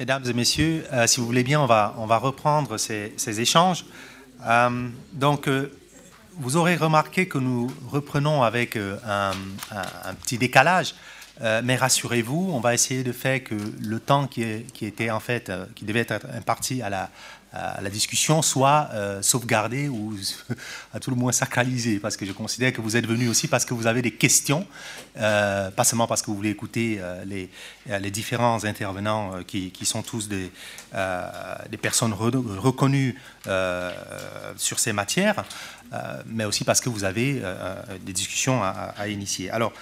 Mesdames et messieurs, euh, si vous voulez bien, on va, on va reprendre ces, échanges. Euh, donc, euh, vous aurez remarqué que nous reprenons avec un, petit décalage, mais rassurez-vous, on va essayer de faire que le temps qui, était en fait, qui devait être imparti à la, la discussion soit euh, sauvegardée ou à tout le moins sacralisée, parce que je considère que vous êtes venu aussi parce que vous avez des questions, euh, pas seulement parce que vous voulez écouter euh, les, différents intervenants qui, sont tous des, personnes reconnues sur ces matières, mais aussi parce que vous avez des discussions à, initier. Alors,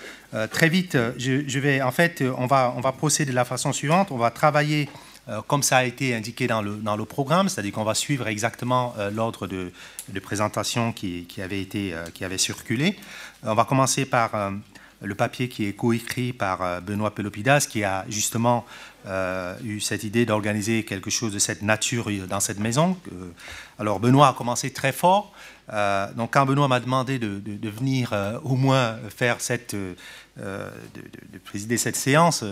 très vite, je, je, vais, en fait, on va, on va procéder de la façon suivante, on va travailler euh, comme ça a été indiqué dans le, dans le programme, c'est-à-dire qu'on va suivre exactement euh, l'ordre de, de, présentation qui, qui, avait, été, euh, qui avait circulé. On va commencer par le papier qui est coécrit par Benoît Pelopidas, qui a justement eu cette idée d'organiser quelque chose de cette nature dans cette maison. Alors Benoît a commencé très fort. Donc quand Benoît m'a demandé de, venir au moins faire cette, de, présider cette séance,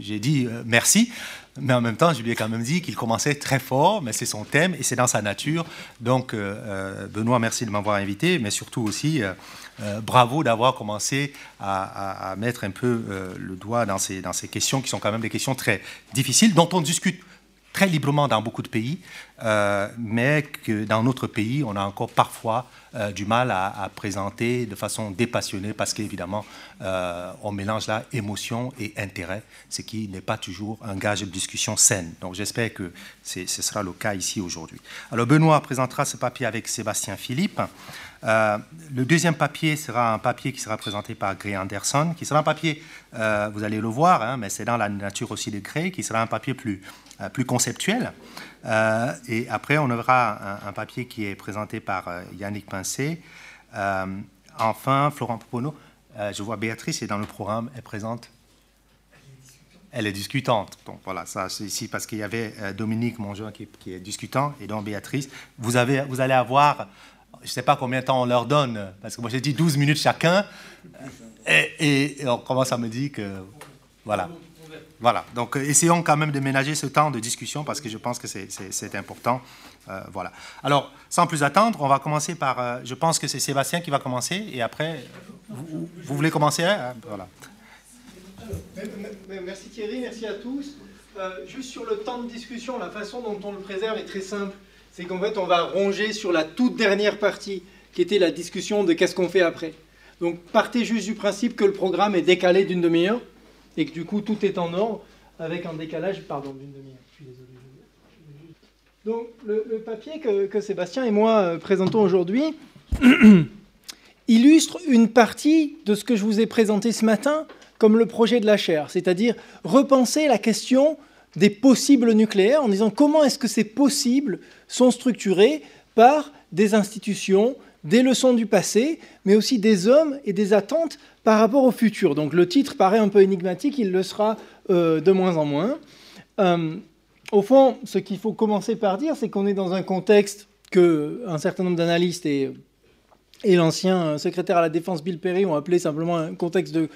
j'ai dit merci. Mais en même temps, je lui ai quand même dit qu'il commençait très fort, mais c'est son thème et c'est dans sa nature. Donc, euh, euh, Benoît, merci de m'avoir invité, mais surtout aussi, euh, bravo d'avoir commencé à, mettre un peu le doigt dans ces, dans ces questions qui sont quand même des questions très difficiles, dont on discute très librement dans beaucoup de pays, euh, mais que dans notre pays, on a encore parfois euh, du mal à, présenter de façon dépassionnée parce qu'évidemment, euh, on mélange là émotion et intérêt, ce qui n'est pas toujours un gage de discussion saine. Donc j'espère que ce sera le cas ici aujourd'hui. Alors Benoît présentera ce papier avec Sébastien Philippe. le deuxième papier sera un papier qui sera présenté par Gray Anderson, qui sera un papier, vous allez le voir, hein, mais c'est dans la nature aussi de Gray, qui sera un papier plus plus conceptuel. Euh, et après, on aura un, papier qui est présenté par euh, Yannick Pincé. enfin, Florent Popono, je vois Béatrice est dans le programme, elle présente elle est discutante. Donc voilà, ça c'est ici parce qu'il y avait Dominique Mongeon qui, est discutant et donc Béatrice. Vous, avez, vous allez avoir, je ne sais pas combien de temps on leur donne, parce que moi j'ai dit 12 minutes chacun, et on commence à me dire que, voilà. Voilà, donc euh, essayons quand même de ménager ce temps de discussion parce que je pense que c'est important. Euh, voilà. Alors, sans plus attendre, on va commencer par, euh, je pense que c'est Sébastien qui va commencer et après, vous, voulez commencer hein? Voilà. Merci Thierry, merci à tous. juste sur le temps de discussion, la façon dont on le préserve est très simple. C'est qu'en fait, on va ronger sur la toute dernière partie qui était la discussion de qu'est-ce qu'on fait après. Donc, partez juste du principe que le programme est décalé d'une demi-heure et que du coup tout est en ordre avec un décalage, pardon, d'une demi-heure. Donc le, papier que, Sébastien et moi euh, présentons aujourd'hui illustre une partie de ce que je vous ai présenté ce matin comme le projet de la chaire, c'est-à-dire repenser la question des possibles nucléaires en disant comment est-ce que ces possibles sont structurés par des institutions, des leçons du passé, mais aussi des hommes et des attentes par rapport au futur. Donc le titre paraît un peu énigmatique, il le sera euh, de moins en moins. Euh, au fond, ce qu'il faut commencer par dire, c'est qu'on est dans un contexte que un certain nombre d'analystes et, et l'ancien secrétaire à la défense Bill Perry ont appelé simplement un contexte de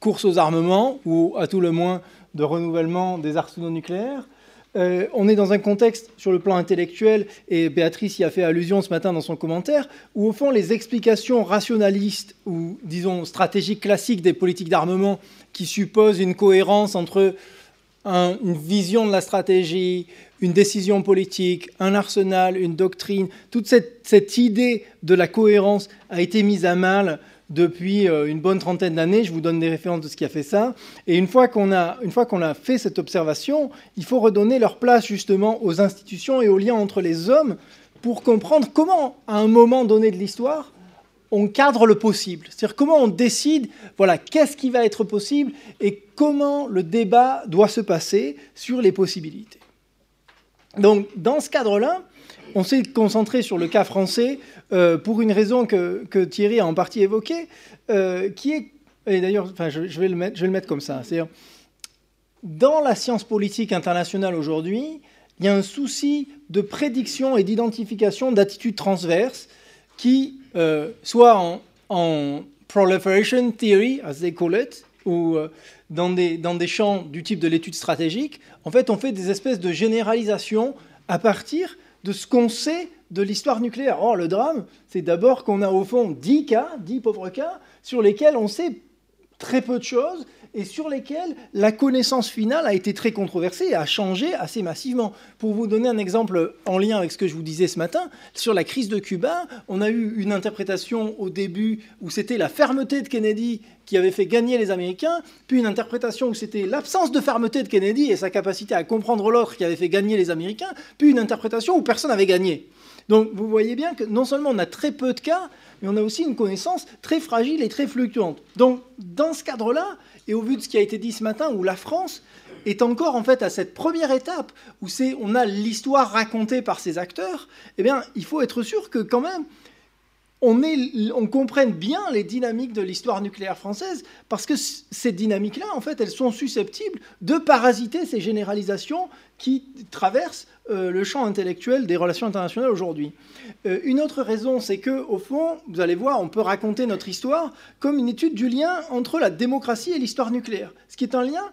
course aux armements, ou à tout le moins de renouvellement des arsenaux nucléaires. Euh, on est dans un contexte sur le plan intellectuel, et Béatrice y a fait allusion ce matin dans son commentaire, où au fond les explications rationalistes ou disons stratégiques classiques des politiques d'armement qui supposent une cohérence entre une vision de la stratégie, une décision politique, un arsenal, une doctrine, toute cette idée de la cohérence a été mise à mal depuis euh, une bonne trentaine d'années. Je vous donne des références de ce qui a fait ça. Et une fois qu'on a, une a fait cette observation, il faut redonner leur place justement aux institutions et aux liens entre les hommes pour comprendre comment, à un moment donné de l'histoire, on cadre le possible. C'est-à-dire comment on décide, voilà, qu'est-ce qui va être possible et comment le débat doit se passer sur les possibilités. Donc, dans ce cadre-là, on s'est concentré sur le cas français euh, pour une raison que, Thierry a en partie évoquée, euh, qui est, et d'ailleurs, enfin, je, vais le mettre, je le comme ça, c'est-à-dire, dans la science politique internationale aujourd'hui, il y a un souci de prédiction et d'identification d'attitudes transverses qui, euh, soit en, proliferation theory, as they call it, ou dans des, dans des champs du type de l'étude stratégique, en fait, on fait des espèces de généralisations à partir de ce qu'on sait de l'histoire nucléaire. Or, le drame, c'est d'abord qu'on a au fond 10 cas, 10 pauvres cas, sur lesquels on sait très peu de choses et sur lesquels la connaissance finale a été très controversée et a changé assez massivement. Pour vous donner un exemple en lien avec ce que je vous disais ce matin, sur la crise de Cuba, on a eu une interprétation au début où c'était la fermeté de Kennedy qui avait fait gagner les Américains, puis une interprétation où c'était l'absence de fermeté de Kennedy et sa capacité à comprendre l'autre qui avait fait gagner les Américains, puis une interprétation où personne n'avait gagné. Donc vous voyez bien que non seulement on a très peu de cas, mais on a aussi une connaissance très fragile et très fluctuante. Donc dans ce cadre-là, et au vu de ce qui a été dit ce matin, où la France est encore en fait à cette première étape où c'est on a l'histoire racontée par ses acteurs, eh bien il faut être sûr que quand même on, est, on comprenne bien les dynamiques de l'histoire nucléaire française, parce que ces dynamiques-là, en fait, elles sont susceptibles de parasiter ces généralisations qui traversent euh, le champ intellectuel des relations internationales aujourd'hui. Euh, une autre raison, c'est que, au fond, vous allez voir, on peut raconter notre histoire comme une étude du lien entre la démocratie et l'histoire nucléaire, ce qui est un lien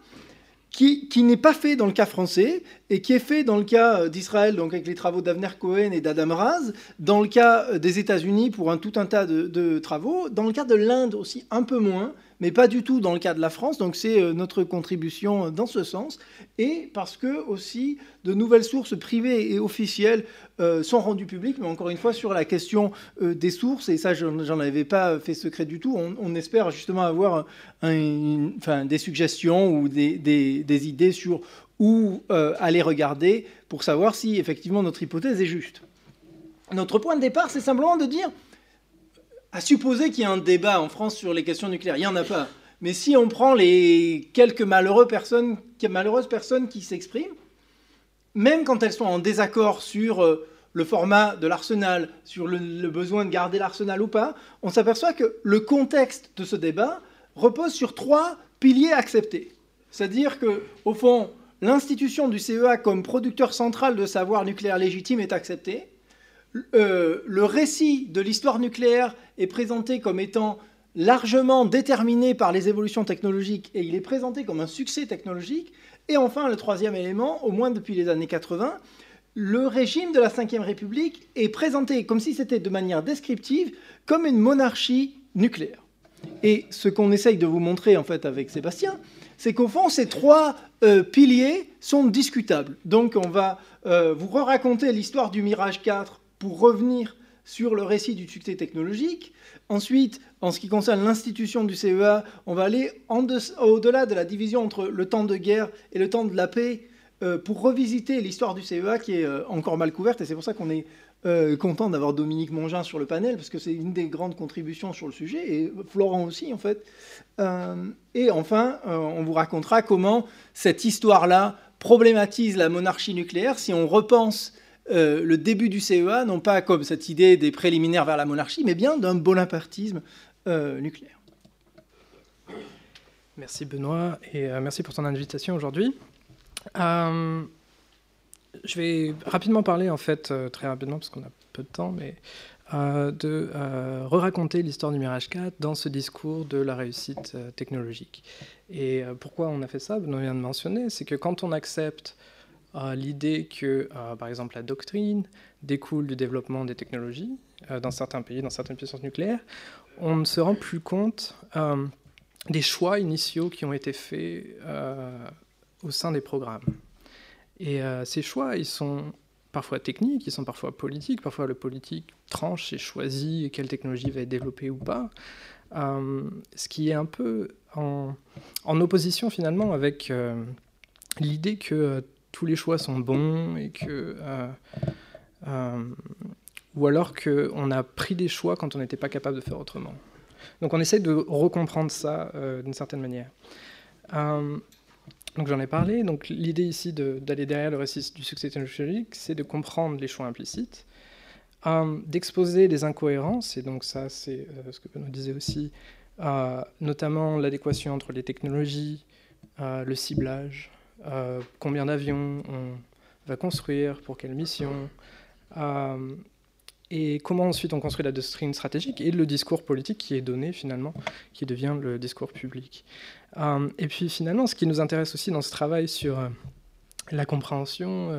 qui, n'est pas fait dans le cas français et qui est fait dans le cas euh, d'Israël, donc avec les travaux d'Avner Cohen et d'Adam Raz, dans le cas des États-Unis pour un tout un tas de travaux, dans le cas de l'Inde aussi un peu moins, mais pas du tout dans le cas de la France. Donc c'est euh, notre contribution dans ce sens. Et parce que aussi de nouvelles sources privées et officielles euh, sont rendues publiques, mais encore une fois sur la question euh, des sources, et ça j'en avais pas fait secret du tout, on, espère justement avoir enfin, des suggestions ou des, idées sur où aller regarder pour savoir si effectivement notre hypothèse est juste. Notre point de départ, c'est simplement de dire à supposer qu'il y a un débat en France sur les questions nucléaires. Il n'y en a pas. Mais si on prend les quelques malheureuses personnes, qui s'expriment, même quand elles sont en désaccord sur euh, le format de l'arsenal, sur le, besoin de garder l'arsenal ou pas, on s'aperçoit que le contexte de ce débat repose sur trois piliers acceptés. C'est-à-dire que, au fond, l'institution du CEA comme producteur central de savoir nucléaire légitime est acceptée. Euh, le récit de l'histoire nucléaire est présenté comme étant largement déterminé par les évolutions technologiques et il est présenté comme un succès technologique. Et enfin, le troisième élément, au moins depuis les années 80, le régime de la Ve République est présenté comme si c'était de manière descriptive comme une monarchie nucléaire. Et ce qu'on essaye de vous montrer en fait avec Sébastien, c'est qu'au fond, ces trois euh, piliers sont discutables. Donc on va euh, vous raconter l'histoire du Mirage 4 pour revenir sur le récit du succès technologique. Ensuite, en ce qui concerne l'institution du CEA, on va aller au-delà de la division entre le temps de guerre et le temps de la paix euh, pour revisiter l'histoire du CEA qui est euh, encore mal couverte. Et c'est pour ça qu'on est euh, content d'avoir Dominique Mongin sur le panel, parce que c'est une des grandes contributions sur le sujet, et Florent aussi, en fait. et enfin, on vous racontera comment cette histoire-là problématise la monarchie nucléaire si on repense euh, le début du CEA, non pas comme cette idée des préliminaires vers la monarchie, mais bien d'un bonapartisme euh, nucléaire. Merci Benoît et euh, merci pour ton invitation aujourd'hui. je vais rapidement parler en fait, très rapidement parce qu'on a peu de temps, mais de re-raconter l'histoire du Mirage 4 dans ce discours de la réussite technologique. Et pourquoi on a fait ça? Benoît vient de mentionner, c'est que quand on accepte l'idée que, euh, par exemple, la doctrine découle du développement des technologies euh, dans certains pays, dans certaines puissances nucléaires, on ne se rend plus compte euh, des choix initiaux qui ont été faits au sein des programmes. Et ces choix, ils sont parfois techniques, ils sont parfois politiques, parfois le politique tranche et choisit quelle technologie va être développée ou pas, ce qui est un peu en, en opposition finalement avec l'idée que tous les choix sont bons et que euh, euh, ou alors qu'on a pris des choix quand on n'était pas capable de faire autrement. Donc on essaie de recomprendre ça euh, d'une certaine manière. donc j'en ai parlé. Donc l'idée ici d'aller derrière le récit du succès technologique, c'est de comprendre les choix implicites, d'exposer les incohérences. Et donc ça, c'est ce que Benoît disait aussi, notamment l'adéquation entre les technologies, le ciblage, euh, combien d'avions on va construire, pour quelle mission, euh, et comment ensuite on construit la doctrine stratégique et le discours politique qui est donné finalement, qui devient le discours public. Euh, et puis finalement, ce qui nous intéresse aussi dans ce travail sur la compréhension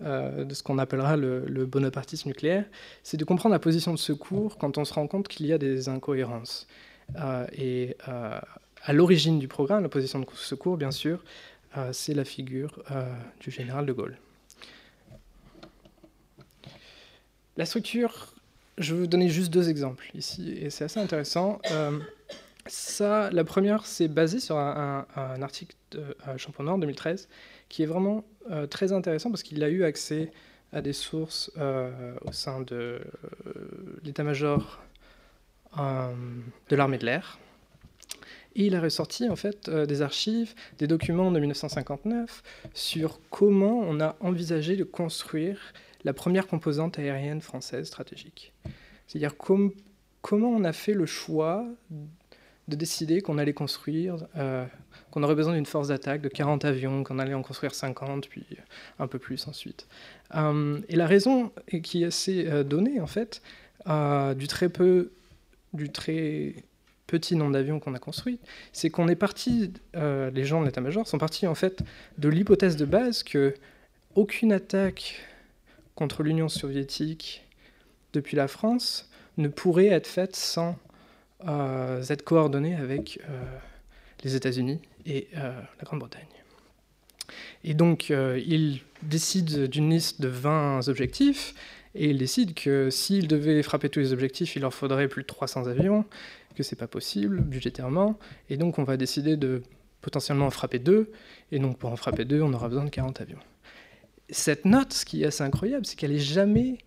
de ce qu'on appellera le, bonapartisme nucléaire, c'est de comprendre la position de secours quand on se rend compte qu'il y a des incohérences. et à l'origine du programme, la position de secours, bien sûr, c'est la figure du général de Gaulle. La structure, je vais vous donner juste deux exemples ici, et c'est assez intéressant. Euh, la première, c'est basé sur un, article de Champenois en 2013, qui est vraiment euh, très intéressant parce qu'il a eu accès à des sources euh, au sein de l'état-major de l'armée de l'air. Il a ressorti en fait des archives, des documents de 1959 sur comment on a envisagé de construire la première composante aérienne française stratégique. C'est-à-dire comment on a fait le choix de décider qu'on allait construire, euh, qu'on aurait besoin d'une force d'attaque de 40 avions, qu'on allait en construire 50, puis un peu plus ensuite. Euh, et la raison qui est assez euh, donnée, en fait, du très peu, du très petit nombre d'avions qu'on a construits, c'est qu'on est parti, les gens de l'état-major sont partis en fait de l'hypothèse de base que aucune attaque contre l'Union soviétique depuis la France ne pourrait être faite sans euh, être coordonnée avec euh, les États-Unis et euh, la Grande-Bretagne. Et donc, il décide d'une liste de 20 objectifs, et il décide que s'il devait frapper tous les objectifs, il leur faudrait plus de 300 avions, que c'est pas possible budgétairement, et donc on va décider de potentiellement en frapper deux, et donc pour en frapper deux, on aura besoin de 40 avions. Cette note, ce qui est assez incroyable, c'est qu'elle est jamais,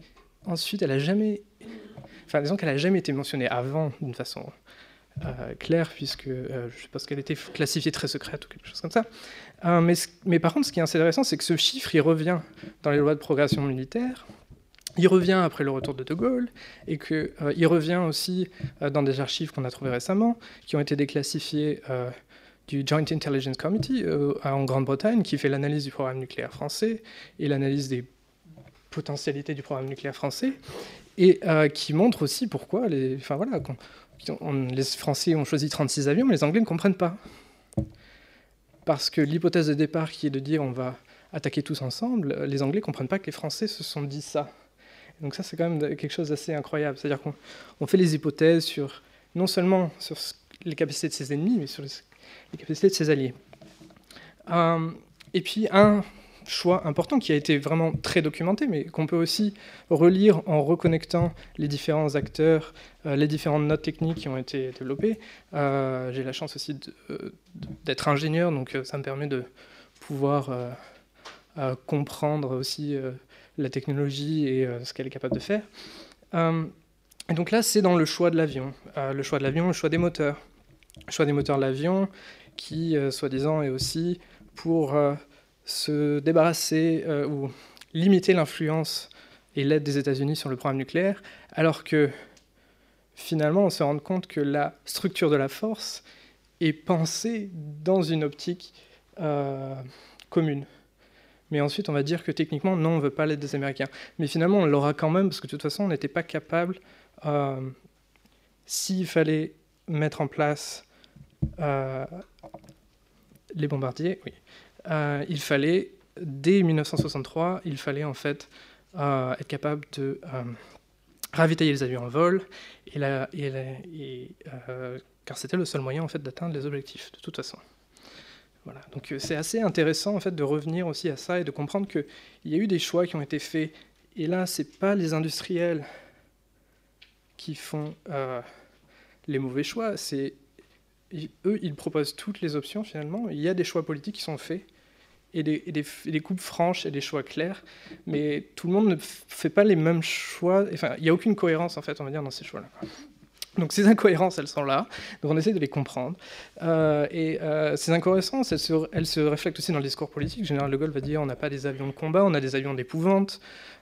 ensuite, elle a jamais, enfin, disons qu'elle a jamais été mentionnée avant d'une façon euh, claire, puisque euh, je pense qu'elle était classifiée très secrète ou quelque chose comme ça. Euh, mais, mais, par contre, ce qui est intéressant, c'est que ce chiffre, il revient dans les lois de progression militaire, il revient après le retour de De Gaulle, et qu'il revient aussi dans des archives qu'on a trouvées récemment, qui ont été déclassifiées du Joint Intelligence Committee euh, en Grande-Bretagne qui fait l'analyse du programme nucléaire français et l'analyse des potentialités du programme nucléaire français et euh, qui montre aussi pourquoi les, enfin voilà, les Français ont choisi 36 avions, mais les Anglais ne comprennent pas. Parce que l'hypothèse de départ qui est de dire on va attaquer tous ensemble, les Anglais ne comprennent pas que les Français se sont dit ça. Donc ça, c'est quand même quelque chose d'assez incroyable. C'est-à-dire qu'on fait les hypothèses sur non seulement sur les capacités de ses ennemis, mais sur les capacités de ses alliés. Euh, et puis un choix important qui a été vraiment très documenté, mais qu'on peut aussi relire en reconnectant les différents acteurs, euh, les différentes notes techniques qui ont été développées. Euh, j'ai la chance aussi d'être ingénieur, donc ça me permet de pouvoir comprendre aussi la technologie et ce qu'elle est capable de faire. et donc là, c'est dans le choix de l'avion. le choix de l'avion, le choix des moteurs choix des moteurs de l'avion, qui, euh, soi-disant, est aussi pour euh, se débarrasser euh, ou limiter l'influence et l'aide des États-Unis sur le programme nucléaire, alors que finalement, on se rend compte que la structure de la force est pensée dans une optique commune. Mais ensuite, on va dire que techniquement, non, on ne veut pas l'aide des Américains. Mais finalement, on l'aura quand même, parce que de toute façon, on n'était pas capable, s'il fallait mettre en place euh, les bombardiers, oui. Euh, il fallait, dès 1963, il fallait en fait euh, être capable de ravitailler les avions en vol, car c'était le seul moyen en fait d'atteindre les objectifs, de toute façon. Donc c'est assez intéressant en fait de revenir aussi à ça et de comprendre qu'il y a eu des choix qui ont été faits. Et là, c'est pas les industriels qui font les mauvais choix, c'est eux, ils proposent toutes les options finalement. Il y a des choix politiques qui sont faits et des, des, coupes franches et des choix clairs, mais tout le monde ne fait pas les mêmes choix. Enfin, il n'y a aucune cohérence en fait, on va dire, dans ces choix-là. Donc ces incohérences, elles sont là, donc on essaie de les comprendre. Euh, et euh, ces incohérences, elles se, elles aussi dans le discours politique. Général de Gaulle va dire on n'a pas des avions de combat, on a des avions d'épouvante,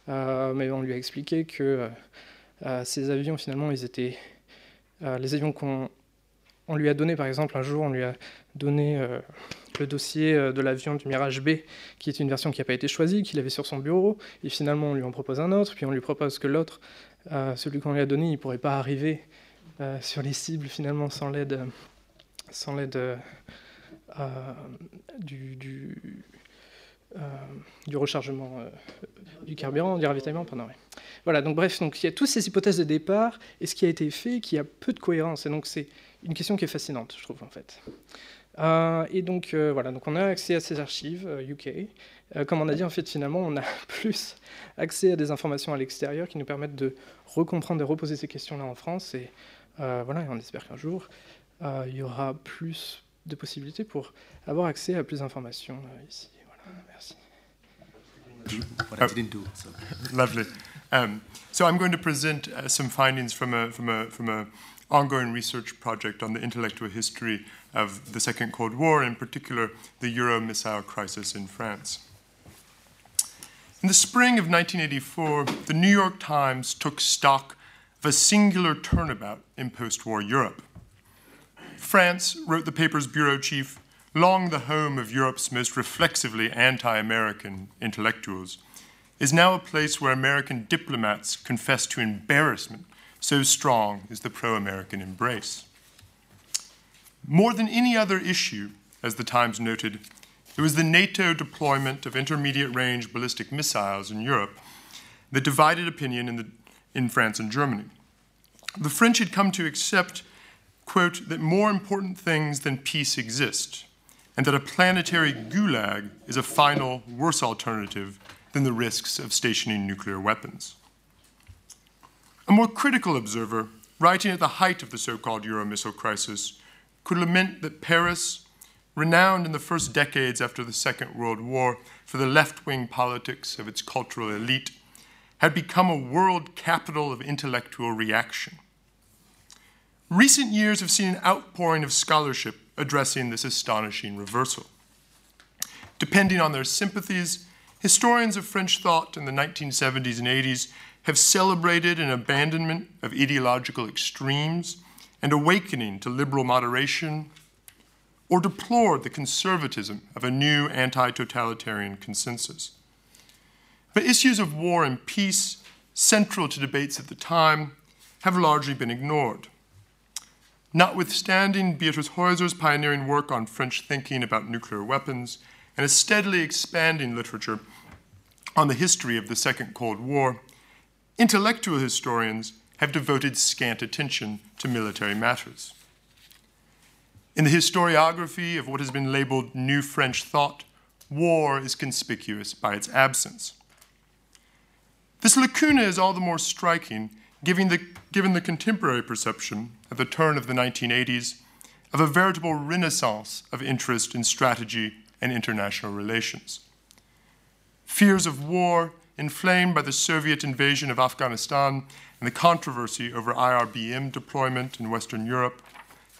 euh, mais on lui a expliqué que ces avions, finalement, ils étaient... les avions qu'on on lui a donné, par exemple, un jour, on lui a donné, le dossier de l'avion du Mirage B, qui est une version qui n'a pas été choisie, qu'il avait sur son bureau, et finalement on lui en propose un autre, puis on lui propose que l'autre, celui qu'on lui a donné, il ne pourrait pas arriver sur les cibles finalement sans l'aide sans l'aide du, du, du, rechargement du carburant, du ravitaillement, pendant. Voilà, donc bref, donc il y a toutes ces hypothèses de départ et ce qui a été fait qui a peu de cohérence. Et donc c'est une question qui est fascinante, je trouve, en fait. Euh, et donc euh, voilà, donc on a accès à ces archives UK. Euh, comme on a dit, en fait, finalement, on a plus accès à des informations à l'extérieur qui nous permettent de recomprendre et reposer ces questions-là en France. Voilà, et on espère qu'un jour, il y aura plus de possibilités pour avoir accès à plus d'informations ici. Voilà, merci. What I didn't do. So. Lovely. Um, so I'm going to present uh, some findings from a from a from a ongoing research project on the intellectual history of the Second Cold War, in particular the Euro missile crisis in France. In the spring of 1984, the New York Times took stock of a singular turnabout in post war Europe. France, wrote the paper's bureau chief, long the home of Europe's most reflexively anti American intellectuals, is now a place where American diplomats confess to embarrassment, so strong is the pro American embrace. More than any other issue, as the Times noted, it was the NATO deployment of intermediate range ballistic missiles in Europe that divided opinion in, the, in France and Germany. The French had come to accept, quote, that more important things than peace exist, and that a planetary gulag is a final, worse alternative than the risks of stationing nuclear weapons. A more critical observer, writing at the height of the so called Euro missile crisis, could lament that Paris, renowned in the first decades after the Second World War for the left wing politics of its cultural elite, had become a world capital of intellectual reaction. Recent years have seen an outpouring of scholarship addressing this astonishing reversal. Depending on their sympathies, historians of French thought in the 1970s and 80s have celebrated an abandonment of ideological extremes and awakening to liberal moderation, or deplored the conservatism of a new anti totalitarian consensus. But issues of war and peace, central to debates at the time, have largely been ignored. Notwithstanding Beatrice Heuser's pioneering work on French thinking about nuclear weapons and a steadily expanding literature on the history of the Second Cold War, intellectual historians have devoted scant attention to military matters. In the historiography of what has been labeled New French thought, war is conspicuous by its absence. This lacuna is all the more striking given the, given the contemporary perception at the turn of the 1980s of a veritable renaissance of interest in strategy and international relations. Fears of war, inflamed by the Soviet invasion of Afghanistan and the controversy over IRBM deployment in Western Europe,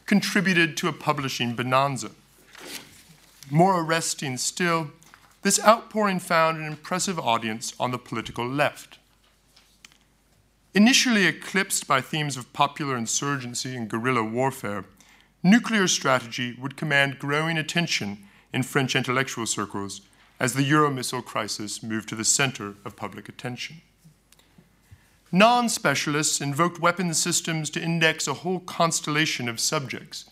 contributed to a publishing bonanza. More arresting still, this outpouring found an impressive audience on the political left. Initially eclipsed by themes of popular insurgency and guerrilla warfare, nuclear strategy would command growing attention in French intellectual circles as the Euro missile crisis moved to the center of public attention. Non specialists invoked weapons systems to index a whole constellation of subjects,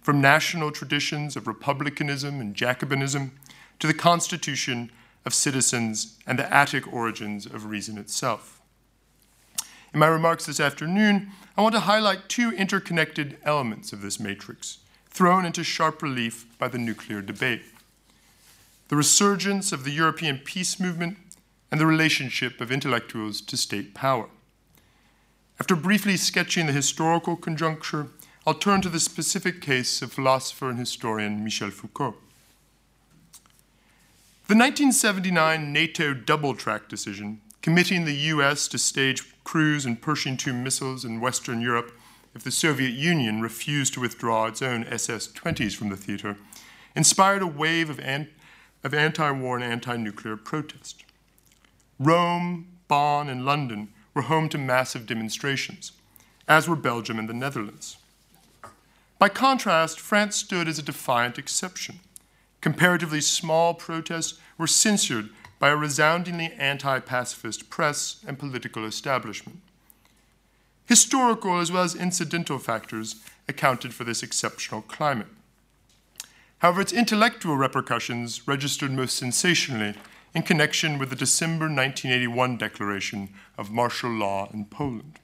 from national traditions of republicanism and Jacobinism to the constitution of citizens and the Attic origins of reason itself. In my remarks this afternoon, I want to highlight two interconnected elements of this matrix, thrown into sharp relief by the nuclear debate the resurgence of the European peace movement and the relationship of intellectuals to state power. After briefly sketching the historical conjuncture, I'll turn to the specific case of philosopher and historian Michel Foucault. The 1979 NATO double track decision committing the US to stage cruise and Pershing II missiles in Western Europe if the Soviet Union refused to withdraw its own SS 20s from the theater, inspired a wave of, an- of anti war and anti nuclear protest. Rome, Bonn, and London were home to massive demonstrations, as were Belgium and the Netherlands. By contrast, France stood as a defiant exception, comparatively small protests were censored by a resoundingly anti pacifist press and political establishment. Historical as well as incidental factors accounted for this exceptional climate. However, its intellectual repercussions registered most sensationally in connection with the December 1981 declaration of martial law in Poland.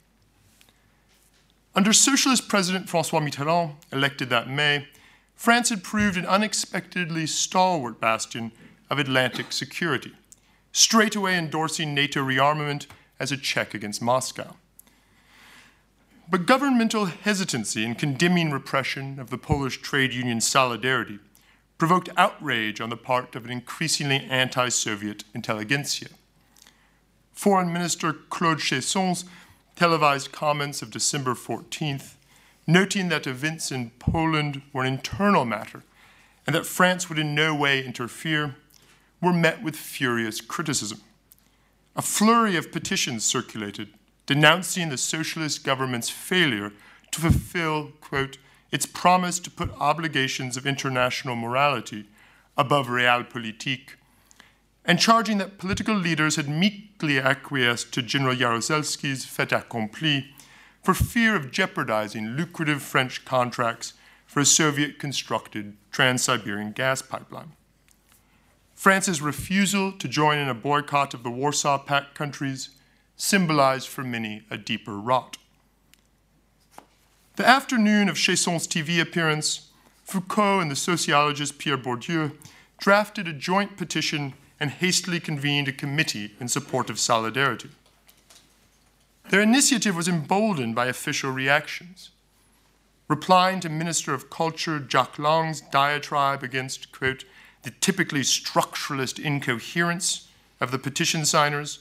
Under Socialist President Francois Mitterrand, elected that May, France had proved an unexpectedly stalwart bastion of Atlantic security, straightway endorsing NATO rearmament as a check against Moscow. But governmental hesitancy in condemning repression of the Polish trade union Solidarity provoked outrage on the part of an increasingly anti Soviet intelligentsia. Foreign Minister Claude Chesson's televised comments of December 14th, noting that events in Poland were an internal matter and that France would in no way interfere, were met with furious criticism. A flurry of petitions circulated denouncing the socialist government's failure to fulfill, quote, its promise to put obligations of international morality above realpolitik, and charging that political leaders had meekly acquiesced to General Jaruzelski's fait accompli for fear of jeopardizing lucrative French contracts for a Soviet constructed Trans Siberian gas pipeline. France's refusal to join in a boycott of the Warsaw Pact countries symbolized for many a deeper rot. The afternoon of Chesson's TV appearance, Foucault and the sociologist Pierre Bourdieu drafted a joint petition and hastily convened a committee in support of solidarity. Their initiative was emboldened by official reactions. Replying to Minister of Culture Jacques Lang's diatribe against, quote, the typically structuralist incoherence of the petition signers,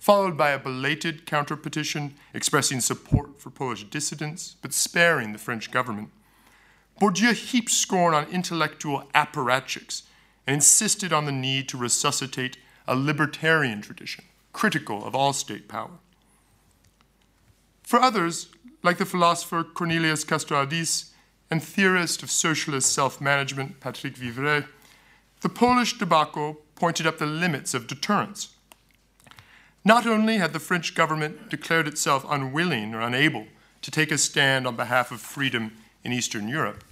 followed by a belated counter petition expressing support for Polish dissidents, but sparing the French government. Bourdieu heaped scorn on intellectual apparatchiks and insisted on the need to resuscitate a libertarian tradition, critical of all state power. For others, like the philosopher Cornelius Castoriadis and theorist of socialist self management Patrick Vivray, the Polish debacle pointed up the limits of deterrence. Not only had the French government declared itself unwilling or unable to take a stand on behalf of freedom in Eastern Europe,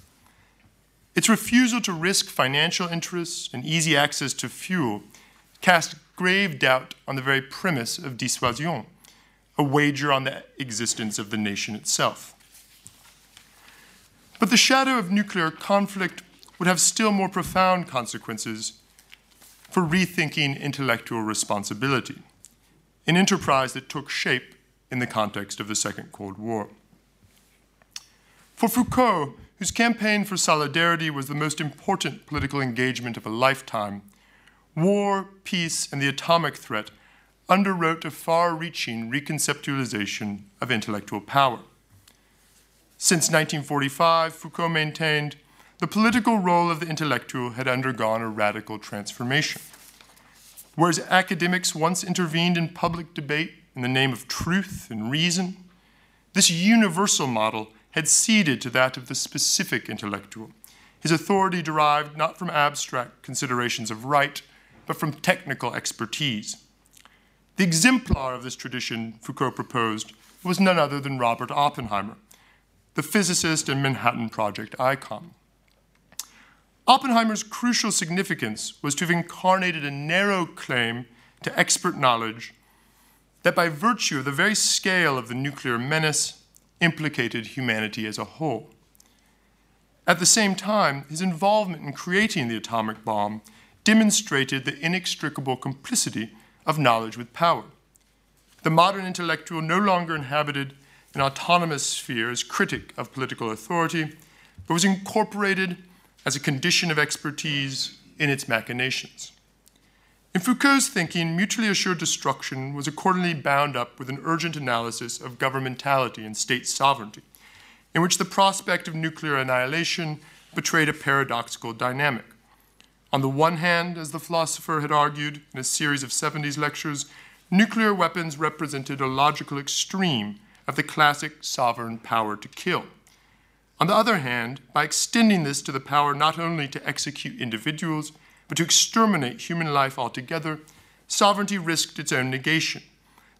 its refusal to risk financial interests and easy access to fuel cast grave doubt on the very premise of dissuasion, a wager on the existence of the nation itself. But the shadow of nuclear conflict would have still more profound consequences for rethinking intellectual responsibility an enterprise that took shape in the context of the Second Cold War. For Foucault, whose campaign for solidarity was the most important political engagement of a lifetime, war, peace, and the atomic threat underwrote a far reaching reconceptualization of intellectual power. Since 1945, Foucault maintained the political role of the intellectual had undergone a radical transformation. Whereas academics once intervened in public debate in the name of truth and reason, this universal model had ceded to that of the specific intellectual, his authority derived not from abstract considerations of right, but from technical expertise. The exemplar of this tradition, Foucault proposed, was none other than Robert Oppenheimer, the physicist and Manhattan Project icon. Oppenheimer's crucial significance was to have incarnated a narrow claim to expert knowledge that, by virtue of the very scale of the nuclear menace, implicated humanity as a whole. At the same time, his involvement in creating the atomic bomb demonstrated the inextricable complicity of knowledge with power. The modern intellectual no longer inhabited an autonomous sphere as critic of political authority, but was incorporated as a condition of expertise in its machinations. In Foucault's thinking, mutually assured destruction was accordingly bound up with an urgent analysis of governmentality and state sovereignty, in which the prospect of nuclear annihilation betrayed a paradoxical dynamic. On the one hand, as the philosopher had argued in a series of 70s lectures, nuclear weapons represented a logical extreme of the classic sovereign power to kill. On the other hand, by extending this to the power not only to execute individuals, but to exterminate human life altogether, sovereignty risked its own negation,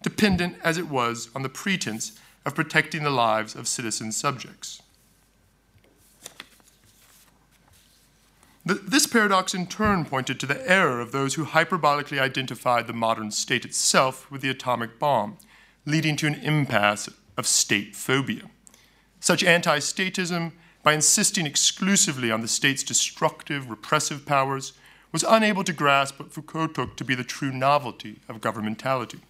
dependent as it was on the pretense of protecting the lives of citizen subjects. This paradox in turn pointed to the error of those who hyperbolically identified the modern state itself with the atomic bomb, leading to an impasse of state phobia. Such anti statism, by insisting exclusively on the state's destructive, repressive powers, was unable to grasp what Foucault took to be the true novelty of governmentality.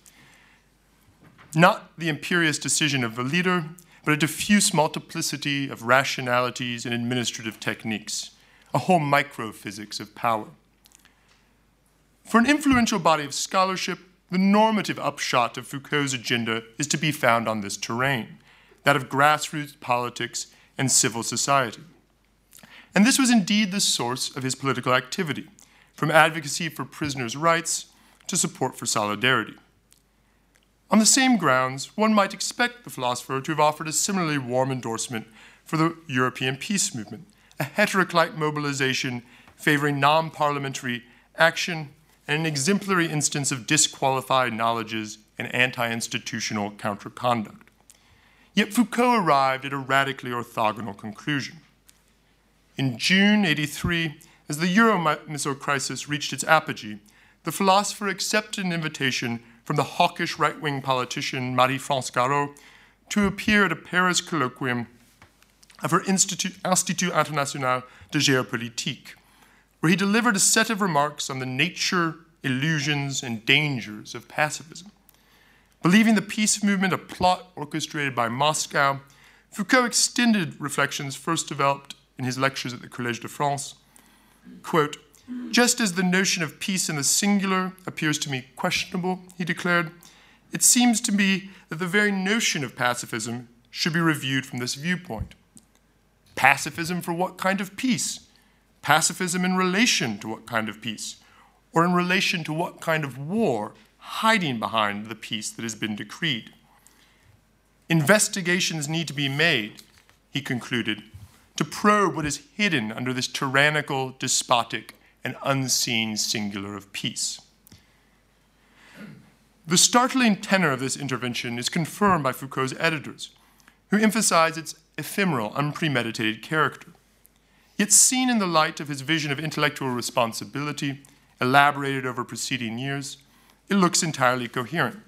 Not the imperious decision of a leader, but a diffuse multiplicity of rationalities and administrative techniques, a whole microphysics of power. For an influential body of scholarship, the normative upshot of Foucault's agenda is to be found on this terrain, that of grassroots politics and civil society. And this was indeed the source of his political activity, from advocacy for prisoners' rights to support for solidarity. On the same grounds, one might expect the philosopher to have offered a similarly warm endorsement for the European peace movement, a heteroclite mobilization favoring non parliamentary action and an exemplary instance of disqualified knowledges and anti institutional counterconduct. Yet Foucault arrived at a radically orthogonal conclusion. In June 83, as the Euro missile crisis reached its apogee, the philosopher accepted an invitation from the hawkish right wing politician Marie France Garot to appear at a Paris colloquium of her Institut, Institut International de Géopolitique, where he delivered a set of remarks on the nature, illusions, and dangers of pacifism. Believing the peace movement a plot orchestrated by Moscow, Foucault extended reflections first developed in his lectures at the Collège de France. Quote, just as the notion of peace in the singular appears to me questionable, he declared, it seems to me that the very notion of pacifism should be reviewed from this viewpoint. Pacifism for what kind of peace? Pacifism in relation to what kind of peace? Or in relation to what kind of war hiding behind the peace that has been decreed? Investigations need to be made, he concluded, to probe what is hidden under this tyrannical, despotic, and unseen singular of peace. The startling tenor of this intervention is confirmed by Foucault's editors, who emphasize its ephemeral, unpremeditated character. Yet, seen in the light of his vision of intellectual responsibility, elaborated over preceding years, it looks entirely coherent.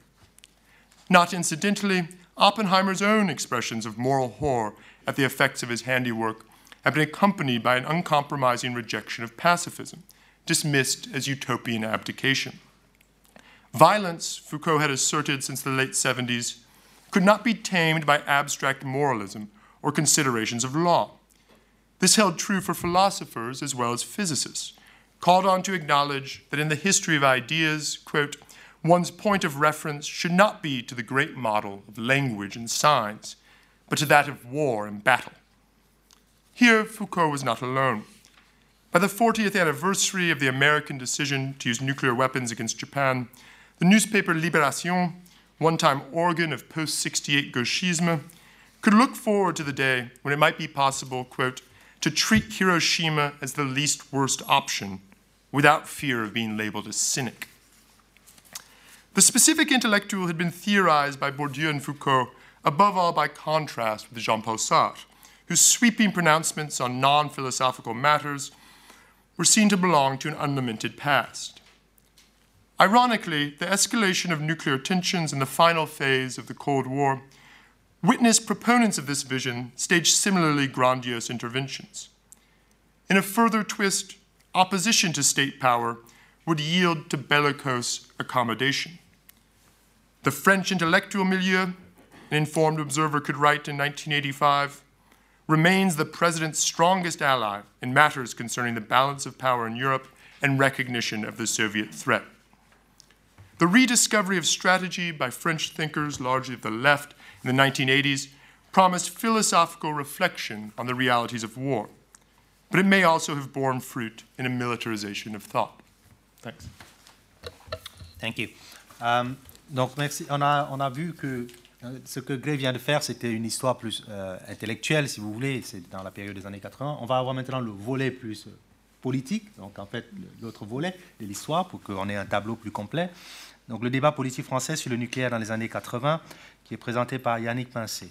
Not incidentally, Oppenheimer's own expressions of moral horror at the effects of his handiwork have been accompanied by an uncompromising rejection of pacifism, dismissed as utopian abdication. Violence, Foucault had asserted since the late 70s, could not be tamed by abstract moralism or considerations of law. This held true for philosophers as well as physicists, called on to acknowledge that in the history of ideas, quote, one's point of reference should not be to the great model of language and signs, but to that of war and battle. Here, Foucault was not alone. By the 40th anniversary of the American decision to use nuclear weapons against Japan, the newspaper Libération, one time organ of post 68 gauchisme, could look forward to the day when it might be possible, quote, to treat Hiroshima as the least worst option without fear of being labeled a cynic. The specific intellectual had been theorized by Bourdieu and Foucault, above all by contrast with Jean Paul Sartre, whose sweeping pronouncements on non philosophical matters were seen to belong to an unlamented past. Ironically, the escalation of nuclear tensions in the final phase of the Cold War witnessed proponents of this vision stage similarly grandiose interventions. In a further twist, opposition to state power would yield to bellicose accommodation. The French intellectual milieu, an informed observer could write in 1985, remains the president's strongest ally in matters concerning the balance of power in Europe and recognition of the Soviet threat. The rediscovery of strategy by French thinkers, largely of the left, in the 1980s promised philosophical reflection on the realities of war, but it may also have borne fruit in a militarization of thought. Thanks. Thank you. Um, donc merci. On a, vu que Ce que Gray vient de faire, c'était une histoire plus euh, intellectuelle, si vous voulez, c'est dans la période des années 80. On va avoir maintenant le volet plus politique, donc en fait l'autre volet de l'histoire, pour qu'on ait un tableau plus complet. Donc le débat politique français sur le nucléaire dans les années 80, qui est présenté par Yannick Pincé.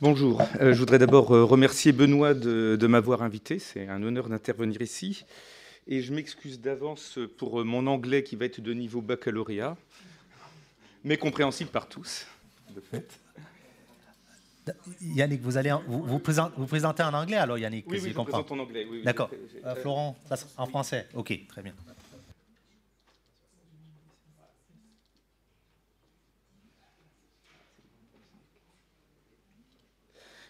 Bonjour, euh, je voudrais d'abord euh, remercier Benoît de, m'avoir invité, c'est un honneur d'intervenir ici. Et je m'excuse d'avance pour euh, mon anglais qui va être de niveau baccalauréat, mais compréhensible par tous, de fait. Yannick, vous allez vous, vous, présenter, en anglais alors, Yannick Oui, oui je, présente en anglais. Oui, D'accord. Florent, en français Ok, très bien.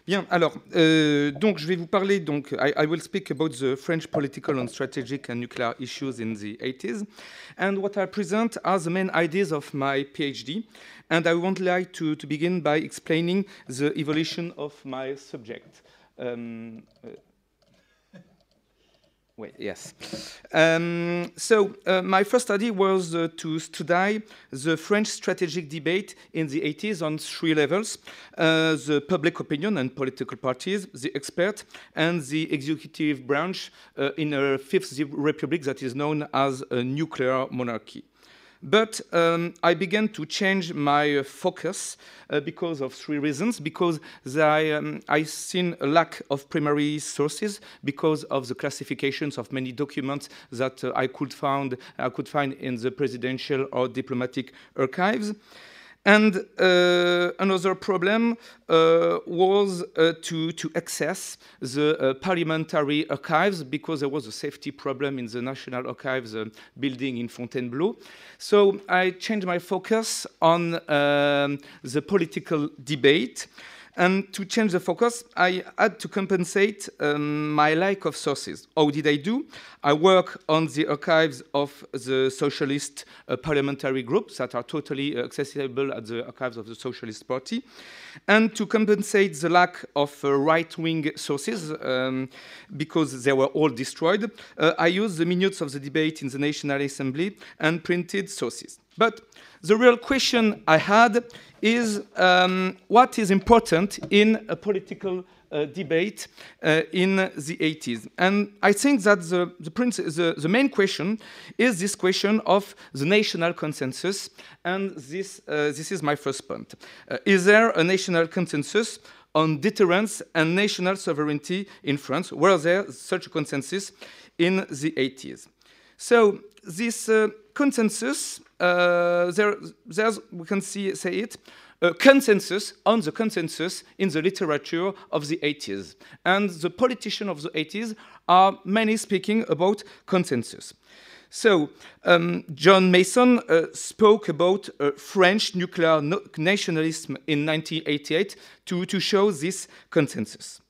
Bien, alors, euh, donc je vais vous parler, donc, I, I, will speak about the French political and strategic and nuclear issues in the 80s, and what I present are the main ideas of my PhD, and I would like to, to begin by explaining the evolution of my subject. Um, uh, Wait, yes. Um, so uh, my first study was uh, to study the French strategic debate in the 80s on three levels, uh, the public opinion and political parties, the expert, and the executive branch uh, in a Fifth Republic that is known as a nuclear monarchy. But um, I began to change my uh, focus uh, because of three reasons. Because I, um, I seen a lack of primary sources because of the classifications of many documents that uh, I could find I could find in the presidential or diplomatic archives. And uh, another problem uh, was uh, to, to access the parliamentary archives because there was a safety problem in the National Archives building in Fontainebleau. So I changed my focus on um, the political debate. And to change the focus, I had to compensate um, my lack of sources. How did I do? I work on the archives of the socialist uh, parliamentary groups that are totally uh, accessible at the archives of the Socialist Party. And to compensate the lack of uh, right-wing sources, um, because they were all destroyed, uh, I used the minutes of the debate in the National Assembly and printed sources. But the real question I had is um, what is important in a political uh, debate uh, in the 80s. And I think that the, the, the, the, main question is this question of the national consensus. And this, uh, this is my first point. Uh, is there a national consensus on deterrence and national sovereignty in France? Was there such a consensus in the 80s? So this uh, consensus, uh, there, there's, we can see, say it, a consensus on the consensus in the literature of the 80s. And the politicians of the 80s are mainly speaking about consensus. So, um, John Mason uh, spoke about uh, French nuclear no nationalism in 1988 to, to show this consensus.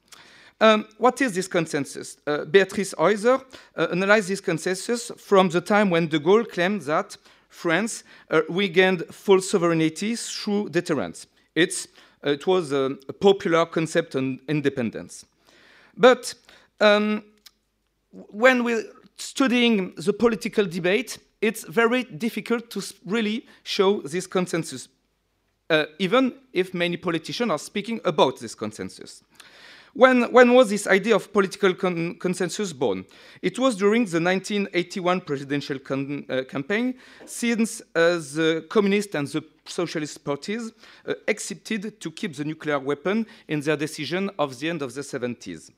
Um, what is this consensus? Uh, Beatrice Heuser uh, analyzed this consensus from the time when de Gaulle claimed that France uh, regained full sovereignty through deterrence. It's, uh, it was a, popular concept on independence. But um, when we're studying the political debate, it's very difficult to really show this consensus, uh, even if many politicians are speaking about this consensus. When, when was this idea of political con consensus born? It was during the 1981 presidential uh, campaign, since uh, the communist and the socialist parties uh, accepted to keep the nuclear weapon in their decision of the end of the 70s.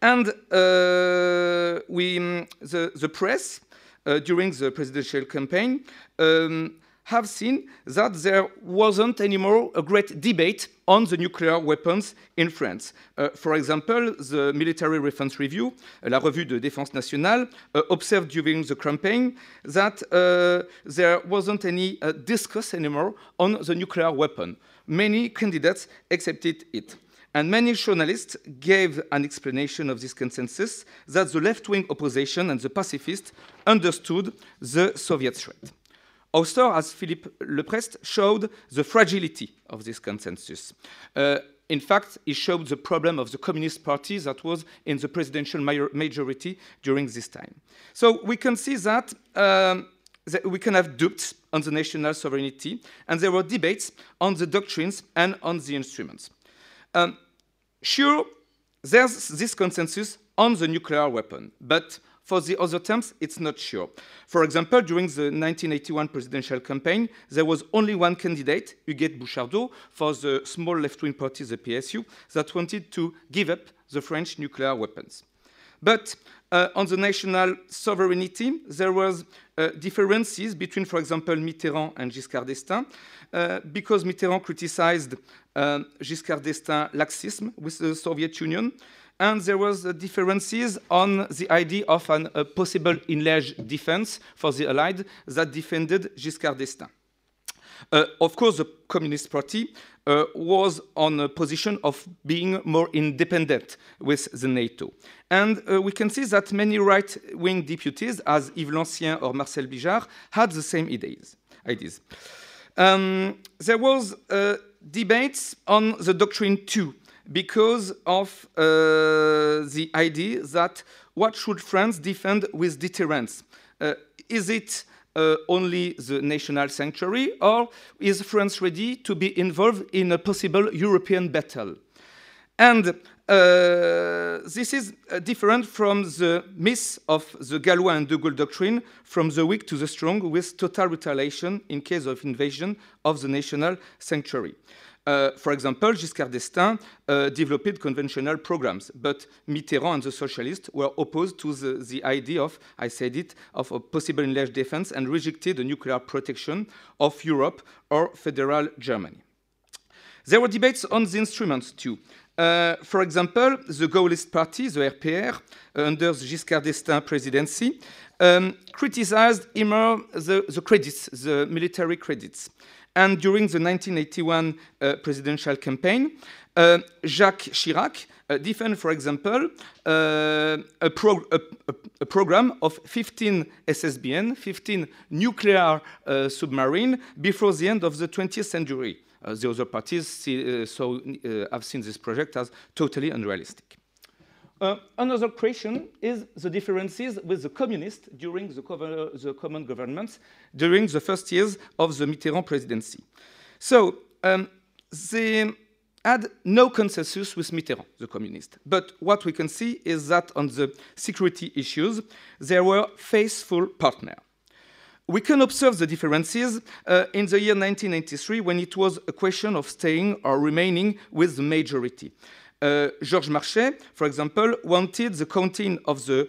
And uh, we, the, the press, uh, during the presidential campaign, um, have seen that there wasn't anymore a great debate on the nuclear weapons in France. Uh, for example, the Military Defense Review, uh, la revue de défense nationale, uh, observed during the campaign that uh, there wasn't any uh, discourse anymore on the nuclear weapon. Many candidates accepted it. And many journalists gave an explanation of this consensus that the left-wing opposition and the pacifists understood the Soviet threat. Auster, as Philippe Leprest showed, the fragility of this consensus. Uh, in fact, he showed the problem of the Communist Party that was in the presidential majority during this time. So we can see that, um, that we can have doubts on the national sovereignty, and there were debates on the doctrines and on the instruments. Um, sure, there's this consensus on the nuclear weapon, but for the other terms, it's not sure. For example, during the 1981 presidential campaign, there was only one candidate, Huguette Bouchardot, for the small left-wing party, the PSU, that wanted to give up the French nuclear weapons. But uh, on the national sovereignty, there was uh, differences between, for example, Mitterrand and Giscard d'Estaing, uh, because Mitterrand criticized uh, Giscard d'Estaing laxism with the Soviet Union, and there was uh, differences on the idea of an, a possible enlarged defense for the Allied that defended Giscard d'Estaing. Uh, of course, the Communist Party uh, was on a position of being more independent with the NATO. And uh, we can see that many right-wing deputies, as Yves Lancien or Marcel Bijard, had the same ideas. ideas. Um, there was uh, debates on the doctrine too, because of uh, the idea that what should France defend with deterrence? Uh, is it uh, only the national sanctuary, or is France ready to be involved in a possible European battle? And uh, this is uh, different from the myth of the Gallois and de Gaulle doctrine, from the weak to the strong, with total retaliation in case of invasion of the national sanctuary. Uh, for example, Giscard d'Estaing uh, developed conventional programs, but Mitterrand and the socialists were opposed to the, the idea of, I said it, of a possible enlarged defense and rejected the nuclear protection of Europe or federal Germany. There were debates on the instruments too. Uh, for example, the Gaullist party, the RPR, under the Giscard d'Estaing presidency, um, criticized immer the, the credits, the military credits. And during the 1981 uh, presidential campaign, uh, Jacques Chirac uh, defended, for example, uh, a, pro a, a, program of 15 SSBN, 15 nuclear uh, submarine before the end of the 20th century. The other parties see, so, have seen this project as totally unrealistic. Uh, another question is the differences with the communists during the, cover, the, common governments during the first years of the Mitterrand presidency. So um, they had no consensus with Mitterrand, the communist. But what we can see is that on the security issues, they were faithful partners. We can observe the differences uh, in the year 1993 when it was a question of staying or remaining with the majority. Uh, Georges Marchais, for example, wanted the counting of the,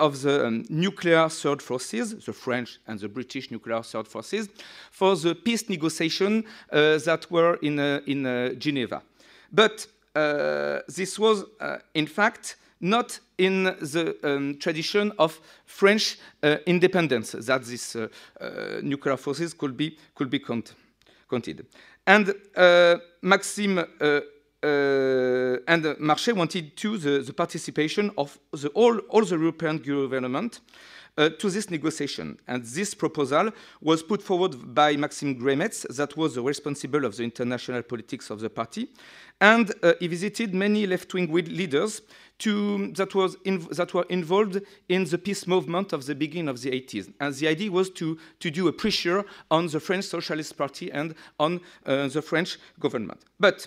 of the um, nuclear third forces, the French and the British nuclear third forces, for the peace negotiation uh, that were in, uh, in uh, Geneva. But uh, this was, uh, in fact, not in the um, tradition of French independence, that these nuclear forces could be, could be count, counted. And Maxime uh, and Marchais wanted to the, the participation of the, all, all the European government uh, to this negotiation. And this proposal was put forward by Maxim Greimetz, that was the responsible of the international politics of the party. And uh, he visited many left-wing leaders to, that, was in, that were involved in the peace movement of the beginning of the 80s. And the idea was to, to do a pressure on the French Socialist Party and on uh, the French government. But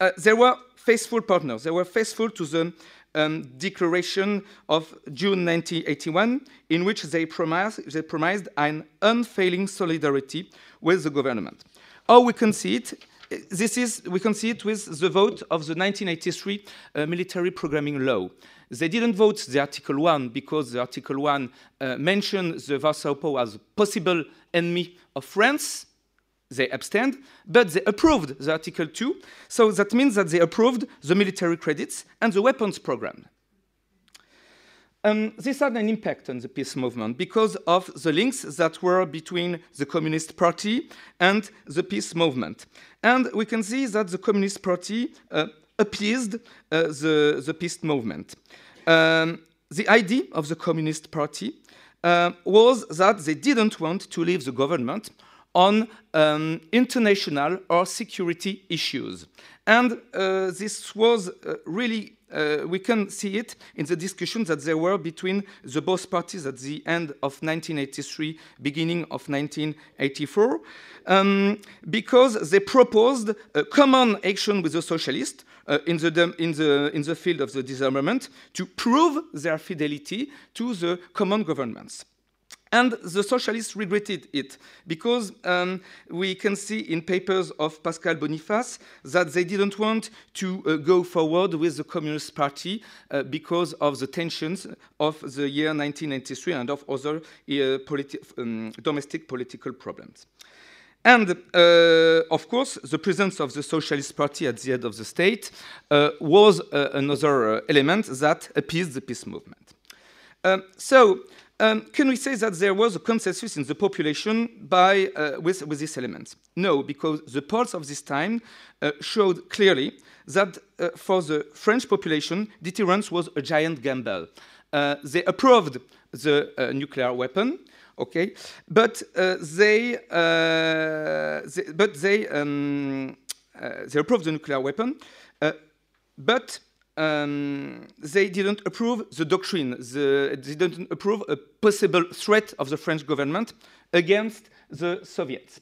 uh, they were faithful partners. They were faithful to the um, declaration of June 1981, in which they promised, they promised an unfailing solidarity with the government. How we can see it, this is, we can see it with the vote of the 1983 uh, military programming law. They didn't vote the Article 1 because the Article 1 uh, mentioned the Warsaw Pact as a possible enemy of France, they abstained, but they approved the Article 2. So that means that they approved the military credits and the weapons program. Um, this had an impact on the peace movement because of the links that were between the Communist Party and the peace movement. And we can see that the Communist Party uh, appeased uh, the, the peace movement. Um, the idea of the Communist Party uh, was that they didn't want to leave the government on um, international or security issues. And uh, this was uh, really uh, we can see it in the discussions that there were between the both parties at the end of 1983, beginning of 1984, um, because they proposed a common action with the socialists uh, in, the, in, the, in the field of the disarmament to prove their fidelity to the common governments. And the socialists regretted it because um, we can see in papers of Pascal Boniface that they didn't want to uh, go forward with the Communist Party uh, because of the tensions of the year 1993 and of other uh, politi um, domestic political problems. And uh, of course, the presence of the Socialist Party at the head of the state uh, was uh, another element that appeased the peace movement. Um, so, um, can we say that there was a consensus in the population by, uh, with, with these elements? No, because the polls of this time uh, showed clearly that uh, for the French population, deterrence was a giant gamble. They approved the nuclear weapon, okay, but uh, they, they, but they, um, they approved the nuclear weapon, but um, they didn't approve the doctrine. The, they didn't approve a possible threat of the French government against the Soviets.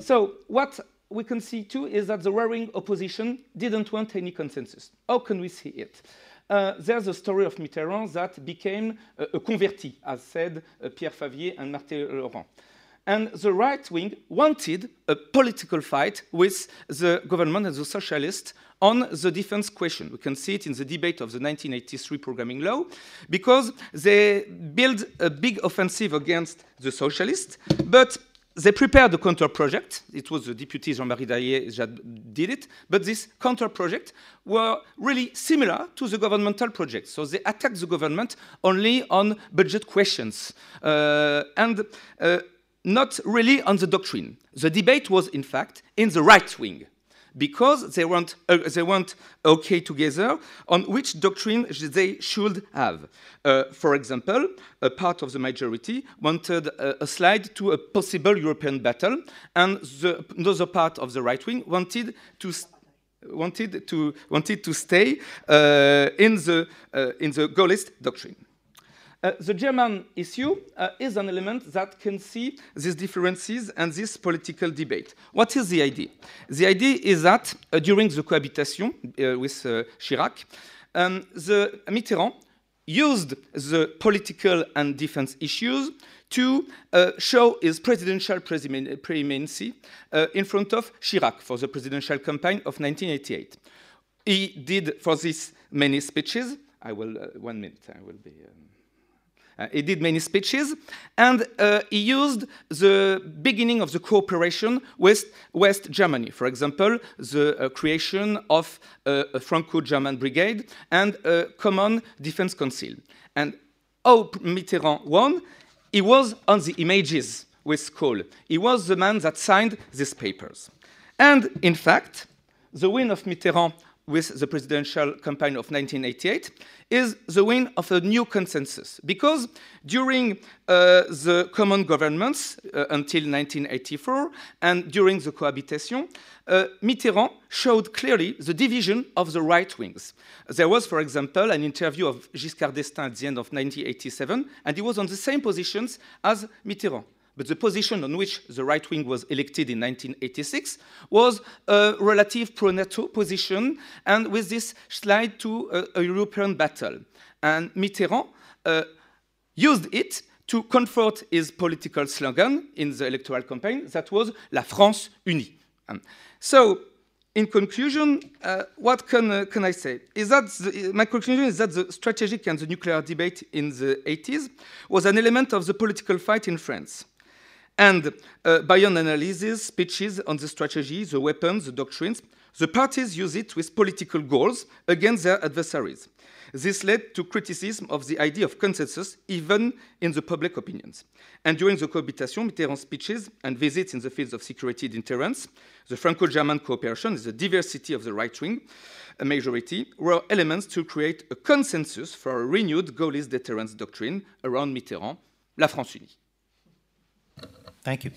So what we can see too is that the warring opposition didn't want any consensus. How can we see it? Uh, there's a story of Mitterrand that became a, converti, as said uh, Pierre Favier and Martin Laurent. And the right wing wanted a political fight with the government and the socialists on the defense question. We can see it in the debate of the 1983 programming law, because they built a big offensive against the socialists, but they prepared a counter project. It was the deputy Jean-Marie Daillet that did it, but this counter project were really similar to the governmental project. So they attacked the government only on budget questions. Uh, and uh, not really on the doctrine. The debate was, in fact, in the right wing because they weren't, uh, they weren't okay together on which doctrine they should have. Uh, for example, a part of the majority wanted a, a, slide to a possible European battle, and the, another part of the right wing wanted to wanted to wanted to stay uh, in the uh, in the Gaullist doctrine. Uh, the German issue uh, is an element that can see these differences and this political debate. What is the idea? The idea is that uh, during the cohabitation uh, with uh, Chirac, um, the Mitterrand used the political and defense issues to show his presidential preeminency in front of Chirac for the presidential campaign of 1988. He did for this many speeches. I will, one minute, I will be. Um he did many speeches, and uh, he used the beginning of the cooperation with West Germany. For example, the uh, creation of a Franco-German brigade and a common defense council. And how Mitterrand won? He was on the images with Kohl. He was the man that signed these papers. And in fact, the win of Mitterrand with the presidential campaign of 1988 is the win of a new consensus. Because during uh, the common governments uh, until 1984 and during the cohabitation, uh, Mitterrand showed clearly the division of the right wings. There was, for example, an interview of Giscard d'Estaing at the end of 1987, and he was on the same positions as Mitterrand. But the position on which the right wing was elected in 1986 was a relative pro-NATO position, and with this slide to a, a European battle. And Mitterrand uh, used it to comfort his political slogan in the electoral campaign that was La France unie. Um, so, in conclusion, uh, what can, uh, can, I say? Is that the, my conclusion is that the strategic and the nuclear debate in the 80s was an element of the political fight in France. And uh, by an analysis, speeches on the strategy, the weapons, the doctrines, the parties use it with political goals against their adversaries. This led to criticism of the idea of consensus, even in the public opinions. And during the cohabitation, Mitterrand's speeches and visits in the fields of security deterrence, the Franco-German cooperation, the diversity of the right-wing a majority, were elements to create a consensus for a renewed Gaullist deterrence doctrine around Mitterrand, La France Unie. Thank you.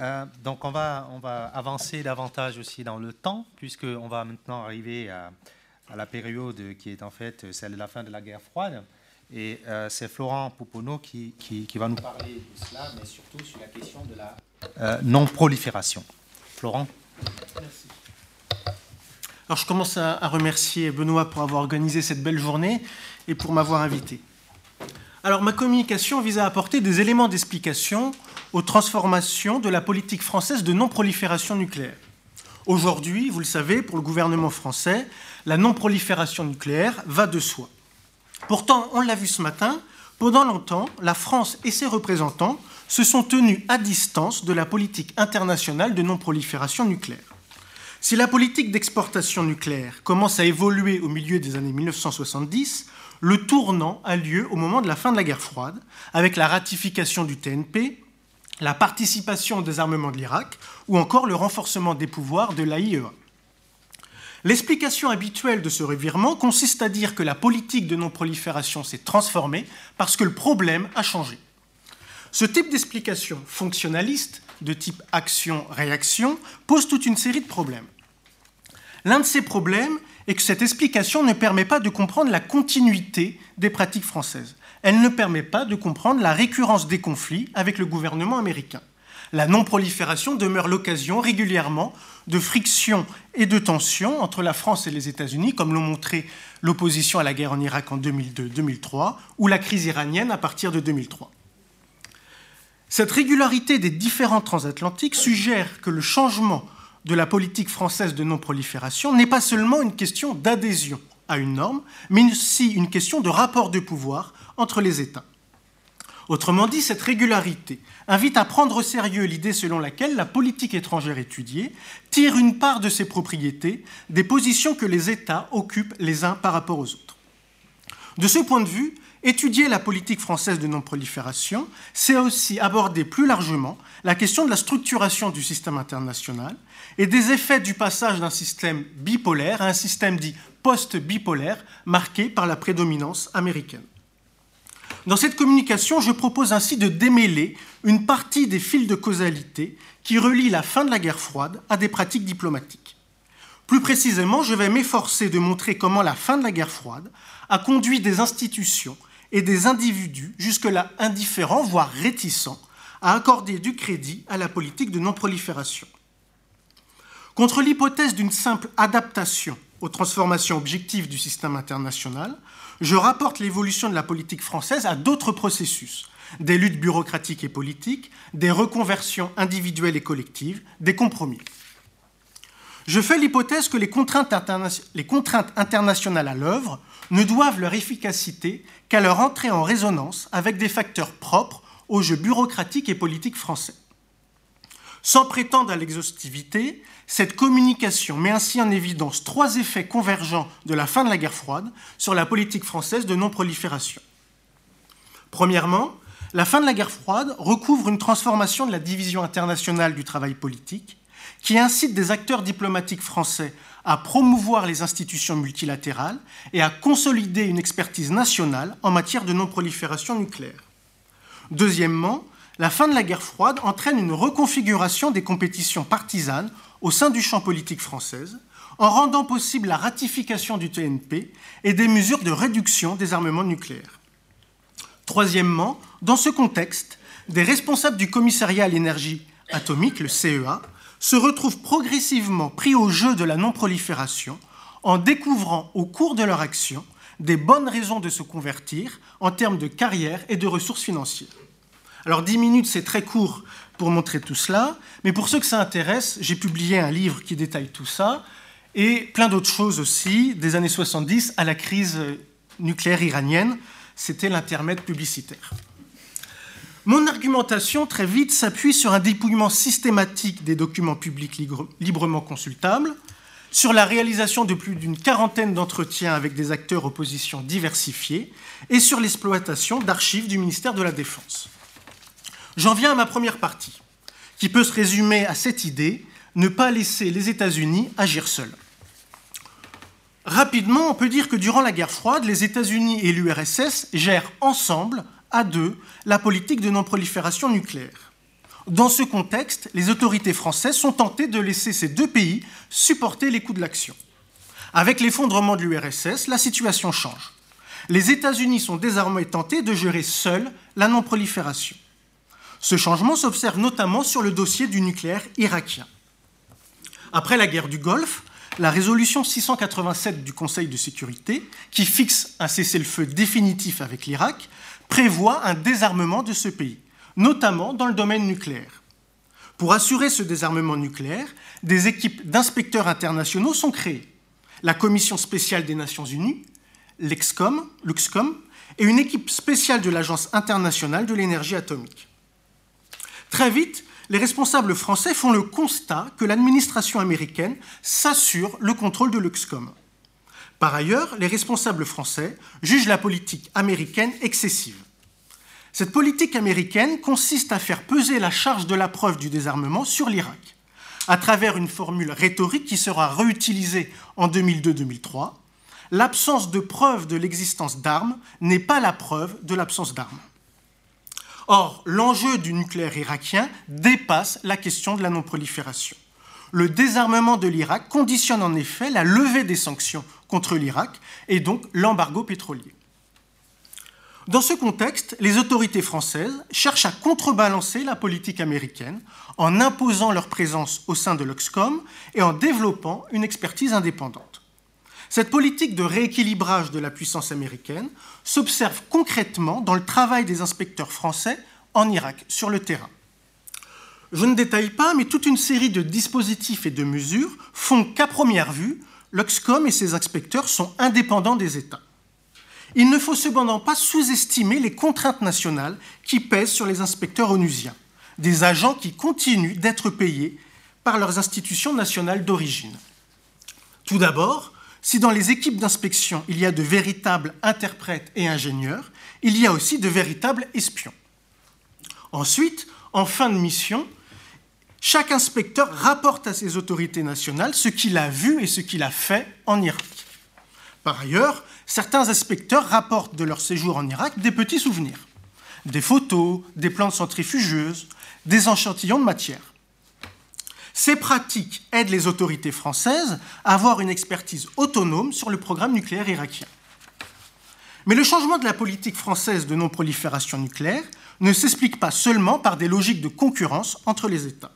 Euh, donc on va, on va avancer davantage aussi dans le temps, puisqu'on va maintenant arriver à, la période qui est en fait celle de la fin de la guerre froide. Et euh, c'est Florent Pouponneau qui, qui, va nous parler de cela, mais surtout sur la question de la euh, non-prolifération. Florent? Merci. Alors je commence à remercier Benoît pour avoir organisé cette belle journée et pour m'avoir invité. Alors ma communication vise à apporter des éléments d'explication aux transformations de la politique française de non-prolifération nucléaire. Aujourd'hui, vous le savez, pour le gouvernement français, la non-prolifération nucléaire va de soi. Pourtant, on l'a vu ce matin, pendant longtemps, la France et ses représentants se sont tenus à distance de la politique internationale de non-prolifération nucléaire. Si la politique d'exportation nucléaire commence à évoluer au milieu des années 1970, le tournant a lieu au moment de la fin de la guerre froide, avec la ratification du TNP la participation au désarmement de l'Irak ou encore le renforcement des pouvoirs de l'AIEA. L'explication habituelle de ce revirement consiste à dire que la politique de non-prolifération s'est transformée parce que le problème a changé. Ce type d'explication fonctionnaliste, de type action-réaction, pose toute une série de problèmes. L'un de ces problèmes est que cette explication ne permet pas de comprendre la continuité des pratiques françaises elle ne permet pas de comprendre la récurrence des conflits avec le gouvernement américain. La non-prolifération demeure l'occasion régulièrement de frictions et de tensions entre la France et les États-Unis, comme l'ont montré l'opposition à la guerre en Irak en 2002-2003 ou la crise iranienne à partir de 2003. Cette régularité des différents transatlantiques suggère que le changement de la politique française de non-prolifération n'est pas seulement une question d'adhésion à une norme, mais aussi une question de rapport de pouvoir entre les États. Autrement dit, cette régularité invite à prendre au sérieux l'idée selon laquelle la politique étrangère étudiée tire une part de ses propriétés des positions que les États occupent les uns par rapport aux autres. De ce point de vue, étudier la politique française de non-prolifération, c'est aussi aborder plus largement la question de la structuration du système international et des effets du passage d'un système bipolaire à un système dit post-bipolaire marqué par la prédominance américaine. Dans cette communication, je propose ainsi de démêler une partie des fils de causalité qui relient la fin de la guerre froide à des pratiques diplomatiques. Plus précisément, je vais m'efforcer de montrer comment la fin de la guerre froide a conduit des institutions et des individus jusque-là indifférents, voire réticents, à accorder du crédit à la politique de non-prolifération. Contre l'hypothèse d'une simple adaptation aux transformations objectives du système international, je rapporte l'évolution de la politique française à d'autres processus, des luttes bureaucratiques et politiques, des reconversions individuelles et collectives, des compromis. Je fais l'hypothèse que les contraintes, les contraintes internationales à l'œuvre ne doivent leur efficacité qu'à leur entrée en résonance avec des facteurs propres au jeu bureaucratique et politique français. Sans prétendre à l'exhaustivité, cette communication met ainsi en évidence trois effets convergents de la fin de la guerre froide sur la politique française de non-prolifération. Premièrement, la fin de la guerre froide recouvre une transformation de la division internationale du travail politique qui incite des acteurs diplomatiques français à promouvoir les institutions multilatérales et à consolider une expertise nationale en matière de non-prolifération nucléaire. Deuxièmement, la fin de la guerre froide entraîne une reconfiguration des compétitions partisanes au sein du champ politique français, en rendant possible la ratification du TNP et des mesures de réduction des armements nucléaires. Troisièmement, dans ce contexte, des responsables du commissariat à l'énergie atomique, le CEA, se retrouvent progressivement pris au jeu de la non-prolifération en découvrant au cours de leur action des bonnes raisons de se convertir en termes de carrière et de ressources financières. Alors 10 minutes, c'est très court pour montrer tout cela, mais pour ceux que ça intéresse, j'ai publié un livre qui détaille tout ça, et plein d'autres choses aussi, des années 70 à la crise nucléaire iranienne. C'était l'intermède publicitaire. Mon argumentation, très vite, s'appuie sur un dépouillement systématique des documents publics librement consultables, sur la réalisation de plus d'une quarantaine d'entretiens avec des acteurs opposition diversifiés et sur l'exploitation d'archives du ministère de la Défense. J'en viens à ma première partie, qui peut se résumer à cette idée, ne pas laisser les États-Unis agir seuls. Rapidement, on peut dire que durant la guerre froide, les États-Unis et l'URSS gèrent ensemble, à deux, la politique de non-prolifération nucléaire. Dans ce contexte, les autorités françaises sont tentées de laisser ces deux pays supporter les coûts de l'action. Avec l'effondrement de l'URSS, la situation change. Les États-Unis sont désormais tentés de gérer seuls la non-prolifération. Ce changement s'observe notamment sur le dossier du nucléaire irakien. Après la guerre du Golfe, la résolution 687 du Conseil de sécurité, qui fixe un cessez-le-feu définitif avec l'Irak, prévoit un désarmement de ce pays, notamment dans le domaine nucléaire. Pour assurer ce désarmement nucléaire, des équipes d'inspecteurs internationaux sont créées. La Commission spéciale des Nations Unies, l'EXCOM, l'UXCOM, et une équipe spéciale de l'Agence internationale de l'énergie atomique. Très vite, les responsables français font le constat que l'administration américaine s'assure le contrôle de l'UXCOM. Par ailleurs, les responsables français jugent la politique américaine excessive. Cette politique américaine consiste à faire peser la charge de la preuve du désarmement sur l'Irak, à travers une formule rhétorique qui sera réutilisée en 2002-2003. L'absence de preuve de l'existence d'armes n'est pas la preuve de l'absence d'armes. Or, l'enjeu du nucléaire irakien dépasse la question de la non-prolifération. Le désarmement de l'Irak conditionne en effet la levée des sanctions contre l'Irak et donc l'embargo pétrolier. Dans ce contexte, les autorités françaises cherchent à contrebalancer la politique américaine en imposant leur présence au sein de l'Oxcom et en développant une expertise indépendante. Cette politique de rééquilibrage de la puissance américaine s'observe concrètement dans le travail des inspecteurs français en Irak, sur le terrain. Je ne détaille pas, mais toute une série de dispositifs et de mesures font qu'à première vue, l'Oxcom et ses inspecteurs sont indépendants des États. Il ne faut cependant pas sous-estimer les contraintes nationales qui pèsent sur les inspecteurs onusiens, des agents qui continuent d'être payés par leurs institutions nationales d'origine. Tout d'abord, si dans les équipes d'inspection il y a de véritables interprètes et ingénieurs, il y a aussi de véritables espions. Ensuite, en fin de mission, chaque inspecteur rapporte à ses autorités nationales ce qu'il a vu et ce qu'il a fait en Irak. Par ailleurs, certains inspecteurs rapportent de leur séjour en Irak des petits souvenirs, des photos, des plantes centrifugeuses, des échantillons de matière. Ces pratiques aident les autorités françaises à avoir une expertise autonome sur le programme nucléaire irakien. Mais le changement de la politique française de non-prolifération nucléaire ne s'explique pas seulement par des logiques de concurrence entre les États.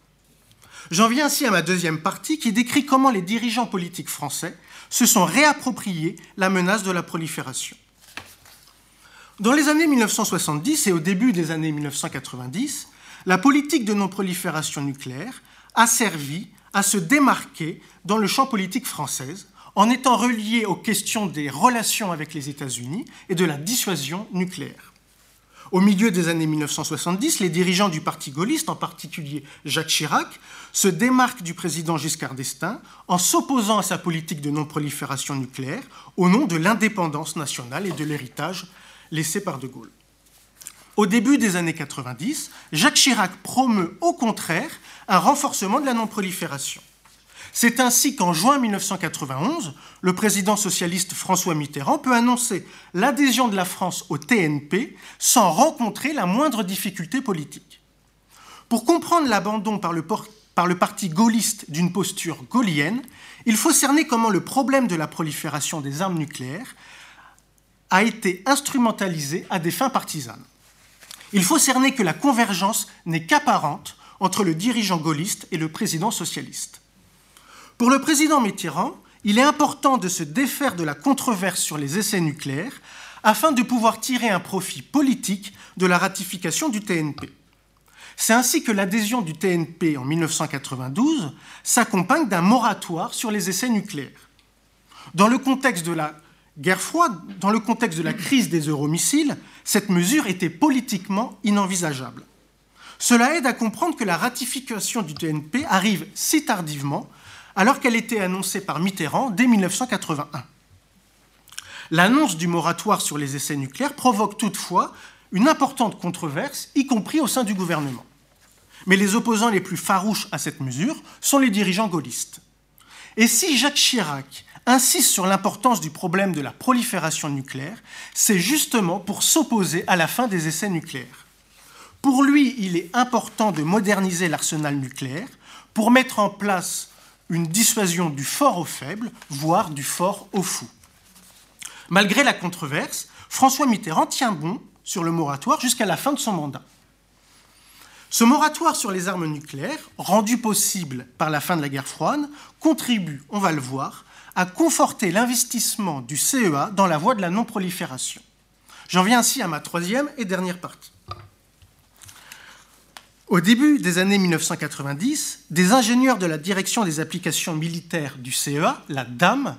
J'en viens ainsi à ma deuxième partie qui décrit comment les dirigeants politiques français se sont réappropriés la menace de la prolifération. Dans les années 1970 et au début des années 1990, la politique de non-prolifération nucléaire a servi à se démarquer dans le champ politique français en étant relié aux questions des relations avec les États-Unis et de la dissuasion nucléaire. Au milieu des années 1970, les dirigeants du Parti gaulliste, en particulier Jacques Chirac, se démarquent du président Giscard d'Estaing en s'opposant à sa politique de non-prolifération nucléaire au nom de l'indépendance nationale et de l'héritage laissé par De Gaulle. Au début des années 90, Jacques Chirac promeut au contraire un renforcement de la non-prolifération. C'est ainsi qu'en juin 1991, le président socialiste François Mitterrand peut annoncer l'adhésion de la France au TNP sans rencontrer la moindre difficulté politique. Pour comprendre l'abandon par le, par le parti gaulliste d'une posture gaullienne, il faut cerner comment le problème de la prolifération des armes nucléaires a été instrumentalisé à des fins partisanes il faut cerner que la convergence n'est qu'apparente entre le dirigeant gaulliste et le président socialiste. Pour le président Mitterrand, il est important de se défaire de la controverse sur les essais nucléaires afin de pouvoir tirer un profit politique de la ratification du TNP. C'est ainsi que l'adhésion du TNP en 1992 s'accompagne d'un moratoire sur les essais nucléaires. Dans le contexte de la guerre froide, dans le contexte de la crise des euromissiles, cette mesure était politiquement inenvisageable. Cela aide à comprendre que la ratification du TNP arrive si tardivement, alors qu'elle était annoncée par Mitterrand dès 1981. L'annonce du moratoire sur les essais nucléaires provoque toutefois une importante controverse, y compris au sein du gouvernement. Mais les opposants les plus farouches à cette mesure sont les dirigeants gaullistes. Et si Jacques Chirac insiste sur l'importance du problème de la prolifération nucléaire, c'est justement pour s'opposer à la fin des essais nucléaires. Pour lui, il est important de moderniser l'arsenal nucléaire pour mettre en place une dissuasion du fort au faible, voire du fort au fou. Malgré la controverse, François Mitterrand tient bon sur le moratoire jusqu'à la fin de son mandat. Ce moratoire sur les armes nucléaires, rendu possible par la fin de la guerre froide, contribue, on va le voir, à conforter l'investissement du CEA dans la voie de la non-prolifération. J'en viens ainsi à ma troisième et dernière partie. Au début des années 1990, des ingénieurs de la direction des applications militaires du CEA, la DAM,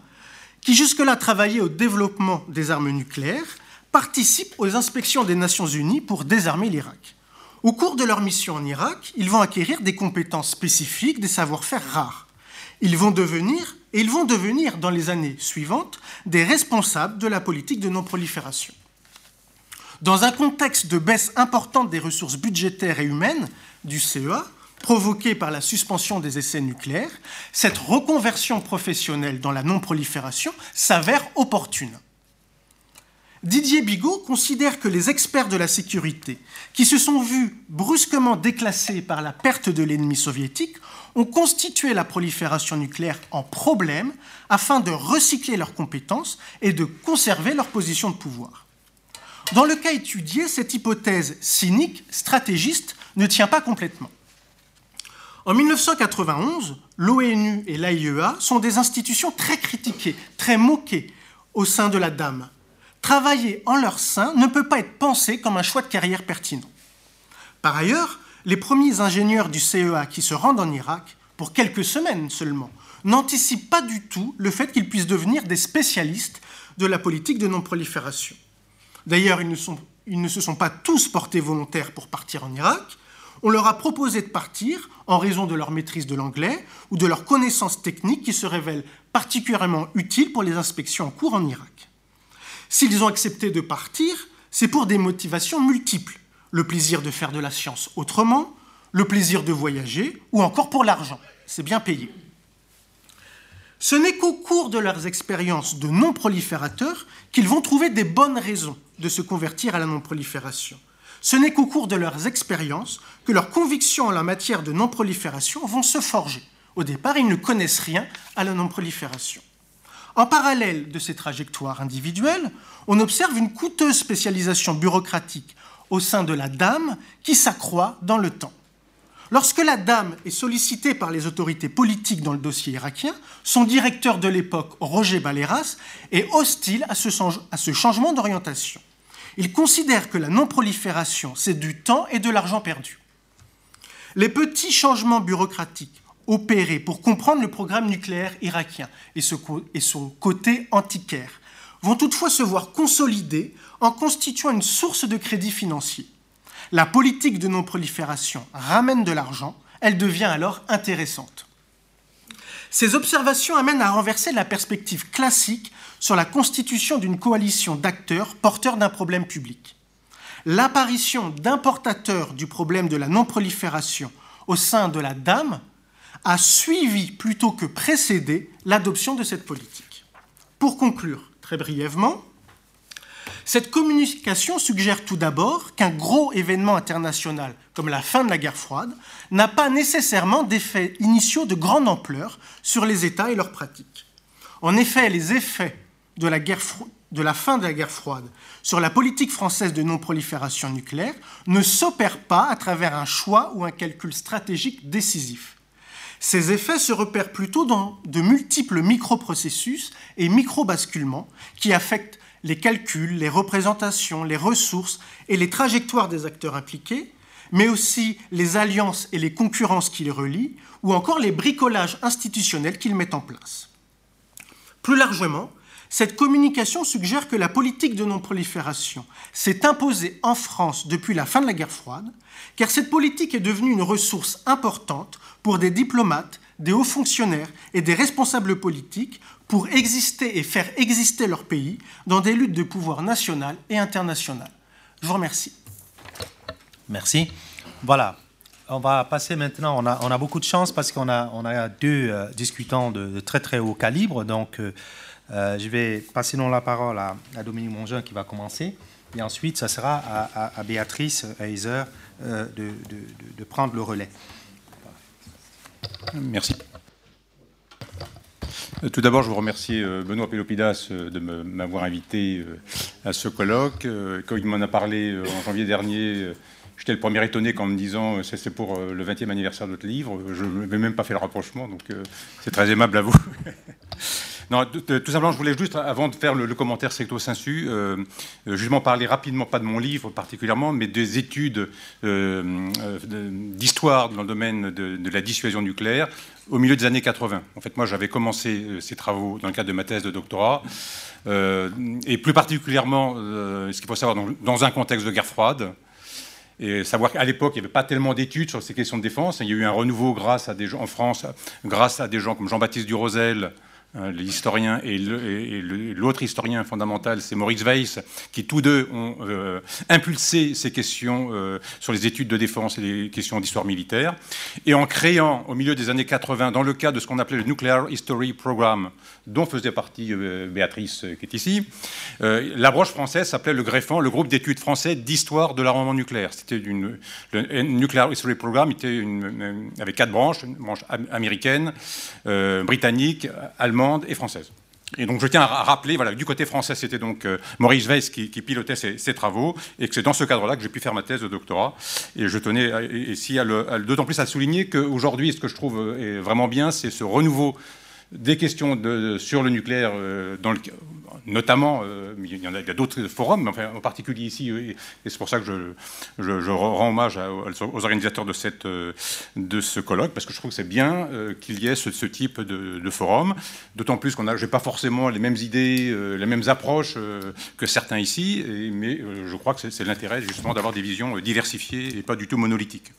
qui jusque-là travaillaient au développement des armes nucléaires, participent aux inspections des Nations Unies pour désarmer l'Irak. Au cours de leur mission en Irak, ils vont acquérir des compétences spécifiques, des savoir-faire rares. Ils vont devenir, et ils vont devenir dans les années suivantes, des responsables de la politique de non-prolifération. Dans un contexte de baisse importante des ressources budgétaires et humaines du CEA, provoquée par la suspension des essais nucléaires, cette reconversion professionnelle dans la non-prolifération s'avère opportune. Didier Bigot considère que les experts de la sécurité, qui se sont vus brusquement déclassés par la perte de l'ennemi soviétique, ont constitué la prolifération nucléaire en problème afin de recycler leurs compétences et de conserver leur position de pouvoir. Dans le cas étudié, cette hypothèse cynique, stratégiste, ne tient pas complètement. En 1991, l'ONU et l'AIEA sont des institutions très critiquées, très moquées au sein de la DAME travailler en leur sein ne peut pas être pensé comme un choix de carrière pertinent. Par ailleurs, les premiers ingénieurs du CEA qui se rendent en Irak, pour quelques semaines seulement, n'anticipent pas du tout le fait qu'ils puissent devenir des spécialistes de la politique de non-prolifération. D'ailleurs, ils, ne se sont pas tous portés volontaires pour partir en Irak. On leur a proposé de partir en raison de leur maîtrise de l'anglais ou de leurs connaissances techniques qui se révèlent particulièrement utiles pour les inspections en cours en Irak. S'ils ont accepté de partir, c'est pour des motivations multiples. Le plaisir de faire de la science autrement, le plaisir de voyager, ou encore pour l'argent. C'est bien payé. Ce n'est qu'au cours de leurs expériences de non-proliférateurs qu'ils vont trouver des bonnes raisons de se convertir à la non-prolifération. Ce n'est qu'au cours de leurs expériences que leurs convictions en la matière de non-prolifération vont se forger. Au départ, ils ne connaissent rien à la non-prolifération. En parallèle de ces trajectoires individuelles, on observe une coûteuse spécialisation bureaucratique au sein de la dame qui s'accroît dans le temps. Lorsque la dame est sollicitée par les autorités politiques dans le dossier irakien, son directeur de l'époque, Roger Baleras, est hostile à ce, changement d'orientation. Il considère que la non-prolifération, c'est du temps et de l'argent perdu. Les petits changements bureaucratiques opérés pour comprendre le programme nucléaire irakien et, son côté antiquaire vont toutefois se voir consolidés en constituant une source de crédit financier. La politique de non-prolifération ramène de l'argent, elle devient alors intéressante. Ces observations amènent à renverser la perspective classique sur la constitution d'une coalition d'acteurs porteurs d'un problème public. L'apparition d'importateurs du problème de la non-prolifération au sein de la DAM a suivi plutôt que précédé l'adoption de cette politique. Pour conclure, très brièvement, cette communication suggère tout d'abord qu'un gros événement international comme la fin de la guerre froide n'a pas nécessairement d'effets initiaux de grande ampleur sur les États et leurs pratiques. En effet, les effets de la, fin de la guerre froide sur la politique française de non-prolifération nucléaire ne s'opèrent pas à travers un choix ou un calcul stratégique décisif. Ces effets se repèrent plutôt dans de multiples microprocessus et micro-basculements qui affectent les calculs, les représentations, les ressources et les trajectoires des acteurs impliqués, mais aussi les alliances et les concurrences qui les relient, ou encore les bricolages institutionnels qu'ils mettent en place. Plus largement, cette communication suggère que la politique de non-prolifération s'est imposée en France depuis la fin de la guerre froide, car cette politique est devenue une ressource importante pour des diplomates, des hauts fonctionnaires et des responsables politiques pour exister et faire exister leur pays dans des luttes de pouvoir national et international. Je vous remercie. Merci. Voilà. On va passer maintenant, on a, beaucoup de chance parce qu'on a, deux euh, discutants de, très très haut calibre. Donc, euh, je vais passer dans la parole à, Dominique Mongeon qui va commencer. Et ensuite, ça sera à, Béatrice Heiser de, de, prendre le relais. Merci. Tout d'abord, je vous remercie Benoît Pélopidas de m'avoir invité à ce colloque. Quand il m'en a parlé en janvier dernier, J'étais le premier étonné en me disant euh, c'est pour euh, le 20e anniversaire de votre livre. Je n'avais même pas fait le rapprochement, donc euh, c'est très aimable à vous. non, tout, simplement, je voulais juste, avant de faire le, commentaire secto sensu, euh, justement parler rapidement, pas de mon livre particulièrement, mais des études d'histoire dans le domaine de, la dissuasion nucléaire au milieu des années 80. En fait, moi, j'avais commencé ces travaux dans le cadre de ma thèse de doctorat. et plus particulièrement, ce qu'il faut savoir, dans un contexte de guerre froide, et savoir qu'à l'époque, il n'y avait pas tellement d'études sur ces questions de défense. Il y a eu un renouveau grâce à des gens en France, grâce à des gens comme Jean-Baptiste Durosel, l'historien et l'autre historien fondamental, c'est Maurice Weiss, qui tous deux ont euh, impulsé ces questions euh, sur les études de défense et les questions d'histoire militaire. Et en créant, au milieu des années 80, dans le cadre de ce qu'on appelait le Nuclear History Program, dont faisait partie euh, Béatrice, qui est ici, la branche française s'appelait le Greffan, le groupe d'études français d'histoire de l'armement nucléaire. C'était une, le Nuclear History Program était une, avait quatre branches, une branche américaine, britannique, allemande, et française. Et donc je tiens à rappeler, voilà, du côté français, c'était donc euh, Maurice Weiss qui, pilotait ces, travaux, et que c'est dans ce cadre-là que j'ai pu faire ma thèse de doctorat. Et je tenais ici d'autant plus à souligner qu'aujourd'hui, ce que je trouve euh, vraiment bien, c'est ce renouveau des questions sur le nucléaire, euh, notamment, euh, il y en a, d'autres forums, mais en particulier ici, et c'est pour ça que je, rends hommage aux organisateurs euh, de ce colloque, parce que je trouve que c'est bien qu'il y ait ce, type de, forum, d'autant plus qu'on n'a pas forcément les mêmes idées, les mêmes approches que certains ici, mais je crois que c'est l'intérêt justement d'avoir des visions diversifiées et pas du tout monolithiques.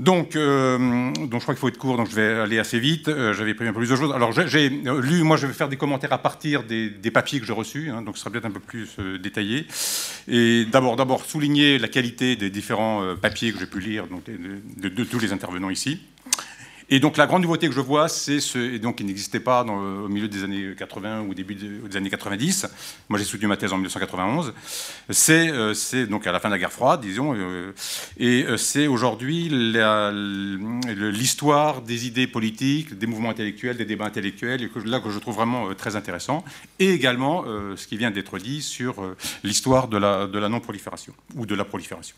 Donc, euh, donc je crois qu'il faut être court, donc je vais aller assez vite. Euh, j'avais pris un peu plus de choses. Alors j'ai lu, moi je vais faire des commentaires à partir des, papiers que j'ai reçus, hein, donc ce sera peut-être un peu plus euh, détaillé. Et d'abord, souligner la qualité des différents papiers que j'ai pu lire de, tous les intervenants ici. Et donc la grande nouveauté que je vois, c'est ce, donc qui n'existait pas au milieu des années 80 ou début des années 90. Moi, j'ai soutenu ma thèse en 1991. C'est, c'est donc à la fin de la guerre froide, disons, euh, et euh, c'est aujourd'hui l'histoire des idées politiques, des mouvements intellectuels, des débats intellectuels, que, là que je trouve vraiment euh, très intéressant, et également ce qui vient d'être dit sur l'histoire de la non-prolifération ou de la prolifération.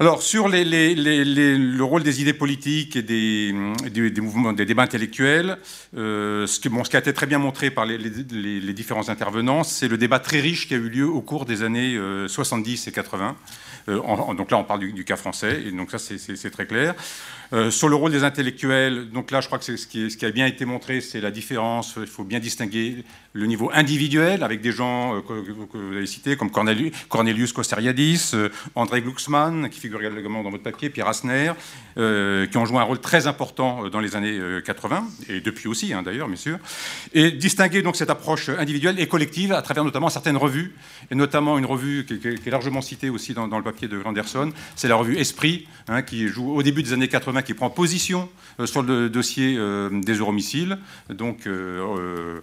Alors, sur le rôle des idées politiques et des, débats intellectuels, euh, ce, qui a été très bien montré par les, différents intervenants, c'est le débat très riche qui a eu lieu au cours des années 70 euh, et 80. Euh, donc là, on parle du, cas français, et donc ça, c'est très clair. Euh, sur le rôle des intellectuels, donc là, je crois que ce qui, a bien été montré, c'est la différence. Il faut bien distinguer le niveau individuel avec des gens euh, que, vous avez cités, comme Cornelius, Cornelius Kosteriadis, André Glucksmann, qui figure également dans votre papier, Pierre Asner, qui ont joué un rôle très important dans les années 80, et depuis aussi, hein, d'ailleurs, bien sûr. Et distinguer donc cette approche individuelle et collective à travers notamment certaines revues, et notamment une revue qui, est largement citée aussi dans, dans le papier de Granderson, c'est la revue Esprit, hein, qui joue au début des années 80, qui prend position euh, sur le dossier euh, des euromissiles, donc euh,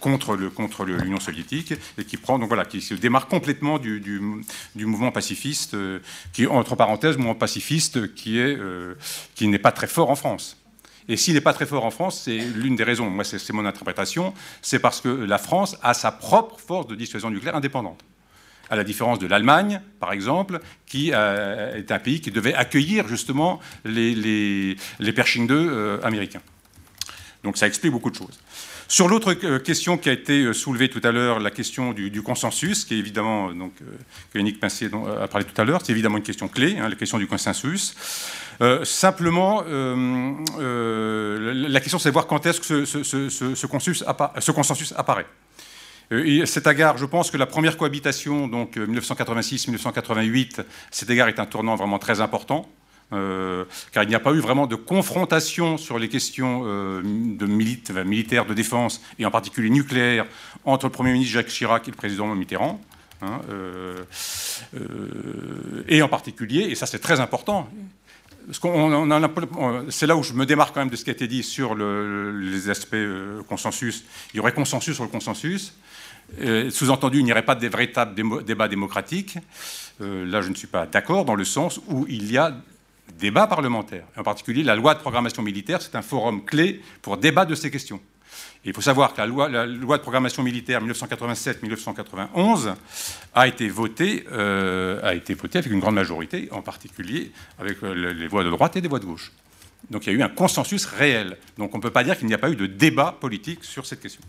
contre le contre l'Union soviétique, et qui prend donc voilà, qui se démarque complètement du, du, mouvement pacifiste, qui entre parenthèses, mouvement pacifiste qui est qui n'est pas très fort en France. Et s'il n'est pas très fort en France, c'est l'une des raisons, moi c'est mon interprétation, c'est parce que la France a sa propre force de dissuasion nucléaire indépendante à la différence de l'Allemagne, par exemple, qui euh, est un pays qui devait accueillir justement les, les, Pershing 2 euh, américains. Donc ça explique beaucoup de choses. Sur l'autre euh, question qui a été soulevée tout à l'heure, la question du, consensus, qui est évidemment, donc, que Yannick Pincé a parlé tout à l'heure, c'est évidemment une question clé, hein, la question du consensus. simplement, la question c'est de voir quand est-ce que ce consensus apparaît. Euh, et cet égard, je pense que la première cohabitation, donc 1986-1988, euh, cet égard est un tournant vraiment très important. Euh, car il n'y a pas eu vraiment de confrontation sur les questions militaires de défense, et en particulier nucléaire, entre le Premier ministre Jacques Chirac et le président Mitterrand. Hein, et en particulier, et ça c'est très important, c'est là où je me démarque quand même de ce qui a été dit sur les aspects euh, consensus. Il y aurait consensus sur le consensus. Euh, sous-entendu, il n'y aurait pas de véritable débat démocratique. Euh, là, je ne suis pas d'accord dans le sens où il y a débat parlementaire. En particulier, la loi de programmation militaire, c'est un forum clé pour débattre de ces questions il faut savoir que la loi, de programmation militaire 1987-1991 a été votée, euh, a été votée avec une grande majorité, en particulier avec euh, les voix de droite et des voix de gauche. Donc il y a eu un consensus réel. Donc on ne peut pas dire qu'il n'y a pas eu de débat politique sur cette question.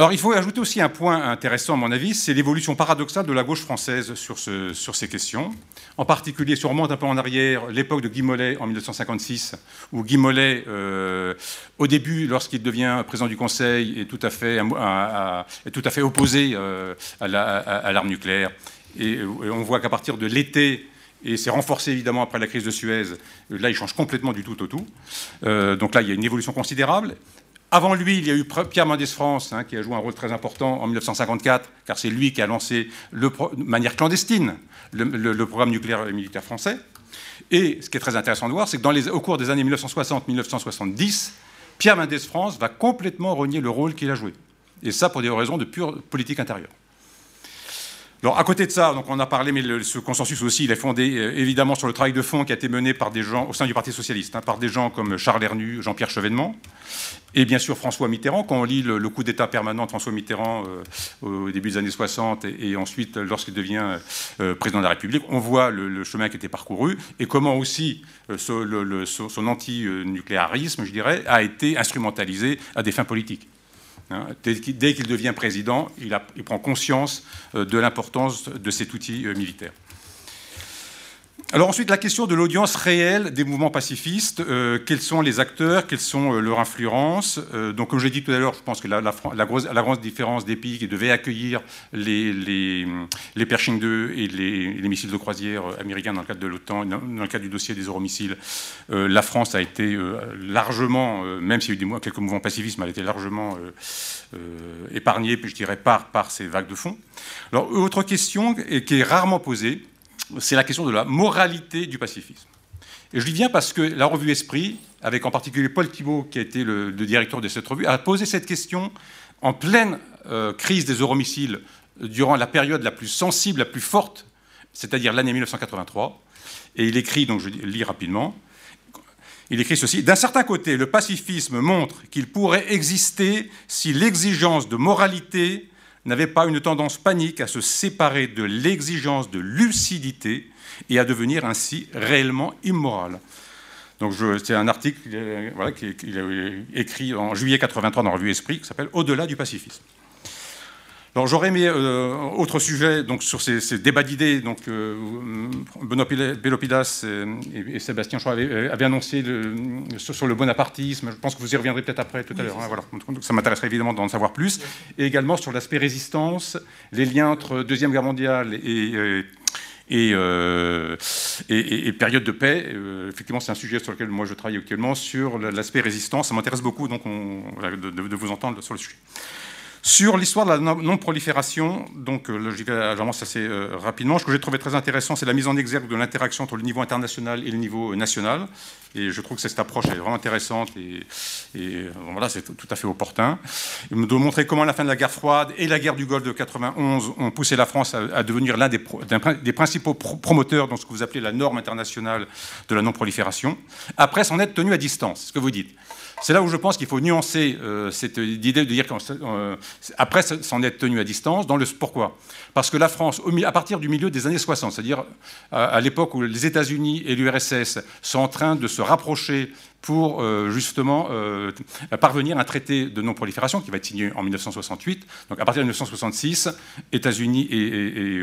Alors il faut ajouter aussi un point intéressant à mon avis, c'est l'évolution paradoxale de la gauche française sur, ces questions. En particulier, si on remonte un peu en arrière, l'époque de Guy Mollet en 1956, où Guy Mollet, euh, au début, lorsqu'il devient président du Conseil, est tout à fait, opposé euh, à l'arme nucléaire. Et, on voit qu'à partir de l'été, et c'est renforcé évidemment après la crise de Suez. Là, il change complètement du tout au tout. Euh, donc là, il y a une évolution considérable. Avant lui, il y a eu Pierre Mendès France, hein, qui a joué un rôle très important en 1954, car c'est lui qui a lancé de manière clandestine le, programme nucléaire et militaire français. Et ce qui est très intéressant de voir, c'est que au cours des années 1960-1970, Pierre Mendès France va complètement renier le rôle qu'il a joué. Et ça pour des raisons de pure politique intérieure. Alors, à côté de ça, donc on a parlé, mais ce consensus aussi, il est fondé euh, évidemment sur le travail de fond qui a été mené par des gens au sein du Parti socialiste, hein, par des gens comme Charles Hernu, Jean-Pierre Chevènement, et bien sûr François Mitterrand. Quand on lit le, coup d'État permanent de François Mitterrand euh, au début des années 60 et, ensuite lorsqu'il devient euh, président de la République, on voit le, chemin qui a été parcouru et comment aussi son anti-nucléarisme, je dirais, a été instrumentalisé à des fins politiques. Hein, dès qu'il devient président, il, prend conscience euh, de l'importance de cet outil euh, militaire. Alors ensuite, la question de l'audience réelle des mouvements pacifistes. Euh, quels sont les acteurs Quelles sont euh, leurs influences euh, Donc, comme je l'ai dit tout à l'heure, je pense que la, la, grosse, différence des pays qui devaient accueillir les, Pershing 2 et les, missiles de croisière américains dans le cadre de l'OTAN, dans, le cadre du dossier des euromissiles, la France a été largement, même s'il y a eu quelques mouvements pacifistes, elle a été largement épargnée, je dirais, par, par ces vagues de fond. Alors, autre question qui est rarement posée, c'est la question de la moralité du pacifisme. Et je dis viens parce que la revue Esprit, avec en particulier Paul Thibault, qui a été le, directeur de cette revue, a posé cette question en pleine euh, crise des euromissiles durant la période la plus sensible, la plus forte, c'est-à-dire l'année 1983. Et il écrit, donc je lis rapidement, il écrit ceci, D'un certain côté, le pacifisme montre qu'il pourrait exister si l'exigence de moralité n'avait pas une tendance panique à se séparer de l'exigence de lucidité et à devenir ainsi réellement immoral. Donc c'est un article voilà, qu'il a écrit en juillet 83 dans la revue Esprit qui s'appelle Au-delà du pacifisme. Alors j'aurais aimé euh, autre sujet donc sur ces, débats d'idées. Donc euh, Benoît et, Sébastien Choix avaient, annoncé sur, le bonapartisme. Je pense que vous y reviendrez peut-être après tout à l'heure. Hein, voilà. Donc, ça m'intéresserait évidemment d'en savoir plus. Et également sur l'aspect résistance, les liens entre deuxième guerre mondiale et, euh, et, et, période de paix. effectivement, c'est un sujet sur lequel moi je travaille actuellement, sur l'aspect résistance. Ça m'intéresse beaucoup donc on, de, de, vous entendre sur le sujet. Sur l'histoire de la non-prolifération, donc euh, j'avance assez euh, rapidement. Ce que j'ai trouvé très intéressant, c'est la mise en exergue de l'interaction entre le niveau international et le niveau euh, national. Et je trouve que cette approche est vraiment intéressante et, voilà, c'est tout à fait opportun. Il doit montrer comment la fin de la guerre froide et la guerre du Golfe de 91 ont poussé la France à, devenir l'un des, des, principaux promoteurs dans ce que vous appelez la norme internationale de la non-prolifération, après s'en être tenu à distance, ce que vous dites. C'est là où je pense qu'il faut nuancer euh, cette idée de dire qu'après euh, s'en être tenu à distance. Dans le, pourquoi? Parce que la France, à partir du milieu des années 60, c'est-à-dire à, l'époque où les États-Unis et l'URSS sont en train de se rapprocher pour euh, justement parvenir à un traité de non-prolifération qui va être signé en 1968. Donc à partir de 1966, États-Unis et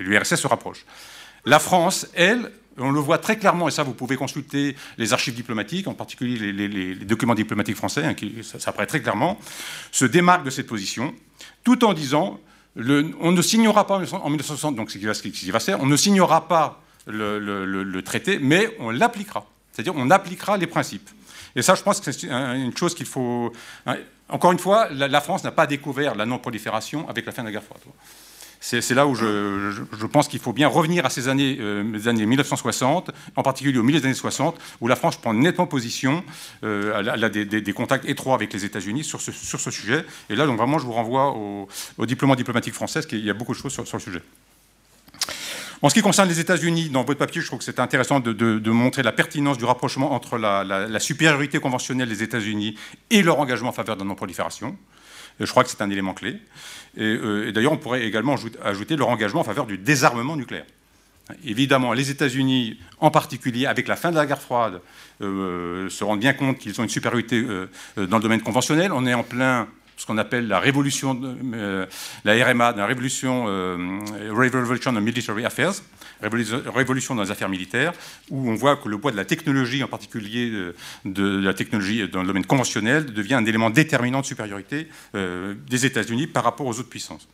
l'URSS se rapprochent. La France, elle, on le voit très clairement, et ça vous pouvez consulter les archives diplomatiques, en particulier les, documents diplomatiques français, hein, qui, ça, apparaît très clairement, se démarquent de cette position, tout en disant on ne signera pas en 1960, donc ce qui va, faire, on ne signera pas le, traité, mais on l'appliquera. C'est-à-dire on appliquera les principes. Et ça, je pense que c'est une chose qu'il faut. Encore une fois, la, France n'a pas découvert la non-prolifération avec la fin de la guerre froide. C'est là où je, pense qu'il faut bien revenir à ces années, euh, années 1960, en particulier au milieu des années 60, où la France prend nettement position, euh, elle a des, contacts étroits avec les États-Unis sur ce, sujet. Et là, donc vraiment, je vous renvoie au, au diplôme diplomatique français, parce qu'il y a beaucoup de choses sur, le sujet. En ce qui concerne les États-Unis, dans votre papier, je trouve que c'est intéressant de, montrer la pertinence du rapprochement entre la, supériorité conventionnelle des États-Unis et leur engagement en faveur de la non-prolifération. Je crois que c'est un élément clé. Euh, et, d'ailleurs, on pourrait également ajouter leur engagement en faveur du désarmement nucléaire. Évidemment, les États-Unis, en particulier avec la fin de la guerre froide, euh, se rendent bien compte qu'ils ont une supériorité euh, dans le domaine conventionnel. On est en plein ce qu'on appelle la révolution, euh, la RMA, la révolution, euh, Revolution of Military Affairs, révolution dans les affaires militaires, où on voit que le poids de la technologie, en particulier euh, de, la technologie dans le domaine conventionnel, devient un élément déterminant de supériorité des États-Unis par rapport aux autres puissances.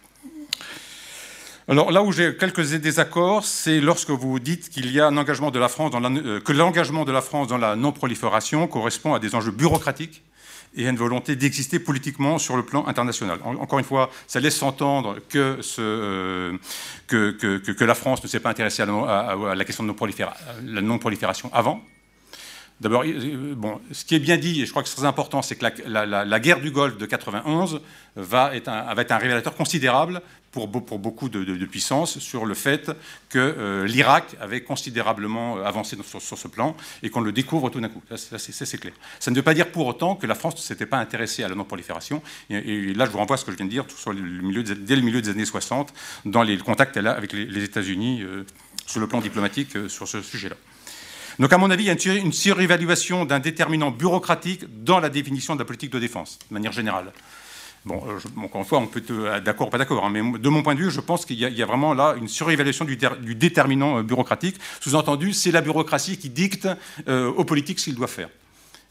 Alors là où j'ai quelques désaccords, c'est lorsque vous dites qu'il y a un engagement de la France dans que l'engagement de la France dans la non-prolifération correspond à des enjeux bureaucratiques et à une volonté d'exister politiquement sur le plan international. encore une fois, ça laisse entendre euh, que, la France ne s'est pas intéressée à, la question de la non-prolifération avant. D'abord, bon, ce qui est bien dit, et je crois que c'est très important, c'est que la, guerre du Golfe de 91 va être un, va être un révélateur considérable pour, beaucoup de, puissances sur le fait que euh, l'Irak avait considérablement euh, avancé sur, ce plan et qu'on le découvre tout d'un coup. Ça, c'est clair. Ça ne veut pas dire pour autant que la France ne s'était pas intéressée à la non-prolifération. Et, là, je vous renvoie à ce que je viens de dire milieu dès le milieu des années 60, dans les contacts qu'elle a avec les, États-Unis euh, sur le plan diplomatique sur ce sujet-là. Donc, à mon avis, il y a une surévaluation d'un déterminant bureaucratique dans la définition de la politique de défense, de manière générale. Bon, euh, encore une fois, on peut être euh, d'accord ou pas d'accord, hein, mais de mon point de vue, je pense qu'il y, a vraiment là une surévaluation du, déterminant euh, bureaucratique. Sous-entendu, c'est la bureaucratie qui dicte aux politiques ce qu'ils doivent faire.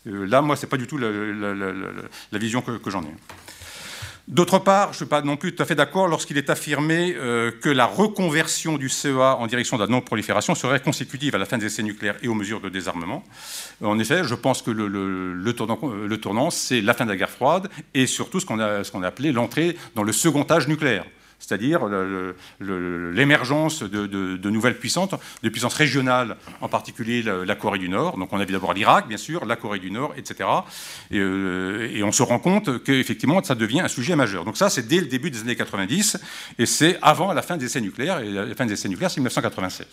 là, moi, ce n'est pas du tout la, vision que j'en ai. D'autre part, je ne suis pas non plus tout à fait d'accord lorsqu'il est affirmé euh, que la reconversion du CEA en direction de la non-prolifération serait consécutive à la fin des essais nucléaires et aux mesures de désarmement. En effet, je pense que le, tournant, c'est la fin de la guerre froide et surtout ce qu'on a, a, appelé l'entrée dans le second âge nucléaire c'est-à-dire l'émergence de, nouvelles puissances, de puissances régionales, en particulier la, Corée du Nord. Donc on a vu d'abord l'Irak, bien sûr, la Corée du Nord, etc. Euh, et, on se rend compte qu'effectivement, ça devient un sujet majeur. Donc ça, c'est dès le début des années 90, et c'est avant la fin des essais nucléaires, et la fin des essais nucléaires, c'est 1996.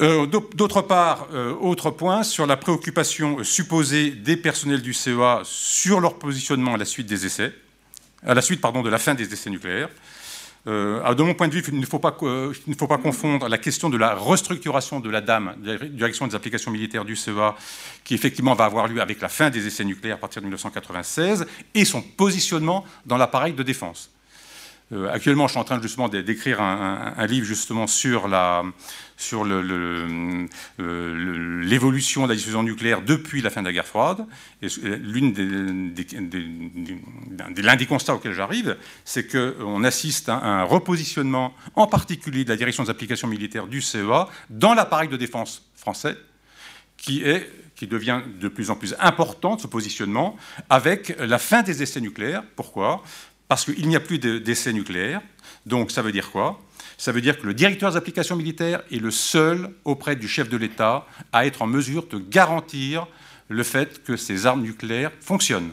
Euh, d'autre part, euh, autre point sur la préoccupation supposée des personnels du CEA sur leur positionnement à la suite des essais à la suite pardon, de la fin des essais nucléaires. Euh, de mon point de vue, il ne, faut pas, il ne faut pas confondre la question de la restructuration de la DAM, Direction des applications militaires du CEA, qui effectivement va avoir lieu avec la fin des essais nucléaires à partir de 1996, et son positionnement dans l'appareil de défense. Euh, actuellement, je suis en train justement d'écrire un, livre justement sur la sur euh, l'évolution de la diffusion nucléaire depuis la fin de la guerre froide. Et l'une des, l'un des constats auxquels j'arrive, c'est qu'on assiste à un repositionnement, en particulier de la direction des applications militaires du CEA, dans l'appareil de défense français, qui est qui devient de plus en plus important, ce positionnement, avec la fin des essais nucléaires. Pourquoi? Parce qu'il n'y a plus d'essais nucléaires. Donc ça veut dire quoi? Ça veut dire que le directeur des applications militaires est le seul auprès du chef de l'État à être en mesure de garantir le fait que ces armes nucléaires fonctionnent.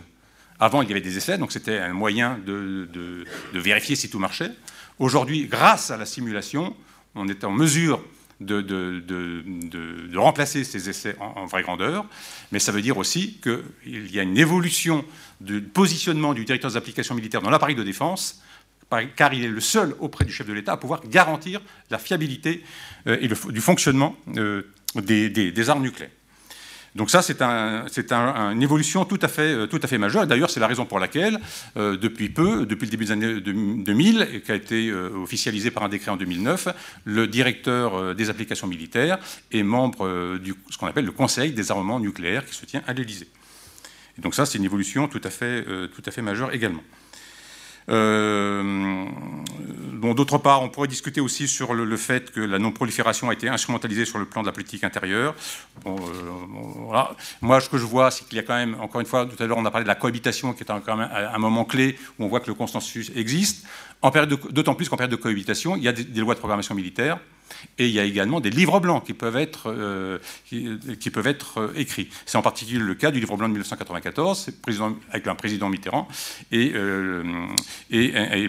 Avant, il y avait des essais, donc c'était un moyen de, vérifier si tout marchait. Aujourd'hui, grâce à la simulation, on est en mesure de, remplacer ces essais en, vraie grandeur, mais ça veut dire aussi qu'il y a une évolution du positionnement du directeur des applications militaires dans l'appareil de défense, car il est le seul auprès du chef de l'État à pouvoir garantir la fiabilité euh, et le, du fonctionnement euh, des armes nucléaires. Donc ça, c'est une évolution tout à fait, euh, majeure. D'ailleurs, c'est la raison pour laquelle, euh, depuis peu, depuis le début des années 2000, et qui a été euh, officialisé par un décret en 2009, le directeur des applications militaires est membre de ce qu'on appelle le Conseil des armements nucléaires qui se tient à l'Élysée. Donc ça, c'est une évolution tout à fait majeure également. Bon, d'autre part, on pourrait discuter aussi sur le, fait que la non-prolifération a été instrumentalisée sur le plan de la politique intérieure. Voilà. Moi, ce que je vois, c'est qu'il y a quand même, encore une fois, tout à l'heure, on a parlé de la cohabitation, qui est quand même un moment clé où on voit que le consensus existe. D'autant plus qu'en période de cohabitation, il y a des lois de programmation militaire et il y a également des livres blancs qui peuvent être, euh, être euh, écrits. C'est en particulier le cas du livre blanc de 1994, président, avec un président Mitterrand et, euh,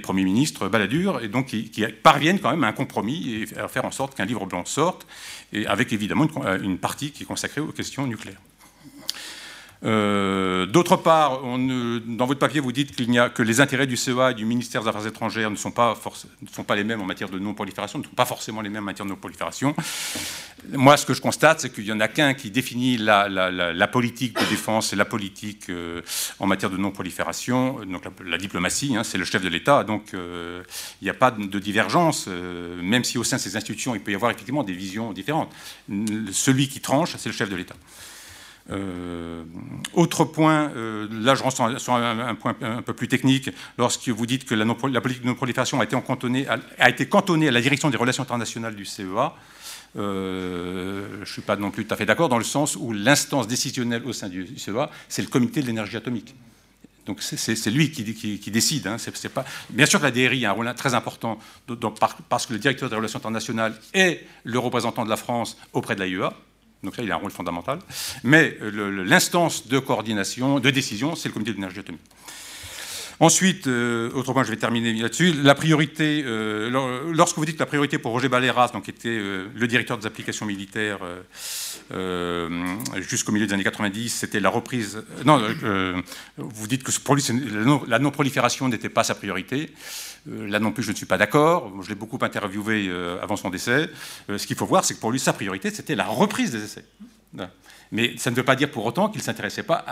Premier ministre Balladur, et donc qui, parviennent quand même à un compromis et à faire en sorte qu'un livre blanc sorte, avec évidemment une partie qui est consacrée aux questions nucléaires. Euh, d'autre part, dans votre papier, vous dites qu'il n'y a que les intérêts du CEA et du ministère des Affaires étrangères ne sont pas, les mêmes en matière de non-prolifération, ne sont pas forcément les mêmes en matière de non-prolifération. Moi, ce que je constate, c'est qu'il n'y en a qu'un qui définit la, politique de défense et la politique euh, en matière de non-prolifération, donc la, diplomatie, hein, c'est le chef de l'État, donc euh, il n'y a pas de, divergence, même si au sein de ces institutions, il peut y avoir effectivement des visions différentes. Celui qui tranche, c'est le chef de l'État. Euh, autre point, euh, là je rentre sur un, point un peu plus technique, lorsque vous dites que la, politique de non-prolifération a, été cantonnée à, la direction des relations internationales du CEA, euh, je ne suis pas non plus tout à fait d'accord dans le sens où l'instance décisionnelle au sein du CEA, c'est le comité de l'énergie atomique. Donc c'est lui qui, décide. Hein. Bien sûr que la DRI a un rôle très important parce que le directeur des relations internationales est le représentant de la France auprès de l'AIEA. Donc là, il a un rôle fondamental. Mais l'instance de coordination, de décision, c'est le comité d'énergie atomique. Ensuite, euh, autre point, je vais terminer là-dessus. La priorité, euh, lorsque vous dites que la priorité pour Roger Baléras, donc, qui était euh, le directeur des applications militaires jusqu'au milieu des années 90, c'était la reprise. non, vous dites que pour lui, la non-prolifération n'était pas sa priorité. Euh, là non plus, je ne suis pas d'accord. Je l'ai beaucoup interviewé euh, avant son décès. Euh, ce qu'il faut voir, c'est que pour lui, sa priorité, c'était la reprise des essais. Mais ça ne veut pas dire pour autant qu'il ne s'intéressait pas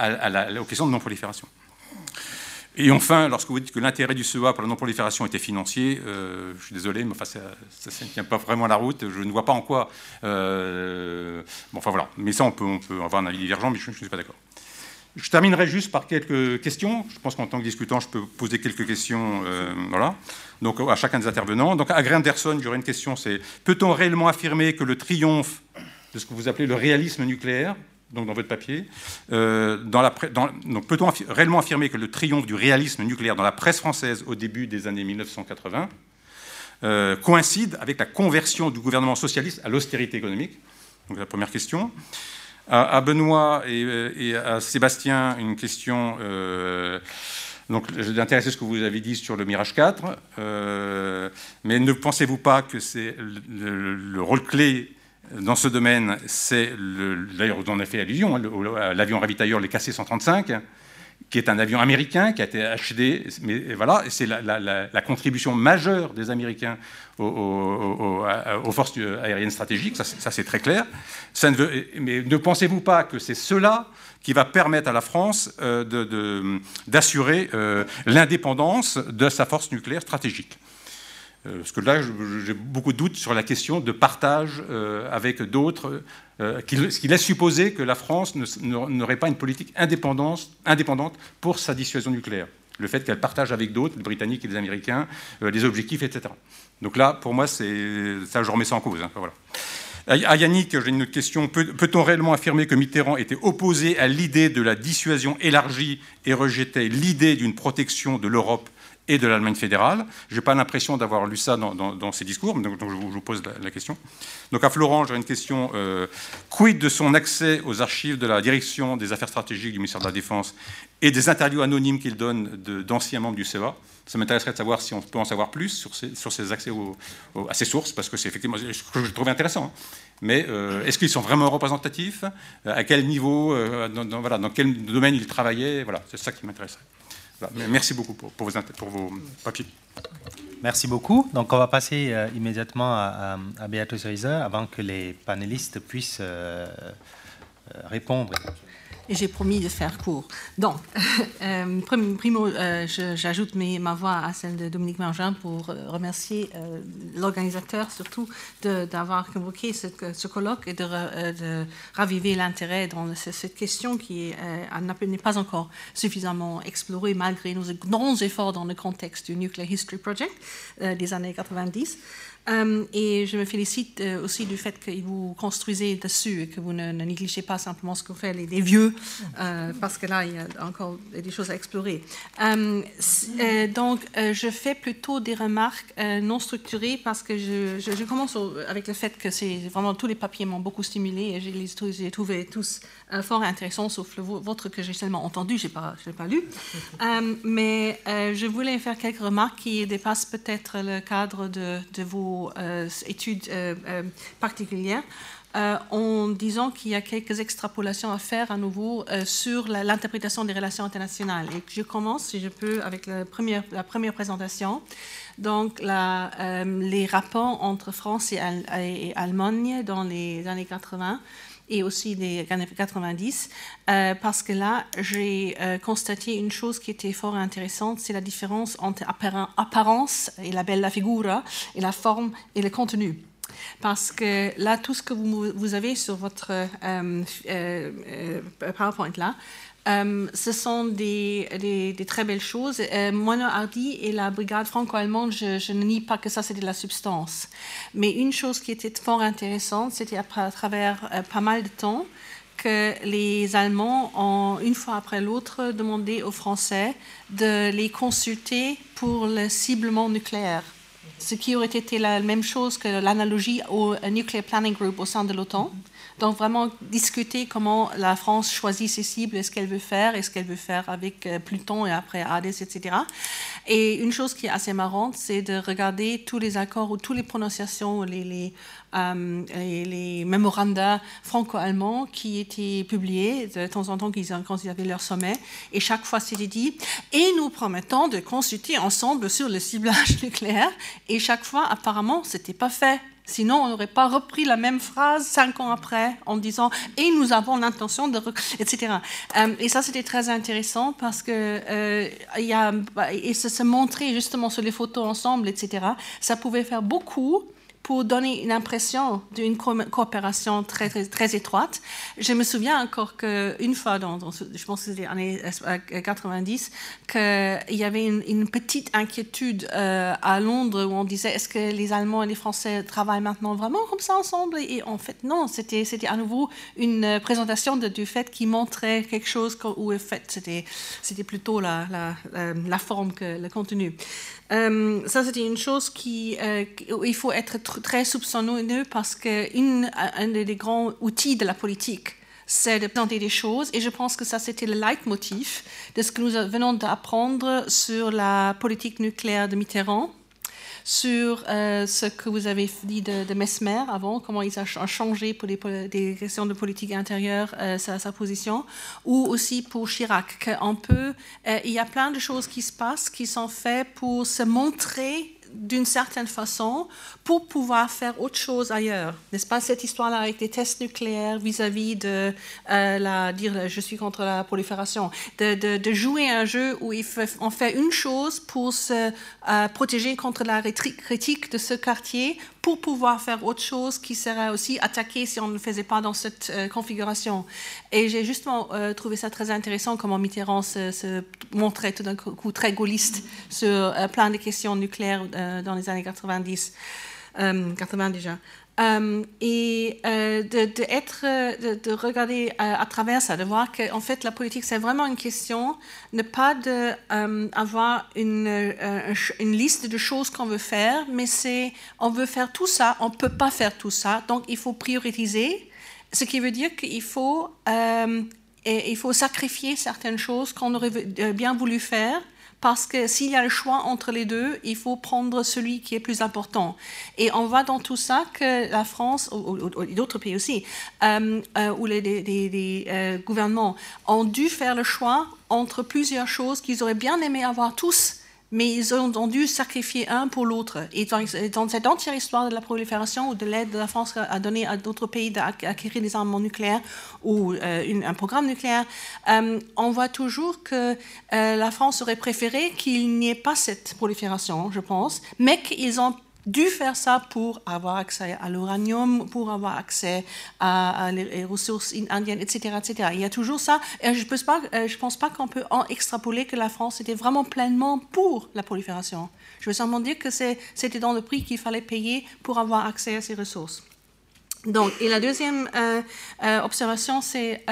aux questions de non-prolifération. Et enfin, lorsque vous dites que l'intérêt du CEA pour la non-prolifération était financier, je suis désolé, mais ça, ne tient pas vraiment la route. Je ne vois pas en quoi. bon, enfin voilà. Mais ça, on peut avoir un avis divergent, mais je ne suis pas d'accord. Je terminerai juste par quelques questions. Je pense qu'en tant que discutant, je peux poser quelques questions. Euh, voilà. Donc, à chacun des intervenants. Donc, à Anderson, j'aurais une question c'est peut-on réellement affirmer que le triomphe de ce que vous appelez le réalisme nucléaire, donc dans votre papier, euh, donc peut-on réellement affirmer que le triomphe du réalisme nucléaire dans la presse française au début des années 1980 euh, coïncide avec la conversion du gouvernement socialiste à l'austérité économique? Donc, la première question. À, Benoît et, à Sébastien, une question. Euh, donc, d'intéresser ce que vous avez dit sur le Mirage 4. Euh, mais ne pensez-vous pas que c'est le, rôle clé dans ce domaine, c'est, d'ailleurs, vous en avez fait allusion, hein, l'avion ravitailleur, les KC-135, qui est un avion américain qui a été acheté. Mais voilà, c'est la, contribution majeure des Américains aux, forces aériennes stratégiques, ça, c'est très clair. Ne mais ne pensez-vous pas que c'est cela qui va permettre à la France euh, d'assurer euh, l'indépendance de sa force nucléaire stratégique? Parce que là, j'ai beaucoup de doutes sur la question de partage euh, avec d'autres, euh, ce qui laisse supposer que la France n'aurait pas une politique indépendante pour sa dissuasion nucléaire. Le fait qu'elle partage avec d'autres, les Britanniques et les Américains, les objectifs, etc. Donc là, pour moi, ça, je remets ça en cause. Hein, voilà. À Yannick, j'ai une question. Peut-on réellement affirmer que Mitterrand était opposé à l'idée de la dissuasion élargie et rejetait l'idée d'une protection de l'Europe et de l'Allemagne fédérale. Je n'ai pas l'impression d'avoir lu ça dans, ses discours, donc, je, vous, pose la, question. Donc à Florent, j'ai une question. Euh, quid de son accès aux archives de la direction des affaires stratégiques du ministère de la Défense et des interviews anonymes qu'il donne d'anciens membres du CEA Ça m'intéresserait de savoir si on peut en savoir plus sur ces, accès à ces sources, parce que c'est effectivement ce que je trouvais intéressant. Hein. Mais euh, est-ce qu'ils sont vraiment représentatifs? À quel niveau? Euh, dans, dans quel domaine ils travaillaient? Voilà, c'est ça qui m'intéresserait. Merci beaucoup pour, vos, pour, vos, papiers. Merci beaucoup. Donc, on va passer euh, immédiatement à, Beatrice Reiser avant que les panélistes puissent euh, euh, répondre. Et j'ai promis de faire court. Donc, euh, primo, euh, j'ajoute ma voix à celle de Dominique Margin pour euh, remercier l'organisateur surtout d'avoir convoqué ce, colloque et de, raviver l'intérêt dans cette question qui n'est pas encore suffisamment explorée malgré nos grands efforts dans le contexte du Nuclear History Project des années 90. Euh, et je me félicite euh, aussi du fait que vous construisez dessus et que vous ne, négligez pas simplement ce que font les, vieux, euh, parce que là, il y a encore des choses à explorer. donc, je fais plutôt des remarques non structurées parce que je, commence avec le fait que vraiment tous les papiers m'ont beaucoup stimulé et je les ai trouvés tous fort intéressants, sauf le vôtre que j'ai seulement entendu, je n'ai pas, pas lu. mais je voulais faire quelques remarques qui dépassent peut-être le cadre de, de vos euh, études euh, euh, particulières. en disant qu'il y a quelques extrapolations à faire à nouveau sur l'interprétation des relations internationales. Et je commence, si je peux, avec la première, la première présentation. Donc, la, les rapports entre France et, et, Allemagne dans les années 80 et aussi des années 90, euh, parce que là, j'ai euh, constaté une chose qui était fort intéressante, c'est la différence entre apparence et la bella figura, et la forme et le contenu. Parce que là, tout ce que vous, vous avez sur votre euh, PowerPoint là, euh, ce sont des, très belles choses. Euh, Hardy et la brigade franco-allemande, je, ne nie pas que ça, c'était de la substance. Mais une chose qui était fort intéressante, c'était à, travers euh, pas mal de temps que les Allemands ont, une fois après l'autre, demandé aux Français de les consulter pour le ciblement nucléaire. Ce qui aurait été la même chose que l'analogie au Nuclear Planning Group au sein de l'OTAN. Donc vraiment discuter comment la France choisit ses cibles, est-ce qu'elle veut faire, est-ce qu'elle veut faire avec euh, Pluton et après Hades, etc. Et une chose qui est assez marrante, c'est de regarder tous les accords ou toutes les prononciations, les, les, euh, les, mémoranda franco-allemands qui étaient publiés de temps en temps quand ils avaient leur sommet. Et chaque fois, c'était dit, et nous promettons de consulter ensemble sur le ciblage nucléaire. Et chaque fois, apparemment, ce n'était pas fait. Sinon, on n'aurait pas repris la même phrase cinq ans après en disant et nous avons l'intention de etc. Euh, et ça c'était très intéressant parce que euh, y a et se montrer justement sur les photos ensemble, etc. Ça pouvait faire beaucoup pour donner une impression d'une coopération très, très, très, étroite. Je me souviens encore qu'une fois, dans, je pense que c'était les années 90, qu'il y avait une, petite inquiétude euh, à Londres où on disait est-ce que les Allemands et les Français travaillent maintenant vraiment comme ça ensemble? Et en fait, non, c'était à nouveau une présentation du fait qui montrait quelque chose où en fait c'était plutôt la, la, la, forme que le contenu. Euh, ça, c'était une chose qui, euh, où il faut être très soupçonneux parce qu'un des grands outils de la politique, c'est de présenter des choses. Et je pense que ça, c'était le leitmotiv de ce que nous venons d'apprendre sur la politique nucléaire de Mitterrand sur euh, ce que vous avez dit de, Mesmer avant, comment il a changé pour des, questions de politique intérieure euh, sa, position, ou aussi pour Chirac. Qu'on peut, euh, il y a plein de choses qui se passent, qui sont faites pour se montrer d'une certaine façon pour pouvoir faire autre chose ailleurs. N'est-ce pas cette histoire-là avec des tests nucléaires vis-à-vis de euh, la dire je suis contre la prolifération, de, de, jouer un jeu où on fait une chose pour se euh, protéger contre la critique de ce quartier pour pouvoir faire autre chose qui serait aussi attaqué si on ne le faisait pas dans cette euh, configuration. Et j'ai justement trouvé ça très intéressant comment Mitterrand se, montrait tout d'un coup très gaulliste sur plein de questions nucléaires dans les années 90. 80 euh, déjà. Euh, et euh, de, être, de, regarder à, travers ça, de voir qu'en fait la politique c'est vraiment une question, ne pas avoir une, une, liste de choses qu'on veut faire, mais c'est on veut faire tout ça, on peut pas faire tout ça, donc il faut prioriser, ce qui veut dire qu'il faut il faut sacrifier certaines choses qu'on aurait bien voulu faire parce que s'il y a le choix entre les deux, il faut prendre celui qui est plus important. Et on voit dans tout ça que la France, ou, d'autres pays aussi, euh, euh, où les, euh, gouvernements ont dû faire le choix entre plusieurs choses qu'ils auraient bien aimé avoir tous mais ils ont, dû sacrifier un pour l'autre. Et dans, cette entière histoire de la prolifération ou de l'aide de la France à donner à d'autres pays d'acquérir des armements nucléaires ou euh, un programme nucléaire, euh, on voit toujours que euh, la France aurait préféré qu'il n'y ait pas cette prolifération, je pense, mais qu'ils ont dû faire ça pour avoir accès à l'uranium, pour avoir accès à, les ressources indiennes, etc., etc. Il y a toujours ça. Et je ne pense pas, euh, pense pas qu'on peut en extrapoler que la France était vraiment pleinement pour la prolifération. Je veux seulement dire que c'était dans le prix qu'il fallait payer pour avoir accès à ces ressources. Donc, et la deuxième euh, euh, observation, c'est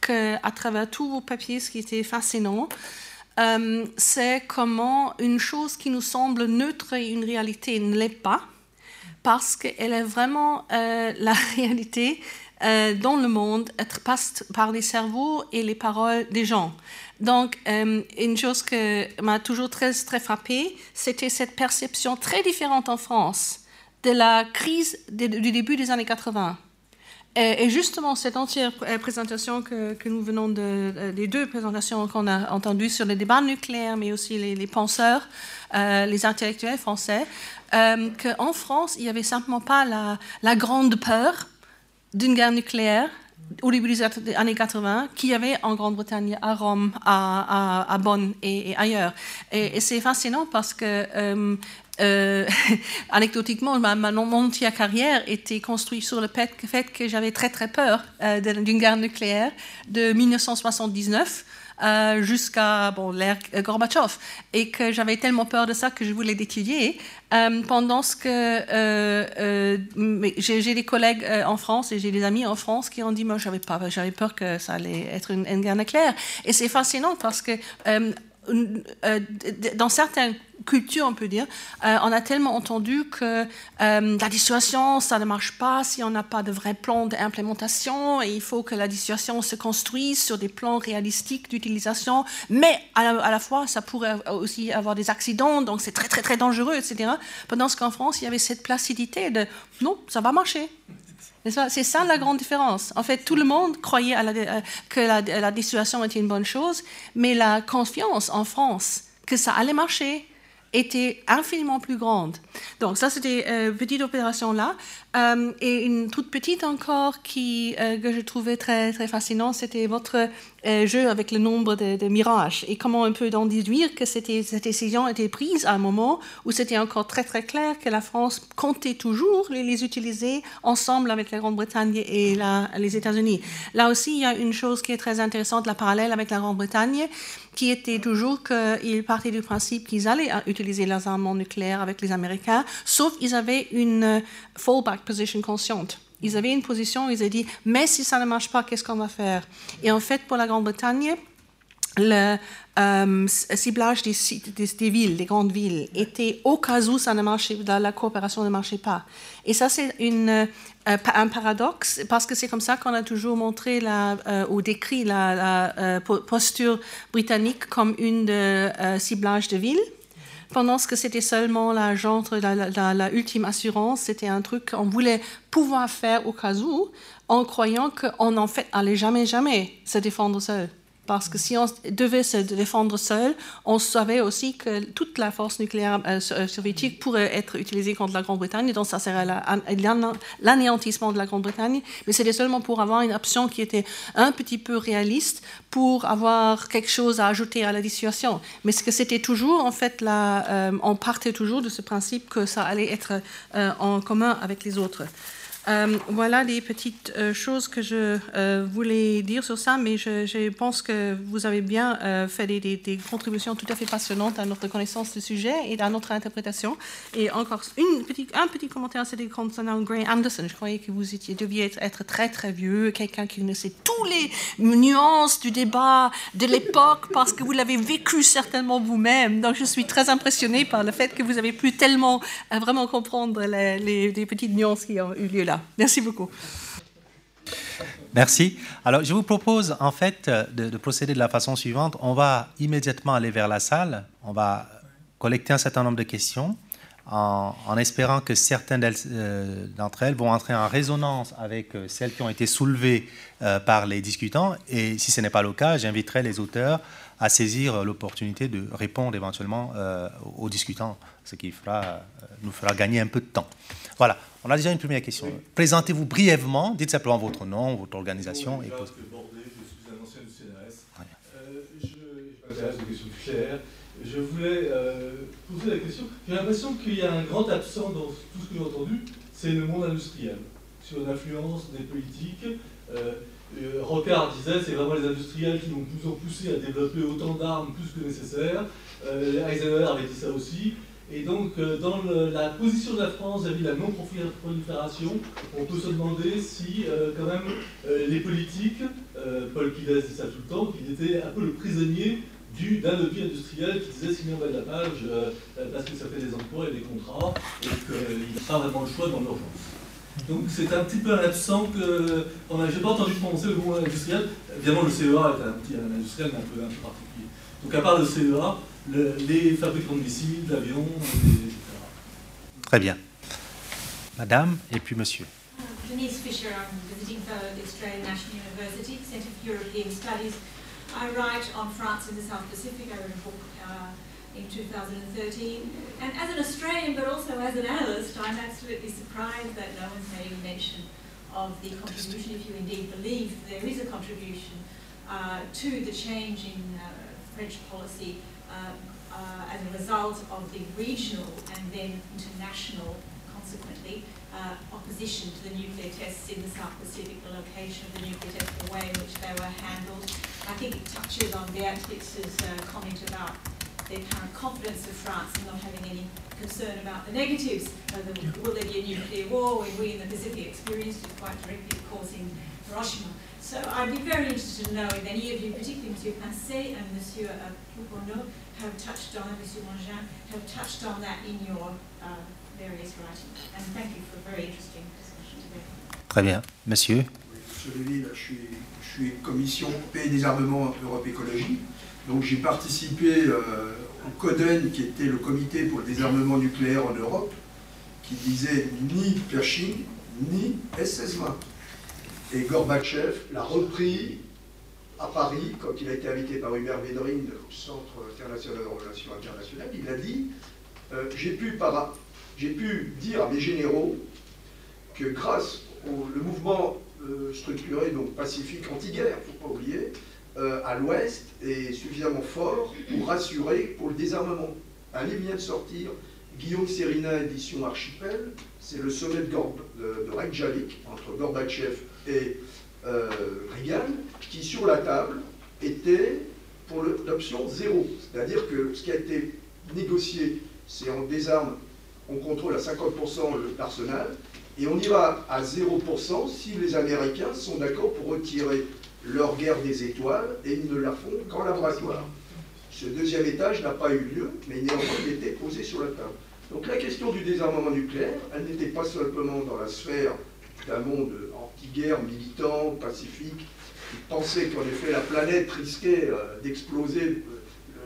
qu'à travers tous vos papiers, ce qui était fascinant, euh, c'est comment une chose qui nous semble neutre et une réalité ne l'est pas, parce qu'elle est vraiment euh, la réalité euh, dans le monde, être passe par les cerveaux et les paroles des gens. Donc, une chose qui m'a toujours très, très frappée, c'était cette perception très différente en France de la crise du début des années 80. Et, justement, cette entière euh, présentation que, nous venons de, euh, des deux présentations qu'on a entendues sur le débat nucléaire, mais aussi les, penseurs, euh, les intellectuels français, qu'en France, il n'y avait simplement pas la, grande peur d'une guerre nucléaire au début des années 80, qu'il y avait en Grande-Bretagne, à Rome, à, Bonn et, ailleurs. Et, et c'est fascinant parce que euh, anecdotiquement, ma, ma, mon entière carrière était construite sur le fait que j'avais très très peur euh, d'une guerre nucléaire de 1979 euh, jusqu'à bon, l'ère Gorbatchev et que j'avais tellement peur de ça que je voulais l'étudier. pendant ce que j'ai des collègues en France et j'ai des amis en France qui ont dit moi j'avais pas peur que ça allait être une, une guerre nucléaire et c'est fascinant parce que dans certains culture, on peut dire, euh, on a tellement entendu que euh, la dissuasion, ça ne marche pas si on n'a pas de vrai plan d'implémentation et il faut que la dissuasion se construise sur des plans réalistiques d'utilisation, mais à la, fois, ça pourrait aussi avoir des accidents, donc c'est très, très, très dangereux, etc. Pendant qu'en France, il y avait cette placidité de non, ça va marcher. C'est ça la grande différence. En fait, tout le monde croyait euh, que la, la dissuasion était une bonne chose, mais la confiance en France que ça allait marcher, était infiniment plus grande. Donc ça, c'était une euh, petite opération là. Euh, et une toute petite encore qui, euh, que je trouvais très, très fascinant, c'était votre jeu avec le nombre de, mirages et comment on peut en déduire que cette décision était prise à un moment où c'était encore très très clair que la France comptait toujours les, les utiliser ensemble avec la Grande-Bretagne et les États-Unis. Là aussi, il y a une chose qui est très intéressante, la parallèle avec la Grande-Bretagne, qui était toujours qu'ils partaient du principe qu'ils allaient utiliser leurs armements nucléaires avec les Américains, sauf qu'ils avaient une fallback position consciente. Ils avaient une position, ils ont dit, mais si ça ne marche pas, qu'est-ce qu'on va faire? Et en fait, pour la Grande-Bretagne, le euh, ciblage des, villes, des grandes villes, était au cas où ça ne marchait, la coopération ne marchait pas. Et ça, c'est euh, un paradoxe, parce que c'est comme ça qu'on a toujours montré euh, ou décrit la, posture britannique comme une de ciblage de villes pendant que c'était seulement la, la, la, ultime assurance, c'était un truc qu'on voulait pouvoir faire au cas où, en croyant qu'on en fait allait jamais, jamais se défendre seul. Parce que si on devait se défendre seul, on savait aussi que toute la force nucléaire euh, euh, soviétique pourrait être utilisée contre la Grande-Bretagne, donc ça serait l'anéantissement de la Grande-Bretagne. Mais c'était seulement pour avoir une option qui était un petit peu réaliste, pour avoir quelque chose à ajouter à la dissuasion. Mais ce que c'était toujours, en fait, euh, on partait toujours de ce principe que ça allait être en commun avec les autres. Euh, voilà les petites euh, choses que je euh, voulais dire sur ça, mais je, pense que vous avez bien fait des, contributions tout à fait passionnantes à notre connaissance du sujet et à notre interprétation. Et encore un petit commentaire, c'était concernant Gray Anderson. Je croyais que vous étiez, deviez être, très très vieux, quelqu'un qui connaissait tous les nuances du débat de l'époque parce que vous l'avez vécu certainement vous-même. Donc je suis très impressionnée par le fait que vous avez pu tellement vraiment comprendre les petites nuances qui ont eu lieu là. Merci beaucoup. Merci. Alors, je vous propose en fait de, procéder de la façon suivante. On va immédiatement aller vers la salle. On va collecter un certain nombre de questions. en, espérant que certaines euh, d'entre elles vont entrer en résonance avec euh, celles qui ont été soulevées euh, par les discutants. Et si ce n'est pas le cas, j'inviterai les auteurs à saisir l'opportunité de répondre éventuellement aux discutants, ce qui fera, nous fera gagner un peu de temps. Voilà, on a déjà une première question. Présentez-vous brièvement, dites simplement votre nom, votre organisation. Et... Je m'intéresse aux questions chères je voulais euh, poser la question. J'ai l'impression qu'il y a un grand absent dans tout ce que j'ai entendu, c'est le monde industriel, sur l'influence des politiques. Euh, euh, Rocard disait c'est vraiment les industriels qui nous ont poussé à développer autant d'armes plus que nécessaire. Eisenhower avait dit ça aussi. Et donc, dans la position de la France vis-à-vis de la non-prolifération, on peut se demander si, quand même, les politiques, Paul Kiles dit ça tout le temps, qu'ils étaient un peu le prisonnier d'un lobby industriel qui disait signer en bas de la page euh, parce que ça fait des emplois et des contrats et qu'il n'a pas vraiment le choix dans l'urgence. Donc c'est un petit peu un absent que a, j'ai pas entendu prononcer le mot industriel. Évidemment le CEA est un petit industriel mais un peu, un peu particulier. Donc à part le CEA, les fabricants de missiles, d'avions, etc. Très bien. Madame et puis monsieur. Denise Fisher, I'm visiting for the Australian National University Centre for European Studies. I write on France in the South Pacific. I wrote a book uh, in 2013. And as an Australian, but also as an analyst, I'm absolutely surprised that no one's made any mention of the contribution, if you indeed believe there is a contribution uh, to the change in uh, French policy as a result of the regional and then international, consequently, uh, opposition to the nuclear tests in the South Pacific, the location of the nuclear tests, the way in which they were handled. I think it touches on Beatrix's uh, comment about the apparent confidence of France in not having any concern about the negatives. Uh, the, will there be a nuclear war when we in the Pacific experienced it quite directly, of course, in Hiroshima. So I'd be very interested to know if any of you, particularly Monsieur Pincé and Monsieur uh, have touched on, Monsieur Mangin, have touched on that in your uh, Très bien. Monsieur? Monsieur Lévy, je suis, je suis commission paix et désarmement Europe Écologie. Donc j'ai participé euh, au CODEN, qui était le comité pour le désarmement nucléaire en Europe, qui disait ni Pershing, ni SS-20. Et Gorbatchev l'a repris à Paris, quand il a été invité par Hubert Védrine au Centre international de relations internationales. Il a dit euh, J'ai pu, dire à mes généraux que grâce au mouvement euh, structuré, donc pacifique anti-guerre, il ne faut pas oublier, euh, à l'ouest est suffisamment fort pour rassurer pour le désarmement. Un livre de sortir, Guillaume Serina, édition Archipel, c'est le sommet de, Reykjavik entre Gorbatchev et euh, Reagan, qui sur la table était pour l'option zéro. C'est-à-dire que ce qui a été négocié, c'est on désarme on contrôle à 50% l'arsenal, et on ira à 0% si les Américains sont d'accord pour retirer leur guerre des étoiles, et ils ne la font qu'en laboratoire. Ce deuxième étage n'a pas eu lieu, mais néanmoins il était posé sur la table. Donc la question du désarmement nucléaire, elle n'était pas simplement dans la sphère d'un monde anti-guerre, militant, pacifique, qui pensait qu'en effet la planète risquait euh, d'exploser.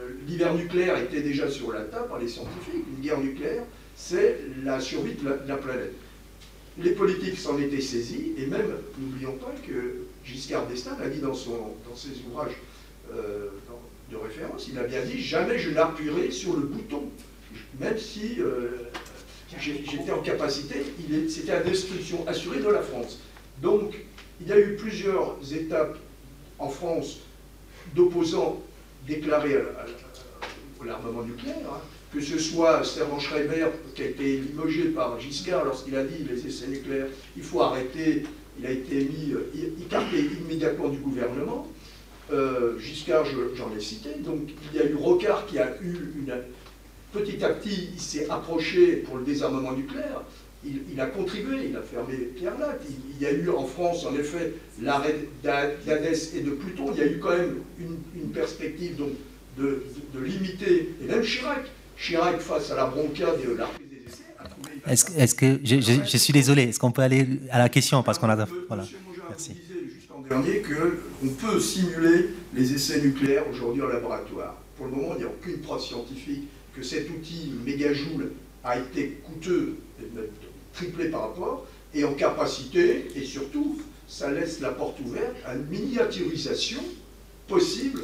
Euh, l'hiver nucléaire était déjà sur la table par les scientifiques, une guerre nucléaire, c'est la survie de la, planète. Les politiques s'en étaient saisis, et même, n'oublions pas que Giscard d'Estaing a dit dans, ses ouvrages euh, de référence, il a bien dit jamais je n'appuierai sur le bouton, même si euh, j'étais en capacité, c'était la destruction assurée de la France. Donc, il y a eu plusieurs étapes en France d'opposants déclarés à, l'armement nucléaire. Hein que ce soit Servan Schreiber, qui a été limogé par Giscard lorsqu'il a dit les essais nucléaires, il faut arrêter, il a été mis, euh, écarté immédiatement du gouvernement. Euh, Giscard, j'en ai cité. Donc il y a eu Rocard qui a eu une. Petit à petit, il s'est approché pour le désarmement nucléaire. Il, a contribué, il a fermé Pierre Latte. Il, y a eu en France, en effet, l'arrêt d'Hadès et de Pluton. Il y a eu quand même une, perspective donc, de, de, limiter, et même Chirac, Chirac, face à la bronca de la des essais, Est-ce que, je, je, suis désolé, est-ce qu'on peut aller à la question parce qu'on a. Voilà. Merci. disait juste en dernier qu'on peut simuler les essais nucléaires aujourd'hui en laboratoire. Pour le moment, il n'y a aucune preuve scientifique que cet outil mégajoule a été coûteux, triplé par rapport, et en capacité, et surtout, ça laisse la porte ouverte à une miniaturisation possible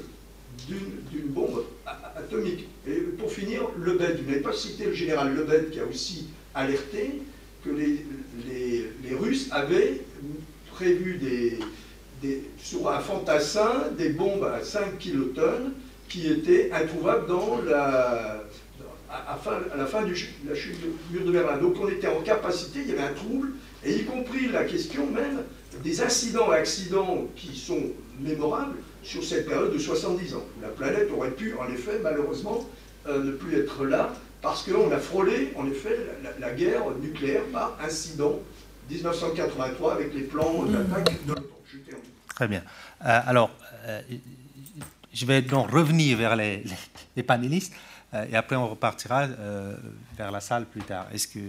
d'une bombe atomique. Et pour finir, Lebed, vous n'avez pas cité le général Lebed qui a aussi alerté que les, Russes avaient prévu des, sur un fantassin des bombes à 5 kilotonnes qui étaient introuvables dans la, à, la fin du, la chute du mur de Berlin. Donc on était en capacité, il y avait un trouble, et y compris la question même des incidents et accidents qui sont mémorables sur cette période de 70 ans. La planète aurait pu, en effet, malheureusement, euh, ne plus être là, parce qu'on a frôlé, en effet, la, guerre nucléaire par incident 1983 avec les plans d'attaque de l'OTAN. Très bien. Euh, alors, euh, je vais donc revenir vers les panélistes et après on repartira vers la salle plus tard. Est-ce que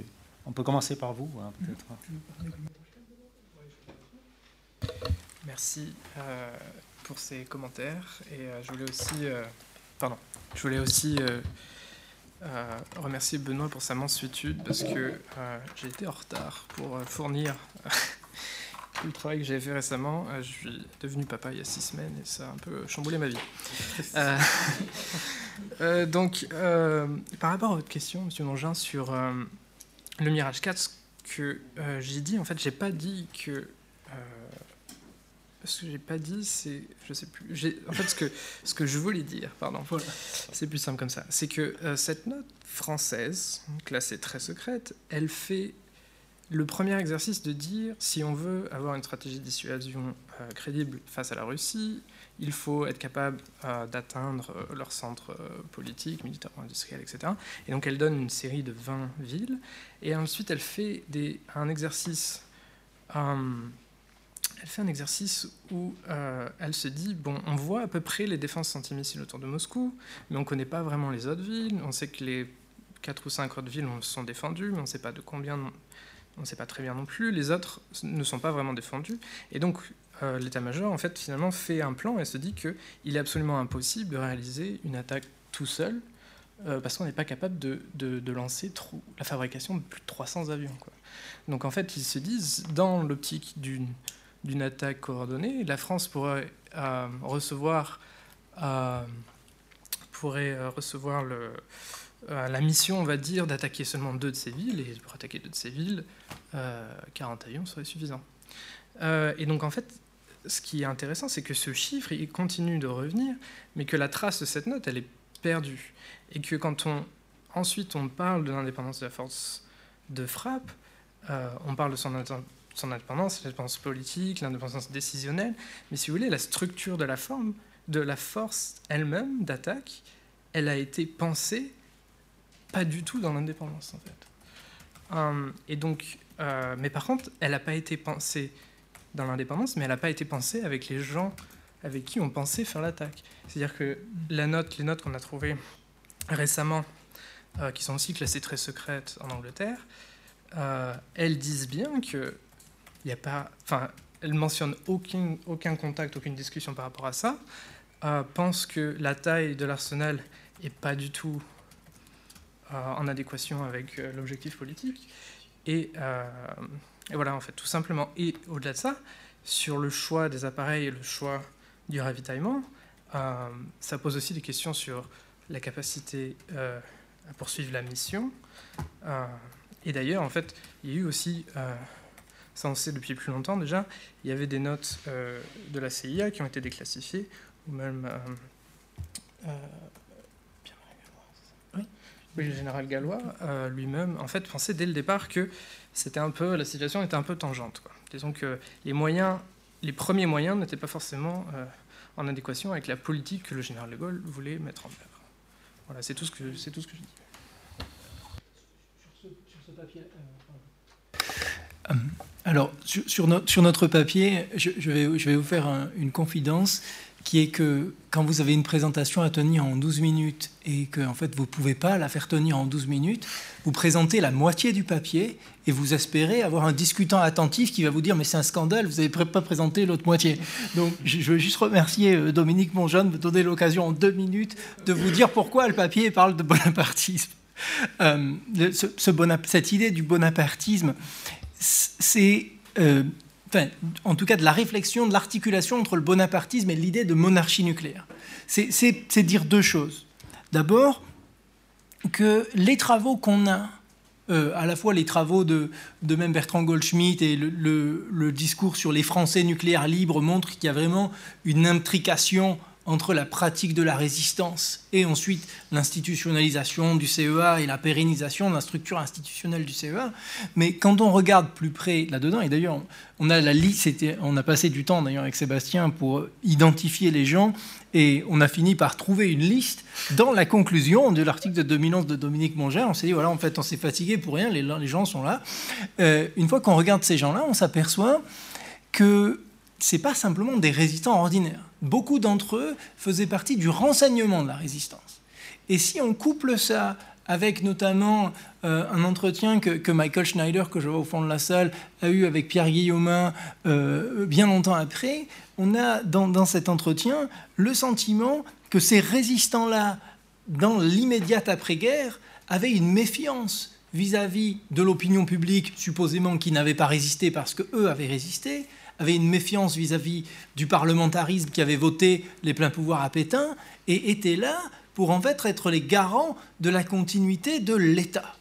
on peut commencer par vous, hein, peut-être? Merci euh, pour ces commentaires et euh, je voulais aussi, euh, pardon, je voulais aussi remercier Benoît pour sa mansuétude parce que j'ai été en retard pour fournir le travail que j'avais fait récemment. je suis devenu papa il y a six semaines et ça a un peu chamboulé ma vie. donc, par rapport à votre question, Monsieur Longin, sur le Mirage 4, ce que j'ai dit, en fait, j'ai pas dit que ce que j'ai pas dit, c'est, je sais plus. En fait, ce que ce que je voulais dire, pardon, c'est plus simple comme ça. C'est que euh, cette note française, classée très secrète, elle fait le premier exercice de dire si on veut avoir une stratégie de dissuasion euh, crédible face à la Russie, il faut être capable euh, d'atteindre leur centre politique, militaire, industriel, etc. Et donc elle donne une série de 20 villes, et ensuite elle fait un exercice elle fait un exercice où euh, elle se dit bon, on voit à peu près les défenses antimissiles autour de Moscou, mais on ne connaît pas vraiment les autres villes. On sait que les quatre ou cinq autres villes sont défendues, mais on ne sait pas de combien, on ne sait pas très bien non plus. Les autres ne sont pas vraiment défendues. Et donc, euh, l'état-major, en fait, finalement, fait un plan et se dit qu'il est absolument impossible de réaliser une attaque tout seul, euh, parce qu'on n'est pas capable de, de, lancer la fabrication de plus de 300 avions. Donc, en fait, ils se disent, dans l'optique d'une attaque coordonnée. La France pourrait euh, recevoir, pourrait recevoir le, la mission, on va dire, d'attaquer seulement deux de ces villes, et pour attaquer deux de ces villes, 40 avions serait suffisant. et donc, en fait, ce qui est intéressant, c'est que ce chiffre, il continue de revenir, mais que la trace de cette note, elle est perdue. Et que quand on, ensuite on parle de l'indépendance de la force de frappe, on parle de son son indépendance, l'indépendance politique, l'indépendance décisionnelle, mais si vous voulez, la structure de la forme, de la force elle-même d'attaque, elle a été pensée pas du tout dans l'indépendance en fait. Hum, et donc, euh, mais par contre, elle n'a pas été pensée dans l'indépendance, mais elle n'a pas été pensée avec les gens avec qui on pensait faire l'attaque. C'est-à-dire que la note, les notes qu'on a trouvées récemment, euh, qui sont aussi classées très secrètes en Angleterre, euh, elles disent bien que il a pas, enfin, elle mentionne aucun, aucun contact, aucune discussion par rapport à ça. Euh, pense que la taille de l'arsenal est pas du tout euh, en adéquation avec euh, l'objectif politique. Et, et, voilà, en fait, tout simplement. Et au-delà de ça, sur le choix des appareils et le choix du ravitaillement, ça pose aussi des questions sur la capacité à poursuivre la mission. et d'ailleurs, en fait, il y a eu aussi ça on sait depuis plus longtemps déjà, il y avait des notes euh, de la CIA qui ont été déclassifiées, ou même euh, euh, oui. le général Gallois lui-même, en fait, pensait dès le départ que c'était un peu, la situation était un peu tangente. Disons que les moyens, les premiers moyens n'étaient pas forcément en adéquation avec la politique que le général de Gaulle voulait mettre en œuvre. Voilà, c'est tout ce que c'est tout ce que je dis. Sur ce, papier. Alors, sur, notre papier, je, vais, vous faire une confidence qui est que quand vous avez une présentation à tenir en 12 minutes et que en fait, vous ne pouvez pas la faire tenir en 12 minutes, vous présentez la moitié du papier et vous espérez avoir un discutant attentif qui va vous dire mais c'est un scandale, vous n'avez pas présenté l'autre moitié. Donc je veux juste remercier euh, Dominique Monjean de me donner l'occasion en deux minutes de vous dire pourquoi le papier parle de bonapartisme. Euh, ce, cette idée du bonapartisme, c'est, euh, enfin, en tout cas de la réflexion, de l'articulation entre le bonapartisme et l'idée de monarchie nucléaire. C'est dire deux choses. D'abord, que les travaux qu'on a euh, à la fois les travaux de, même Bertrand Goldschmidt et le, discours sur les Français nucléaires libres montrent qu'il y a vraiment une intrication entre la pratique de la résistance et ensuite l'institutionnalisation du CEA et la pérennisation de la structure institutionnelle du CEA. Mais quand on regarde plus près là-dedans, et d'ailleurs on a la liste, on a passé du temps d'ailleurs avec Sébastien pour identifier les gens, et on a fini par trouver une liste dans la conclusion de l'article de 2011 de Dominique Monger. On s'est dit voilà, en fait, on s'est fatigué pour rien, les, gens sont là. Euh, une fois qu'on regarde ces gens-là, on s'aperçoit que c'est pas simplement des résistants ordinaires. Beaucoup d'entre eux faisaient partie du renseignement de la résistance. Et si on couple ça avec notamment euh, un entretien que, Michael Schneider, que je vois au fond de la salle, a eu avec Pierre Guillaumin euh, bien longtemps après, on a dans, dans, cet entretien le sentiment que ces résistants-là, dans l'immédiate après-guerre, avaient une méfiance vis-à-vis de l'opinion publique, supposément qui n'avait pas résisté parce qu'eux avaient résisté, avait une méfiance vis-à-vis du parlementarisme qui avait voté les pleins pouvoirs à Pétain et était là pour en fait être les garants de la continuité de l'État.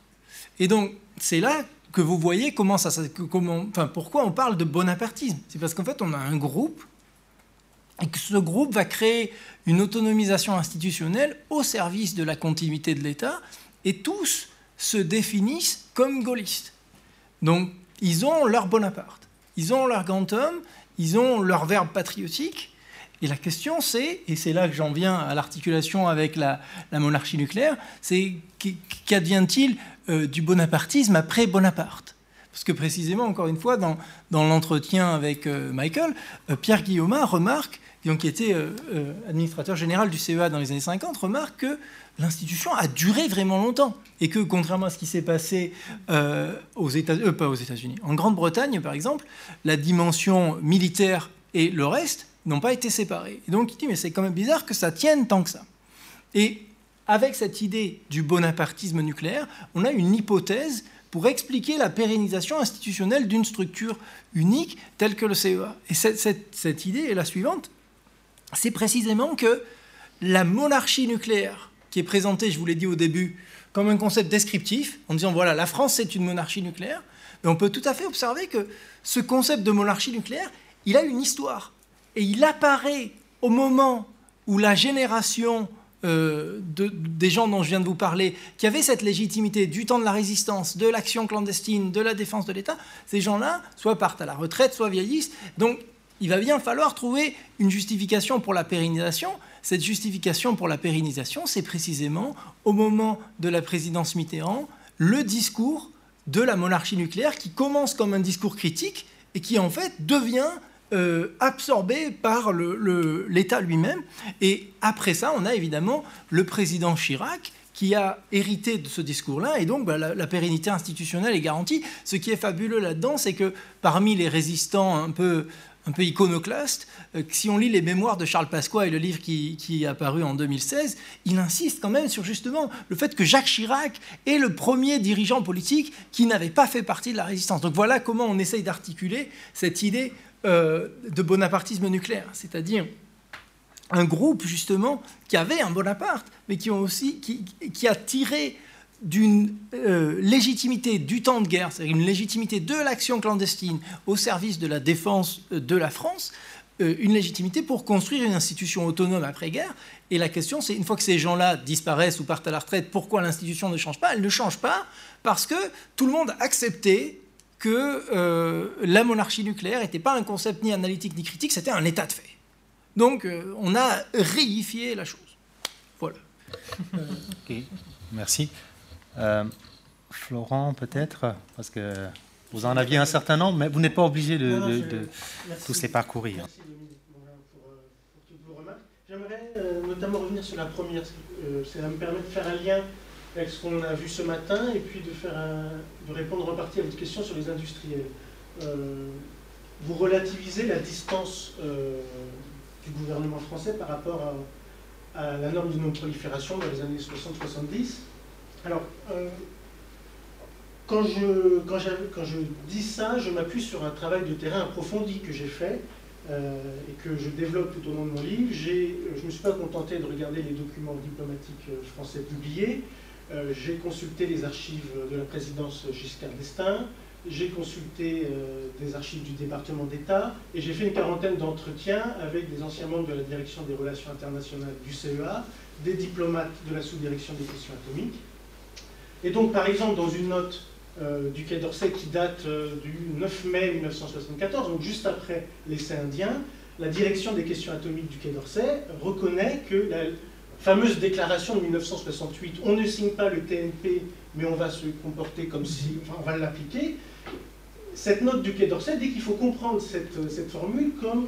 Et donc c'est là que vous voyez comment ça, comment, enfin, pourquoi on parle de bonapartisme. C'est parce qu'en fait on a un groupe et que ce groupe va créer une autonomisation institutionnelle au service de la continuité de l'État et tous se définissent comme gaullistes. Donc ils ont leur Bonaparte. Ils ont leur homme, ils ont leur verbe patriotique. Et la question, c'est, et c'est là que j'en viens à l'articulation avec la, monarchie nucléaire, c'est qu'advient-il euh, du bonapartisme après Bonaparte? Parce que précisément, encore une fois, dans, l'entretien avec euh, Michael, euh, Pierre Guillaume remarque, qui était administrateur général du CEA dans les années 50, remarque que l'institution a duré vraiment longtemps. Et que, contrairement à ce qui s'est passé euh, aux États, euh, pas aux États-Unis, en Grande-Bretagne, par exemple, la dimension militaire et le reste n'ont pas été séparés. Et donc, il dit, mais c'est quand même bizarre que ça tienne tant que ça. Et avec cette idée du bonapartisme nucléaire, on a une hypothèse pour expliquer la pérennisation institutionnelle d'une structure unique telle que le CEA. Et cette idée est la suivante, c'est précisément que la monarchie nucléaire qui est présenté, je vous l'ai dit au début, comme un concept descriptif, en disant voilà, la France c'est une monarchie nucléaire, mais on peut tout à fait observer que ce concept de monarchie nucléaire, il a une histoire. Et il apparaît au moment où la génération euh, des gens dont je viens de vous parler, qui avaient cette légitimité du temps de la résistance, de l'action clandestine, de la défense de l'État, ces gens-là, soit partent à la retraite, soit vieillissent. Donc il va bien falloir trouver une justification pour la pérennisation, cette justification pour la pérennisation, c'est précisément au moment de la présidence Mitterrand, le discours de la monarchie nucléaire qui commence comme un discours critique et qui en fait devient euh, absorbé par l'État lui-même. Et après ça, on a évidemment le président Chirac qui a hérité de ce discours-là, et donc bah, la, pérennité institutionnelle est garantie. Ce qui est fabuleux là-dedans, c'est que parmi les résistants un peu un peu iconoclaste, euh, si on lit les mémoires de Charles Pasqua et le livre qui, est apparu en 2016, il insiste quand même sur justement le fait que Jacques Chirac est le premier dirigeant politique qui n'avait pas fait partie de la résistance. Donc voilà comment on essaye d'articuler cette idée euh, de bonapartisme nucléaire, c'est-à-dire un groupe justement qui avait un Bonaparte, mais qui, ont aussi, qui a tiré d'une euh, légitimité du temps de guerre, c'est-à-dire une légitimité de l'action clandestine au service de la défense euh, de la France, euh, une légitimité pour construire une institution autonome après-guerre. Et la question, c'est une fois que ces gens-là disparaissent ou partent à la retraite, pourquoi l'institution ne change pas? Elle ne change pas parce que tout le monde a accepté que la monarchie nucléaire n'était pas un concept ni analytique ni critique, c'était un état de fait. Donc on a réifié la chose. Voilà. ok, merci. Euh, Florent, peut-être, parce que vous en aviez un certain nombre, mais vous n'êtes pas obligé de, tous les parcourir. Merci pour, pour, J'aimerais euh, notamment revenir sur la première, euh, ça me permet de faire un lien avec ce qu'on a vu ce matin et puis de, faire de répondre en partie à votre question sur les industriels. vous relativisez la distance du gouvernement français par rapport à, à la norme de non-prolifération dans les années 60-70 Alors, quand je, quand, je dis ça, je m'appuie sur un travail de terrain approfondi que j'ai fait et que je développe tout au long de mon livre. Je ne me suis pas contenté de regarder les documents diplomatiques français publiés. j'ai consulté les archives de la présidence Giscard d'Estaing, j'ai consulté euh, des archives du département d'État et j'ai fait une quarantaine d'entretiens avec des anciens membres de la direction des relations internationales du CEA, des diplomates de la sous-direction des questions atomiques. Et donc, par exemple, dans une note euh, du Quai d'Orsay qui date euh, du 9 mai 1974, donc juste après l'essai indien, la direction des questions atomiques du Quai d'Orsay reconnaît que la fameuse déclaration de 1968, on ne signe pas le TNP, mais on va se comporter comme si, on va l'appliquer, cette note du Quai d'Orsay dit qu'il faut comprendre cette, cette, formule comme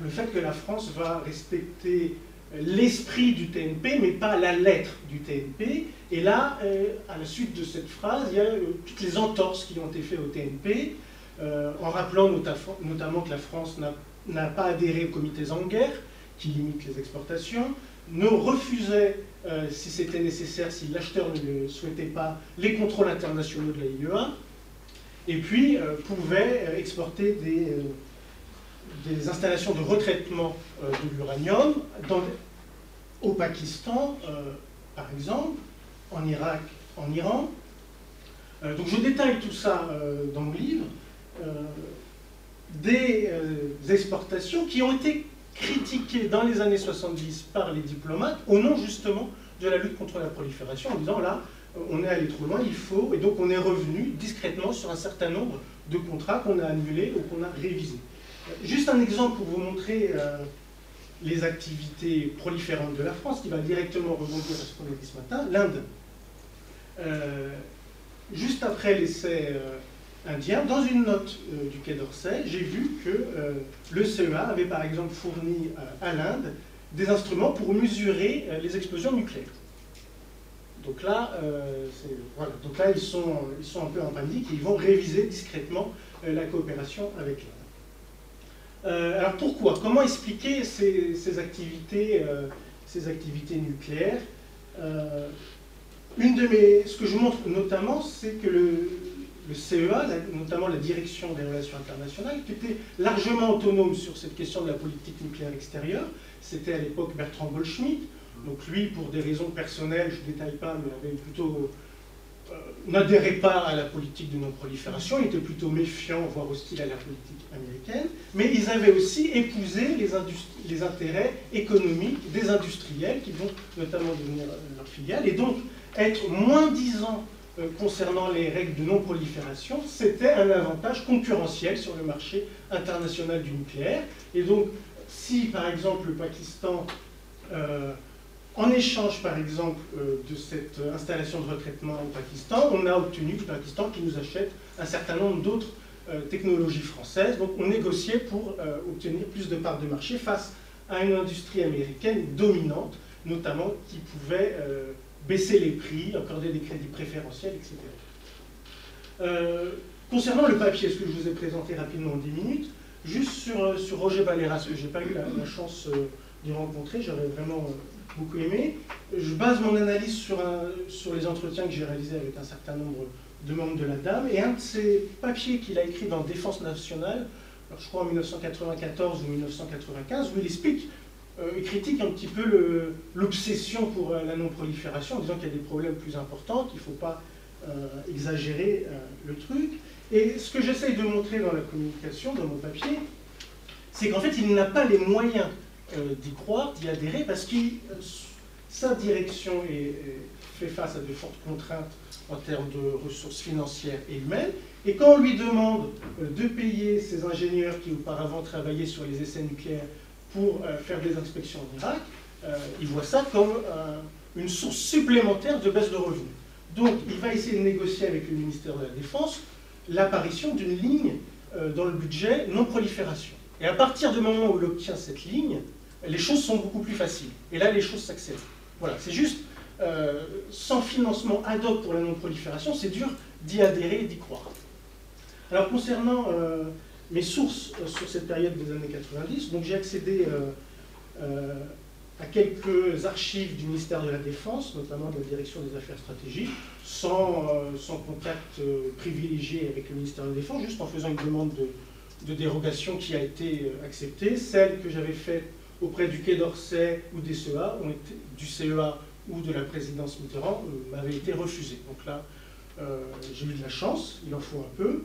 le fait que la France va respecter l'esprit du TNP, mais pas la lettre du TNP. Et là, euh, à la suite de cette phrase, il y a euh, toutes les entorses qui ont été faites au TNP, euh, en rappelant notamment que la France n'a pas adhéré au comité Zanger, qui limite les exportations, ne refusait, si c'était nécessaire, si l'acheteur ne le souhaitait pas, les contrôles internationaux de la IEA, et puis pouvait exporter des, installations de retraitement de l'uranium au Pakistan, par exemple, en Irak, en Iran. donc je détaille tout ça dans mon livre. des exportations qui ont été critiquées dans les années 70 par les diplomates au nom justement de la lutte contre la prolifération en disant là, on est allé trop loin, il faut, et donc on est revenu discrètement sur un certain nombre de contrats qu'on a annulés ou qu'on a révisés. Juste un exemple pour vous montrer euh, les activités proliférantes de la France, qui va directement rebondir à ce qu'on a dit ce matin, l'Inde. Euh, juste après l'essai euh, indien, dans une note du Quai d'Orsay, j'ai vu que le CEA avait par exemple fourni à l'Inde des instruments pour mesurer les explosions nucléaires. Donc là, euh, ils, sont, un peu en panique et ils vont réviser discrètement euh, la coopération avec l'Inde. Euh, alors pourquoi? Comment expliquer ces activités nucléaires? Une de mes, Ce que je montre notamment, c'est que le, CEA, notamment la direction des relations internationales, qui était largement autonome sur cette question de la politique nucléaire extérieure, c'était à l'époque Bertrand Goldschmidt, donc lui, pour des raisons personnelles, je ne détaille pas, mais avait plutôt euh, n'adhérait pas à la politique de non-prolifération, il était plutôt méfiant, voire hostile à la politique américaine, mais ils avaient aussi épousé les, les intérêts économiques des industriels qui vont notamment devenir leur filiale, et donc être moins disant euh, concernant les règles de non-prolifération, c'était un avantage concurrentiel sur le marché international du nucléaire. Et donc, si par exemple le Pakistan euh, en échange, par exemple, euh, de cette installation de retraitement au Pakistan, on a obtenu du Pakistan qui nous achète un certain nombre d'autres technologies françaises. Donc on négociait pour obtenir plus de parts de marché face à une industrie américaine dominante, notamment qui pouvait baisser les prix, accorder des crédits préférentiels, etc. concernant le papier, ce que je vous ai présenté rapidement en 10 minutes, juste sur, sur Roger Valera, ce que je n'ai pas eu la, chance d'y rencontrer, j'aurais vraiment beaucoup aimé. Je base mon analyse sur, sur les entretiens que j'ai réalisés avec un certain nombre de membres de la Dame, et un de ces papiers qu'il a écrit dans Défense nationale, je crois en 1994 ou 1995, où il explique, euh, il critique un petit peu l'obsession pour euh, la non-prolifération, en disant qu'il y a des problèmes plus importants, qu'il ne faut pas euh, exagérer le truc. Et ce que j'essaye de montrer dans la communication, dans mon papier, c'est qu'en fait, il n'a pas les moyens euh, d'y croire, d'y adhérer, parce que euh, sa direction fait face à de fortes contraintes en termes de ressources financières et humaines. Et quand on lui demande euh, de payer ces ingénieurs qui auparavant travaillaient sur les essais nucléaires pour faire des inspections en Irak, il voit ça comme une source supplémentaire de baisse de revenus. Donc il va essayer de négocier avec le ministère de la Défense l'apparition d'une ligne dans le budget non-prolifération. Et à partir du moment où il obtient cette ligne, les choses sont beaucoup plus faciles. Et là, les choses s'accélèrent. Voilà, c'est juste, euh, sans financement ad hoc pour la non-prolifération, c'est dur d'y adhérer et d'y croire. Alors, concernant euh, mes sources euh, sur cette période des années 90, donc j'ai accédé à quelques archives du ministère de la Défense, notamment de la Direction des Affaires Stratégiques, sans, euh, contact euh, privilégié avec le ministère de la Défense, juste en faisant une demande de, dérogation qui a été euh, acceptée. Celle que j'avais faite auprès du Quai d'Orsay ou des CEA, ont été, du CEA ou de la présidence Mitterrand, euh, m'avait été refusée. Donc là, euh, j'ai eu de la chance, il en faut un peu.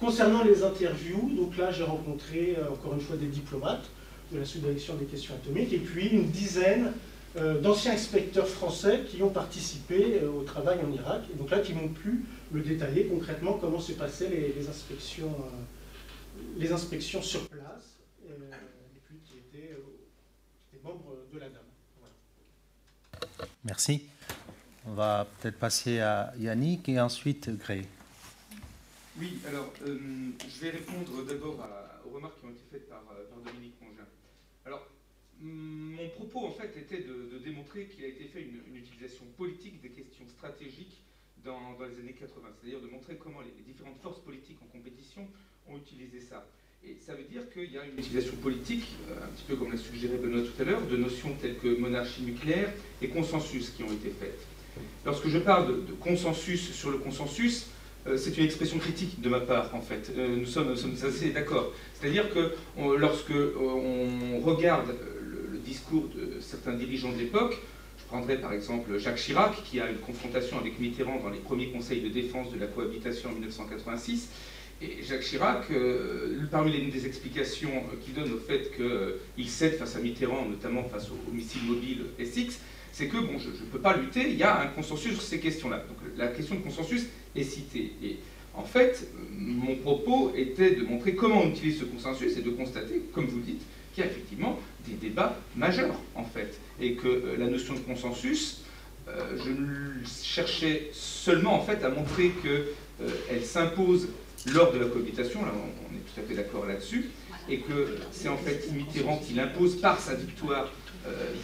Concernant les interviews, donc là j'ai rencontré euh, encore une fois des diplomates de la sous-direction des questions atomiques et puis une dizaine euh, d'anciens inspecteurs français qui ont participé euh, au travail en Irak et donc là qui m'ont pu me détailler concrètement comment se passaient les, inspections, les inspections sur place et puis qui étaient, membres de la. Voilà. Merci. On va peut-être passer à Yannick et ensuite Gray. Oui, alors euh, je vais répondre d'abord aux remarques qui ont été faites par, euh, Dominique Mongin. Alors, mm, mon propos en fait était de, démontrer qu'il a été fait une, utilisation politique des questions stratégiques dans, les années 80, c'est-à-dire de montrer comment les, différentes forces politiques en compétition ont utilisé ça. Et ça veut dire qu'il y a une utilisation politique, euh, un petit peu comme l'a suggéré Benoît tout à l'heure, de notions telles que monarchie nucléaire et consensus qui ont été faites. Lorsque je parle de, consensus sur le consensus, c'est une expression critique de ma part, en fait. Euh, nous, sommes, assez d'accord. C'est-à-dire que lorsque euh, on regarde euh, le, discours de certains dirigeants de l'époque, je prendrai par exemple Jacques Chirac, qui a une confrontation avec Mitterrand dans les premiers conseils de défense de la cohabitation en 1986. Et Jacques Chirac, euh, parmi les explications euh, qu'il donne au fait qu'il cède face à Mitterrand, notamment face au, au missile mobile SX, c'est que bon, je ne peux pas lutter, il y a un consensus sur ces questions-là. Donc la question de consensus est citée. Et en fait, euh, mon propos était de montrer comment on utilise ce consensus et de constater, comme vous dites, qu'il y a effectivement des débats majeurs, en fait. Et que euh, la notion de consensus, euh, je cherchais seulement, en fait, à montrer qu'elle s'impose lors de la cohabitation, là on est tout à fait d'accord là-dessus, et que c'est en fait Mitterrand qui l'impose par sa victoire euh,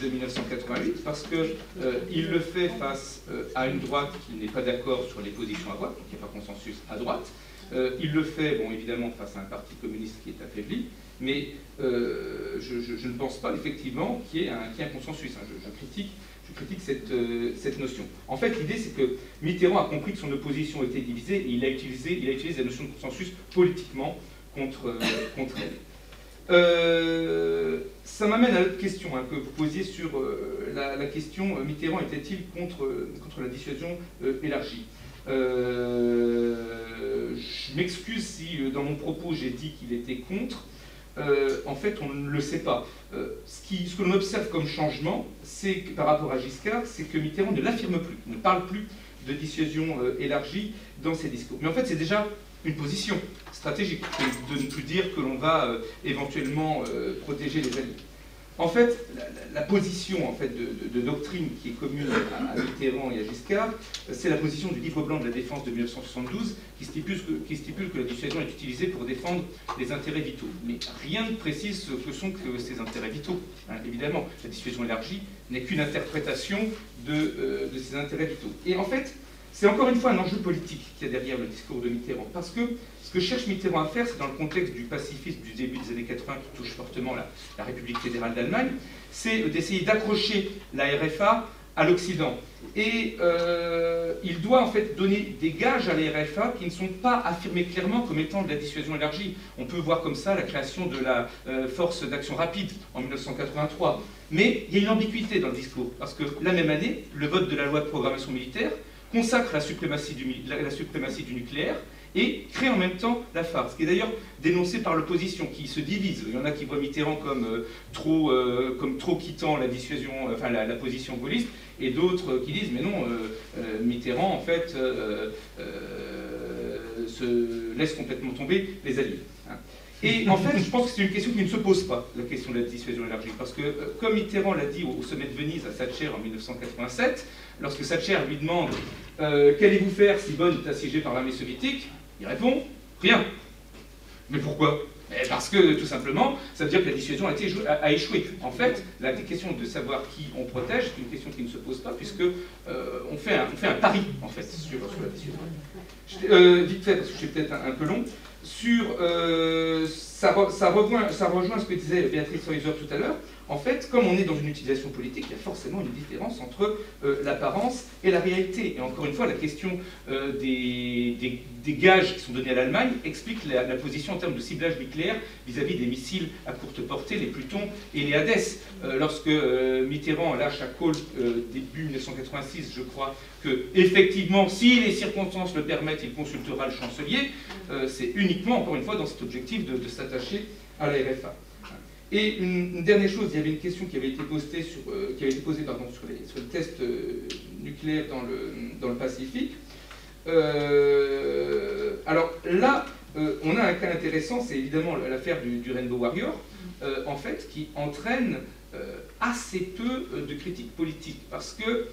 de 1988, parce qu'il le fait face euh, à une droite qui n'est pas d'accord sur les positions à droite, donc il n'y a pas consensus à droite. Euh, il le fait, bon, évidemment, face à un parti communiste qui est affaibli, mais euh, je, ne pense pas effectivement qu'il y ait un, consensus. hein. Je, je critique, je critique cette, euh, cette notion. En fait, l'idée, c'est que Mitterrand a compris que son opposition était divisée et il a utilisé, il a utilisé la notion de consensus politiquement contre, euh, contre elle. Euh, ça m'amène à l'autre question hein, que vous posiez sur euh, la, question euh, Mitterrand était-il contre, contre la dissuasion élargie? Je m'excuse si dans mon propos j'ai dit qu'il était contre. En fait, on ne le sait pas. Ce, que l'on observe comme changement, c'est par rapport à Giscard, c'est que Mitterrand ne l'affirme plus, ne parle plus de dissuasion élargie dans ses discours. Mais en fait, c'est déjà une position stratégique que de ne plus dire que l'on va euh, éventuellement euh, protéger les alliés. En fait, la, position en fait, de, doctrine qui est commune à, Mitterrand et à Giscard, euh, c'est la position du livre blanc de la défense de 1972 qui stipule, que, qui la dissuasion est utilisée pour défendre les intérêts vitaux. Mais rien ne précise ce que sont ces intérêts vitaux. hein, évidemment, la dissuasion élargie n'est qu'une interprétation de, de ces intérêts vitaux. Et en fait, c'est encore une fois un enjeu politique qu'il y a derrière le discours de Mitterrand. Parce que ce que cherche Mitterrand à faire, c'est dans le contexte du pacifisme du début des années 80 qui touche fortement la, République fédérale d'Allemagne, c'est d'essayer d'accrocher la RFA à l'Occident. Et euh, il doit en fait donner des gages à la RFA qui ne sont pas affirmés clairement comme étant de la dissuasion élargie. On peut voir comme ça la création de la euh, force d'action rapide en 1983. Mais il y a une ambiguïté dans le discours, parce que la même année, le vote de la loi de programmation militaire consacre la suprématie du, nucléaire et crée en même temps la phare, ce qui est d'ailleurs dénoncé par l'opposition qui se divise. Il y en a qui voient Mitterrand comme, euh, trop, euh, comme trop quittant la dissuasion, euh, enfin la, position gaulliste, et d'autres qui disent mais non, Mitterrand en fait se laisse complètement tomber les alliés. Et en fait, je pense que c'est une question qui ne se pose pas, la question de la dissuasion élargie. Parce que, euh, comme Mitterrand l'a dit au, sommet de Venise à Thatcher en 1987, lorsque Thatcher lui demande euh, Qu'allez-vous faire si Bonn est assiégé par l'armée soviétique Il répond Rien. Mais pourquoi? Eh, Parce que, tout simplement, ça veut dire que la dissuasion a, échoué-. En fait, la question de savoir qui on protège, c'est une question qui ne se pose pas, puisque euh, on, fait un, on pari, en fait, sur, la dissuasion. Euh, vite fait, parce que je suis peut-être un peu long, sur, euh, ça, re- ça, rejoint, ça rejoint ce que disait Béatrice Heuser tout à l'heure. En fait, comme on est dans une utilisation politique, il y a forcément une différence entre euh, l'apparence et la réalité. Et encore une fois, la question euh, des, gages qui sont donnés à l'Allemagne explique la, position en termes de ciblage nucléaire vis-à-vis des missiles à courte portée, les Pluton et les Hades. Euh, lorsque Mitterrand lâche à Kohl début 1986, je crois, que effectivement, si les circonstances le permettent, il consultera le chancelier, c'est uniquement, encore une fois, dans cet objectif de s'attacher à la RFA. Et une, dernière chose, il y avait une question qui avait été, sur, euh, qui avait été posée sur, les, sur, le euh, dans le, dans le Pacifique. Euh, alors là, on a un cas intéressant, c'est évidemment l'affaire du, du, Rainbow Warrior, en fait, qui entraîne assez peu de critiques politiques, parce que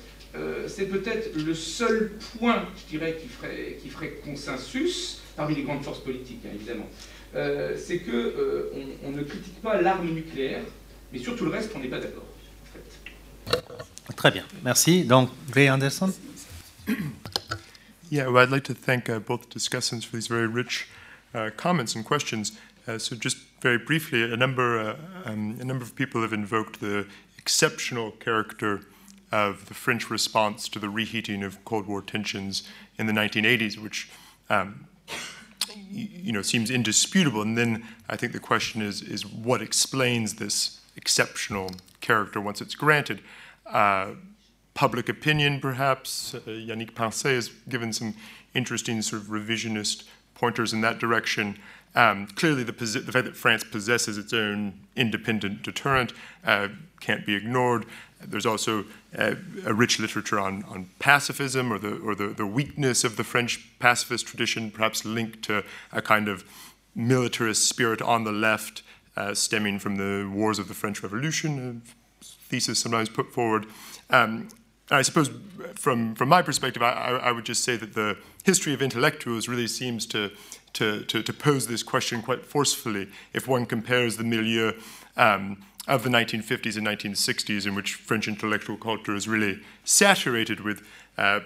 c'est peut-être le seul point, je dirais, qui ferait, qui ferait consensus, parmi les grandes forces politiques, hein, évidemment. Euh, c'est qu'on euh, on ne critique pas l'arme nucléaire, mais sur tout le reste, on n'est pas d'accord. En fait. Très bien, merci. Donc, Gray Anderson. Yeah, well, I'd like to thank uh, both discussants for these very rich uh, comments and questions. Uh, so, just very briefly, a number, uh, um, a number of people have invoked the exceptional character of the French response to the reheating of Cold War tensions in the 1980s, which um, you know, seems indisputable. And then I think the question is, is what explains this exceptional character once it's granted? Uh, public opinion, perhaps. Uh, Yannick Pincé has given some interesting sort of revisionist pointers in that direction. Um, clearly, the, the, fact that France possesses its own independent deterrent uh, can't be ignored. There's also a, a rich literature on, on pacifism or, the, or the, the weakness of the French pacifist tradition, perhaps linked to a kind of militarist spirit on the left uh, stemming from the wars of the French Revolution, a thesis sometimes put forward. Um, I suppose from, from my perspective, I, I, would just say that the history of intellectuals really seems to, to, to, to pose this question quite forcefully if one compares the milieu um, of the 1950s and 1960s, in which French intellectual culture is really saturated with uh,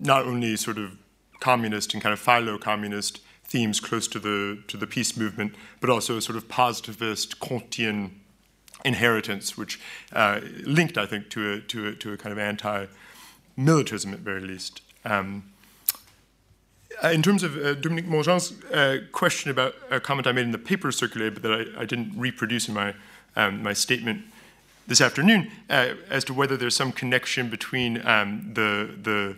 not only sort of communist and kind of philo-communist themes close to the to the peace movement, but also a sort of positivist Kantian inheritance, which uh, linked, I think, to a to a, to a kind of anti-militarism at very least. Um, uh, in terms of uh, Dominique Mongean's uh, question about a comment I made in the paper circulated, but that I, I didn't reproduce in my um, my statement this afternoon uh, as to whether there's some connection between um, the, the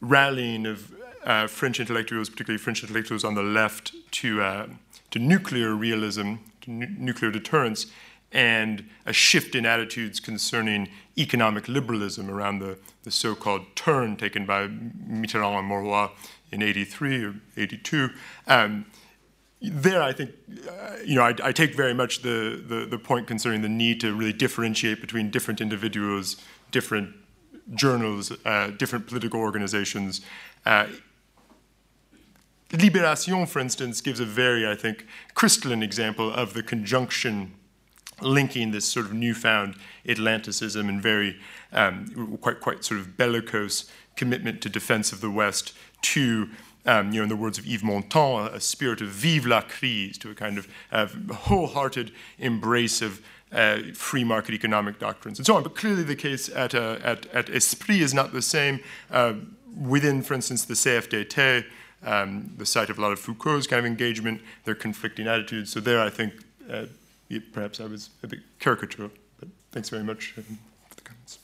rallying of uh, French intellectuals, particularly French intellectuals on the left, to, uh, to nuclear realism, to nu- nuclear deterrence, and a shift in attitudes concerning economic liberalism around the, the so called turn taken by Mitterrand and Mauroy in 83 or 82. Um, there, I think, uh, you know, I, I, take very much the, the, the, point concerning the need to really differentiate between different individuals, different journals, uh, different political organizations. Uh, Libération, for instance, gives a very, I think, crystalline example of the conjunction linking this sort of newfound Atlanticism and very um, quite, quite sort of bellicose commitment to defense of the West to um, you know, in the words of Yves Montand, a spirit of vive la crise, to a kind of uh, wholehearted embrace of uh, free market economic doctrines and so on. But clearly, the case at, uh, at, at Esprit is not the same. Uh, within, for instance, the CFDT, um, the site of a lot of Foucault's kind of engagement, their conflicting attitudes. So, there, I think uh, perhaps I was a bit caricatural. But thanks very much um, for the comments.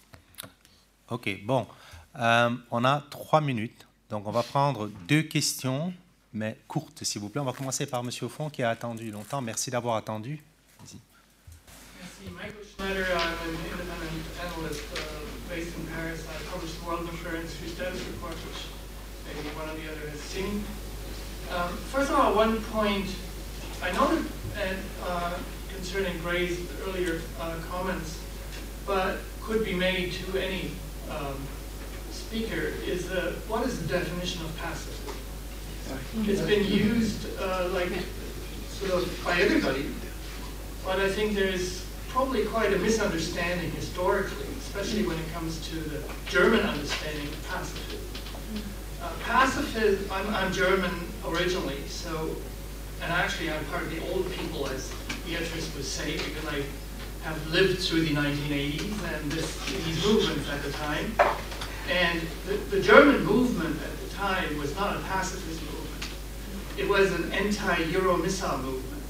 OK, bon. Um, on a trois minutes. Donc, on va prendre deux questions, mais courtes, s'il vous plaît. On va commencer par M. Fond, qui a attendu longtemps. Merci d'avoir attendu. Merci. Michael Schneider, I'm an independent analyst uh, based in Paris. I published the World Nuclear Industry Status Report, which maybe one or the other has seen. Um, first of all, one point I noted uh, concerning Gray's earlier uh, comments, but could be made to any um, speaker is uh, what is the definition of passive? It's been used uh, like sort of by everybody, but I think there's probably quite a misunderstanding historically, especially when it comes to the German understanding of pacifism. Uh, pacifism, I'm, I'm German originally, so, and actually I'm part of the old people, as Beatrice would say, because I have lived through the 1980s and this, these movements at the time. And the, the German movement at the time was not a pacifist movement. It was an anti-Euro missile movement.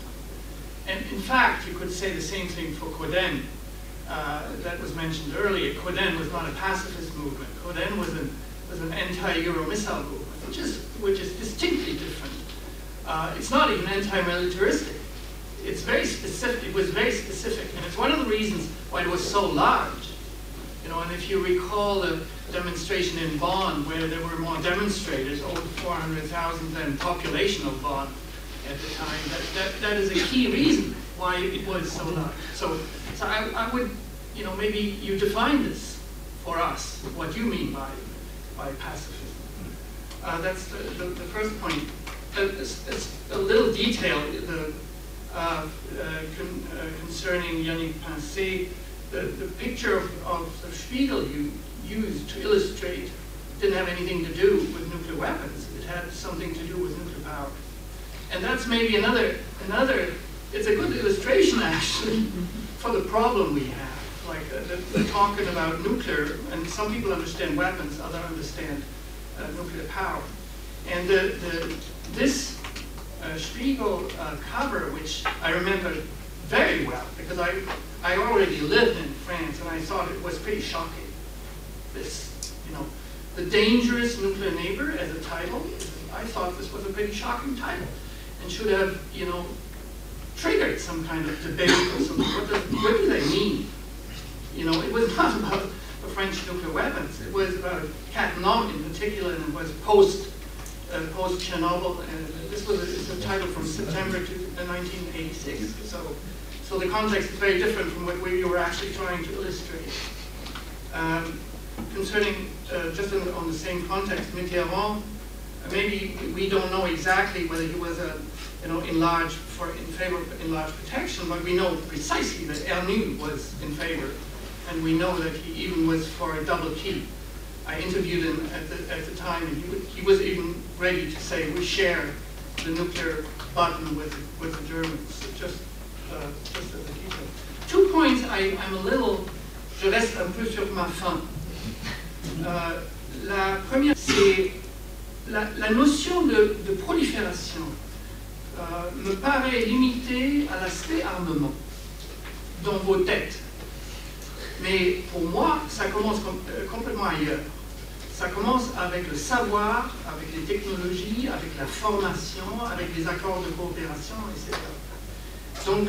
And in fact, you could say the same thing for Coden, uh, that was mentioned earlier. Coden was not a pacifist movement. Coden was an, was an anti-Euro missile movement, which is, which is distinctly different. Uh, it's not even anti-militaristic. It's very specific. It was very specific, and it's one of the reasons why it was so large. You know, and if you recall the demonstration in Bonn, where there were more demonstrators, over 400,000 than population of Bonn at the time, that, that, that is a key reason why it was so large. So, so I, I would, you know, maybe you define this for us, what you mean by, by pacifism. Uh, that's the, the, the, first point. Uh, it's, it's a little detail the, uh, uh con, uh, concerning Yannick Pincé. The, the picture of, of the Spiegel you used to illustrate didn't have anything to do with nuclear weapons. It had something to do with nuclear power. And that's maybe another, another it's a good illustration actually for the problem we have. Like uh, they're talking about nuclear, and some people understand weapons, others understand uh, nuclear power. And the, the, this uh, Spiegel uh, cover, which I remember very well, because I, I already lived in France, and I thought it was pretty shocking. This, you know, the dangerous nuclear neighbor as a title, I thought this was a pretty shocking title, and should have, you know, triggered some kind of debate or something. What, does, what do they mean? You know, it was not about the French nuclear weapons. It was about Cattenom in particular, and it was post uh, post Chernobyl. And this was a, a title from September to, 1986. Uh, so, so the context is very different from what we were actually trying to illustrate. Um, concerning uh, just on, on, the same context, Mitterrand, uh, maybe we don't know exactly whether he was a you know, in large for in favor of enlarged protection, but we know precisely that Ernoult was in favor, and we know that he even was for a double key. I interviewed him at the, at the time, and he, he was even ready to say we share the nuclear button with, with the Germans, just, Two points I, I'm a little, je reste un peu sur ma faim. Euh, la première, c'est la, la, notion de, prolifération. Euh, me paraît limité à l'aspect armement dans vos têtes. Mais pour moi, ça commence euh, complètement ailleurs. Ça commence avec le savoir, avec les technologies, avec la formation, avec les accords de coopération, etc. Donc,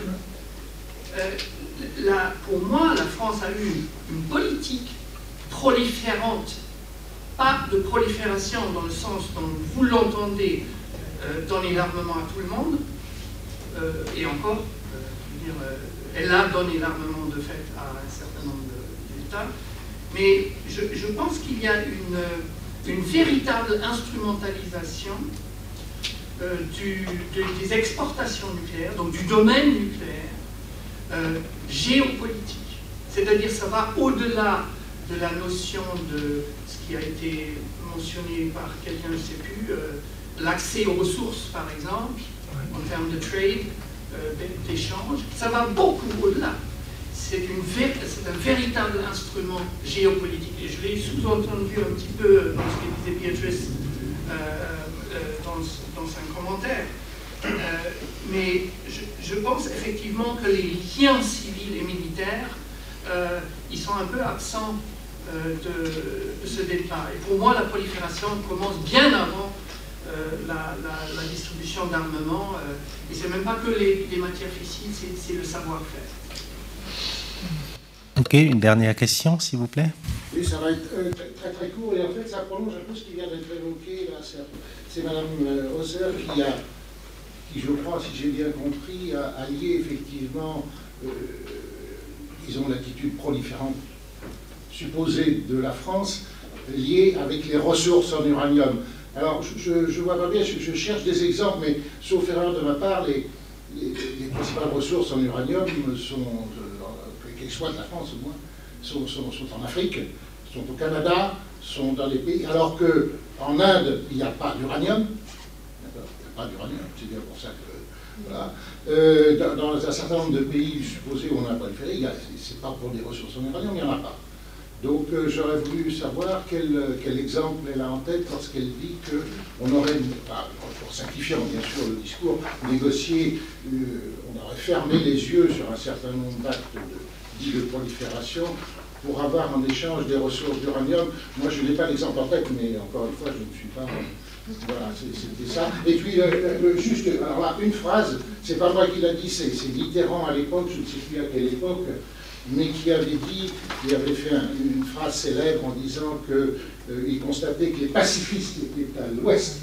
euh, pour moi, la France a eu une politique proliférante, pas de prolifération dans le sens dont vous l'entendez euh, donner l'armement à tout le monde, euh, et encore, euh, dire, elle a donné l'armement de fait à un certain nombre d'États, mais je, pense qu'il y a une véritable instrumentalisation du, des exportations nucléaires, donc du domaine nucléaire, géopolitique. C'est-à-dire ça va au-delà de la notion de ce qui a été mentionné par quelqu'un, je ne sais plus, l'accès aux ressources, par exemple, en termes de trade, euh, d'échange, ça va beaucoup au-delà. C'est un véritable instrument géopolitique. Et je l'ai sous-entendu un petit peu dans ce que disait Beatrice euh, euh, dans, dans, un commentaire. mais je, pense effectivement que les liens civils et militaires, ils sont un peu absents de, de, ce débat. Et pour moi, la prolifération commence bien avant euh, la, la, la, distribution d'armement. Euh, et c'est même pas que les, les matières fissiles, c'est le savoir-faire. Ok, une dernière question, s'il vous plaît. Oui, ça va être euh, très très court et en fait ça prolonge un peu ce qui vient d'être évoqué. C'est Mme Hauser qui je crois, si j'ai bien compris, a, lié effectivement, euh, disons, l'attitude proliférante supposée de la France liée avec les ressources en uranium. Alors, je ne vois pas bien, je, cherche des exemples, mais sauf erreur de ma part, les, les, principales ressources en uranium sont, euh, qu'elles soient de la France au moins, sont, en Afrique, sont au Canada, sont dans les pays, alors qu'en Inde, il n'y a pas d'uranium. Il n'y a pas d'uranium, c'est bien pour ça que Voilà. Euh, dans, un certain nombre de pays supposés où on n'a pas le ferry, c'est pas pour des ressources en uranium, il n'y en a pas. Donc euh, j'aurais voulu savoir quel, quel, exemple elle a en tête lorsqu'elle dit qu'on aurait, pour simplifier bien sûr le discours, négocié, euh, on aurait fermé les yeux sur un certain nombre d'actes dits de prolifération pour avoir en échange des ressources d'uranium. Moi je n'ai pas l'exemple en tête, mais encore une fois je ne suis pas... Voilà, c'était ça. Et puis, juste, alors là, une phrase, c'est pas moi qui l'a dit, c'est Mitterrand à l'époque, je ne sais plus à quelle époque, mais qui avait dit, il avait fait une phrase célèbre en disant qu'il euh, constatait que les pacifistes étaient à l'ouest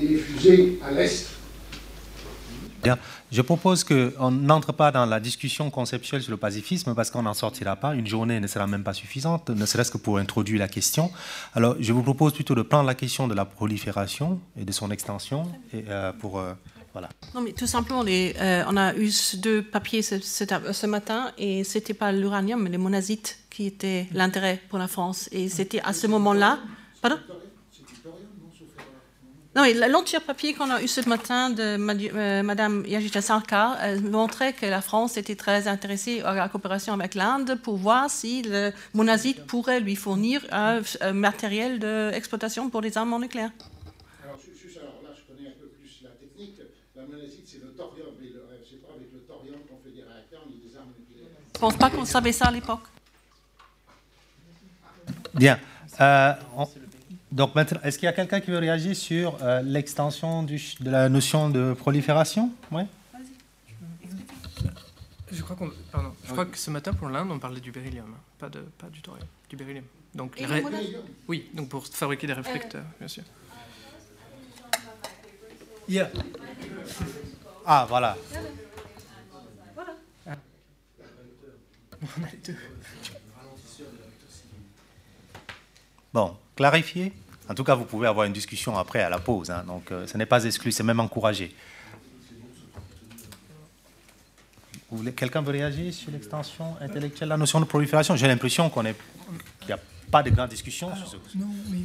et les fusées à l'est. Je propose qu'on n'entre pas dans la discussion conceptuelle sur le pacifisme parce qu'on n'en sortira pas. Une journée ne sera même pas suffisante, ne serait-ce que pour introduire la question. Alors, je vous propose plutôt de prendre la question de la prolifération et de son extension euh, pour euh, voilà. Non, mais tout simplement, euh, on a eu deux papiers ce, matin et c'était pas l'uranium, mais les monazites qui étaient l'intérêt pour la France. Et c'était à ce moment-là. Pardon? Non, l'entier papier qu'on a eu ce matin de euh, Madame Yajita Sarkar euh, montrait que la France était très intéressée à la coopération avec l'Inde pour voir si le monazite pourrait lui fournir un, matériel d'exploitation pour les armements nucléaires. Alors, juste, alors là, je connais un peu plus la technique. La monazite, c'est le thorium, mais c'est pas avec le thorium qu'on fait des réacteurs ni des armes nucléaires. Je ne pense pas qu'on savait ça à l'époque. Bien. Euh, on... Donc maintenant, est-ce qu'il y a quelqu'un qui veut réagir sur euh, l'extension de la notion de prolifération? Oui je crois, qu'on, pardon, je crois que ce matin pour l'Inde, on parlait du beryllium, hein, pas, de, pas du thorium, du beryllium. Donc, ré... Oui, donc pour fabriquer des réflecteurs, bien sûr. Yeah. Ah, voilà. Voilà. On a les deux. Bon, clarifié En tout cas, vous pouvez avoir une discussion après, à la pause. Hein, donc, euh, ce n'est pas exclu, c'est même encouragé. Quelqu'un veut réagir sur l'extension intellectuelle, la notion de prolifération? J'ai l'impression qu'on est, qu'il n'y a pas de grande discussion Alors, sur ce Non, mais.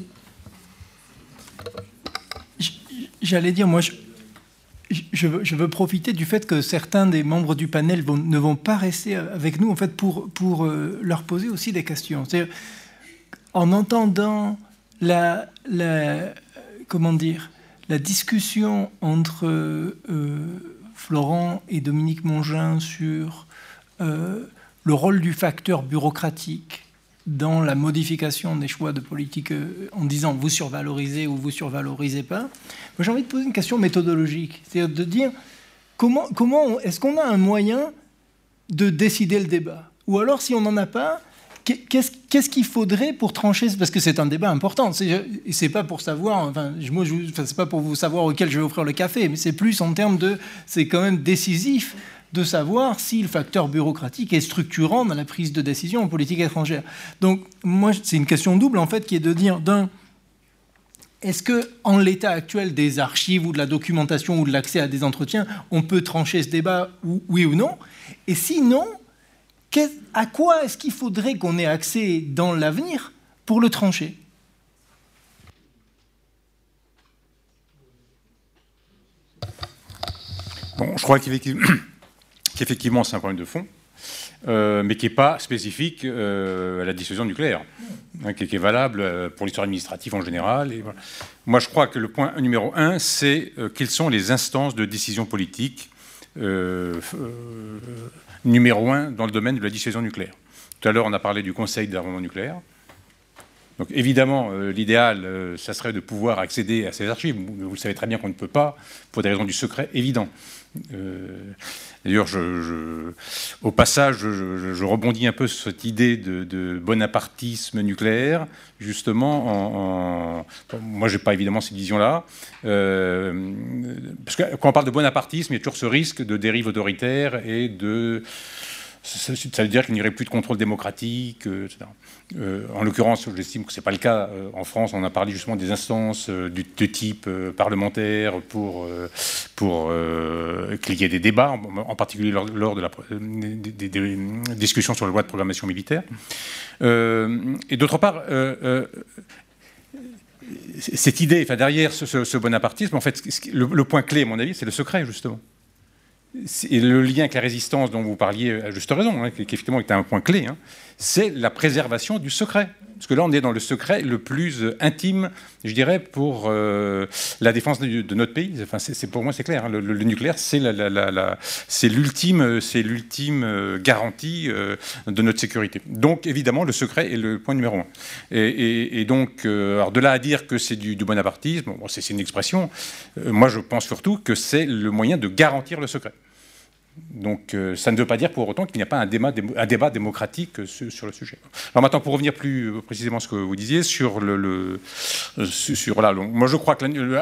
J'allais dire, moi, je, je, veux, je, veux, profiter du fait que certains des membres du panel vont, ne vont pas rester avec nous, en fait, pour, pour euh, leur poser aussi des questions. C'est-à-dire, en entendant la, comment dire, la discussion entre euh, Florent et Dominique Mongin sur euh, le rôle du facteur bureaucratique dans la modification des choix de politique euh, en disant vous survalorisez ou vous survalorisez pas, j'ai envie de poser une question méthodologique, c'est-à-dire de dire comment, comment est-ce qu'on a un moyen de décider le débat? Ou alors si on n'en a pas, Qu'est-ce qu'il faudrait pour trancher Parce que c'est un débat important. C'est pas pour savoir. Enfin, moi, c'est pas pour vous savoir auquel je vais offrir le café, mais c'est plus en termes de. C'est quand même décisif de savoir si le facteur bureaucratique est structurant dans la prise de décision en politique étrangère. Donc, moi, c'est une question double en fait, qui est de dire d'un. Est-ce que, en l'état actuel des archives ou de la documentation ou de l'accès à des entretiens, on peut trancher ce débat, ou, oui ou non? Et sinon, à quoi est-ce qu'il faudrait qu'on ait accès dans l'avenir pour le trancher? Bon, je crois qu'effectivement, c'est un problème de fond, euh, mais qui n'est pas spécifique euh, à la dissuasion nucléaire, hein, qui, est valable euh, pour l'histoire administrative en général. Moi, je crois que le point numéro un, c'est quelles sont les instances de décision politique numéro un dans le domaine de la dissuasion nucléaire. Tout à l'heure, on a parlé du Conseil d'armement nucléaire. Donc évidemment, euh, l'idéal, euh, ça serait de pouvoir accéder à ces archives. Vous, vous savez très bien qu'on ne peut pas, pour des raisons du secret évident. Euh, D'ailleurs, au passage, je, rebondis un peu sur cette idée de, bonapartisme nucléaire, justement. En, en... moi, je n'ai pas évidemment cette vision-là. Euh, parce que quand on parle de bonapartisme, il y a toujours ce risque de dérive autoritaire et de ça veut dire qu'il n'y aurait plus de contrôle démocratique, euh, etc. Euh, en l'occurrence, j'estime que ce n'est pas le cas. Euh, en France, on a parlé justement des instances euh, du, de type parlementaire pour, pour qu'il y ait des débats, en, particulier lors, de la, des, discussions sur la loi de programmation militaire. et d'autre part, cette idée, enfin derrière ce, bonapartisme, en fait, le, point clé, à mon avis, c'est le secret, justement. le lien avec la résistance dont vous parliez à juste raison, hein, qui, effectivement était un point clé, hein, c'est la préservation du secret. Parce que là, on est dans le secret le plus intime, je dirais, pour euh, la défense de, notre pays. Enfin, c'est, pour moi, c'est clair. Hein. Le, nucléaire, c'est, l'ultime, euh, garantie euh, de notre sécurité. Donc, évidemment, le secret est le point numéro un. Et, donc, alors de là à dire que c'est du, bonapartisme, bon, c'est, une expression. moi, je pense surtout que c'est le moyen de garantir le secret. Donc euh, ça ne veut pas dire pour autant qu'il n'y a pas un débat, démocratique sur, le sujet. Alors maintenant, pour revenir plus précisément à ce que vous disiez sur le... le euh, moi je crois que le,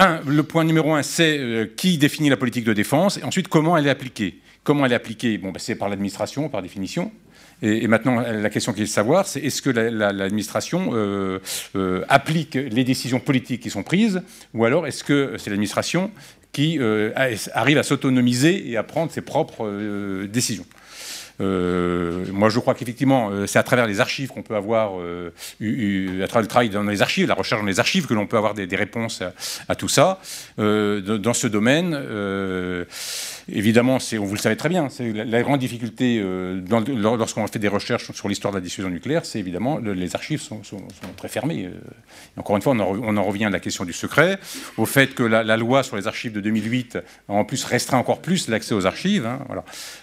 euh, point numéro un, c'est qui définit la politique de défense, et ensuite comment elle est appliquée. Comment elle est appliquée? Bon, ben, C'est par l'administration, par définition. Et, maintenant, la question qu'il est de savoir, c'est est-ce que l'administration applique les décisions politiques qui sont prises, ou alors est-ce que c'est l'administration qui euh, arrive à s'autonomiser et à prendre ses propres euh, décisions. Euh, moi, je crois qu'effectivement, c'est à travers les archives qu'on peut avoir, à travers le travail dans les archives, la recherche dans les archives, que l'on peut avoir des, réponses à, tout ça. dans ce domaine, Évidemment, vous le savez très bien, la, grande difficulté euh, lorsqu'on fait des recherches sur l'histoire de la diffusion nucléaire, c'est évidemment les archives sont, très fermées. Euh. encore une fois, on en, revient à la question du secret, au fait que la, loi sur les archives de 2008 a en plus restreint encore plus l'accès aux archives. Hein.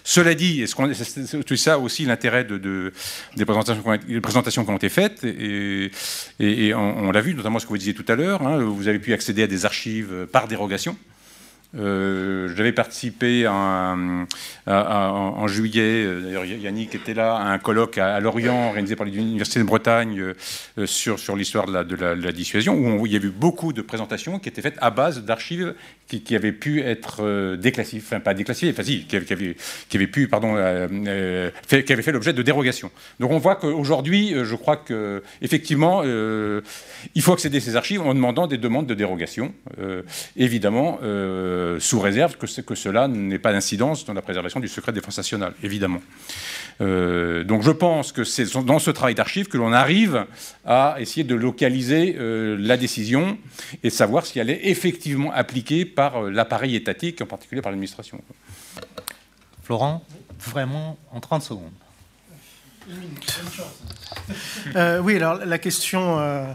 Cela dit, c'est ça aussi l'intérêt de, des, présentations, qui ont été faites, et, on, l'a vu, notamment ce que vous disiez tout à l'heure, hein, vous avez pu accéder à des archives par dérogation. Euh, j'avais participé en juillet, euh, d'ailleurs Yannick était là, à un colloque à, Lorient organisé par l'Université de Bretagne euh, sur, l'histoire de de, la, dissuasion, où, il y a eu beaucoup de présentations qui étaient faites à base d'archives qui, avaient pu être déclassifiées, enfin pas déclassifiées, enfin si, qui, avaient pu, pardon, fait, qui avaient fait l'objet de dérogations. Donc on voit qu'aujourd'hui, je crois qu'effectivement, il faut accéder à ces archives en demandant des demandes de dérogation, évidemment. Euh, sous réserve que, que cela n'ait pas d'incidence dans la préservation du secret de défense nationale, évidemment. Euh, donc je pense que c'est dans ce travail d'archives que l'on arrive à essayer de localiser euh, la décision et savoir si elle est effectivement appliquée par l'appareil étatique, en particulier par l'administration. Florent, vraiment en 30 secondes. oui, alors la question euh,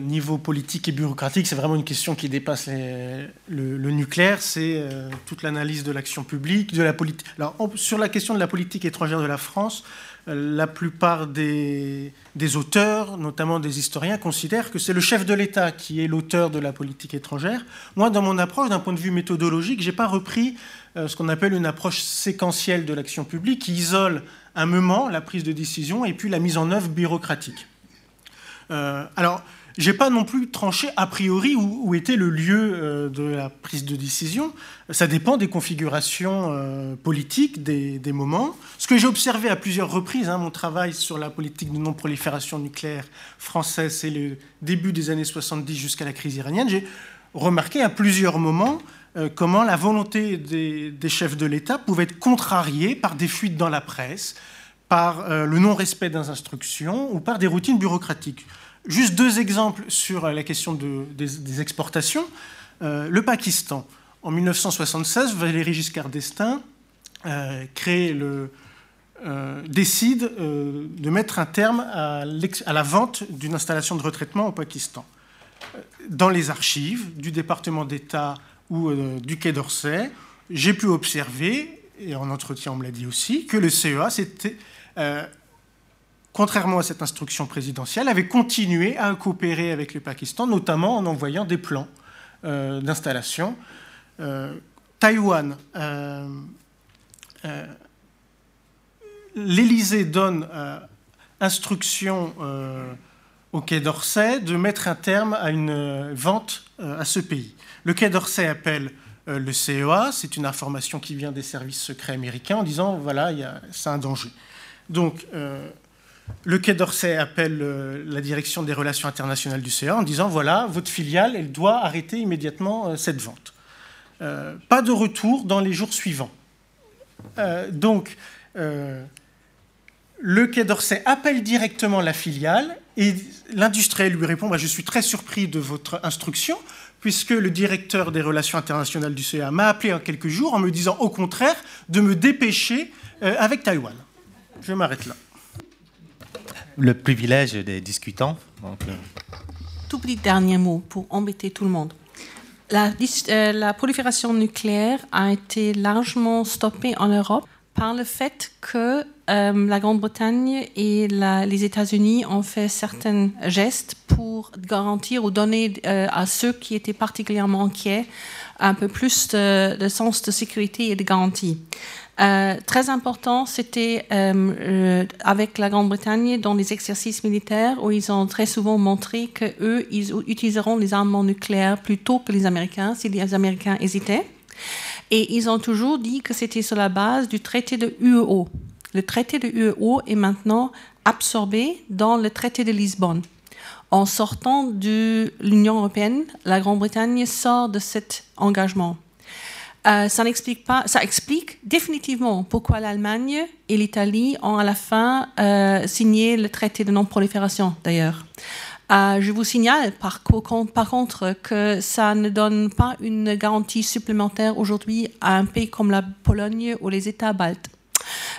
niveau politique et bureaucratique, c'est vraiment une question qui dépasse le, nucléaire. C'est euh, toute l'analyse de l'action publique, de la politique. Alors, sur la question de la politique étrangère de la France, euh, la plupart des, des, auteurs, notamment des historiens, considèrent que c'est le chef de l'État qui est l'auteur de la politique étrangère. Moi, dans mon approche, d'un point de vue méthodologique, j'ai pas repris ce qu'on appelle une approche séquentielle de l'action publique qui isole un moment, la prise de décision, et puis la mise en œuvre bureaucratique. alors, j'ai pas non plus tranché a priori où, était le lieu euh, de la prise de décision. Ça dépend des configurations euh, politiques, des, moments. Ce que j'ai observé à plusieurs reprises, hein, mon travail sur la politique de non-prolifération nucléaire française, c'est le début des années 70 jusqu'à la crise iranienne, j'ai remarqué à plusieurs moments euh, comment la volonté des, des chefs de l'État pouvait être contrariée par des fuites dans la presse, par le non-respect des instructions ou par des routines bureaucratiques. Juste deux exemples sur la question des, exportations. Euh, le Pakistan. En 1976, Valéry Giscard d'Estaing euh, euh, décide de mettre un terme à, la vente d'une installation de retraitement au Pakistan. Dans les archives du département d'État ou du Quai d'Orsay, j'ai pu observer, et en entretien on me l'a dit aussi, que le CEA s'était contrairement à cette instruction présidentielle, avait continué à coopérer avec le Pakistan, notamment en envoyant des plans euh, d'installation. Euh, Taïwan, euh, l'Élysée donne instruction au Quai d'Orsay de mettre un terme à une vente à ce pays. Le Quai d'Orsay appelle le CEA, c'est une information qui vient des services secrets américains en disant voilà, c'est un danger. Donc, le Quai d'Orsay appelle euh, la direction des relations internationales du CA en disant voilà, votre filiale, elle doit arrêter immédiatement euh, cette vente. Euh, pas de retour dans les jours suivants. donc, le Quai d'Orsay appelle directement la filiale et l'industriel lui répond bah, Je suis très surpris de votre instruction, puisque le directeur des relations internationales du CEA m'a appelé en quelques jours en me disant au contraire de me dépêcher avec Taïwan. Je m'arrête là. Le privilège des discutants. Euh, Tout petit dernier mot pour embêter tout le monde. Euh, la prolifération nucléaire a été largement stoppée en Europe par le fait que euh, la Grande-Bretagne et les États-Unis ont fait certains gestes pour garantir ou donner à ceux qui étaient particulièrement inquiets un peu plus de, de sens de sécurité et de garantie. Euh, très important, c'était euh, euh, avec la Grande-Bretagne dans les exercices militaires où ils ont très souvent montré que eux, ils utiliseront les armements nucléaires plutôt que les Américains si les Américains hésitaient. Et ils ont toujours dit que c'était sur la base du traité de UEO. Le traité de UEO est maintenant absorbé dans le traité de Lisbonne. En sortant de l'Union européenne, la Grande-Bretagne sort de cet engagement. Euh, ça, n'explique pas, ça explique définitivement pourquoi l'Allemagne et l'Italie ont à la fin euh, signé le traité de non-prolifération, d'ailleurs. Euh, je vous signale par, par contre que ça ne donne pas une garantie supplémentaire aujourd'hui à un pays comme la Pologne ou les États baltes.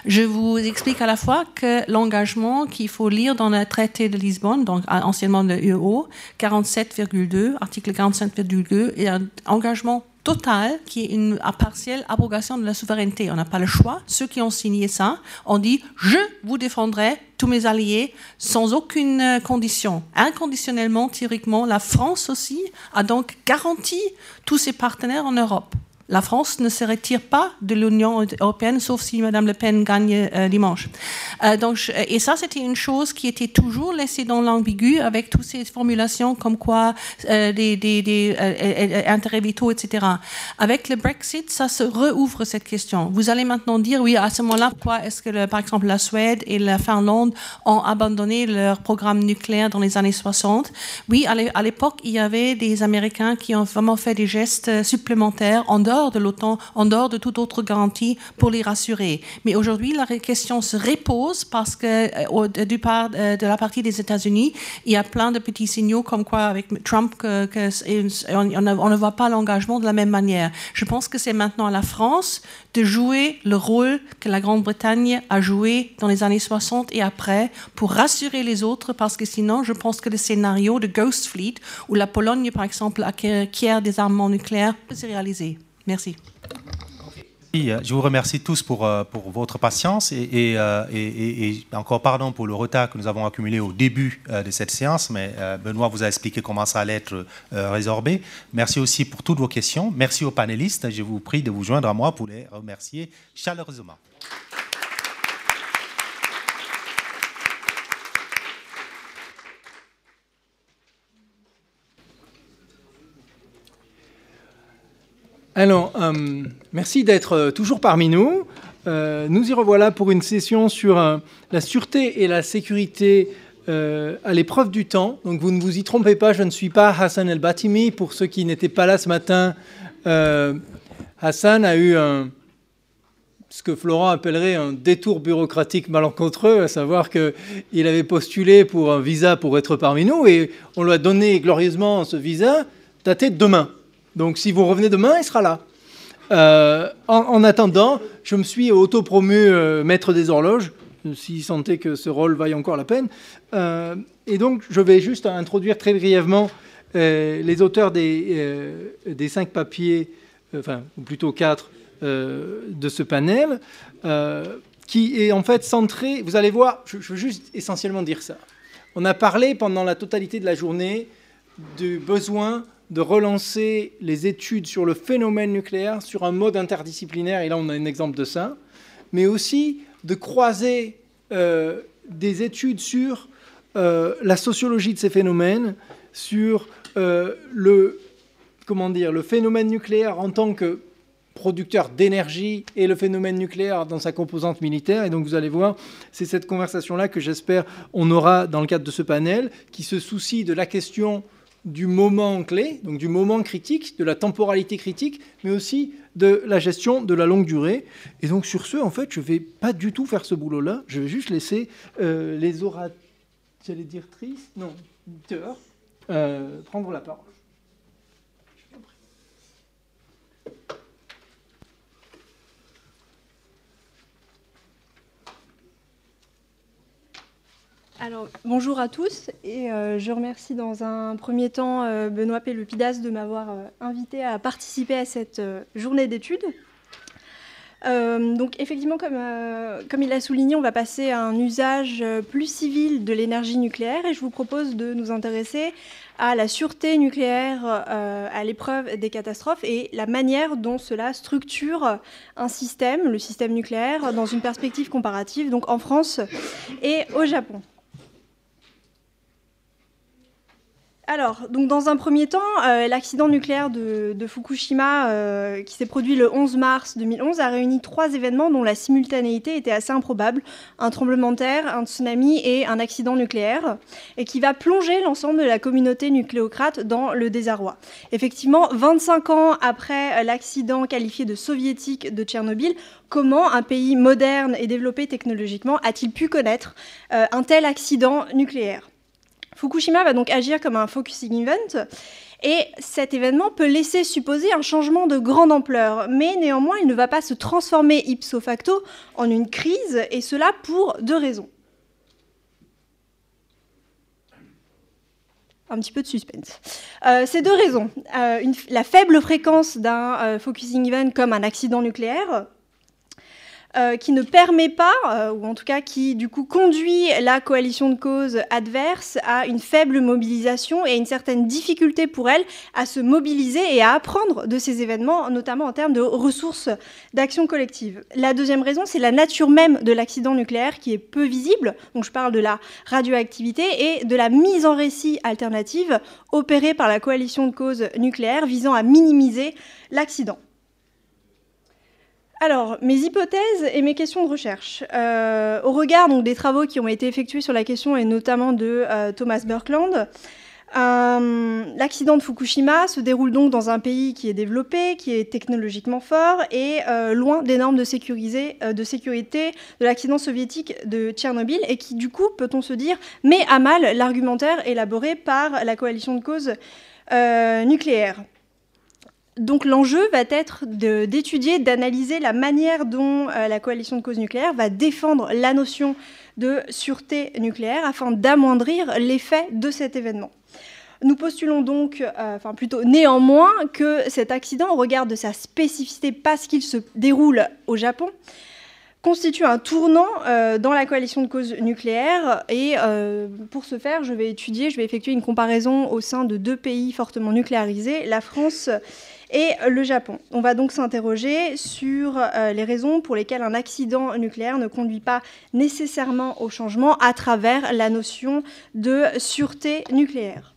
Je vous explique à la fois que l'engagement qu'il faut lire dans le traité de Lisbonne, donc anciennement le UEO, 47,2, article 47,2, est un engagement total qui est une partielle abrogation de la souveraineté. On n'a pas le choix. Ceux qui ont signé ça ont dit je vous défendrai tous mes alliés sans aucune euh, condition. Inconditionnellement, théoriquement, la France aussi a donc garanti tous ses partenaires en Europe. La France ne se retire pas de l'Union européenne, sauf si Mme Le Pen gagne euh, dimanche. Euh, donc, et ça, c'était une chose qui était toujours laissée dans l'ambigu avec toutes ces formulations comme quoi euh, des, intérêts vitaux, etc. Avec le Brexit, ça se rouvre cette question. Vous allez maintenant dire, oui, à ce moment-là, pourquoi est-ce que, par exemple, la Suède et la Finlande ont abandonné leur programme nucléaire dans les années 60 Oui, à l'é- à l'époque, il y avait des Américains qui ont vraiment fait des gestes supplémentaires en dehors de l'OTAN, en dehors de toute autre garantie pour les rassurer. Mais aujourd'hui, la question se repose parce que euh, du part euh, de la partie des États-Unis, il y a plein de petits signaux comme quoi avec Trump on ne voit pas l'engagement de la même manière. Je pense que c'est maintenant à la France de jouer le rôle que la Grande-Bretagne a joué dans les années 60 et après pour rassurer les autres parce que sinon, je pense que le scénario de Ghost Fleet où la Pologne, par exemple, acquiert des armements nucléaires peut se réaliser. Merci. Euh, Je vous remercie tous pour, euh, pour votre patience euh, et- et- et encore pardon pour le retard que nous avons accumulé au début de cette séance, mais Benoît vous a expliqué comment ça allait être résorbé. Merci aussi pour toutes vos questions. Merci aux panélistes. Je vous prie de vous joindre à moi pour les remercier chaleureusement. Alors, euh, merci d'être euh, toujours parmi nous. Euh, nous y revoilà pour une session sur la sûreté et la sécurité à l'épreuve du temps. Donc, vous ne vous y trompez pas, je ne suis pas Hassan El Batimi. Pour ceux qui n'étaient pas là ce matin, Hassan a eu ce que Florent appellerait un détour bureaucratique malencontreux, à savoir qu'il avait postulé pour un visa pour être parmi nous et on lui a donné glorieusement ce visa daté de demain. Donc si vous revenez demain, il sera là. Euh, en, en attendant, je me suis autopromu euh, maître des horloges, s'il sentait que ce rôle vaille encore la peine. Euh, et donc, je vais juste introduire très brièvement les auteurs des, cinq papiers, enfin, ou plutôt quatre, de ce panel, qui est en fait centré, vous allez voir, je veux juste essentiellement dire ça. On a parlé pendant la totalité de la journée du besoin de relancer les études sur le phénomène nucléaire sur un mode interdisciplinaire, et là on a un exemple de ça, mais aussi de croiser euh, des études sur euh, la sociologie de ces phénomènes, sur euh, le, comment dire, le phénomène nucléaire en tant que producteur d'énergie et le phénomène nucléaire dans sa composante militaire. Et donc vous allez voir, c'est cette conversation-là que j'espère on aura dans le cadre de ce panel, qui se soucie de la question du moment clé, donc du moment critique, de la temporalité critique, mais aussi de la gestion de la longue durée. Et donc sur ce, en fait, je ne vais pas du tout faire ce boulot-là. Je vais juste laisser euh, les orateurs, j'allais dire tristes, non, dehors, euh, prendre la parole. Alors, bonjour à tous et je remercie dans un premier temps Benoît Pelupidas de m'avoir invité à participer à cette journée d'études. Euh, donc effectivement, comme, euh, comme il a souligné, on va passer à un usage euh, plus civil de l'énergie nucléaire et je vous propose de nous intéresser à la sûreté nucléaire à l'épreuve des catastrophes et la manière dont cela structure un système, le système nucléaire, dans une perspective comparative, donc en France et au Japon. Alors, donc dans un premier temps, euh, l'accident nucléaire de, Fukushima, euh, qui s'est produit le 11 mars 2011, a réuni trois événements dont la simultanéité était assez improbable un tremblement de terre, un tsunami et un accident nucléaire, et qui va plonger l'ensemble de la communauté nucléocrate dans le désarroi. Effectivement, 25 ans après l'accident qualifié de soviétique de Tchernobyl, comment un pays moderne et développé technologiquement a-t-il pu connaître euh, un tel accident nucléaire? Fukushima va donc agir comme un focusing event. Et cet événement peut laisser supposer un changement de grande ampleur, mais néanmoins il ne va pas se transformer ipso facto en une crise, et cela pour deux raisons. un petit peu de suspense. Euh, ces deux raisons. Euh, la faible fréquence d'un euh, focusing event comme un accident nucléaire, euh, qui ne permet pas, euh, ou en tout cas qui du coup conduit la coalition de causes adverse à une faible mobilisation et à une certaine difficulté pour elle à se mobiliser et à apprendre de ces événements, notamment en termes de ressources d'action collective. La deuxième raison, c'est la nature même de l'accident nucléaire qui est peu visible. Donc je parle de la radioactivité et de la mise en récit alternative opérée par la coalition de causes nucléaires visant à minimiser l'accident. Alors, mes hypothèses et mes questions de recherche. Euh, au regard des travaux qui ont été effectués sur la question, et notamment de euh, Thomas Birkland, euh, l'accident de Fukushima se déroule donc dans un pays qui est développé, qui est technologiquement fort et loin des normes de, de sécurité de l'accident soviétique de Tchernobyl et qui, du coup, peut-on se dire, met à mal l'argumentaire élaboré par la coalition de causes nucléaires donc l'enjeu va être d'étudier, d'analyser la manière dont euh, la coalition de cause nucléaire va défendre la notion de sûreté nucléaire afin d'amoindrir l'effet de cet événement. Nous postulons donc, euh, enfin plutôt néanmoins, que cet accident, au regard de sa spécificité parce qu'il se déroule au Japon, constitue un tournant euh, dans la coalition de cause nucléaire. Et pour ce faire, je vais étudier, je vais effectuer une comparaison au sein de deux pays fortement nucléarisés, la France et le Japon. On va donc s'interroger sur euh, les raisons pour lesquelles un accident nucléaire ne conduit pas nécessairement au changement à travers la notion de sûreté nucléaire.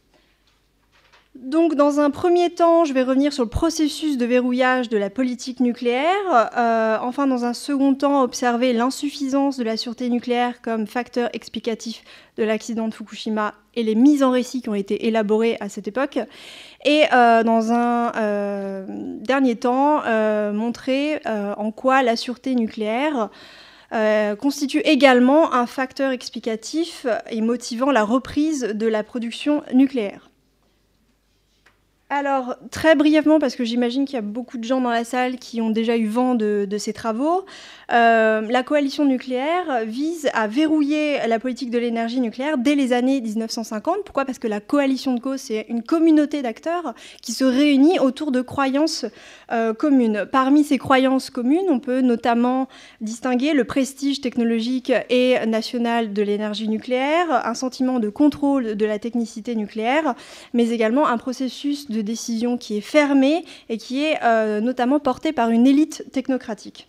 Donc, dans un premier temps, je vais revenir sur le processus de verrouillage de la politique nucléaire. Euh, enfin, dans un second temps, observer l'insuffisance de la sûreté nucléaire comme facteur explicatif de l'accident de Fukushima et les mises en récit qui ont été élaborées à cette époque. Et euh, dans un euh, dernier temps, montrer en quoi la sûreté nucléaire constitue également un facteur explicatif et motivant la reprise de la production nucléaire. Alors, très brièvement, parce que j'imagine qu'il y a beaucoup de gens dans la salle qui ont déjà eu vent de, ces travaux, euh, la coalition nucléaire vise à verrouiller la politique de l'énergie nucléaire dès les années 1950. Pourquoi? Parce que la coalition de cause, c'est une communauté d'acteurs qui se réunit autour de croyances euh, communes. Parmi ces croyances communes, on peut notamment distinguer le prestige technologique et national de l'énergie nucléaire, un sentiment de contrôle de la technicité nucléaire, mais également un processus de décision qui est fermée et qui est euh, notamment portée par une élite technocratique.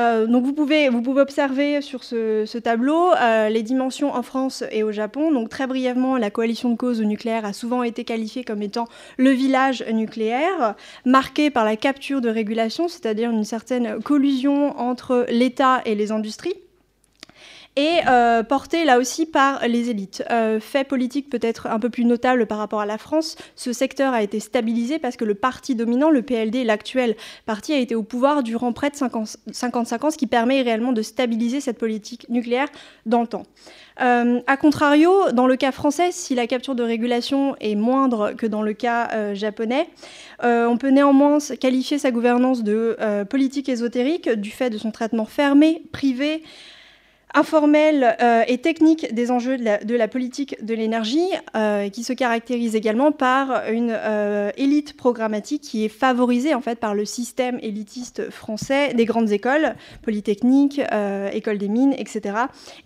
Euh, donc vous pouvez, observer sur ce, tableau euh, les dimensions en France et au Japon. Donc très brièvement, la coalition de cause nucléaire a souvent été qualifiée comme étant le village nucléaire, marqué par la capture de régulation, c'est-à-dire une certaine collusion entre l'État et les industries et euh, porté là aussi par les élites. Euh, fait politique peut-être un peu plus notable par rapport à la France, ce secteur a été stabilisé parce que le parti dominant, le PLD, l'actuel parti, a été au pouvoir durant près de 55 ans, ce qui permet réellement de stabiliser cette politique nucléaire dans le temps. Euh, a contrario, dans le cas français, si la capture de régulation est moindre que dans le cas japonais, on peut néanmoins qualifier sa gouvernance de politique ésotérique du fait de son traitement fermé, privé, informelle euh, et technique des enjeux de la, politique de l'énergie, euh, qui se caractérise également par une euh, élite programmatique qui est favorisée en fait par le système élitiste français des grandes écoles, polytechniques, écoles des mines, etc.,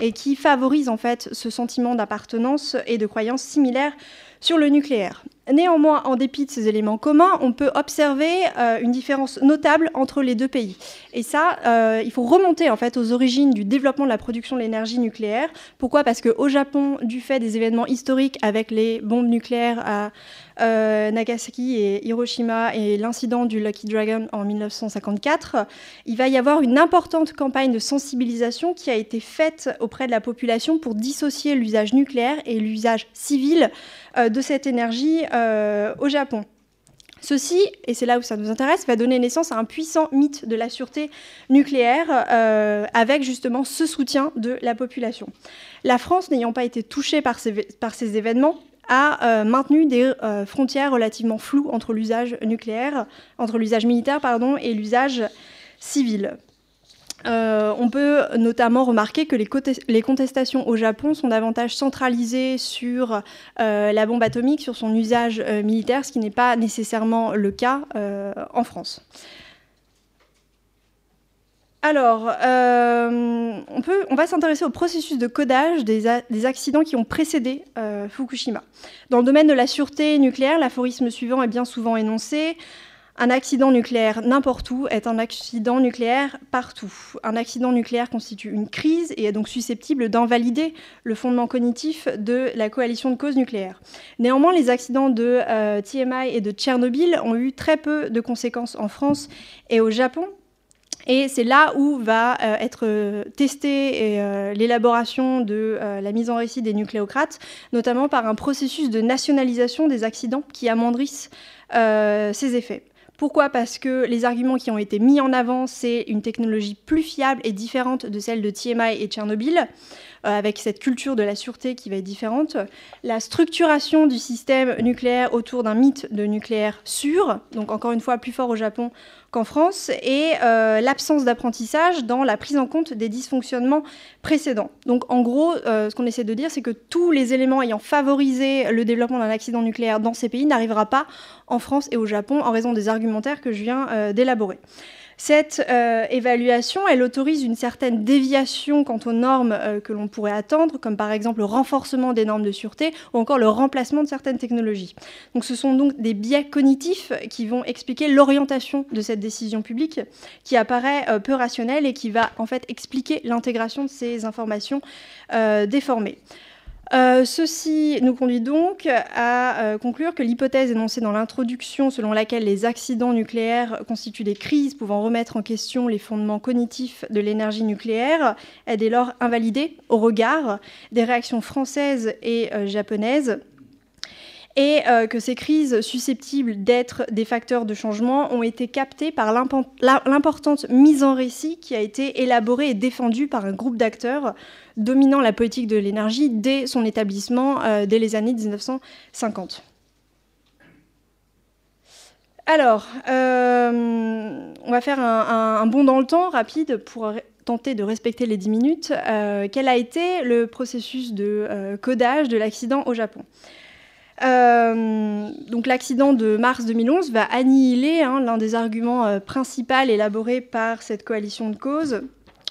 et qui favorise en fait ce sentiment d'appartenance et de croyance similaire sur le nucléaire. Néanmoins, en dépit de ces éléments communs, on peut observer euh, une différence notable entre les deux pays. Et ça, euh, il faut remonter en fait aux origines du développement de la production de l'énergie nucléaire. Pourquoi? Parce qu'au Japon, du fait des événements historiques avec les bombes nucléaires à euh, Nagasaki et Hiroshima et l'incident du Lucky Dragon en 1954, il va y avoir une importante campagne de sensibilisation qui a été faite auprès de la population pour dissocier l'usage nucléaire et l'usage civil de cette énergie au Japon. Ceci, et c'est là où ça nous intéresse, va donner naissance à un puissant mythe de la sûreté nucléaire euh, avec justement ce soutien de la population. La France, n'ayant pas été touchée par ces, événements, a euh, maintenu des frontières relativement floues entre l'usage nucléaire, l'usage militaire pardon, et l'usage civil. Euh, on peut notamment remarquer que les, contestations au Japon sont davantage centralisées sur euh, la bombe atomique, sur son usage euh, militaire, ce qui n'est pas nécessairement le cas en France. Alors, on, va s'intéresser au processus de codage des, des accidents qui ont précédé Fukushima. Dans le domaine de la sûreté nucléaire, l'aphorisme suivant est bien souvent énoncé. Un accident nucléaire n'importe où est un accident nucléaire partout. Un accident nucléaire constitue une crise et est donc susceptible d'invalider le fondement cognitif de la coalition de causes nucléaires. Néanmoins, les accidents de euh, TMI et de Tchernobyl ont eu très peu de conséquences en France et au Japon, et c'est là où va euh, être testée euh, l'élaboration de la mise en récit des nucléocrates, notamment par un processus de nationalisation des accidents qui amendrissent ces effets. Pourquoi? Parce que les arguments qui ont été mis en avant, c'est une technologie plus fiable et différente de celle de TMI et Tchernobyl, euh, avec cette culture de la sûreté qui va être différente. La structuration du système nucléaire autour d'un mythe de nucléaire sûr, donc encore une fois plus fort au Japon qu'en France, et euh, l'absence d'apprentissage dans la prise en compte des dysfonctionnements précédents. Donc en gros, euh, ce qu'on essaie de dire, c'est que tous les éléments ayant favorisé le développement d'un accident nucléaire dans ces pays n'arrivera pas en France et au Japon en raison des argumentaires que je viens euh, d'élaborer. Cette euh, évaluation, elle autorise une certaine déviation quant aux normes euh, que l'on pourrait attendre, comme par exemple le renforcement des normes de sûreté ou encore le remplacement de certaines technologies. Donc ce sont donc des biais cognitifs qui vont expliquer l'orientation de cette décision publique qui apparaît euh, peu rationnelle et qui va en fait expliquer l'intégration de ces informations déformées. Euh, ceci nous conduit donc à euh, conclure que l'hypothèse énoncée dans l'introduction selon laquelle les accidents nucléaires constituent des crises pouvant remettre en question les fondements cognitifs de l'énergie nucléaire est dès lors invalidée au regard des réactions françaises et euh, japonaises et que ces crises susceptibles d'être des facteurs de changement ont été captées par l'importante mise en récit qui a été élaborée et défendue par un groupe d'acteurs dominant la politique de l'énergie dès son établissement, euh, dès les années 1950. Alors, euh, on va faire un, bond dans le temps rapide pour tenter de respecter les 10 minutes. quel a été le processus de codage de l'accident au Japon? Euh, donc l'accident de mars 2011 va annihiler hein, l'un des arguments euh, principaux élaborés par cette coalition de causes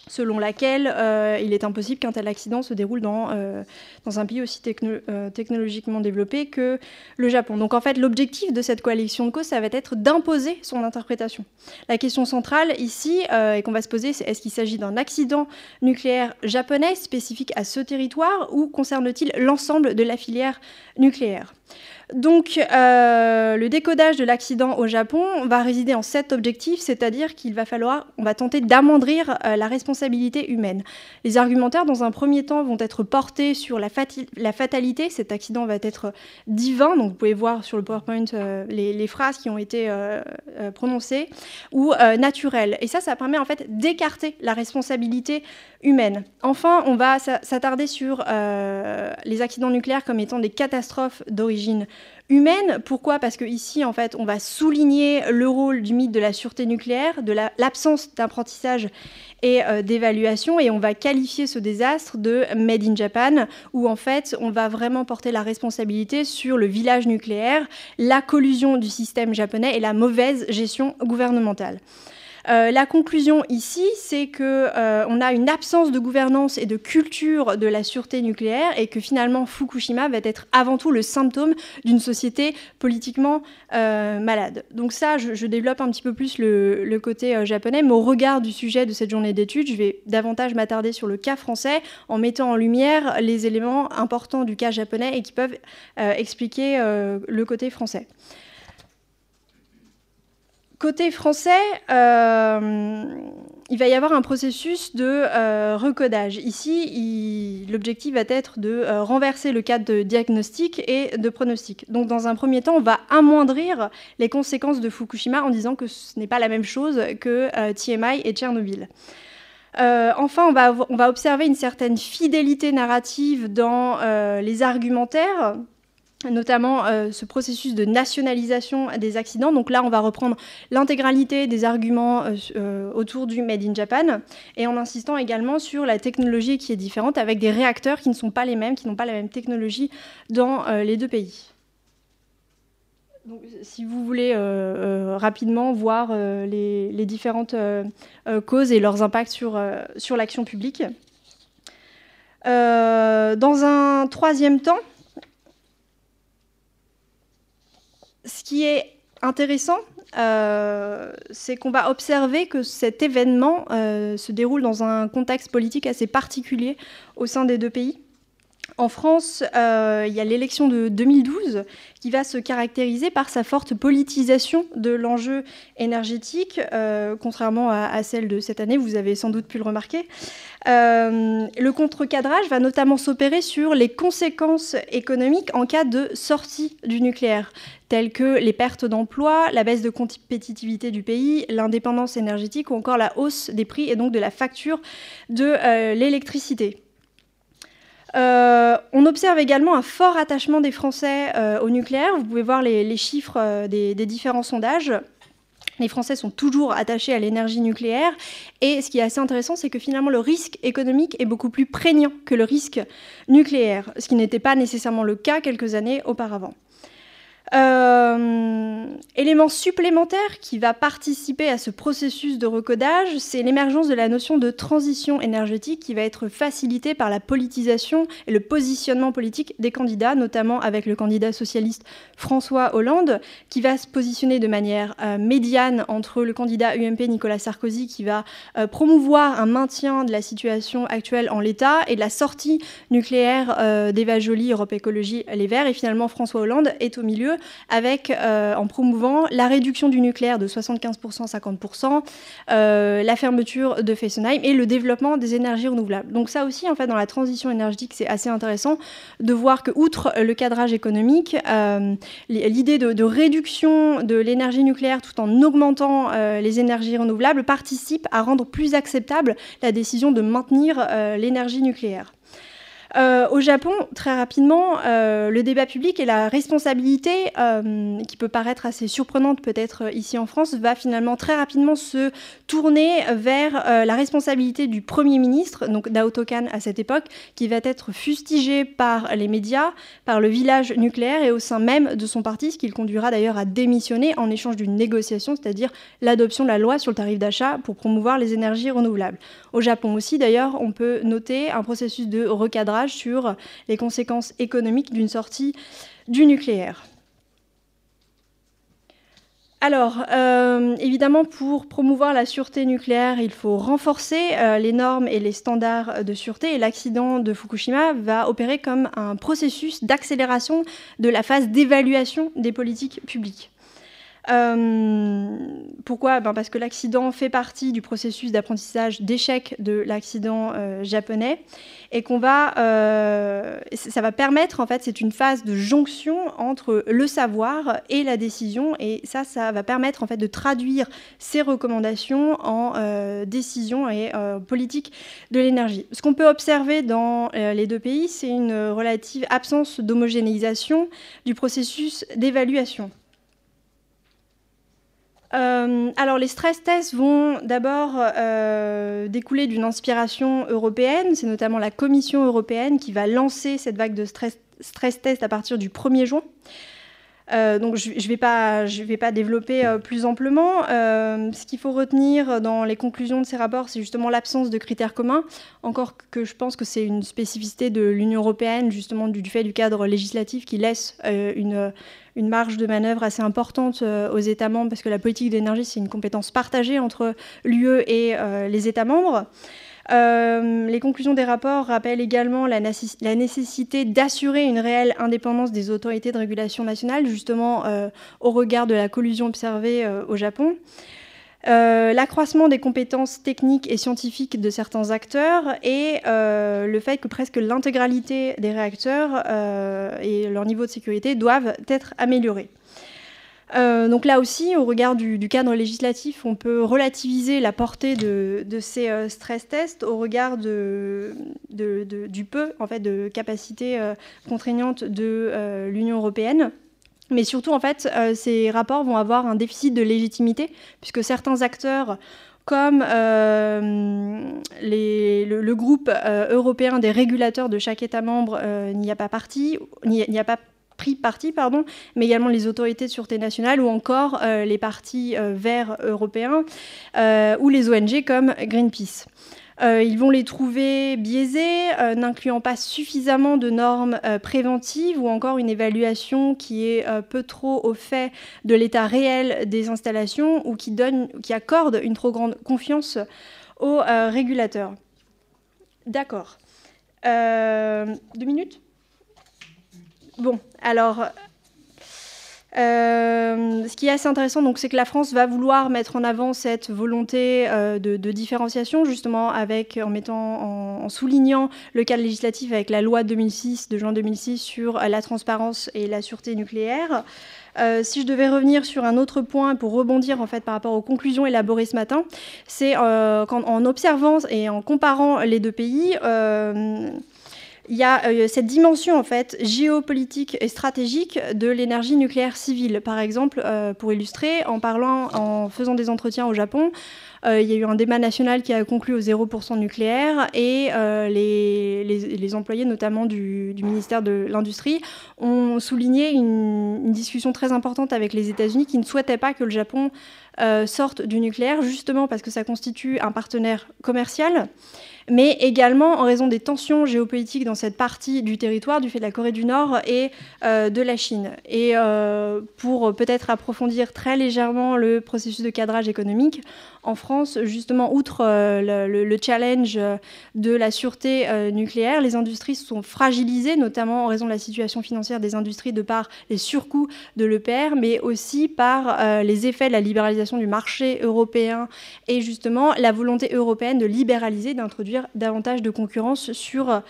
selon laquelle euh, il est impossible qu'un tel accident se déroule dans, euh, dans un pays aussi euh, technologiquement développé que le Japon. Donc en fait, l'objectif de cette coalition de causes, ça va être d'imposer son interprétation. La question centrale ici, et qu'on va se poser, c'est est-ce qu'il s'agit d'un accident nucléaire japonais spécifique à ce territoire ou concerne-t-il l'ensemble de la filière nucléaire? Donc, euh, le décodage de l'accident au Japon va résider en sept objectifs, c'est-à-dire qu'il va falloir, on va tenter d'amendrir euh, la responsabilité humaine. Les argumentaires, dans un premier temps, vont être portés sur la, fatalité. Cet accident va être divin, donc vous pouvez voir sur le PowerPoint euh, les, phrases qui ont été prononcées, ou naturel. Et ça, ça permet en fait d'écarter la responsabilité humaine. Enfin, on va s'attarder sur les accidents nucléaires comme étant des catastrophes d'origine humaine. Pourquoi? Parce que ici, en fait, on va souligner le rôle du mythe de la sûreté nucléaire, de l'absence d'apprentissage et euh, d'évaluation, et on va qualifier ce désastre de Made in Japan, où en fait, on va vraiment porter la responsabilité sur le village nucléaire, la collusion du système japonais et la mauvaise gestion gouvernementale. Euh, la conclusion ici, c'est qu'on euh, a une absence de gouvernance et de culture de la sûreté nucléaire et que finalement Fukushima va être avant tout le symptôme d'une société politiquement euh, malade. Donc ça, je, développe un petit peu plus le, le, côté japonais, mais au regard du sujet de cette journée d'études, je vais davantage m'attarder sur le cas français en mettant en lumière les éléments importants du cas japonais et qui peuvent expliquer le côté français. Côté français, euh, il va y avoir un processus de euh, recodage. Ici, l'objectif va être de euh, renverser le cadre de diagnostic et de pronostic. Donc, dans un premier temps, on va amoindrir les conséquences de Fukushima en disant que ce n'est pas la même chose que TMI et Tchernobyl. enfin, on va, on va, observer une certaine fidélité narrative dans les argumentaires notamment euh, ce processus de nationalisation des accidents. Donc là, on va reprendre l'intégralité des arguments euh, euh, autour du Made in Japan et en insistant également sur la technologie qui est différente avec des réacteurs qui ne sont pas les mêmes, qui n'ont pas la même technologie dans les deux pays. Donc, si vous voulez rapidement voir les, les, différentes causes et leurs impacts sur, sur l'action publique. dans un troisième temps, ce qui est intéressant, euh, c'est qu'on va observer que cet événement euh, se déroule dans un contexte politique assez particulier au sein des deux pays. En France, euh, il y a l'élection de 2012 qui va se caractériser par sa forte politisation de l'enjeu énergétique, contrairement à, celle de cette année, vous avez sans doute pu le remarquer. le contre-cadrage va notamment s'opérer sur les conséquences économiques en cas de sortie du nucléaire telles que les pertes d'emplois, la baisse de compétitivité du pays, l'indépendance énergétique ou encore la hausse des prix et donc de la facture de euh, l'électricité. Euh, on observe également un fort attachement des Français euh, au nucléaire. Vous pouvez voir les, chiffres des, différents sondages. Les Français sont toujours attachés à l'énergie nucléaire. Et ce qui est assez intéressant, c'est que finalement, le risque économique est beaucoup plus prégnant que le risque nucléaire, ce qui n'était pas nécessairement le cas quelques années auparavant. Euh, élément supplémentaire qui va participer à ce processus de recodage, c'est l'émergence de la notion de transition énergétique qui va être facilitée par la politisation et le positionnement politique des candidats, notamment avec le candidat socialiste François Hollande, qui va se positionner de manière euh, médiane entre le candidat UMP Nicolas Sarkozy, qui va euh, promouvoir un maintien de la situation actuelle en l'état et de la sortie nucléaire d'Eva Joly, Europe Écologie Les Verts, et finalement François Hollande est au milieu avec, euh, en promouvant la réduction du nucléaire de 75% à 50%, euh, la fermeture de Fessenheim et le développement des énergies renouvelables. Donc ça aussi, en fait, dans la transition énergétique, c'est assez intéressant de voir que, outre le cadrage économique, euh, l'idée de, réduction de l'énergie nucléaire tout en augmentant les énergies renouvelables participe à rendre plus acceptable la décision de maintenir l'énergie nucléaire. Euh, au Japon, très rapidement, euh, le débat public et la responsabilité, euh, qui peut paraître assez surprenante peut-être ici en France, va finalement très rapidement se tourner vers la responsabilité du Premier ministre, donc Naoto Kan à cette époque, qui va être fustigé par les médias, par le village nucléaire et au sein même de son parti, ce qui le conduira d'ailleurs à démissionner en échange d'une négociation, c'est-à-dire l'adoption de la loi sur le tarif d'achat pour promouvoir les énergies renouvelables. Au Japon aussi, d'ailleurs, on peut noter un processus de recadrage sur les conséquences économiques d'une sortie du nucléaire. Alors, euh, évidemment, pour promouvoir la sûreté nucléaire, il faut renforcer euh, les normes et les standards de sûreté. Et l'accident de Fukushima va opérer comme un processus d'accélération de la phase d'évaluation des politiques publiques. Euh, pourquoi? Ben Parce que l'accident fait partie du processus d'apprentissage d'échec de l'accident euh, japonais et qu'on va, euh, ça va permettre en fait, c'est une phase de jonction entre le savoir et la décision et ça, ça va permettre en fait de traduire ces recommandations en décision et politique de l'énergie. Ce qu'on peut observer dans les deux pays, c'est une relative absence d'homogénéisation du processus d'évaluation. Euh, alors les stress tests vont d'abord euh, découler d'une inspiration européenne. C'est notamment la Commission européenne qui va lancer cette vague de stress, tests à partir du 1er juin. Euh, donc je ne vais pas développer plus amplement. ce qu'il faut retenir dans les conclusions de ces rapports, c'est justement l'absence de critères communs, encore que je pense que c'est une spécificité de l'Union européenne, justement du, fait du cadre législatif qui laisse une, une marge de manœuvre assez importante euh, aux États membres, parce que la politique d'énergie, c'est une compétence partagée entre l'UE et euh, les États membres. Euh, les conclusions des rapports rappellent également la, nécessité d'assurer une réelle indépendance des autorités de régulation nationale, justement au regard de la collusion observée au Japon. Euh, l'accroissement des compétences techniques et scientifiques de certains acteurs et euh, le fait que presque l'intégralité des réacteurs euh, et leur niveau de sécurité doivent être améliorés. donc là aussi, au regard du, cadre législatif, on peut relativiser la portée de, ces stress tests au regard du peu en fait, de capacité contraignante de l'Union européenne. Mais surtout, en fait, euh, ces rapports vont avoir un déficit de légitimité, puisque certains acteurs comme euh, le, groupe euh, européen des régulateurs de chaque État membre n'y a pas parti, n'y pas pris parti, pardon, mais également les autorités de sûreté nationale ou encore les partis verts européens ou les ONG comme Greenpeace. Euh, ils vont les trouver biaisés, euh, n'incluant pas suffisamment de normes euh, préventives ou encore une évaluation qui est peu trop au fait de l'état réel des installations ou qui, donne, qui accorde une trop grande confiance aux régulateurs. D'accord. deux minutes? Bon, alors euh, ce qui est assez intéressant, c'est que la France va vouloir mettre en avant cette volonté euh, de, différenciation, justement, en, mettant, en, soulignant le cadre législatif avec la loi 2006, de juin 2006 sur la transparence et la sûreté nucléaire. Euh, si je devais revenir sur un autre point pour rebondir en fait par rapport aux conclusions élaborées ce matin, c'est en observant et en comparant les deux pays, il y a euh, cette dimension en fait géopolitique et stratégique de l'énergie nucléaire civile. Par exemple, euh, pour illustrer, en parlant, en faisant des entretiens au Japon, euh, il y a eu un débat national qui a conclu au 0% nucléaire et les, les, employés, notamment du, ministère de l'Industrie, ont souligné une, une, discussion très importante avec les États-Unis qui ne souhaitaient pas que le Japon sorte du nucléaire, justement parce que ça constitue un partenaire commercial mais également en raison des tensions géopolitiques dans cette partie du territoire, du fait de la Corée du Nord et euh, de la Chine. Et euh, pour peut-être approfondir très légèrement le processus de cadrage économique, en France, justement, outre euh, le, challenge de la sûreté nucléaire, les industries sont fragilisées, notamment en raison de la situation financière des industries de par les surcoûts de l'EPR, mais aussi par les effets de la libéralisation du marché européen et justement la volonté européenne de libéraliser, d'introduire davantage de concurrence sur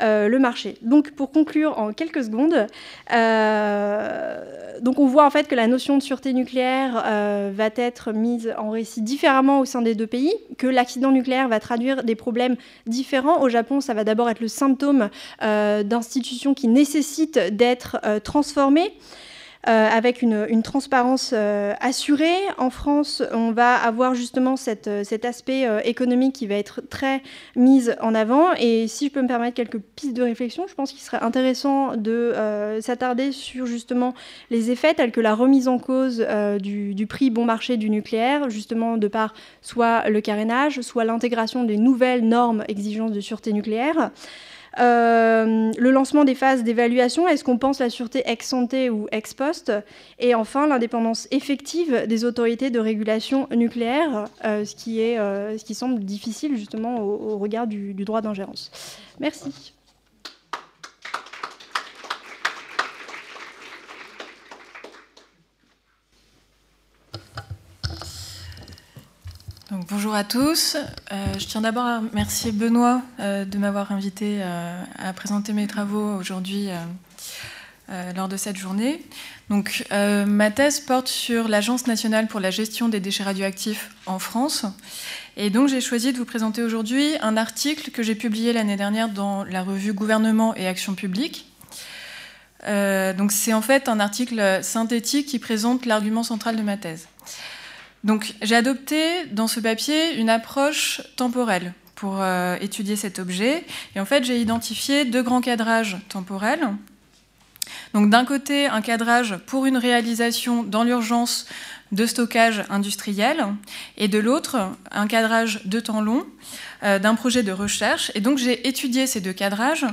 euh, le marché. Donc pour conclure en quelques secondes, euh, donc on voit en fait que la notion de sûreté nucléaire euh, va être mise en récit différemment au sein des deux pays, que l'accident nucléaire va traduire des problèmes différents. Au Japon, ça va d'abord être le symptôme d'institutions qui nécessitent d'être transformées. Euh, avec une, transparence euh, assurée. En France, on va avoir justement euh, cet aspect économique qui va être très mis en avant. Et si je peux me permettre quelques pistes de réflexion, je pense qu'il serait intéressant de s'attarder sur justement les effets tels que la remise en cause du, du, prix bon marché du nucléaire, justement de par soit le carénage, soit l'intégration des nouvelles normes exigences de sûreté nucléaire. Euh, le lancement des phases d'évaluation, est-ce qu'on pense la sûreté ex ante ou ex post? Et enfin, l'indépendance effective des autorités de régulation nucléaire, euh, ce, qui est, euh, ce qui semble difficile justement au, regard du, du droit d'ingérence. Merci. Bonjour à tous. Euh, je tiens d'abord à remercier Benoît euh, de m'avoir invité euh, à présenter mes travaux aujourd'hui lors de cette journée. Donc, ma thèse porte sur l'Agence nationale pour la gestion des déchets radioactifs en France. Et donc, j'ai choisi de vous présenter aujourd'hui un article que j'ai publié l'année dernière dans la revue Gouvernement et Action publique. donc, c'est en fait un article synthétique qui présente l'argument central de ma thèse. Donc j'ai adopté dans ce papier une approche temporelle pour euh, étudier cet objet. Et en fait, j'ai identifié deux grands cadrages temporels. Donc d'un côté, un cadrage pour une réalisation dans l'urgence de stockage industriel, et de l'autre, un cadrage de temps long euh, d'un projet de recherche. Et donc j'ai étudié ces deux cadrages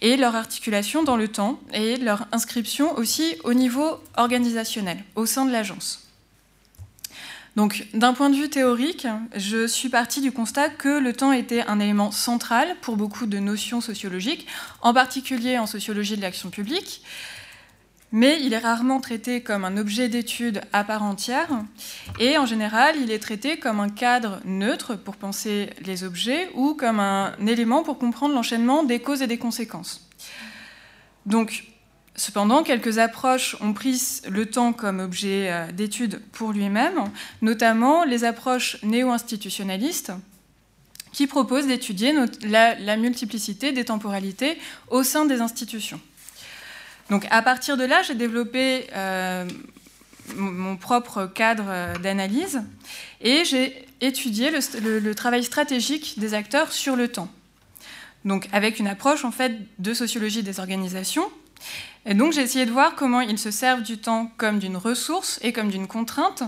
et leur articulation dans le temps et leur inscription aussi au niveau organisationnel, au sein de l'agence. Donc, d'un point de vue théorique, je suis partie du constat que le temps était un élément central pour beaucoup de notions sociologiques, en particulier en sociologie de l'action publique, mais il est rarement traité comme un objet d'étude à part entière, et en général, il est traité comme un cadre neutre pour penser les objets ou comme un élément pour comprendre l'enchaînement des causes et des conséquences. Donc, Cependant, quelques approches ont pris le temps comme objet euh, d'étude pour lui-même, notamment les approches néo-institutionnalistes qui proposent d'étudier la, multiplicité des temporalités au sein des institutions. Donc à partir de là, j'ai développé euh, mon propre cadre euh, d'analyse et j'ai étudié le, travail stratégique des acteurs sur le temps. Donc avec une approche en fait de sociologie des organisations et donc j'ai essayé de voir comment ils se servent du temps comme d'une ressource et comme d'une contrainte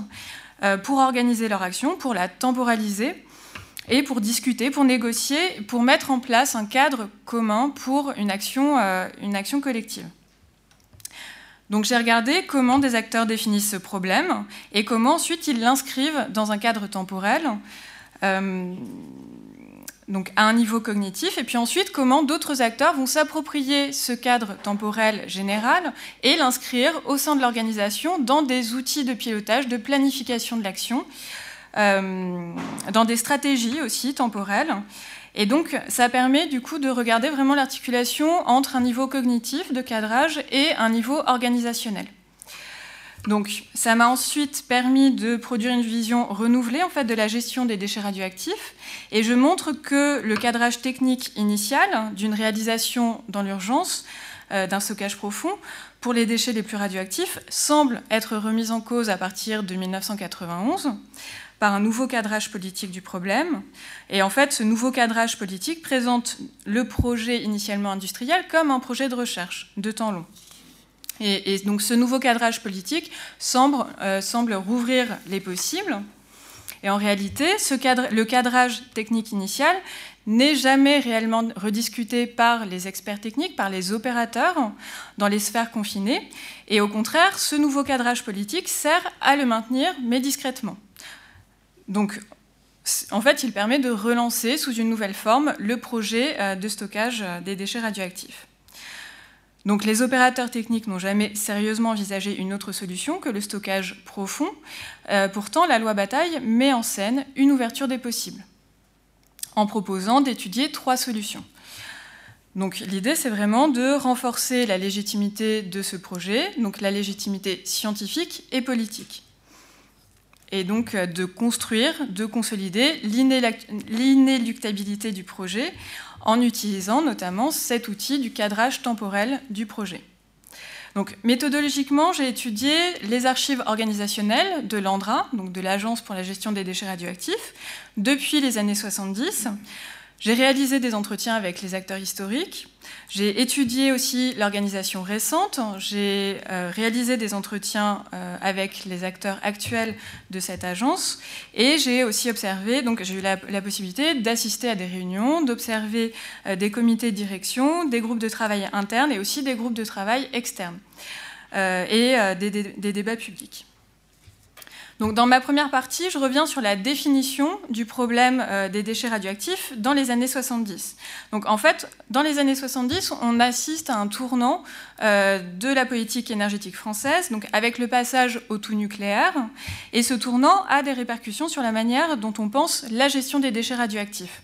euh, pour organiser leur action, pour la temporaliser et pour discuter, pour négocier, pour mettre en place un cadre commun pour une action, euh, collective. Donc j'ai regardé comment des acteurs définissent ce problème et comment ensuite ils l'inscrivent dans un cadre temporel. Euh, donc à un niveau cognitif, et puis ensuite comment d'autres acteurs vont s'approprier ce cadre temporel général et l'inscrire au sein de l'organisation dans des outils de pilotage, de planification de l'action, euh, dans des stratégies aussi temporelles. Et donc ça permet du coup de regarder vraiment l'articulation entre un niveau cognitif de cadrage et un niveau organisationnel. Donc, ça m'a ensuite permis de produire une vision renouvelée en fait de la gestion des déchets radioactifs, et je montre que le cadrage technique initial d'une réalisation dans l'urgence euh, d'un stockage profond pour les déchets les plus radioactifs semble être remis en cause à partir de 1991 par un nouveau cadrage politique du problème. Et en fait, ce nouveau cadrage politique présente le projet initialement industriel comme un projet de recherche de temps long. Et, donc ce nouveau cadrage politique semble, euh, rouvrir les possibles. Et en réalité, le cadrage technique initial n'est jamais réellement rediscuté par les experts techniques, par les opérateurs dans les sphères confinées. Et au contraire, ce nouveau cadrage politique sert à le maintenir, mais discrètement. Donc, en fait, il permet de relancer sous une nouvelle forme le projet euh, de stockage euh, des déchets radioactifs. Donc les opérateurs techniques n'ont jamais sérieusement envisagé une autre solution que le stockage profond. Euh, pourtant, la loi Bataille met en scène une ouverture des possibles, en proposant d'étudier trois solutions. Donc l'idée, c'est vraiment de renforcer la légitimité de ce projet, donc la légitimité scientifique et politique. Et donc euh, de construire, de consolider l'inéluctabilité du projet en utilisant notamment cet outil du cadrage temporel du projet. Donc, méthodologiquement, j'ai étudié les archives organisationnelles de l'ANDRA, donc de l'Agence pour la gestion des déchets radioactifs, depuis les années 70, j'ai réalisé des entretiens avec les acteurs historiques. J'ai étudié aussi l'organisation récente. J'ai euh, réalisé des entretiens euh, avec les acteurs actuels de cette agence. Et j'ai aussi observé, donc j'ai eu la, possibilité d'assister à des réunions, d'observer euh, des comités de direction, des groupes de travail internes et aussi des groupes de travail externes et des, débats publics. Dans ma première partie, je reviens sur la définition du problème euh, des déchets radioactifs dans les années 70. Donc, en fait, dans les années 70, on assiste à un tournant euh, de la politique énergétique française, avec le passage au tout nucléaire. Et ce tournant a des répercussions sur la manière dont on pense la gestion des déchets radioactifs.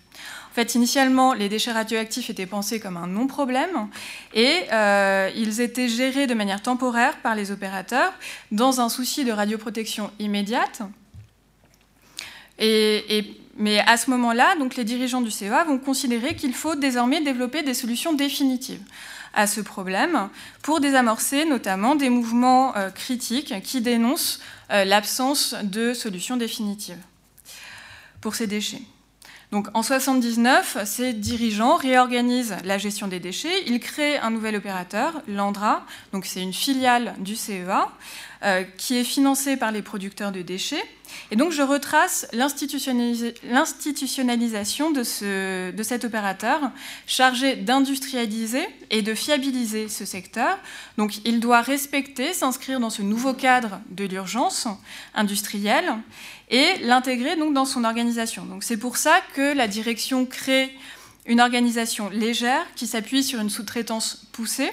En fait, initialement, les déchets radioactifs étaient pensés comme un non-problème et euh, ils étaient gérés de manière temporaire par les opérateurs dans un souci de radioprotection immédiate. mais à ce moment-là, les dirigeants du CEA vont considérer qu'il faut désormais développer des solutions définitives à ce problème pour désamorcer notamment des mouvements euh, critiques qui dénoncent euh, l'absence de solutions définitives pour ces déchets. Donc en 79, ces dirigeants réorganisent la gestion des déchets. Ils créent un nouvel opérateur, l'Andra. Donc c'est une filiale du CEA euh, qui est financée par les producteurs de déchets. Et donc je retrace l'institutionnalisation de, de cet opérateur chargé d'industrialiser et de fiabiliser ce secteur. Donc il doit respecter, s'inscrire dans ce nouveau cadre de l'urgence industrielle et l'intégrer donc dans son organisation. Donc c'est pour ça que la direction crée une organisation légère qui s'appuie sur une sous-traitance poussée.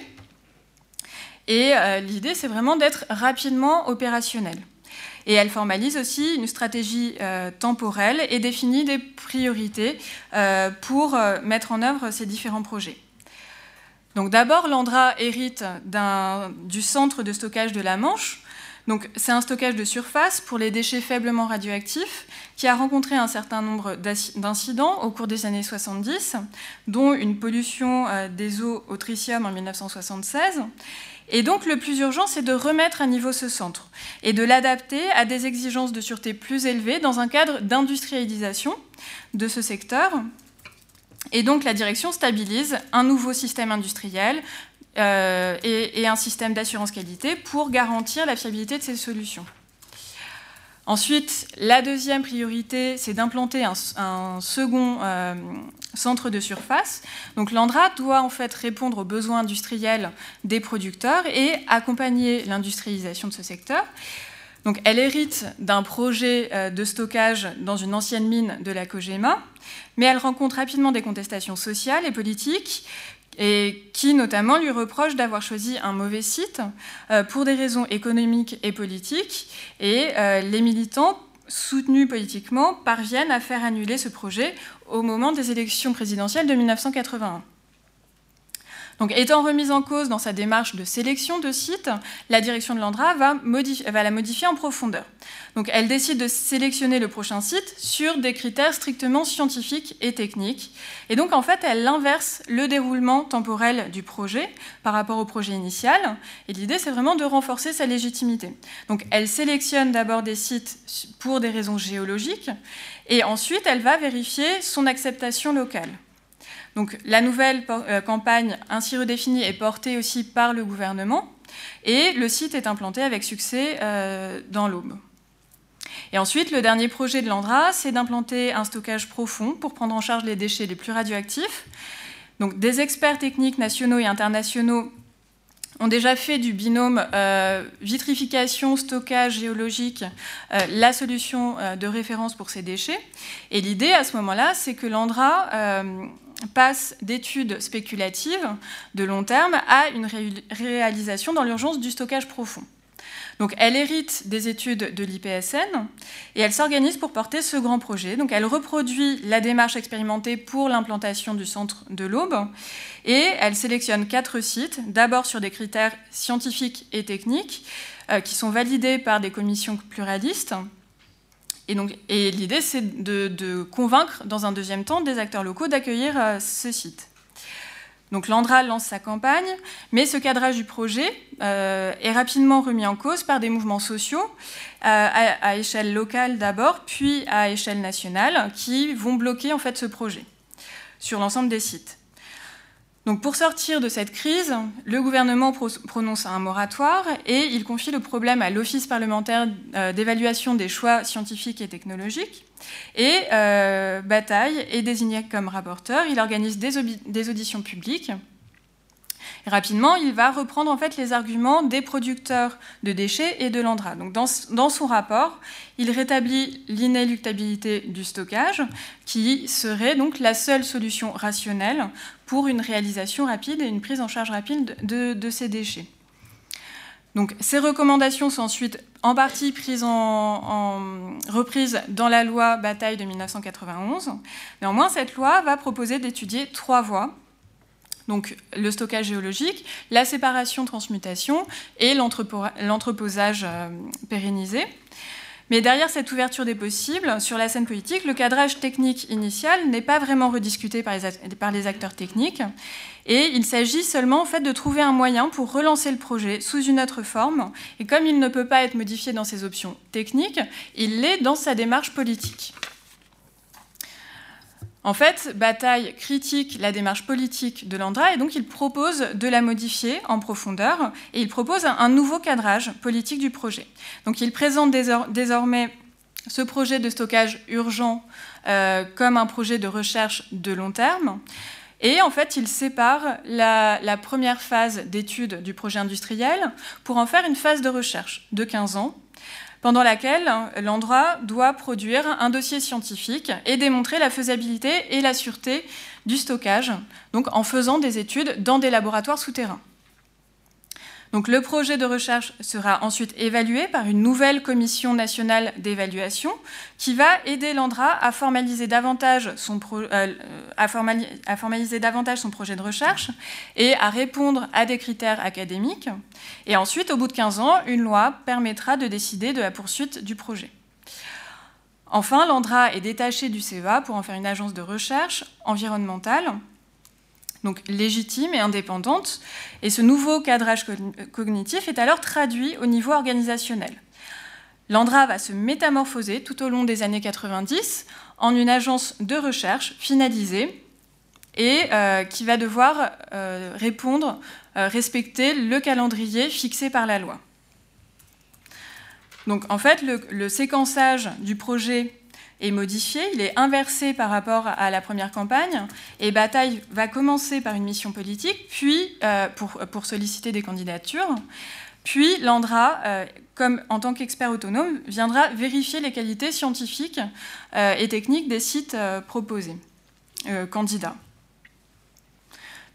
Et euh, l'idée, c'est vraiment d'être rapidement opérationnel. Et elle formalise aussi une stratégie euh, temporelle et définit des priorités euh, pour mettre en œuvre ces différents projets. Donc d'abord, l'Andra hérite du centre de stockage de la Manche, c'est un stockage de surface pour les déchets faiblement radioactifs qui a rencontré un certain nombre d'incidents au cours des années 70, dont une pollution euh, des eaux au tritium en 1976. Et donc, le plus urgent, c'est de remettre à niveau ce centre et de l'adapter à des exigences de sûreté plus élevées dans un cadre d'industrialisation de ce secteur. Et donc, la direction stabilise un nouveau système industriel euh, et, un système d'assurance qualité pour garantir la fiabilité de ces solutions. Ensuite, la deuxième priorité, c'est d'implanter un, second euh, centre de surface. Donc l'ANDRA doit en fait répondre aux besoins industriels des producteurs et accompagner l'industrialisation de ce secteur. Donc elle hérite d'un projet euh, de stockage dans une ancienne mine de la Kojima, mais elle rencontre rapidement des contestations sociales et politiques et qui notamment lui reproche d'avoir choisi un mauvais site euh, pour des raisons économiques et politiques. Et euh, les militants soutenus politiquement parviennent à faire annuler ce projet au moment des élections présidentielles de 1981. Donc, étant remise en cause dans sa démarche de sélection de sites, la direction de l'Andra va, la modifier en profondeur. Donc, elle décide de sélectionner le prochain site sur des critères strictement scientifiques et techniques. Et donc, en fait, elle inverse le déroulement temporel du projet par rapport au projet initial. Et l'idée, c'est vraiment de renforcer sa légitimité. Donc, elle sélectionne d'abord des sites pour des raisons géologiques, et ensuite, elle va vérifier son acceptation locale. Donc la nouvelle euh, campagne ainsi redéfinie est portée aussi par le gouvernement et le site est implanté avec succès euh, dans l'Aube. Et ensuite, le dernier projet de l'Andra, c'est d'implanter un stockage profond pour prendre en charge les déchets les plus radioactifs. Donc des experts techniques nationaux et internationaux ont déjà fait du binôme euh, vitrification, stockage géologique la solution de référence pour ces déchets. Et l'idée à ce moment-là, c'est que l'Andra passe d'études spéculatives de long terme à une réalisation dans l'urgence du stockage profond. Donc elle hérite des études de l'IPSN et elle s'organise pour porter ce grand projet. Donc elle reproduit la démarche expérimentée pour l'implantation du centre de l'Aube et elle sélectionne quatre sites, d'abord sur des critères scientifiques et techniques euh, qui sont validés par des commissions pluralistes et, l'idée, c'est de, convaincre, dans un deuxième temps, des acteurs locaux d'accueillir euh, ce site. Donc l'Andra lance sa campagne, mais ce cadrage du projet euh, est rapidement remis en cause par des mouvements sociaux, euh, à, échelle locale d'abord, puis à échelle nationale, qui vont bloquer en fait ce projet sur l'ensemble des sites. Donc pour sortir de cette crise, le gouvernement prononce un moratoire et il confie le problème à l'Office parlementaire euh, d'évaluation des choix scientifiques et technologiques. Et euh, Bataille est désigné comme rapporteur. Il organise des, auditions publiques. Rapidement, il va reprendre en fait les arguments des producteurs de déchets et de l'Andra. Donc dans, son rapport, il rétablit l'inéluctabilité du stockage, qui serait donc la seule solution rationnelle pour une réalisation rapide et une prise en charge rapide de, ces déchets. Donc, ces recommandations sont ensuite en partie prises dans la loi Bataille de 1991. Néanmoins, cette loi va proposer d'étudier trois voies. Donc, le stockage géologique, la séparation transmutation et l'entreposage euh, pérennisé. Mais derrière cette ouverture des possibles, sur la scène politique, le cadrage technique initial n'est pas vraiment rediscuté par les, acteurs techniques. Et il s'agit seulement de trouver un moyen pour relancer le projet sous une autre forme. Et comme il ne peut pas être modifié dans ses options techniques, il l'est dans sa démarche politique. En fait, Bataille critique la démarche politique de l'Andra et donc il propose de la modifier en profondeur et il propose un nouveau cadrage politique du projet. Donc il présente désormais ce projet de stockage urgent euh, comme un projet de recherche de long terme. Et en fait, il sépare la, la première phase d'étude du projet industriel pour en faire une phase de recherche de 15 ans pendant laquelle l'endroit doit produire un dossier scientifique et démontrer la faisabilité et la sûreté du stockage, donc en faisant des études dans des laboratoires souterrains. Le projet de recherche sera ensuite évalué par une nouvelle commission nationale d'évaluation qui va aider l'ANDRA à formaliser davantage son, euh, projet de recherche et à répondre à des critères académiques. Et ensuite, au bout de 15 ans, une loi permettra de décider de la poursuite du projet. Enfin, l'ANDRA est détaché du CEA pour en faire une agence de recherche environnementale donc légitime et indépendante. Et ce nouveau cadrage cognitif est alors traduit au niveau organisationnel. L'ANDRA va se métamorphoser tout au long des années 90 en une agence de recherche finalisée et euh, qui va devoir euh, répondre, euh, respecter le calendrier fixé par la loi. Donc en fait, le séquençage du projet est modifié, il est inversé par rapport à la première campagne, et Bataille va commencer par une mission politique, puis euh, pour, solliciter des candidatures, puis Landra, euh, comme en tant qu'expert autonome, viendra vérifier les qualités scientifiques euh, et techniques des sites proposés, candidats.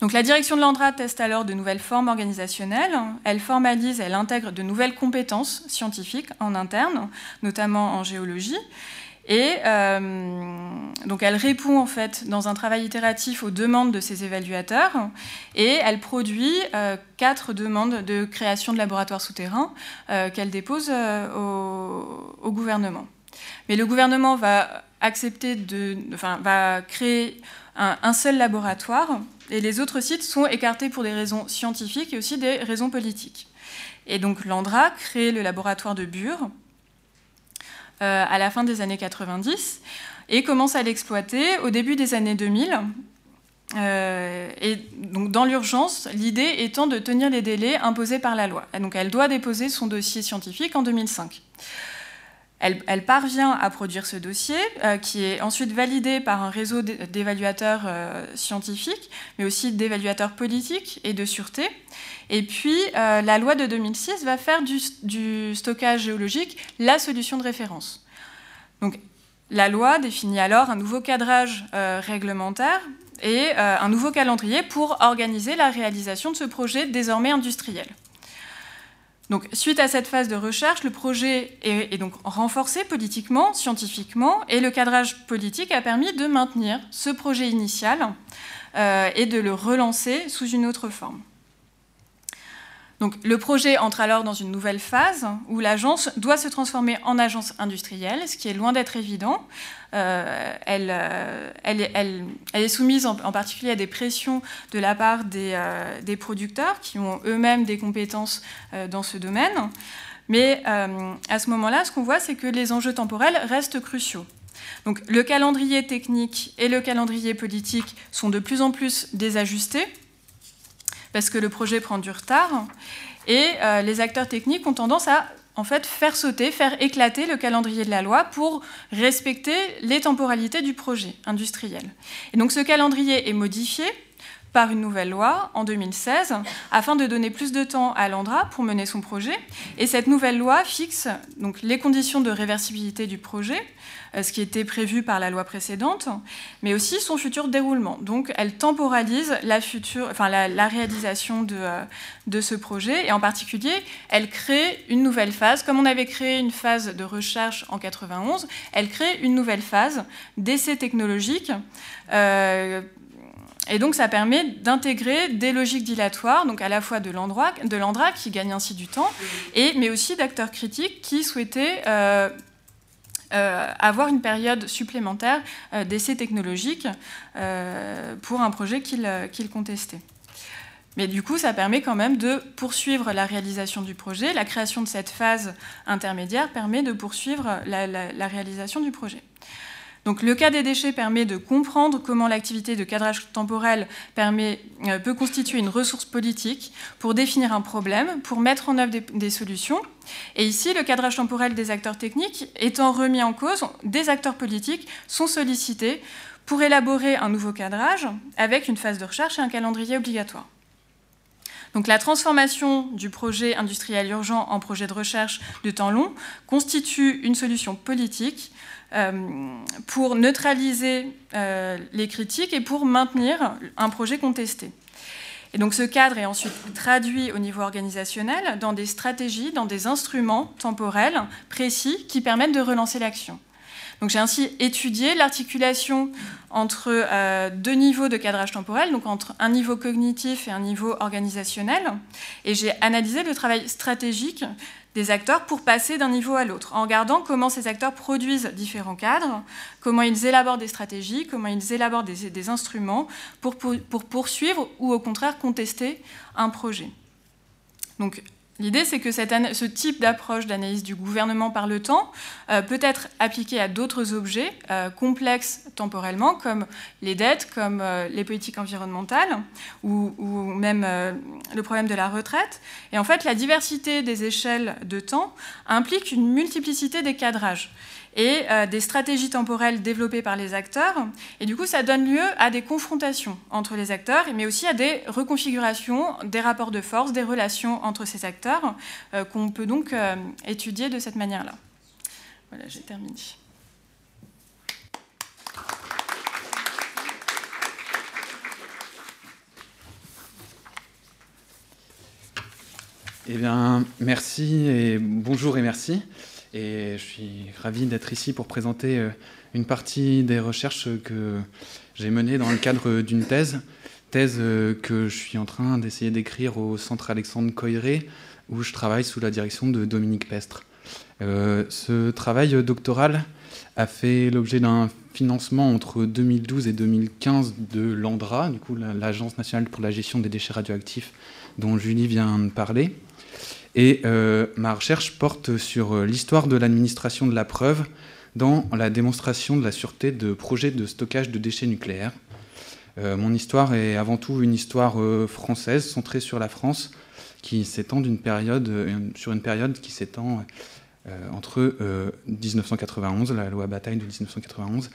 Donc la direction de l'Andra teste alors de nouvelles formes organisationnelles. Elle formalise, elle intègre de nouvelles compétences scientifiques en interne, notamment en géologie. Et euh, donc elle répond en fait dans un travail itératif aux demandes de ses évaluateurs et elle produit euh, quatre demandes de création de laboratoires souterrains euh, qu'elle dépose au, gouvernement. Mais le gouvernement va accepter de, enfin, va créer un, un, seul laboratoire et les autres sites sont écartés pour des raisons scientifiques et aussi des raisons politiques. Et donc l'ANDRA crée le laboratoire de Bure à la fin des années 90 et commence à l'exploiter au début des années 2000. Euh, et donc dans l'urgence, l'idée étant de tenir les délais imposés par la loi. donc elle doit déposer son dossier scientifique en 2005. Elle, parvient à produire ce dossier, euh, qui est ensuite validé par un réseau d'évaluateurs scientifiques, mais aussi d'évaluateurs politiques et de sûreté. Et puis, euh, la loi de 2006 va faire du, stockage géologique la solution de référence. Donc, la loi définit alors un nouveau cadrage euh, réglementaire et euh, un nouveau calendrier pour organiser la réalisation de ce projet désormais industriel. Suite à cette phase de recherche, le projet est, donc renforcé politiquement, scientifiquement, et le cadrage politique a permis de maintenir ce projet initial et de le relancer sous une autre forme. Le projet entre alors dans une nouvelle phase où l'agence doit se transformer en agence industrielle, ce qui est loin d'être évident. Euh, euh, elle, est soumise en, particulier à des pressions de la part des, euh, producteurs qui ont eux-mêmes des compétences dans ce domaine. Mais à ce moment-là, ce qu'on voit, c'est que les enjeux temporels restent cruciaux. Donc, le calendrier technique et le calendrier politique sont de plus en plus désajustés parce que le projet prend du retard. Et les acteurs techniques ont tendance à en fait, faire sauter, faire éclater le calendrier de la loi pour respecter les temporalités du projet industriel. Et donc ce calendrier est modifié par une nouvelle loi en 2016 afin de donner plus de temps à l'Andra pour mener son projet. Et cette nouvelle loi fixe donc les conditions de réversibilité du projet, euh, ce qui était prévu par la loi précédente, mais aussi son futur déroulement. Donc elle temporalise la, future, enfin, la, réalisation de, euh, de ce projet et en particulier elle crée une nouvelle phase. Comme on avait créé une phase de recherche en 91, elle crée une nouvelle phase d'essai technologique. Euh, et donc ça permet d'intégrer des logiques dilatoires, donc à la fois de l'Andra, qui gagne ainsi du temps, mais aussi d'acteurs critiques qui souhaitaient euh, avoir une période supplémentaire euh, d'essai technologique euh, pour un projet qu'il contestait. Mais du coup, ça permet quand même de poursuivre la réalisation du projet. La création de cette phase intermédiaire permet de poursuivre la réalisation du projet. Donc le cas des déchets permet de comprendre comment l'activité de cadrage temporel euh, peut constituer une ressource politique pour définir un problème, pour mettre en œuvre des, solutions. Et ici, le cadrage temporel des acteurs techniques étant remis en cause, des acteurs politiques sont sollicités pour élaborer un nouveau cadrage avec une phase de recherche et un calendrier obligatoire. Donc la transformation du projet industriel urgent en projet de recherche de temps long constitue une solution politique pour neutraliser euh, les critiques et pour maintenir un projet contesté. Et donc ce cadre est ensuite traduit au niveau organisationnel dans des stratégies, dans des instruments temporels précis qui permettent de relancer l'action. Donc j'ai ainsi étudié l'articulation entre euh, deux niveaux de cadrage temporel, donc entre un niveau cognitif et un niveau organisationnel, et j'ai analysé le travail stratégique des acteurs pour passer d'un niveau à l'autre, en regardant comment ces acteurs produisent différents cadres, comment ils élaborent des stratégies, comment ils élaborent des, instruments pour, pour, poursuivre ou au contraire contester un projet. L'idée, c'est que ce type d'approche d'analyse du gouvernement par le temps euh, peut être appliqué à d'autres objets euh, complexes temporellement, comme les dettes, comme euh, les politiques environnementales, ou, ou même le problème de la retraite. Et en fait, la diversité des échelles de temps implique une multiplicité des cadrages et euh, des stratégies temporelles développées par les acteurs. Et du coup, ça donne lieu à des confrontations entre les acteurs, mais aussi à des reconfigurations des rapports de force, des relations entre ces acteurs, euh, qu'on peut donc euh, étudier de cette manière-là. Voilà, j'ai terminé. Eh bien, merci et bonjour et merci. Et je suis ravi d'être ici pour présenter euh, une partie des recherches que j'ai menées dans le cadre d'une thèse, thèse euh, que je suis en train d'essayer d'écrire au Centre Alexandre Coiré, où je travaille sous la direction de Dominique Pestre. Euh, ce travail doctoral a fait l'objet d'un financement entre 2012 et 2015 de l'ANDRA, du coup l'Agence nationale pour la gestion des déchets radioactifs dont Julie vient de parler. Et euh, ma recherche porte sur euh, l'histoire de l'administration de la preuve dans la démonstration de la sûreté de projets de stockage de déchets nucléaires. Euh, mon histoire est avant tout une histoire française, centrée sur la France, qui s'étend d'une sur une période qui s'étend entre 1991, la loi Bataille de 1991,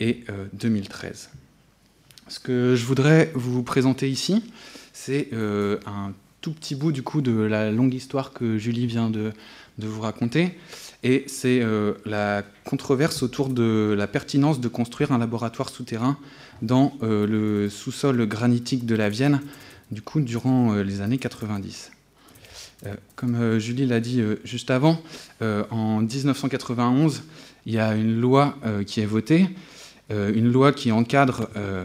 et 2013. Ce que je voudrais vous présenter ici, c'est un tout petit bout du coup de la longue histoire que Julie vient de, vous raconter. Et c'est euh, la controverse autour de la pertinence de construire un laboratoire souterrain dans euh, le sous-sol granitique de la Vienne, du coup, durant euh, les années 90. comme Julie l'a dit juste avant, en 1991, il y a une loi qui est votée une loi qui encadre euh,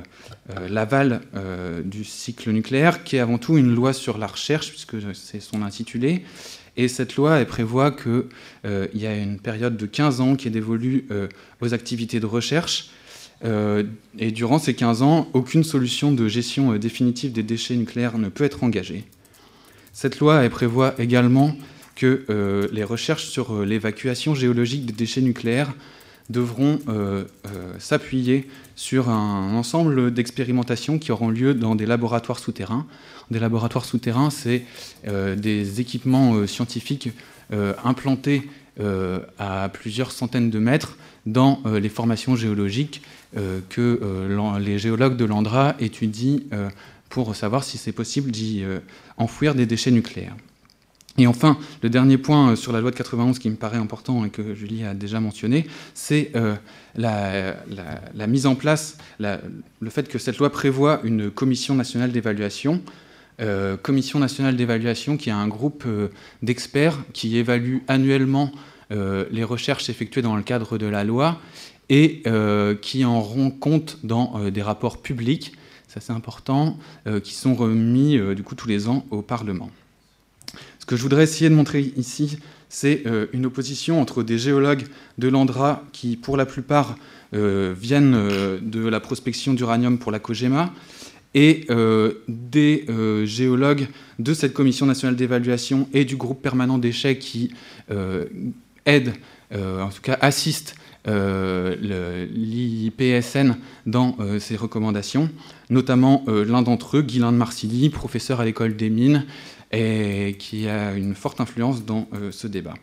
euh, l'aval du cycle nucléaire, qui est avant tout une loi sur la recherche, puisque c'est son intitulé. Et cette loi elle prévoit qu'il y a une période de 15 ans qui est dévolue aux activités de recherche. et durant ces 15 ans, aucune solution de gestion définitive des déchets nucléaires ne peut être engagée. Cette loi elle prévoit également que les recherches sur l'évacuation géologique des déchets nucléaires devront euh, euh, s'appuyer sur un ensemble d'expérimentations qui auront lieu dans des laboratoires souterrains. Des laboratoires souterrains, c'est euh, des équipements scientifiques implantés à plusieurs centaines de mètres dans les formations géologiques que les géologues de l'Andra étudient pour savoir si c'est possible d'y enfouir des déchets nucléaires. Et enfin, le dernier point sur la loi de 91 qui me paraît important et que Julie a déjà mentionné, c'est la, mise en place, le fait que cette loi prévoit une commission nationale d'évaluation euh, commission nationale d'évaluation, qui est un groupe euh, d'experts qui évalue annuellement euh, les recherches effectuées dans le cadre de la loi et qui en rend compte dans des rapports publics, ça c'est important, qui sont remis du coup tous les ans au Parlement. Ce que je voudrais essayer de montrer ici, c'est une opposition entre des géologues de l'Andra qui, pour la plupart, viennent de la prospection d'uranium pour la COGEMA, et euh, des euh, géologues de cette commission nationale d'évaluation et du groupe permanent d'échecs qui euh, aident, en tout cas assistent l'IPSN dans ses recommandations, notamment l'un d'entre eux, Guylain de Marcilly, professeur à l'école des mines, et qui a une forte influence dans ce débat.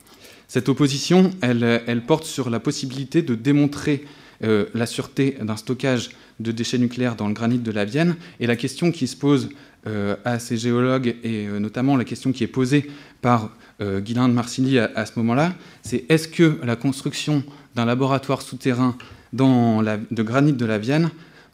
Cette opposition, elle, porte sur la possibilité de démontrer la sûreté d'un stockage de déchets nucléaires dans le granit de la Vienne. Et la question qui se pose euh, à ces géologues, et euh, notamment la question qui est posée par euh, Guylain de Marcilly à, ce moment-là, c'est est-ce que la construction d'un laboratoire souterrain dans la, de granit de la Vienne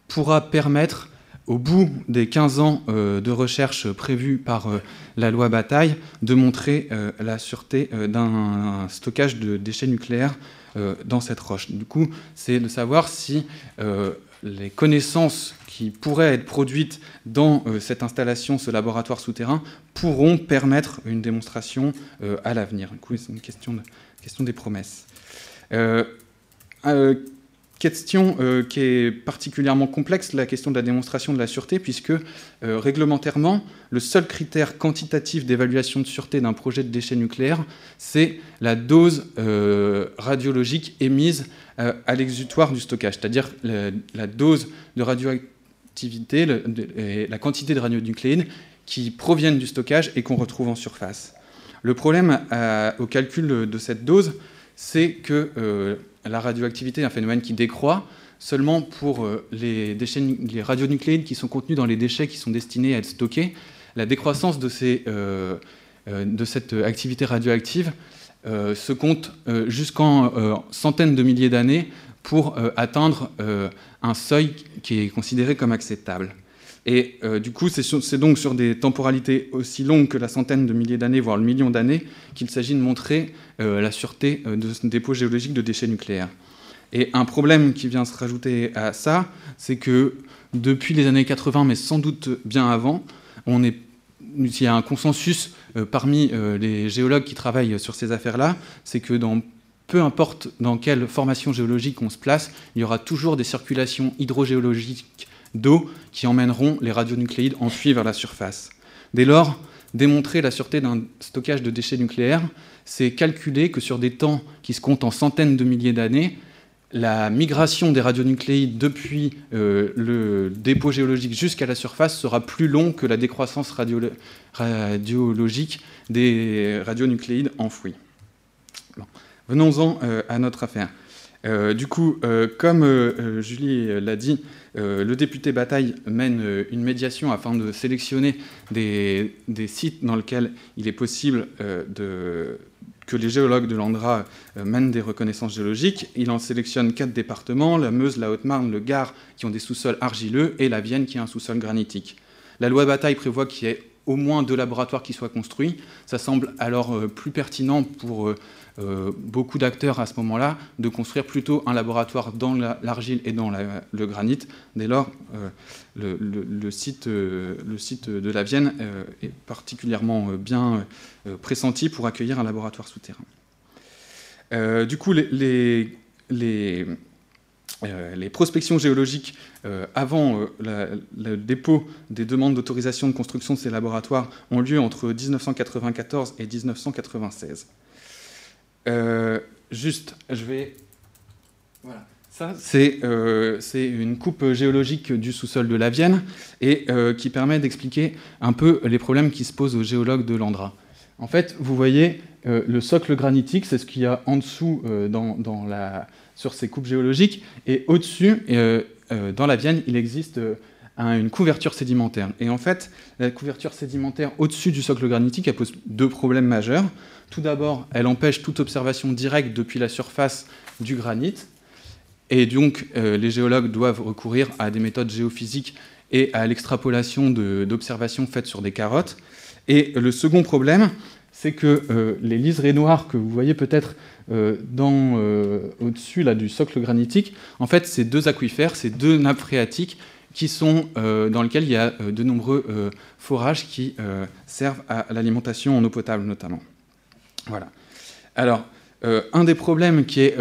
pourra permettre, au bout des 15 ans de recherche prévus par la loi Bataille, de montrer la sûreté d'un stockage de déchets nucléaires dans cette roche. Du coup, c'est de savoir si les connaissances qui pourraient être produites dans euh, cette installation, ce laboratoire souterrain, pourront permettre une démonstration euh, à l'avenir. Du coup, c'est une question des promesses. Euh, question qui est particulièrement complexe, la question de la démonstration de la sûreté, puisque réglementairement, le seul critère quantitatif d'évaluation de sûreté d'un projet de déchets nucléaires, c'est la dose radiologique émise euh, à l'exutoire du stockage, c'est-à-dire la, dose de radioactivité, la quantité de radionucléides qui proviennent du stockage et qu'on retrouve en surface. Le problème euh, au calcul de cette dose, c'est que euh, la radioactivité est un phénomène qui décroît seulement pour les, déchets, les radionucléides qui sont contenus dans les déchets qui sont destinés à être stockés. La décroissance de, ces, de cette activité radioactive euh, se compte euh, jusqu'en euh, centaines de milliers d'années pour atteindre un seuil qui est considéré comme acceptable. Et du coup, c'est donc sur des temporalités aussi longues que la centaine de milliers d'années, voire le million d'années, qu'il s'agit de montrer la sûreté de ce dépôt géologique de déchets nucléaires. Et un problème qui vient se rajouter à ça, c'est que depuis les années 80, mais sans doute bien avant, on est il y a un consensus euh, parmi euh, les géologues qui travaillent sur ces affaires-là, c'est que peu importe dans quelle formation géologique on se place, il y aura toujours des circulations hydrogéologiques d'eau qui emmèneront les radionucléides enfuis vers la surface. Dès lors, démontrer la sûreté d'un stockage de déchets nucléaires, c'est calculer que sur des temps qui se comptent en centaines de milliers d'années, la migration des radionucléides depuis euh, le dépôt géologique jusqu'à la surface sera plus long que la décroissance radiologique des radionucléides enfouis. Venons-en euh, à notre affaire. Euh, du coup, comme Julie l'a dit, le député Bataille mène une médiation afin de sélectionner des, sites dans lesquels il est possible de que les géologues de l'Andra euh, mènent des reconnaissances géologiques. Il en sélectionne quatre départements, la Meuse, la Haute-Marne, le Gard, qui ont des sous-sols argileux, et la Vienne, qui a un sous-sol granitique. La loi Bataille prévoit qu'il y ait au moins deux laboratoires qui soient construits. Ça semble alors euh, plus pertinent pour euh, euh, beaucoup d'acteurs à ce moment-là de construire plutôt un laboratoire dans l'argile et dans le granit. Dès lors, le, site, le site de la Vienne est particulièrement bien pressenti pour accueillir un laboratoire souterrain. du coup, les prospections géologiques avant le dépôt des demandes d'autorisation de construction de ces laboratoires ont lieu entre 1994 et 1996. Euh, juste, je vais. Voilà. Ça, euh, c'est une coupe géologique du sous-sol de la Vienne et euh, qui permet d'expliquer un peu les problèmes qui se posent aux géologues de l'Andra. En fait, vous voyez, le socle granitique, c'est ce qu'il y a en dessous dans, la, sur ces coupes géologiques, et au-dessus, dans la Vienne, il existe une couverture sédimentaire. Et en fait, la couverture sédimentaire au-dessus du socle granitique, elle pose deux problèmes majeurs. Tout d'abord, elle empêche toute observation directe depuis la surface du granit. Et donc, euh, les géologues doivent recourir à des méthodes géophysiques et à l'extrapolation d'observations faites sur des carottes. Et le second problème, c'est que euh, les liserés noirs que vous voyez peut-être euh, au-dessus du socle granitique, en fait, c'est deux aquifères, c'est deux nappes phréatiques dans lesquelles il y a de nombreux forages qui servent à l'alimentation en eau potable notamment. Voilà. Alors, un des problèmes qui est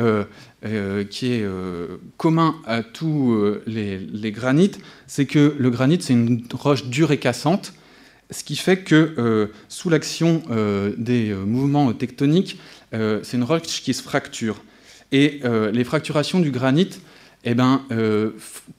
euh, euh, commun à tous euh, les, granites, c'est que le granit, c'est une roche dure et cassante, ce qui fait que sous l'action des mouvements tectoniques, c'est une roche qui se fracture. Et les fracturations du granit eh ben,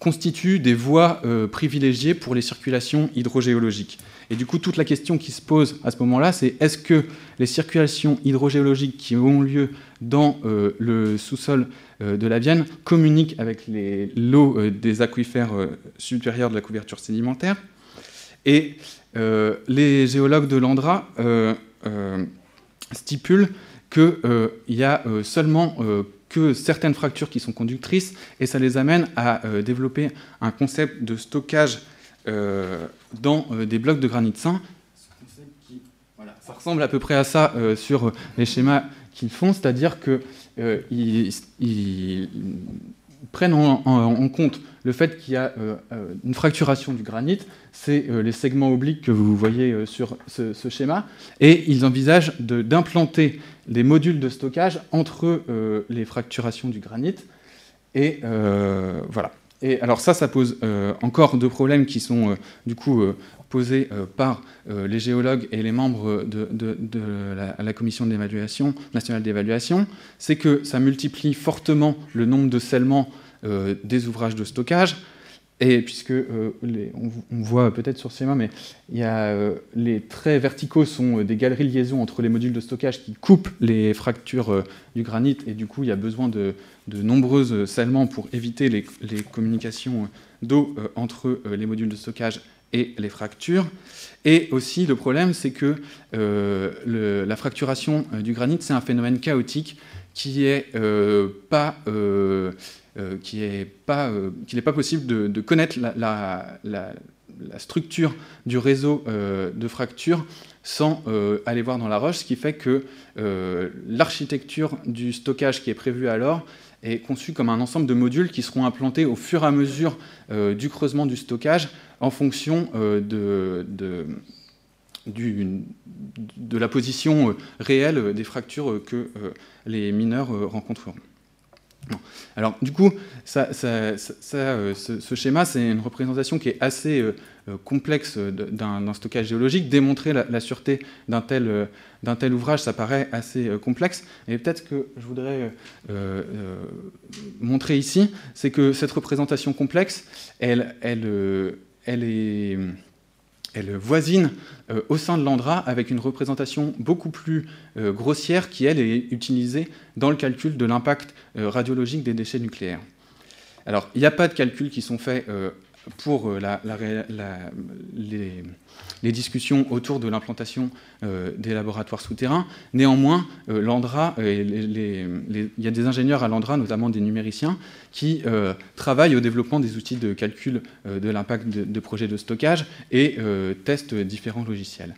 constituent des voies privilégiées pour les circulations hydrogéologiques. Et du coup, toute la question qui se pose à ce moment-là, c'est est-ce que les circulations hydrogéologiques qui ont lieu dans euh, le sous-sol euh, de la Vienne communiquent avec l'eau euh, des aquifères supérieurs de la couverture sédimentaire. Et les géologues de l'Andra stipulent qu'il y a seulement que certaines fractures qui sont conductrices, et ça les amène à développer un concept de stockage dans euh, des blocs de granit sain. ça ressemble à peu près à ça euh, sur les schémas qu'ils font, c'est-à-dire qu'ils ils prennent en, compte le fait qu'il y a une fracturation du granit, c'est les segments obliques que vous voyez sur ce, ce, schéma, et ils envisagent d'implanter des modules de stockage entre les fracturations du granit. Et voilà. Et alors ça, ça pose euh, encore deux problèmes qui sont euh, du coup euh, posés par les géologues et les membres de, la, commission nationale d'évaluation. C'est que ça multiplie fortement le nombre de scellements des ouvrages de stockage. Et puisque euh, on, voit peut-être sur ces mains, mais il y a, euh, les traits verticaux sont euh, des galeries de liaison entre les modules de stockage qui coupent les fractures du granit, et du coup il y a besoin de, de nombreuses scellements pour éviter les, communications d'eau entre les modules de stockage et les fractures. Et aussi le problème, c'est que la fracturation du granit, c'est un phénomène chaotique qui n'est pas euh, qu'il n'est pas, euh, possible de, connaître la, structure du réseau euh, de fractures sans aller voir dans la roche, ce qui fait que l'architecture du stockage qui est prévue alors est conçue comme un ensemble de modules qui seront implantés au fur et à mesure du creusement du stockage en fonction de la position réelle des fractures que les mineurs rencontreront. Alors du coup, ça, euh, ce, schéma, c'est une représentation qui est assez euh, euh, complexe d'un stockage géologique. Démontrer la, sûreté d'un tel, ouvrage, ça paraît assez complexe. Et peut-être que je voudrais montrer ici, c'est que cette représentation complexe, elle, elle, elle est elle voisine euh, au sein de l'Andra avec une représentation beaucoup plus euh, grossière qui, elle, est utilisée dans le calcul de l'impact euh, radiologique des déchets nucléaires. Alors, il n'y a pas de calculs qui sont faits pour euh, les, discussions autour de l'implantation euh, des laboratoires souterrains. Néanmoins, euh, il y a des ingénieurs à l'Andra, notamment des numériciens, qui travaillent au développement des outils de calcul de l'impact de, projets de stockage et testent différents logiciels.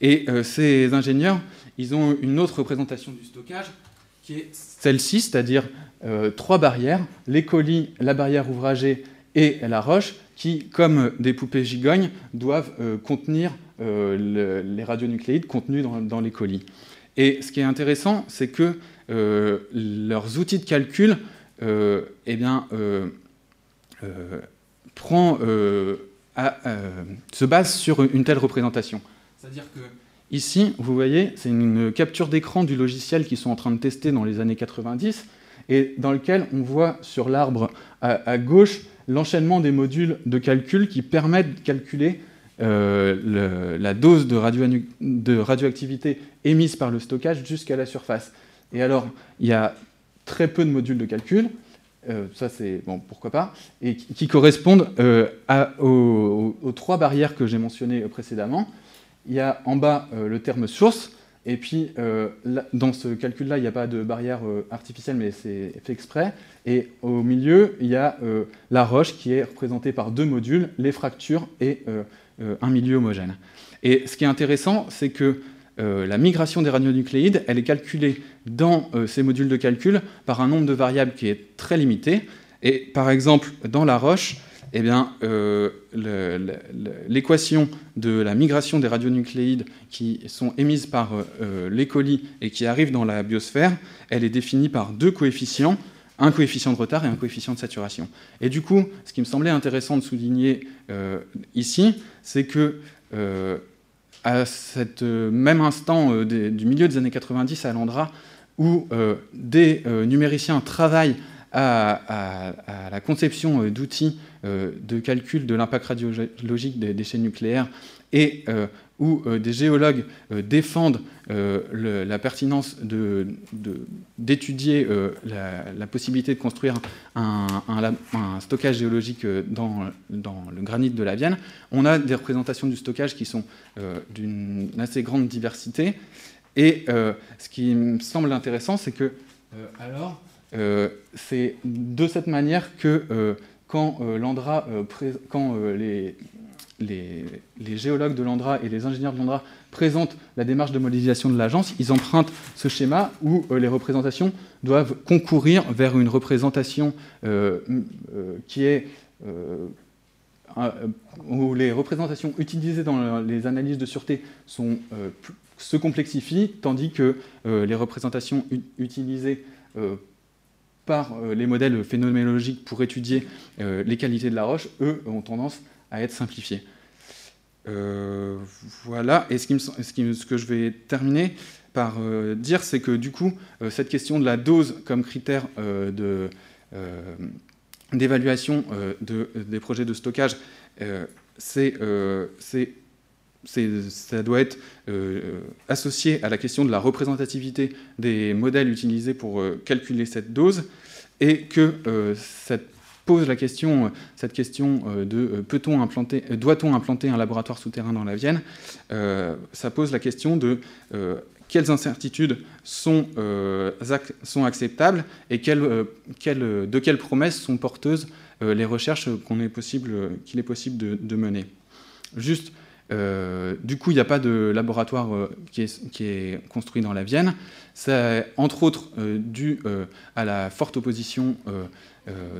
Et ces ingénieurs, ils ont une autre représentation du stockage qui est celle-ci, c'est-à-dire trois barrières, les colis, la barrière ouvragée et la roche, qui, comme des poupées gigognes, doivent euh, contenir euh, les radionucléides contenus dans, les colis. Et ce qui est intéressant, c'est que euh, leurs outils de calcul eh bien, se basent sur une telle représentation. C'est-à-dire que ici, vous voyez, c'est une capture d'écran du logiciel qu'ils sont en train de tester dans les années 90, et dans lequel on voit sur l'arbre à gauche l'enchaînement des modules de calcul qui permettent de calculer euh, la dose de, radioactivité émise par le stockage jusqu'à la surface. Et alors, il y a très peu de modules de calcul, ça c'est bon, pourquoi pas, et qui, correspondent aux, aux, trois barrières que j'ai mentionnées précédemment. Il y a en bas le terme source, et puis, euh, dans ce calcul-là, il n'y a pas de barrière euh, artificielle, mais c'est fait exprès. Et au milieu, il y a euh, la roche qui est représentée par deux modules, les fractures et un milieu homogène. Et ce qui est intéressant, c'est que la migration des radionucléides, elle est calculée dans ces modules de calcul par un nombre de variables qui est très limité. Et par exemple, dans la roche, eh euh, l'équation de la migration des radionucléides qui sont émises par euh, les colis et qui arrivent dans la biosphère, elle est définie par deux coefficients, un coefficient de retard et un coefficient de saturation. Et du coup, ce qui me semblait intéressant de souligner euh, ici, c'est que à ce même instant du milieu des années 90 à Landra, où des numériciens travaillent à, la conception euh, d'outils euh, de calcul de l'impact radiologique des déchets nucléaires et euh, où des géologues défendent la pertinence d'étudier la, possibilité de construire un, stockage géologique dans, le granit de la Vienne, on a des représentations du stockage qui sont d'une assez grande diversité. Et ce qui me semble intéressant, c'est que, alors, euh, c'est de cette manière que euh, quand, euh, l'Andra, quand les, les, géologues de l'Andra et les ingénieurs de l'Andra présentent la démarche de modélisation de l'agence, ils empruntent ce schéma où les représentations doivent concourir vers une représentation qui est où les représentations utilisées dans les analyses de sûreté se complexifient, tandis que les représentations utilisées par euh, les modèles phénoménologiques pour étudier euh, les qualités de la roche, eux, ont tendance à être simplifiés. Euh, voilà, et ce, que je vais terminer par dire, c'est que du coup, cette question de la dose comme critère d'évaluation des projets de stockage, c'est ça doit être euh, associé à la question de la représentativité des modèles utilisés pour euh, calculer cette dose, et que euh, ça pose la question, cette question de peut-on implanter, doit-on implanter un laboratoire souterrain dans la Vienne Ça pose la question de quelles incertitudes sont, acceptables et de quelles promesses sont porteuses les recherches qu'il est possible, de, mener. Juste euh, du coup, il n'y a pas de laboratoire euh, qui, est, construit dans la Vienne. C'est entre autres euh, dû à la forte opposition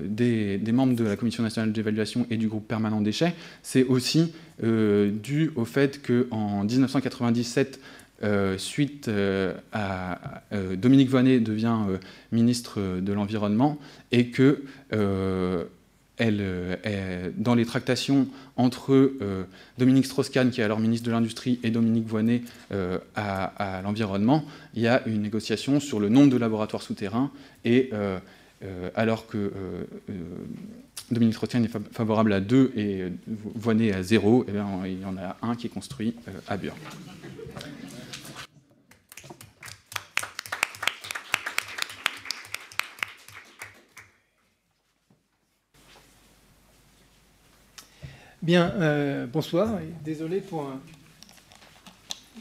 des, membres de la Commission nationale d'évaluation et du groupe permanent déchets. C'est aussi dû au fait qu'en 1997, suite à Dominique Voynet devient ministre de l'Environnement et que euh, dans les tractations entre euh, Dominique Strauss-Kahn, qui est alors ministre de l'Industrie, et Dominique Voynet euh, à, l'environnement, il y a une négociation sur le nombre de laboratoires souterrains. Et alors que Dominique Strauss-Kahn est favorable à deux et Voynet à zéro, eh il y en a un qui est construit à Bure. Bien, euh, bonsoir. désolé pour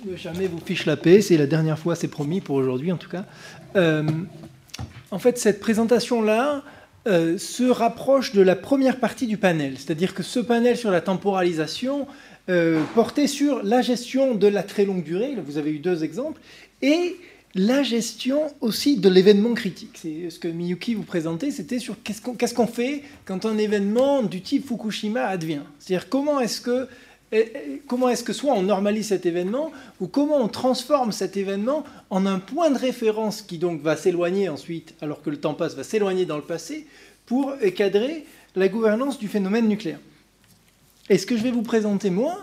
ne jamais vous fiche la paix. C'est la dernière fois, c'est promis pour aujourd'hui en tout cas. Euh, en fait, cette présentation-là euh, se rapproche de la première partie du panel. C'est-à-dire que ce panel sur la temporalisation portait sur la gestion de la très longue durée. vous avez eu deux exemples. Et la gestion aussi de l'événement critique. C'est ce que Miyuki vous présentait, c'était sur qu'est-ce qu'on fait quand un événement du type Fukushima advient. C'est-à-dire comment est-ce que comment est-ce que soit on normalise cet événement ou comment on transforme cet événement en un point de référence qui donc va s'éloigner ensuite, alors que le temps passe, va s'éloigner dans le passé pour cadrer la gouvernance du phénomène nucléaire. Et ce que je vais vous présenter moi,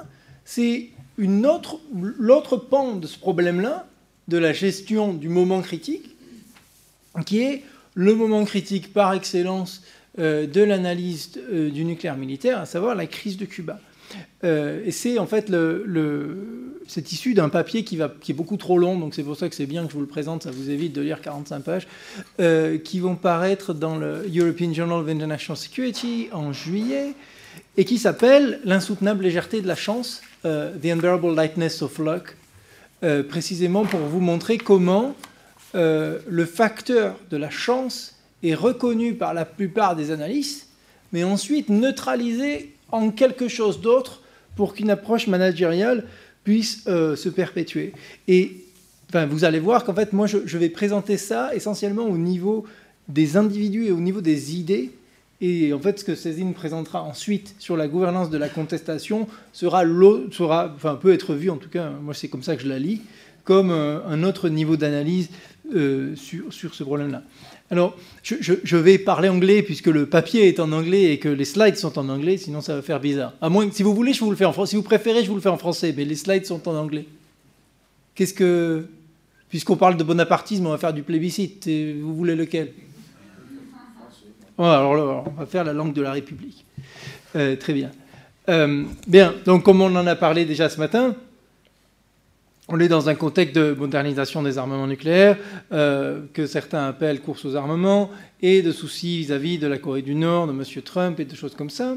c'est l'autre pan de ce problème-là, de la gestion du moment critique, qui est le moment critique par excellence euh, de l'analyse euh, du nucléaire militaire, à savoir la crise de Cuba. Euh, et c'est en fait le, c'est issu d'un papier qui, est beaucoup trop long, donc c'est pour ça que c'est bien que je vous le présente, ça vous évite de lire 45 pages, euh, qui vont paraître dans le European Journal of International Security en juillet, et qui s'appelle L'insoutenable légèreté de la chance, euh, The Unbearable Lightness of Luck, précisément pour vous montrer comment le facteur de la chance est reconnu par la plupart des analystes, mais ensuite neutralisé en quelque chose d'autre pour qu'une approche managériale puisse euh, se perpétuer. Et enfin, vous allez voir qu'en fait, moi, je, vais présenter ça essentiellement au niveau des individus et au niveau des idées. Et en fait, ce que Cézine présentera ensuite sur la gouvernance de la contestation sera, sera enfin, peut être vu, en tout cas, moi c'est comme ça que je la lis, comme euh, un autre niveau d'analyse euh, sur, sur ce problème-là. Alors, je, vais parler anglais puisque le papier est en anglais et que les slides sont en anglais, sinon ça va faire bizarre. À moins si vous voulez, je vous le fais en français. Si vous préférez, je vous le fais en français, mais les slides sont en anglais. Qu'est-ce que. Puisqu'on parle de bonapartisme, on va faire du plébiscite. Vous voulez lequel? Alors, on va faire la langue de la République. Euh, très bien. Euh, bien, donc comme on en a parlé déjà ce matin, on est dans un contexte de modernisation des armements nucléaires, euh, que certains appellent course aux armements, et de soucis vis-à-vis de la Corée du Nord, de M. Trump et de choses comme ça.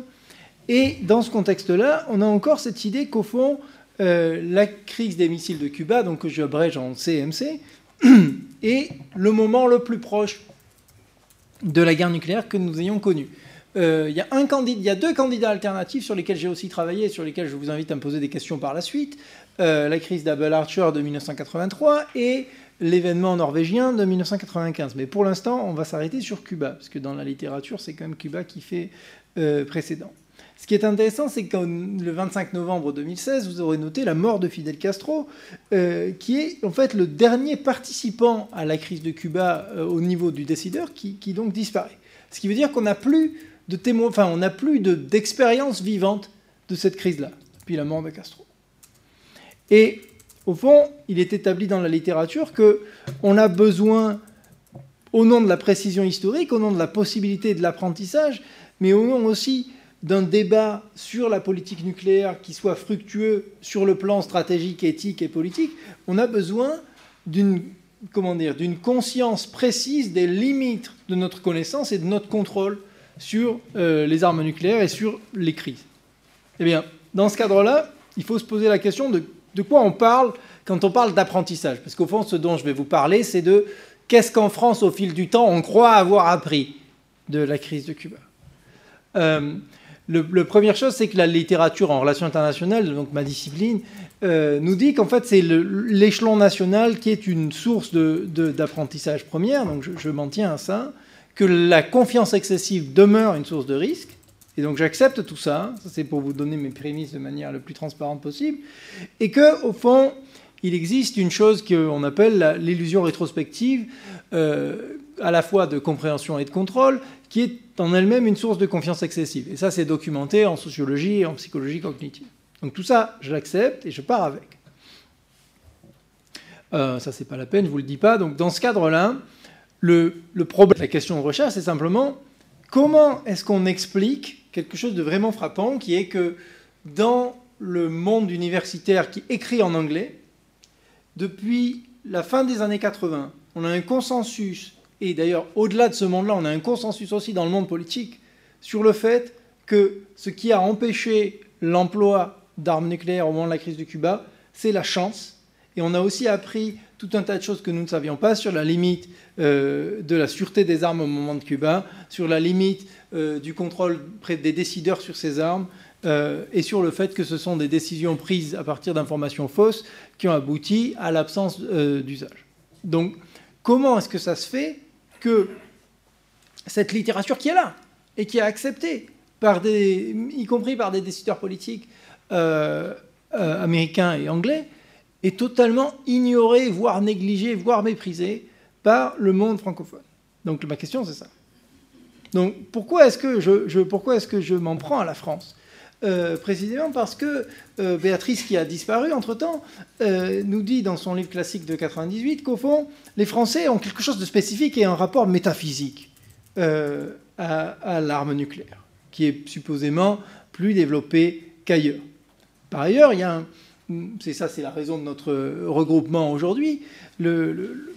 Et dans ce contexte-là, on a encore cette idée qu'au fond, euh, la crise des missiles de Cuba, donc que j'abrège en CMC, est le moment le plus proche de la guerre nucléaire que nous ayons connue. Euh, il, y a il y a deux candidats alternatifs sur lesquels j'ai aussi travaillé, sur lesquels je vous invite à me poser des questions par la suite. Euh, la crise d'Abel Archer de 1983 et l'événement norvégien de 1995. Mais pour l'instant, on va s'arrêter sur Cuba, parce que dans la littérature, c'est quand même Cuba qui fait euh, précédent. Ce qui est intéressant, c'est que le 25 novembre 2016, vous aurez noté la mort de Fidel Castro, euh, qui est en fait le dernier participant à la crise de Cuba au niveau du décideur, qui, donc disparaît. Ce qui veut dire qu'on n'a plus de témoins, enfin, on n'a plus d'expérience vivante de cette crise-là, depuis la mort de Castro. Et au fond, il est établi dans la littérature qu'on a besoin, au nom de la précision historique, au nom de la possibilité de l'apprentissage, mais au nom aussi d'un débat sur la politique nucléaire qui soit fructueux sur le plan stratégique, éthique et politique, on a besoin d'une comment dire, d'une conscience précise des limites de notre connaissance et de notre contrôle sur euh, les armes nucléaires et sur les crises. Eh bien, dans ce cadre-là, il faut se poser la question de de quoi on parle quand on parle d'apprentissage? Parce qu'au fond, ce dont je vais vous parler, c'est de qu'est-ce qu'en France, au fil du temps, on croit avoir appris de la crise de Cuba. Euh, le, première chose, c'est que la littérature en relations internationales, donc ma discipline, euh, nous dit qu'en fait, c'est l'échelon national qui est une source d'apprentissage première, donc je, je m'en tiens à ça, que la confiance excessive demeure une source de risque, et donc j'accepte tout ça, ça c'est pour vous donner mes prémices de manière la plus transparente possible, et que au fond, il existe une chose qu'on appelle l'illusion rétrospective, euh, à la fois de compréhension et de contrôle, qui est en elle-même une source de confiance excessive. Et ça, c'est documenté en sociologie et en psychologie cognitive. Donc tout ça, je l'accepte et je pars avec. Euh, ça, c'est pas la peine, je vous le dis pas. Donc dans ce cadre-là, le, le problème, la question de recherche, c'est simplement comment est-ce qu'on explique quelque chose de vraiment frappant, qui est que dans le monde universitaire qui écrit en anglais, depuis la fin des années 80, on a un consensus, et d'ailleurs au-delà de ce monde-là, on a un consensus aussi dans le monde politique, sur le fait que ce qui a empêché l'emploi d'armes nucléaires au moment de la crise de Cuba, c'est la chance. Et on a aussi appris tout un tas de choses que nous ne savions pas sur la limite euh, de la sûreté des armes au moment de Cuba, sur la limite euh, du contrôle des décideurs sur ces armes euh, et sur le fait que ce sont des décisions prises à partir d'informations fausses qui ont abouti à l'absence d'usage. Donc, comment est-ce que ça se fait que cette littérature qui est là et qui est acceptée, par des, y compris par des décideurs politiques américains et anglais, est totalement ignorée, voire négligée, voire méprisée par le monde francophone Donc ma question, c'est ça. Donc pourquoi est-ce que je, pourquoi est-ce que je m'en prends à la France? Euh, précisément parce que euh, Béatrice, qui a disparu entre-temps, euh, nous dit dans son livre classique de 98 qu'au fond, les Français ont quelque chose de spécifique et un rapport métaphysique à, l'arme nucléaire, qui est supposément plus développé qu'ailleurs. Par ailleurs, il y a c'est ça, c'est la raison de notre regroupement aujourd'hui, le,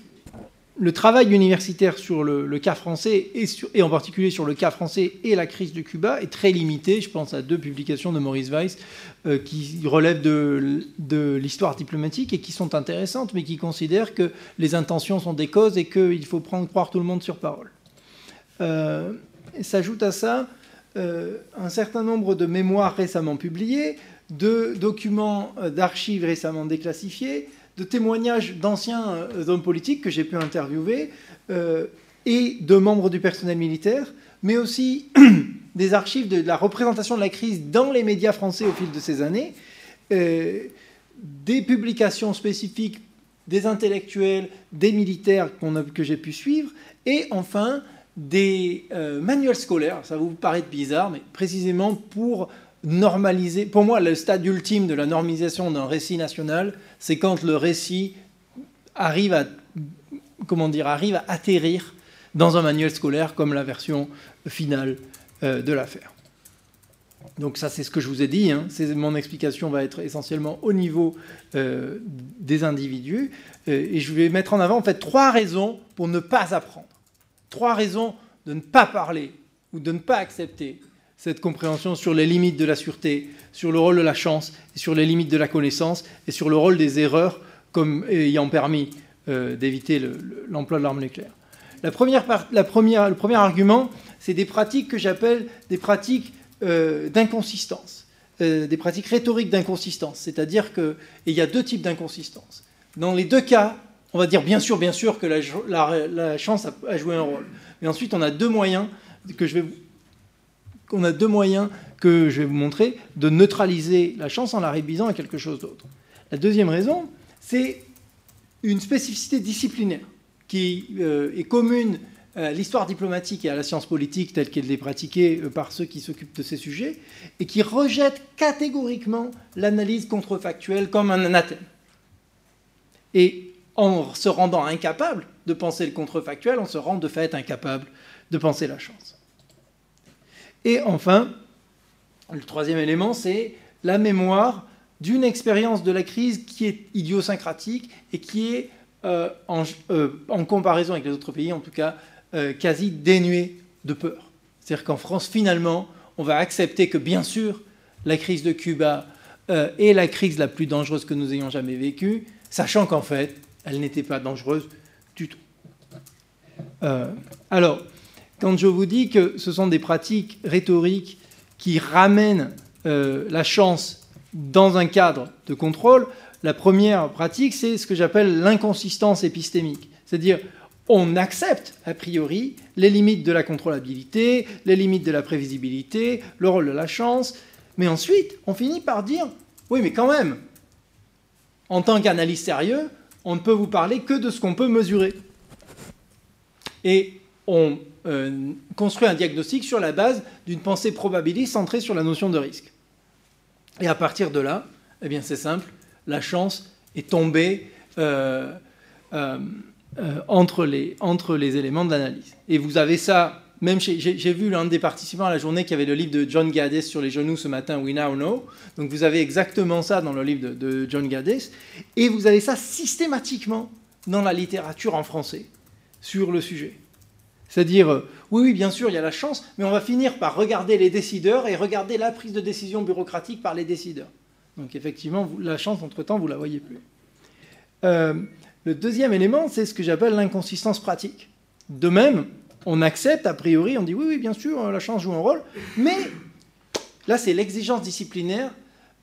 travail universitaire sur le, cas français, et, en particulier sur le cas français et la crise de Cuba, est très limité. Je pense à deux publications de Maurice Weiss euh, qui relèvent de, de l'histoire diplomatique et qui sont intéressantes, mais qui considèrent que les intentions sont des causes et qu'il faut prendre, croire tout le monde sur parole. Euh, S'ajoute à ça euh, un certain nombre de mémoires récemment publiées, de documents euh, d'archives récemment déclassifiés, de témoignages d'anciens euh, hommes politiques que j'ai pu interviewer et de membres du personnel militaire, mais aussi des archives de la représentation de la crise dans les médias français au fil de ces années, des publications spécifiques des intellectuels, des militaires que j'ai pu suivre, et enfin des euh, manuels scolaires. Ça vous paraître bizarre, mais précisément pour normaliser. Pour moi, le stade ultime de la normalisation d'un récit national, c'est quand le récit arrive à, comment dire, arrive à atterrir dans un manuel scolaire comme la version finale euh, de l'affaire. Donc ça, c'est ce que je vous ai dit. Hein. Mon explication va être essentiellement au niveau euh, des individus. et je vais mettre en avant en fait trois raisons pour ne pas apprendre trois raisons de ne pas parler ou de ne pas accepter cette compréhension sur les limites de la sûreté, sur le rôle de la chance, et sur les limites de la connaissance, et sur le rôle des erreurs comme ayant permis euh, d'éviter l'emploi de l'arme nucléaire. La première, le premier argument, c'est des pratiques que j'appelle des pratiques euh, d'inconsistance, euh, des pratiques rhétoriques d'inconsistance. C'est-à-dire qu'il y a deux types d'inconsistance. Dans les deux cas, on va dire bien sûr, bien sûr que la, chance a, joué un rôle. Mais ensuite, on a deux moyens que je vais on a deux moyens que je vais vous montrer de neutraliser la chance en la réduisant à quelque chose d'autre. La deuxième raison, c'est une spécificité disciplinaire qui euh, est commune à l'histoire diplomatique et à la science politique telle qu'elle est pratiquée euh, par ceux qui s'occupent de ces sujets, et qui rejette catégoriquement l'analyse contrefactuelle comme un anathème. Et en se rendant incapable de penser le contrefactuel, on se rend de fait incapable de penser la chance. Et enfin, le troisième élément, c'est la mémoire d'une expérience de la crise qui est idiosyncratique et qui est, euh, euh, en, comparaison avec les autres pays, en tout cas, euh, quasi dénuée de peur. C'est-à-dire qu'en France, finalement, on va accepter que, bien sûr, la crise de Cuba est la crise la plus dangereuse que nous ayons jamais vécue, sachant qu'en fait, elle n'était pas dangereuse du tout. Alors, quand je vous dis que ce sont des pratiques rhétoriques qui ramènent euh, la chance dans un cadre de contrôle, la première pratique, c'est ce que j'appelle l'inconsistance épistémique. C'est-à-dire, on accepte a priori les limites de la contrôlabilité, les limites de la prévisibilité, le rôle de la chance, mais ensuite, on finit par dire, oui, mais quand même, en tant qu'analyste sérieux, on ne peut vous parler que de ce qu'on peut mesurer. Et on euh, construit un diagnostic sur la base d'une pensée probabiliste centrée sur la notion de risque. Et à partir de là, eh bien c'est simple, la chance est tombée euh, euh, entre, les, entre les éléments de l'analyse. Et vous avez ça même j'ai vu l'un des participants à la journée qui avait le livre de John Gaddis sur les genoux ce matin, We Now Know. Donc vous avez exactement ça dans le livre de, John Gaddis. Et vous avez ça systématiquement dans la littérature en français sur le sujet. C'est-à-dire, euh, oui, bien sûr, il y a la chance, mais on va finir par regarder les décideurs et regarder la prise de décision bureaucratique par les décideurs. Donc effectivement, la chance, entre-temps, vous ne la voyez plus. Euh, le deuxième élément, c'est ce que j'appelle l'inconsistance pratique. De même, on accepte a priori, on dit oui, oui, bien sûr, la chance joue un rôle, mais là, c'est l'exigence disciplinaire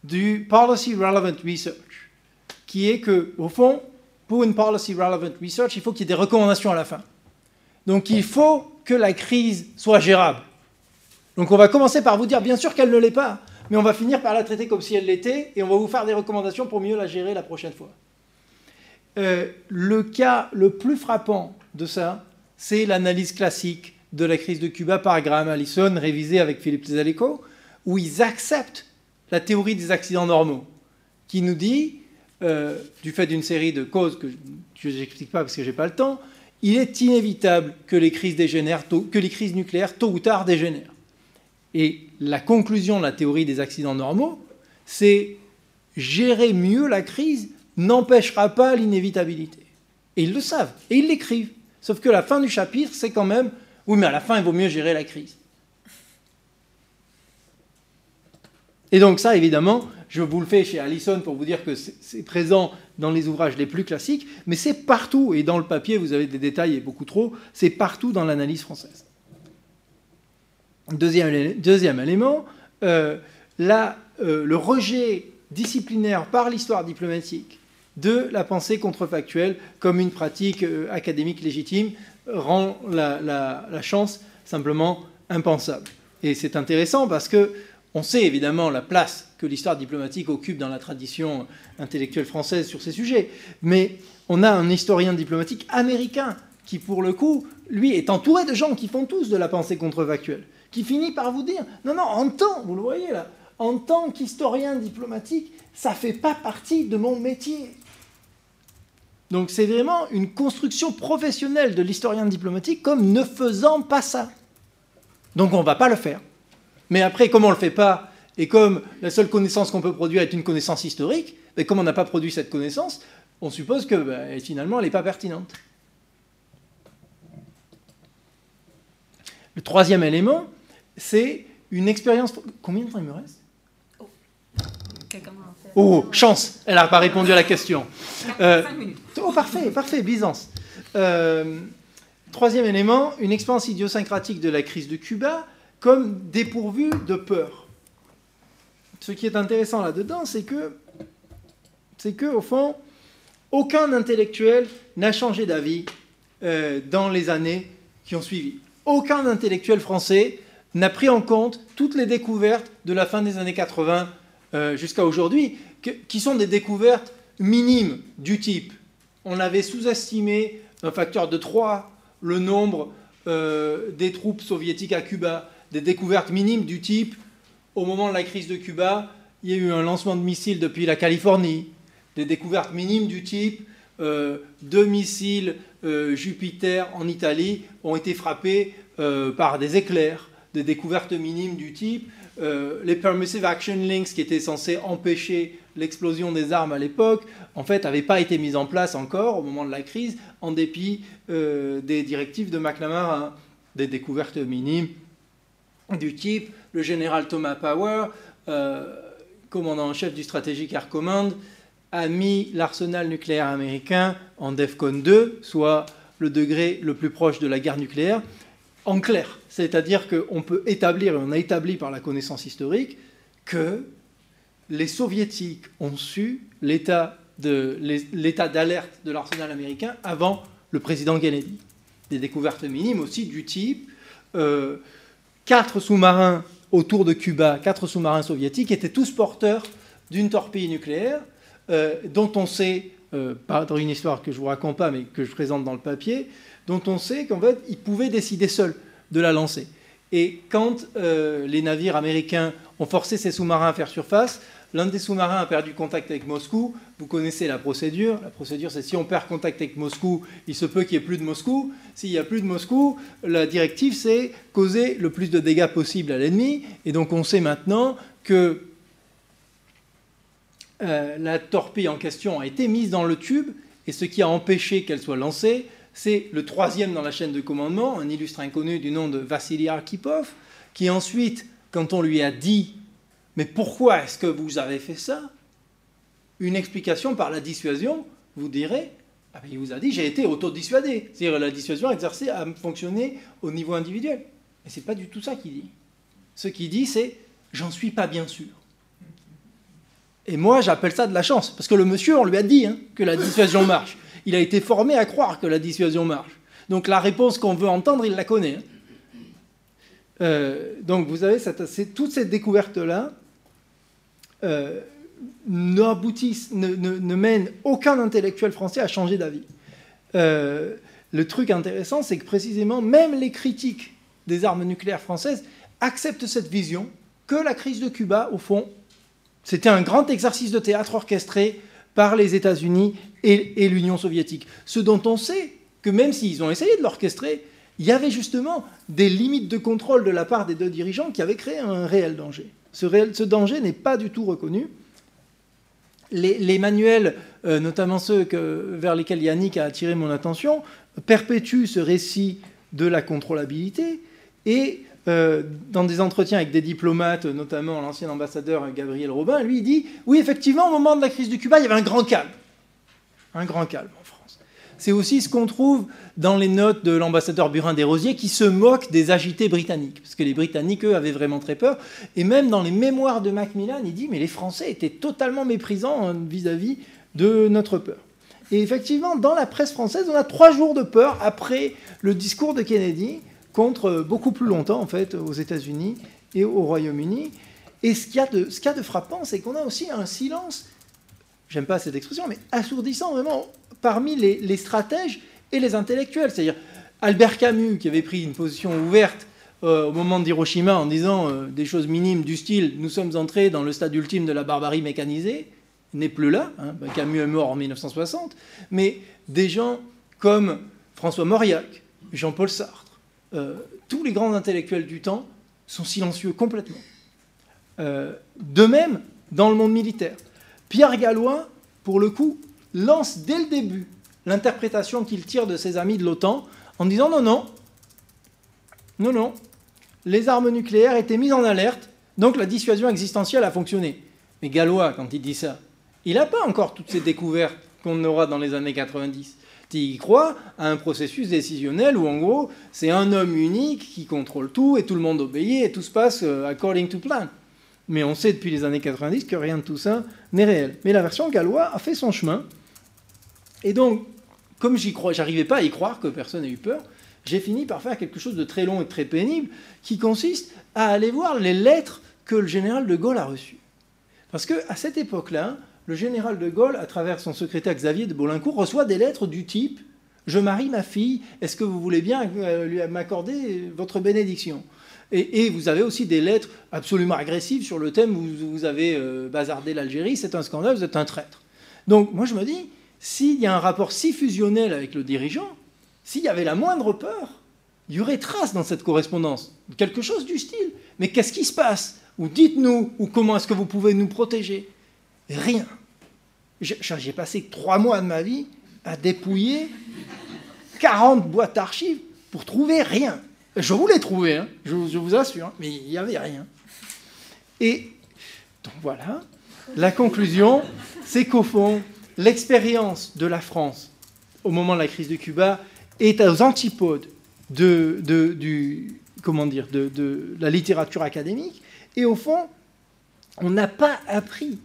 du Policy Relevant Research, qui est que, au fond, pour une Policy Relevant Research, il faut qu'il y ait des recommandations à la fin. Donc il faut que la crise soit gérable. Donc on va commencer par vous dire, bien sûr qu'elle ne l'est pas, mais on va finir par la traiter comme si elle l'était, et on va vous faire des recommandations pour mieux la gérer la prochaine fois. Euh, le cas le plus frappant de ça, c'est l'analyse classique de la crise de Cuba par Graham Allison, révisée avec Philippe Tesalico, où ils acceptent la théorie des accidents normaux, qui nous dit, euh, du fait d'une série de causes que je n'explique pas parce que je n'ai pas le temps, il est inévitable que les crises, que les crises nucléaires, tôt ou tard, dégénèrent. Et la conclusion de la théorie des accidents normaux, c'est gérer mieux la crise n'empêchera pas l'inévitabilité. Et ils le savent, et ils l'écrivent. Sauf que la fin du chapitre, c'est quand même, oui, mais à la fin, il vaut mieux gérer la crise. Et donc ça, évidemment, je vous le fais chez Allison pour vous dire que c'est présent dans les ouvrages les plus classiques, mais c'est partout, et dans le papier, vous avez des détails et beaucoup trop, c'est partout dans l'analyse française. Deuxième, deuxième élément, euh, euh, le rejet disciplinaire par l'histoire diplomatique de la pensée contrefactuelle comme une pratique euh, académique légitime rend la, la, chance simplement impensable. Et c'est intéressant parce que on sait évidemment la place que l'histoire diplomatique occupe dans la tradition intellectuelle française sur ces sujets, mais on a un historien diplomatique américain qui, pour le coup, lui, est entouré de gens qui font tous de la pensée contrefactuelle, qui finit par vous dire, non, non, en tant, vous le voyez là, en tant qu'historien diplomatique, ça ne fait pas partie de mon métier. Donc c'est vraiment une construction professionnelle de l'historien diplomatique comme ne faisant pas ça. Donc on ne va pas le faire. Mais après, comme on ne le fait pas, et comme la seule connaissance qu'on peut produire est une connaissance historique, et comme on n'a pas produit cette connaissance, on suppose que ben, finalement elle n'est pas pertinente. Le troisième élément, c'est une expérience. Combien de temps il me reste? Oh, oh chance Elle n'a pas répondu à la question. Euh, oh, parfait, parfait, Byzance. Euh, troisième élément, une expérience idiosyncratique de la crise de Cuba comme dépourvu de peur. Ce qui est intéressant là-dedans, c'est que, c'est que, au fond, aucun intellectuel n'a changé d'avis euh, dans les années qui ont suivi. Aucun intellectuel français n'a pris en compte toutes les découvertes de la fin des années 80 euh, jusqu'à aujourd'hui, qui sont des découvertes minimes du type on avait sous-estimé un facteur de 3 le nombre euh, des troupes soviétiques à Cuba des découvertes minimes du type, au moment de la crise de Cuba, il y a eu un lancement de missiles depuis la Californie, des découvertes minimes du type, euh, deux missiles euh, Jupiter en Italie ont été frappés euh, par des éclairs, des découvertes minimes du type, les Permissive Action Links qui étaient censés empêcher l'explosion des armes à l'époque, en fait, n'avaient pas été mises en place encore au moment de la crise, en dépit des directives de McNamara, des découvertes minimes du type le général Thomas Power, euh, commandant en chef du Strategic Air Command, a mis l'arsenal nucléaire américain en DEFCON 2, soit le degré le plus proche de la guerre nucléaire, en clair. C'est-à-dire qu'on peut établir, et on a établi par la connaissance historique, que les soviétiques ont su l'état d'alerte de l'arsenal américain avant le président Kennedy. Des découvertes minimes aussi du type euh, quatre sous-marins autour de Cuba, quatre sous-marins soviétiques, étaient tous porteurs d'une torpille nucléaire, euh, dont on sait, euh, pas dans une histoire que je vous raconte pas, mais que je présente dans le papier, dont on sait qu'en fait, ils pouvaient décider seuls de la lancer. Et quand euh, les navires américains ont forcé ces sous-marins à faire surface, L'un des sous-marins a perdu contact avec Moscou. Vous connaissez la procédure. La procédure, c'est si on perd contact avec Moscou, il se peut qu'il n'y ait plus de Moscou. S'il n'y a plus de Moscou, la directive, c'est causer le plus de dégâts possible à l'ennemi. Et donc on sait maintenant que euh, la torpille en question a été mise dans le tube. Et ce qui a empêché qu'elle soit lancée, c'est le troisième dans la chaîne de commandement, un illustre inconnu du nom de Vassili Arkhipov, qui ensuite, quand on lui a dit mais pourquoi est-ce que vous avez fait ça? Une explication par la dissuasion, vous direz, ah il vous a dit j'ai été autodissuadé. C'est-à-dire la dissuasion exercée à fonctionner au niveau individuel. Mais ce n'est pas du tout ça qu'il dit. Ce qu'il dit, c'est j'en suis pas bien sûr. Et moi, j'appelle ça de la chance, parce que le monsieur, on lui a dit hein, que la dissuasion marche. Il a été formé à croire que la dissuasion marche. Donc la réponse qu'on veut entendre, il la connaît. Hein. Euh, donc vous avez cette, toutes ces découvertes-là euh, n'aboutissent, ne, mènent aucun intellectuel français à changer d'avis. Euh, le truc intéressant, c'est que précisément, même les critiques des armes nucléaires françaises acceptent cette vision que la crise de Cuba, au fond, c'était un grand exercice de théâtre orchestré par les États-Unis et l'Union soviétique. Ce dont on sait que même s'ils ont essayé de l'orchestrer, il y avait justement des limites de contrôle de la part des deux dirigeants qui avaient créé un réel danger. Ce, danger n'est pas du tout reconnu. les, manuels, euh, notamment ceux vers lesquels Yannick a attiré mon attention, perpétuent ce récit de la contrôlabilité et euh, dans des entretiens avec des diplomates, notamment l'ancien ambassadeur Gabriel Robin, lui il dit oui effectivement au moment de la crise du Cuba il y avait un grand calme, un grand calme. C'est aussi ce qu'on trouve dans les notes de l'ambassadeur Burin Desrosiers qui se moque des agités britanniques, parce que les Britanniques, eux, avaient vraiment très peur. Et même dans les mémoires de Macmillan, il dit, mais les Français étaient totalement méprisants hein, vis-à-vis de notre peur. Et effectivement, dans la presse française, on a trois jours de peur après le discours de Kennedy, contre beaucoup plus longtemps, en fait, aux États-Unis et au Royaume-Uni. Et ce qu'il y a de, ce de frappant, c'est qu'on a aussi un silence, j'aime pas cette expression, mais assourdissant vraiment parmi les stratèges et les intellectuels. C'est-à-dire Albert Camus, qui avait pris une position ouverte euh, au moment d'Hiroshima en disant euh, des choses minimes du style Nous sommes entrés dans le stade ultime de la barbarie mécanisée, n'est plus là. Hein. Ben, Camus est mort en 1960. Mais des gens comme François Mauriac, Jean-Paul Sartre, euh, tous les grands intellectuels du temps sont silencieux complètement. de même, dans le monde militaire, Pierre Gallois, pour le coup, lance dès le début l'interprétation qu'il tire de ses amis de l'OTAN en disant non, non, non, non, les armes nucléaires étaient mises en alerte, donc la dissuasion existentielle a fonctionné. Mais Gallois, quand il dit ça, il n'a pas encore toutes ces découvertes qu'on aura dans les années 90. Il croit à un processus décisionnel où, en gros, c'est un homme unique qui contrôle tout et tout le monde obéit et tout se passe euh, according to plan. Mais on sait depuis les années 90 que rien de tout ça n'est réel. Mais la version gallois a fait son chemin. Et donc, comme j'y crois, j'arrivais pas à y croire que personne n'ait eu peur, j'ai fini par faire quelque chose de très long et très pénible, qui consiste à aller voir les lettres que le général de Gaulle a reçues. Parce qu'à cette époque-là, le général de Gaulle, à travers son secrétaire Xavier de Bolincourt, reçoit des lettres du type Je marie ma fille, est-ce que vous voulez bien euh, m'accorder votre bénédiction? Et, vous avez aussi des lettres absolument agressives sur le thème vous, vous avez euh, bazardé l'Algérie, c'est un scandale, vous êtes un traître. Donc moi je me dis, s'il y a un rapport si fusionnel avec le dirigeant, s'il y avait la moindre peur, il y aurait trace dans cette correspondance, quelque chose du style. Mais qu'est-ce qui se passe? Ou dites-nous, ou comment est-ce que vous pouvez nous protéger? Rien. J'ai passé trois mois de ma vie à dépouiller 40 boîtes d'archives pour trouver rien. Je voulais trouver, hein, je, vous assure, hein, mais il n'y avait rien. Et donc voilà, la conclusion, c'est qu'au fond, l'expérience de la France au moment de la crise de Cuba est aux antipodes de, la littérature académique. Et au fond, on n'a pas appris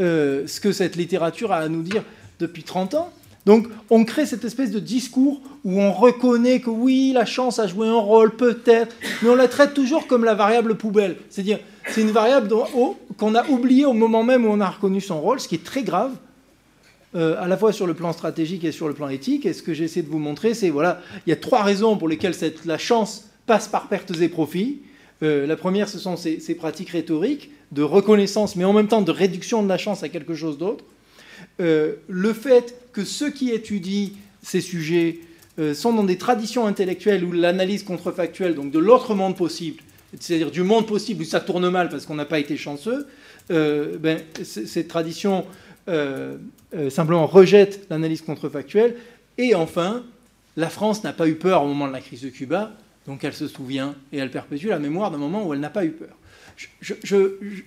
euh, ce que cette littérature a à nous dire depuis 30 ans. Donc on crée cette espèce de discours où on reconnaît que oui, la chance a joué un rôle, peut-être, mais on la traite toujours comme la variable poubelle. C'est-à-dire, c'est une variable qu'on a oubliée au moment même où on a reconnu son rôle, ce qui est très grave, euh, à la fois sur le plan stratégique et sur le plan éthique. Et ce que j'essaie de vous montrer, c'est voilà, il y a trois raisons pour lesquelles la chance passe par pertes et profits. Euh, la première, ce sont ces, pratiques rhétoriques de reconnaissance, mais en même temps de réduction de la chance à quelque chose d'autre. Euh, le fait que ceux qui étudient ces sujets sont dans des traditions intellectuelles où l'analyse contrefactuelle, donc de l'autre monde possible, c'est-à-dire du monde possible où ça tourne mal parce qu'on n'a pas été chanceux, ben, ces traditions euh, euh, simplement rejette l'analyse contrefactuelle. Et enfin, la France n'a pas eu peur au moment de la crise de Cuba, donc elle se souvient et elle perpétue la mémoire d'un moment où elle n'a pas eu peur.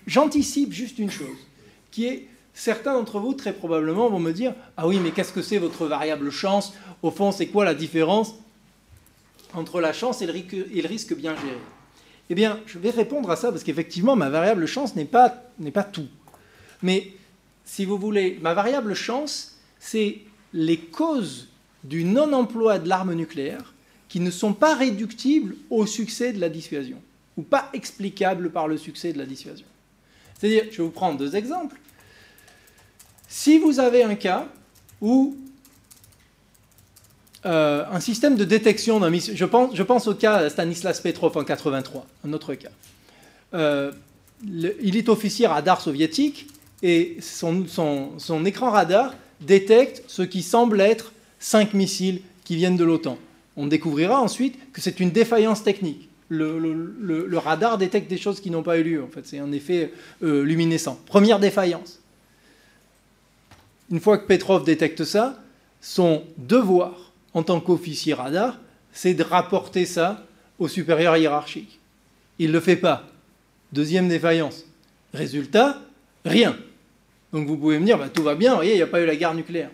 J'anticipe juste une chose, qui est certains d'entre vous très probablement vont me dire ah oui mais qu'est-ce que c'est votre variable chance? Au fond c'est quoi la différence entre la chance et le, risque bien géré? Eh bien je vais répondre à ça parce qu'effectivement ma variable chance n'est pas, pas tout. Mais si vous voulez, ma variable chance, c'est les causes du non-emploi de l'arme nucléaire qui ne sont pas réductibles au succès de la dissuasion, ou pas explicables par le succès de la dissuasion. C'est-à-dire, je vais vous prendre deux exemples. Si vous avez un cas où euh, un système de détection d'un missile, je pense, au cas Stanislas Petrov en 83, un autre cas. Euh, il est officier radar soviétique, et son, écran radar détecte ce qui semble être cinq missiles qui viennent de l'OTAN. On découvrira ensuite que c'est une défaillance technique. Le, radar détecte des choses qui n'ont pas eu lieu. En fait, c'est un effet euh, luminescent. Première défaillance. Une fois que Petrov détecte ça, son devoir en tant qu'officier radar, c'est de rapporter ça au supérieur hiérarchique. Il ne le fait pas. Deuxième défaillance. Résultat, rien. Donc vous pouvez me dire, bah, tout va bien, vous voyez, il n'y a pas eu la guerre nucléaire.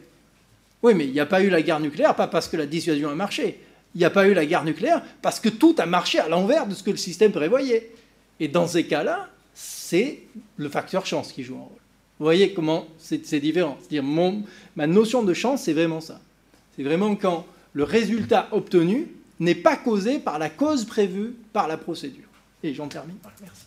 Oui, mais il n'y a pas eu la guerre nucléaire, pas parce que la dissuasion a marché. Il n'y a pas eu la guerre nucléaire parce que tout a marché à l'envers de ce que le système prévoyait. Et dans ces cas-là, c'est le facteur chance qui joue un rôle. Vous voyez comment c'est différent. C'est-à-dire, ma notion de chance, c'est vraiment ça. C'est vraiment quand le résultat obtenu n'est pas causé par la cause prévue par la procédure. Et j'en termine. Merci.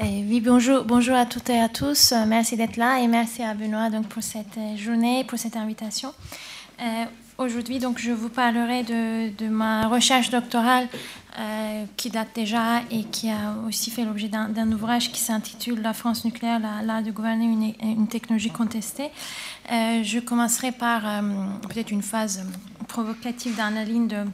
Eh oui, bonjour, bonjour à toutes et à tous. Merci d'être là et merci à Benoît donc, pour cette journée, pour cette invitation. Euh, Aujourd'hui, donc, je vous parlerai de, de ma recherche doctorale euh, qui date déjà et qui a aussi fait l'objet d'un ouvrage qui s'intitule La France nucléaire, l'art de gouverner une, une technologie contestée. Euh, je commencerai par euh, peut-être une phase provocative dans la ligne de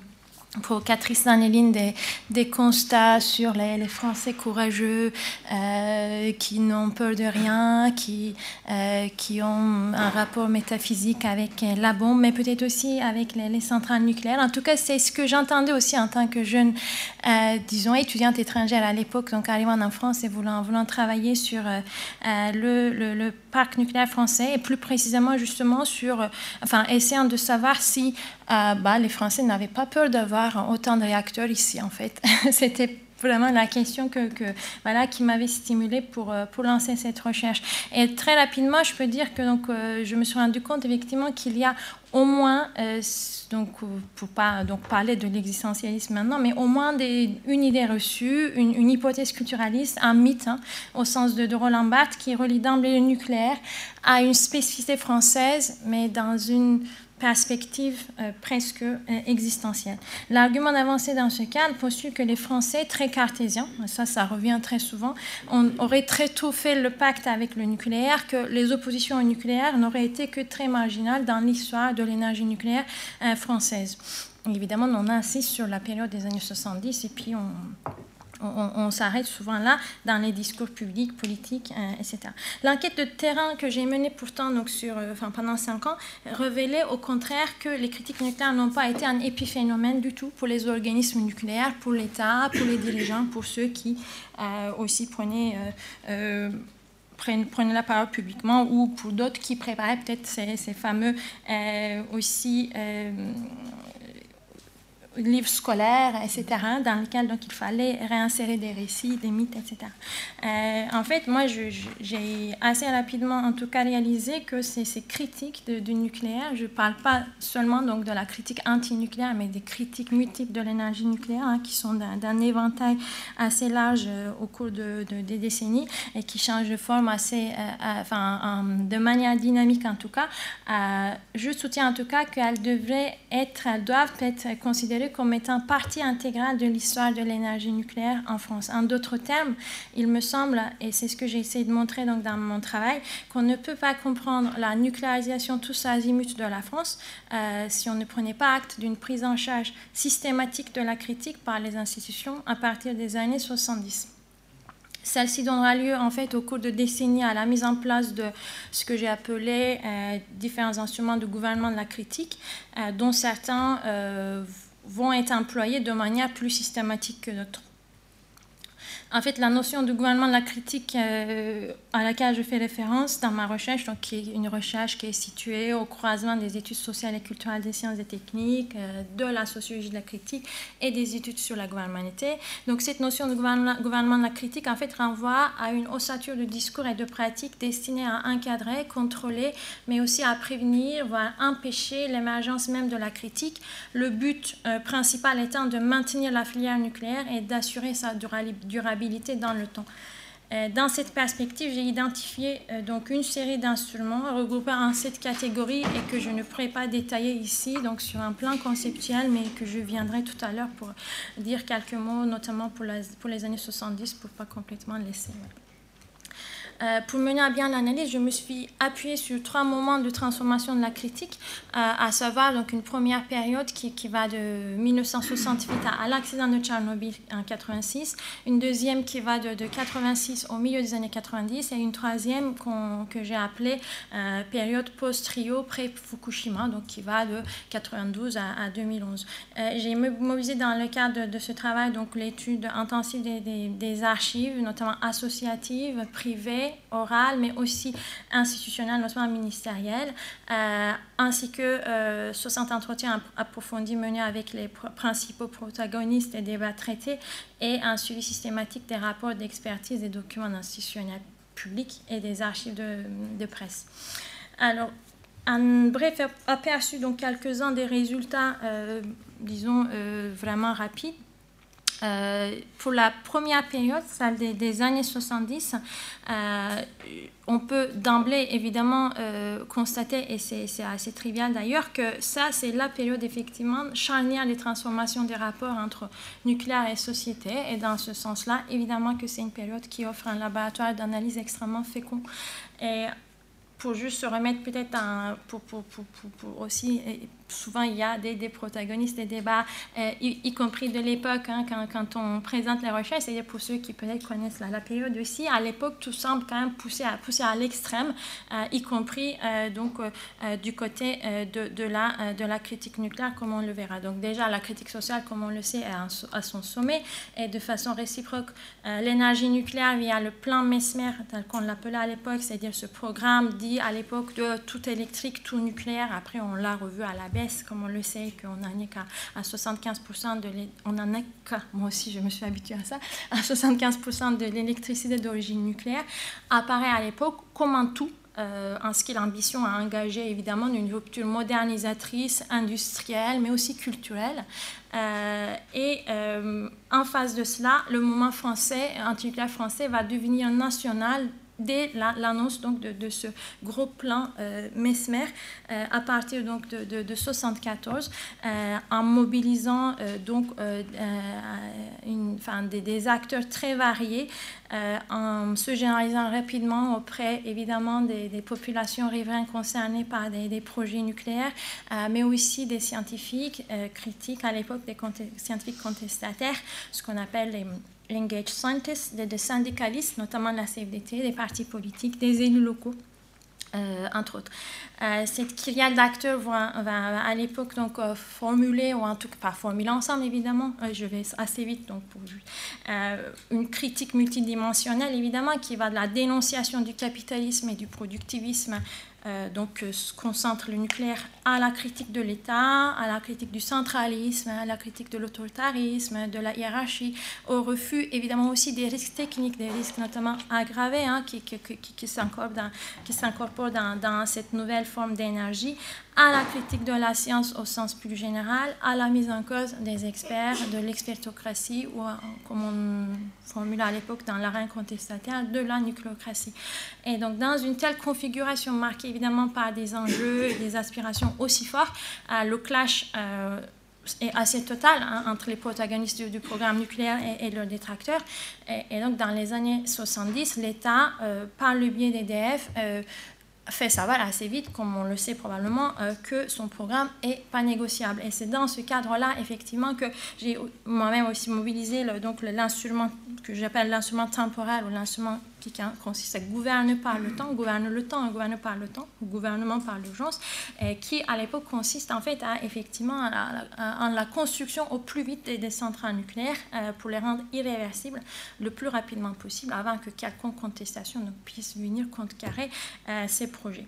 provocatrice dans les lignes des, des constats sur les, Français courageux euh, qui n'ont peur de rien, qui, euh, qui ont un rapport métaphysique avec la bombe, mais peut-être aussi avec les, centrales nucléaires. En tout cas, c'est ce que j'entendais aussi en tant que jeune, euh, disons, étudiante étrangère à l'époque, donc arrivant en France et voulant, voulant travailler sur le, le, le, parc nucléaire français et plus précisément justement sur, enfin, essayant de savoir si bah, les Français n'avaient pas peur d'avoir autant de réacteurs ici, en fait. C'était vraiment la question qui m'avait stimulée pour, euh, pour lancer cette recherche. Et très rapidement, je peux dire que donc, euh, je me suis rendu compte effectivement qu'il y a au moins, euh, donc, pour pas donc, parler de l'existentialisme maintenant, mais au moins une idée reçue, une, une hypothèse culturaliste, un mythe, hein, au sens de, de Roland Barthes, qui relie d'emblée le nucléaire à une spécificité française, mais dans une perspective euh, presque euh, existentielle. L'argument d'avancée dans ce cas postule que les Français, très cartésiens, ça, ça revient très souvent, on aurait très tôt fait le pacte avec le nucléaire, que les oppositions au nucléaire n'auraient été que très marginales dans l'histoire de l'énergie nucléaire euh, française. Évidemment, on insiste sur la période des années 70 et puis on, on, s'arrête souvent là dans les discours publics, politiques, euh, etc. L'enquête de terrain que j'ai menée pourtant euh, pendant cinq ans révélait au contraire que les critiques nucléaires n'ont pas été un épiphénomène du tout pour les organismes nucléaires, pour l'État, pour les dirigeants, pour ceux qui euh, aussi prenaient la parole publiquement ou pour d'autres qui préparaient peut-être ces, fameux aussi livres scolaires, etc., dans lesquels donc, il fallait réinsérer des récits, des mythes, etc. Euh, en fait, moi, j'ai assez rapidement, en tout cas, réalisé que ces, critiques du nucléaire, je ne parle pas seulement donc, de la critique anti-nucléaire, mais des critiques multiples de l'énergie nucléaire, hein, qui sont d'un éventail assez large euh, au cours de, des décennies et qui changent de forme assez, euh, enfin, de manière dynamique en tout cas. je soutiens en tout cas qu'elles devraient être, elles doivent être considérées comme étant partie intégrale de l'histoire de l'énergie nucléaire en France. En d'autres termes, il me semble, et c'est ce que j'ai essayé de montrer donc dans mon travail, qu'on ne peut pas comprendre la nucléarisation tous azimuts de la France euh, si on ne prenait pas acte d'une prise en charge systématique de la critique par les institutions à partir des années 70. Celle-ci donnera lieu en fait au cours de décennies à la mise en place de ce que j'ai appelé euh, différents instruments de gouvernement de la critique, euh, dont certains vont être employés de manière plus systématique que d'autres. En fait, la notion de gouvernement de la critique euh, à laquelle je fais référence dans ma recherche, donc qui est une recherche qui est située au croisement des études sociales et culturelles des sciences et techniques, euh, de la sociologie de la critique et des études sur la gouvernementalité. Donc cette notion de gouvernement, de la critique, en fait, renvoie à une ossature de discours et de pratiques destinée à encadrer, contrôler, mais aussi à prévenir, voire empêcher l'émergence même de la critique. Le but euh, principal étant de maintenir la filière nucléaire et d'assurer sa durabilité dans le temps. Euh, dans cette perspective, j'ai identifié euh, donc une série d'instruments regroupés en sept catégories et que je ne pourrais pas détailler ici, donc sur un plan conceptuel, mais que je viendrai tout à l'heure pour dire quelques mots, notamment pour, les années 70, pour pas complètement laisser. Euh, pour mener à bien l'analyse, je me suis appuyée sur trois moments de transformation de la critique, à savoir donc une première période qui, qui va de 1968 à, l'accident de Tchernobyl en 86, une deuxième qui va de, de 86 au milieu des années 90 et une troisième que j'ai appelée période post-trio pré-Fukushima, donc qui va de 92 à, 2011. j'ai mobilisé dans le cadre de, ce travail l'étude intensive des, des, archives, notamment associatives, privées, orales, mais aussi institutionnelles, notamment ministérielles, euh, ainsi que 60 euh, entretiens approfondis menés avec les principaux protagonistes des débats traités et un suivi systématique des rapports d'expertise des documents institutionnels publics et des archives de, presse. Alors, un bref aperçu, donc quelques-uns des résultats, euh, disons, vraiment rapides. Euh, pour la première période, celle des, années 70, euh, on peut d'emblée évidemment euh, constater, et c'est assez trivial d'ailleurs, que ça c'est la période effectivement charnière des transformations des rapports entre nucléaire et société. Et dans ce sens-là, évidemment que c'est une période qui offre un laboratoire d'analyse extrêmement fécond. Et pour juste se remettre peut-être pour, pour, aussi souvent il y a des, des protagonistes des débats, euh, y, compris de l'époque, hein, quand, quand, on présente les recherches, c'est-à-dire pour ceux qui peut-être connaissent la, période aussi, à l'époque tout semble quand même poussé à, pousser à l'extrême, euh, y compris euh, donc, du côté de, de, la, de la critique nucléaire, comme on le verra. Donc déjà, la critique sociale, comme on le sait, est à, son sommet, et de façon réciproque, l'énergie nucléaire via le plan Mesmer, tel qu'on l'appelait à l'époque, c'est-à-dire ce programme dit à l'époque de tout électrique, tout nucléaire, après on l'a revu à la comme on le sait, qu'on n'en est qu'à 75% de on en est moi aussi je me suis habituée à ça, à 75% de l'électricité d'origine nucléaire, apparaît à l'époque comme un tout euh, en ce qui l'ambition à engager évidemment une rupture modernisatrice, industrielle, mais aussi culturelle. Euh, et euh, en face de cela, le mouvement français, anti-nucléaire français, va devenir national dès l'annonce donc de, ce gros plan euh, Mesmer euh, à partir donc de, de, de 74 euh, en mobilisant donc des, acteurs très variés en se généralisant rapidement auprès évidemment des, populations riveraines concernées par des, des projets nucléaires mais aussi des scientifiques critiques à l'époque des scientifiques contestataires ce qu'on appelle les l'engage scientists, des, syndicalistes, notamment la CFDT, des partis politiques, des élus locaux. Euh, entre autres. Euh, cette kyrielle d'acteurs va, à l'époque donc euh, formuler, ou en tout cas pas formuler ensemble évidemment, je vais assez vite donc une critique multidimensionnelle évidemment qui va de la dénonciation du capitalisme et du productivisme donc euh, concentre le nucléaire à la critique de l'État, à la critique du centralisme, à la critique de l'autoritarisme, de la hiérarchie, au refus évidemment aussi des risques techniques, des risques notamment aggravés hein, qui, s'incorporent dans, cette nouvelle forme d'énergie, à la critique de la science au sens plus général, à la mise en cause des experts, de l'expertocratie, ou comme on formule à l'époque dans l'arène contestataire, de la nucléocratie. Et donc dans une telle configuration marquée évidemment par des enjeux et des aspirations aussi forts, euh, le clash euh, assez total hein, entre les protagonistes du, programme nucléaire et, leurs détracteurs. Et, donc dans les années 70, l'État, euh, par le biais d'EDF, fait savoir assez vite, comme on le sait probablement, euh, que son programme est pas négociable. Et c'est dans ce cadre-là, effectivement, que j'ai moi-même aussi mobilisé le, donc l'instrument que j'appelle l'instrument temporel ou l'instrument qui consiste à gouverner par le temps, gouverne le temps, gouverne par le temps, ou gouvernement par l'urgence, qui à l'époque consiste en fait à effectivement en la construction au plus vite des, centrales nucléaires euh, pour les rendre irréversibles le plus rapidement possible avant que quelconque contestation ne puisse venir contrecarrer euh, ces projets.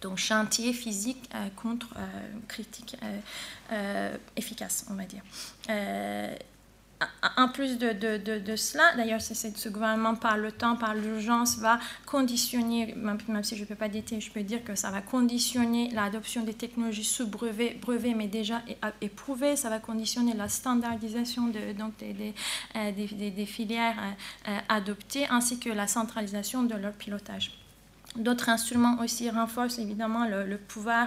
Donc chantier physique euh, contre critique efficace, on va dire en plus de, de, de, cela, d'ailleurs, ce gouvernement par le temps, par l'urgence, va conditionner, même, si je ne peux pas détailler, je peux dire que ça va conditionner l'adoption des technologies sous brevet, brevet mais déjà éprouvées, ça va conditionner la standardisation de, donc des, des, euh, filières euh, euh, adoptées, ainsi que la centralisation de leur pilotage. D'autres instruments aussi renforcent évidemment le, pouvoir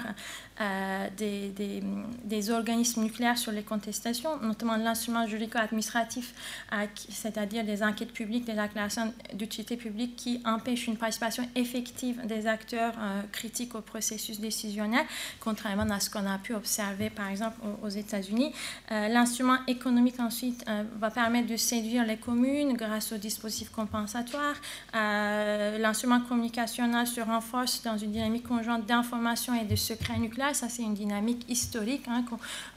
euh, des, organismes nucléaires sur les contestations, notamment l'instrument juridico-administratif, euh, c'est-à-dire des enquêtes publiques, des déclarations d'utilité publique qui empêchent une participation effective des acteurs euh, critiques au processus décisionnel, contrairement à ce qu'on a pu observer par exemple aux, États-Unis. l'instrument économique ensuite va permettre de séduire les communes grâce aux dispositifs compensatoires. l'instrument communication se renforce dans une dynamique conjointe d'information et de secret nucléaire. Ça, c'est une dynamique historique hein,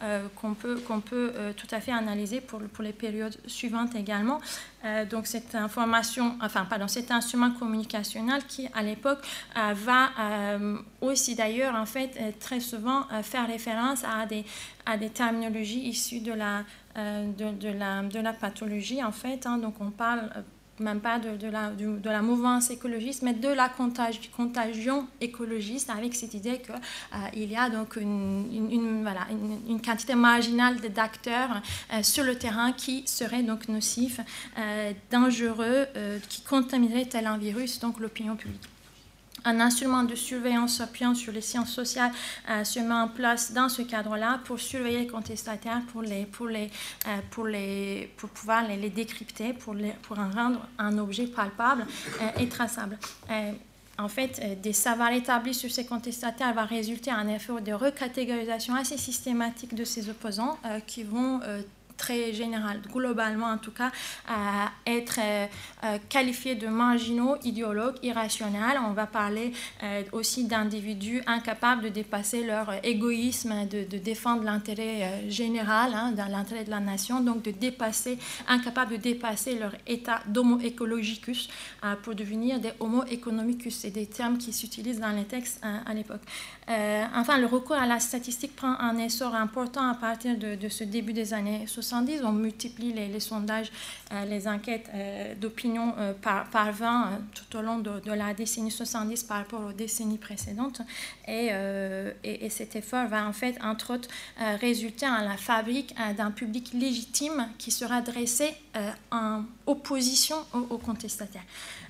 euh, qu'on peut, euh, tout à fait analyser pour, les périodes suivantes également. Euh, donc, cette information, enfin, pardon, cet instrument communicationnel qui, à l'époque, va aussi d'ailleurs, en fait, très souvent faire référence à des, terminologies issues de la pathologie, en fait. Hein. donc, on parle même pas de, la, mouvance écologiste, mais de la contagion écologiste, avec cette idée qu'il euh, y a donc une, quantité marginale d'acteurs euh, sur le terrain qui seraient donc nocifs, euh, dangereux, qui contamineraient tel un virus, donc l'opinion publique un instrument de surveillance appuyant sur les sciences sociales euh, se met en place dans ce cadre-là pour surveiller les contestataires, pour, les, pour, les, euh, pour, les, pour pouvoir les, les décrypter, pour, les, pour en rendre un objet palpable euh, et traçable. en fait, des savoirs établis sur ces contestataires va résulter un effort de recatégorisation assez systématique de ces opposants qui vont très général, globalement en tout cas, à être euh, euh, qualifiés de marginaux, idéologues, irrationnels. On va parler euh, aussi d'individus incapables de dépasser leur égoïsme, de, défendre l'intérêt général, hein, dans l'intérêt de la nation, donc de dépasser, incapables de dépasser leur état d'homo ecologicus pour devenir des homo economicus. C'est des termes qui s'utilisent dans les textes à l'époque. Enfin, le recours à la statistique prend un essor important à partir de, ce début des années 60 on multiplie les, sondages, euh, les enquêtes euh, d'opinion euh, par, par 20 tout au long de, la décennie 70 par rapport aux décennies précédentes. Et, et, cet effort va en fait, entre autres, résulter en la fabrique d'un public légitime qui sera dressé en opposition aux contestataires.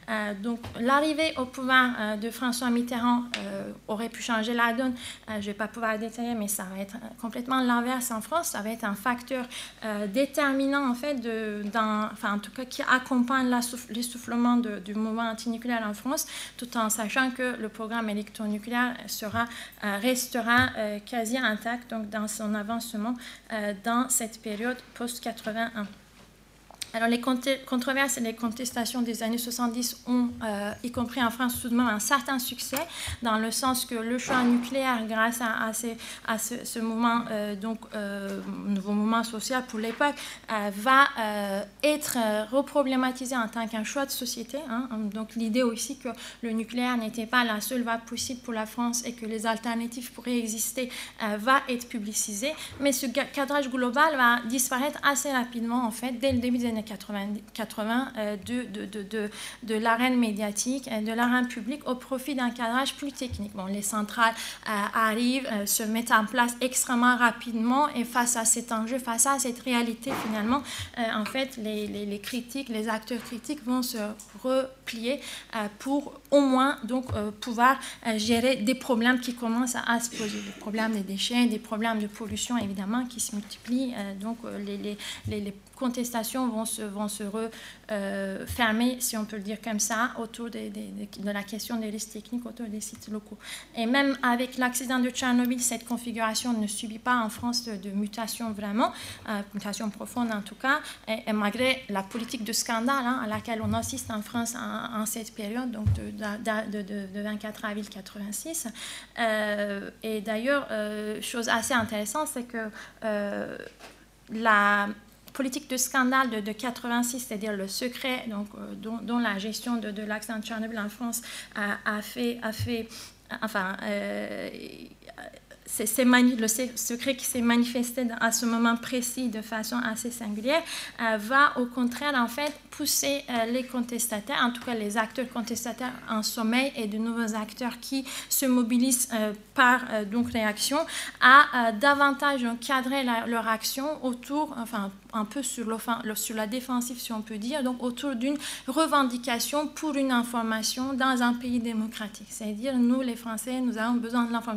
Euh, donc l'arrivée au pouvoir euh, de François Mitterrand euh, aurait pu changer la donne. je ne vais pas pouvoir détailler, mais ça va être complètement l'inverse en France. Ça va être un facteur déterminant en fait, enfin en tout cas qui accompagne l'essoufflement du mouvement antinucléaire en France, tout en sachant que le programme électronucléaire restera quasi intact donc dans son avancement dans cette période post 81. Alors les controverses et les contestations des années 70 ont, euh, y compris en France, tout de même un certain succès, dans le sens que le choix nucléaire, grâce à, ce, euh, euh, nouveau mouvement social pour l'époque, va être reproblématisé en tant qu'un choix de société. Hein. Donc l'idée aussi que le nucléaire n'était pas la seule voie possible pour la France et que les alternatives pourraient exister va être publicisée. Mais ce cadrage global va disparaître assez rapidement, en fait, dès le début des années 80, euh, de, de, de, de l'arène médiatique de l'arène publique au profit d'un cadrage plus technique. Bon, les centrales euh, arrivent, euh, se mettent en place extrêmement rapidement et face à cet enjeu, face à cette réalité finalement, en fait, les, les, les, critiques, les acteurs critiques vont se replier pour au moins donc pouvoir gérer des problèmes qui commencent à, se poser, des problèmes des déchets, des problèmes de pollution évidemment qui se multiplient, donc les, les, les contestations vont se, vont se refermer, euh, si on peut le dire comme ça, autour de, la question des risques techniques autour des sites locaux. Et même avec l'accident de Tchernobyl, cette configuration ne subit pas en France de, mutation vraiment, euh, mutation profonde en tout cas, et, malgré la politique de scandale hein, à laquelle on assiste en France en, cette période, donc de, de 24 avril 86. Euh, et d'ailleurs, chose assez intéressante, c'est que la politique de scandale de, 86, c'est-à-dire le secret donc, euh, dont, la gestion de, de l'accident de Tchernobyl en France a, fait, a fait, enfin, euh, le secret qui s'est manifesté à ce moment précis de façon assez singulière, euh, va au contraire en fait pousser les contestataires, en tout cas les acteurs contestataires en sommeil et de nouveaux acteurs qui se mobilisent par donc réaction, à davantage encadrer leur action autour, enfin un peu sur, la défensive, si on peut dire, donc autour d'une revendication pour une information dans un pays démocratique. C'est-à-dire, nous, les Français, nous avons besoin de l'information.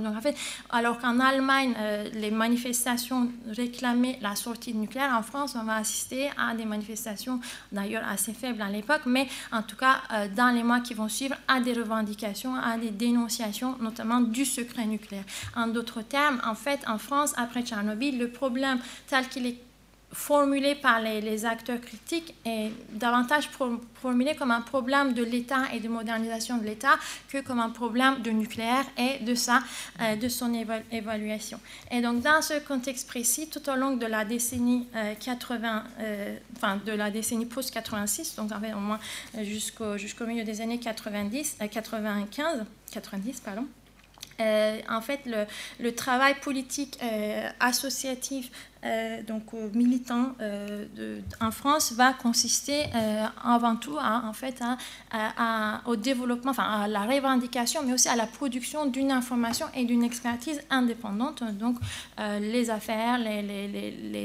Alors qu'en Allemagne, euh, les manifestations réclamaient la sortie nucléaire, en France, on va assister à des manifestations, d'ailleurs assez faibles à l'époque, mais en tout cas, euh, dans les mois qui vont suivre, à des revendications, à des dénonciations, notamment du secret nucléaire. En d'autres termes, en fait, en France, après Tchernobyl, le problème tel qu'il est formulé par les, acteurs critiques est davantage formulé comme un problème de l'État et de modernisation de l'État que comme un problème de nucléaire et de, sa, euh, de son évaluation. Et donc dans ce contexte précis, tout au long de la décennie 80, euh, euh, enfin de la décennie post-86, donc en fait au moins jusqu'au milieu des années 90, 95, 90 pardon, en fait, le, travail politique associatif donc militant euh, en France va consister euh, avant tout à, en fait au développement, enfin à la revendication, mais aussi à la production d'une information et d'une expertise indépendante. Donc les affaires, les, les,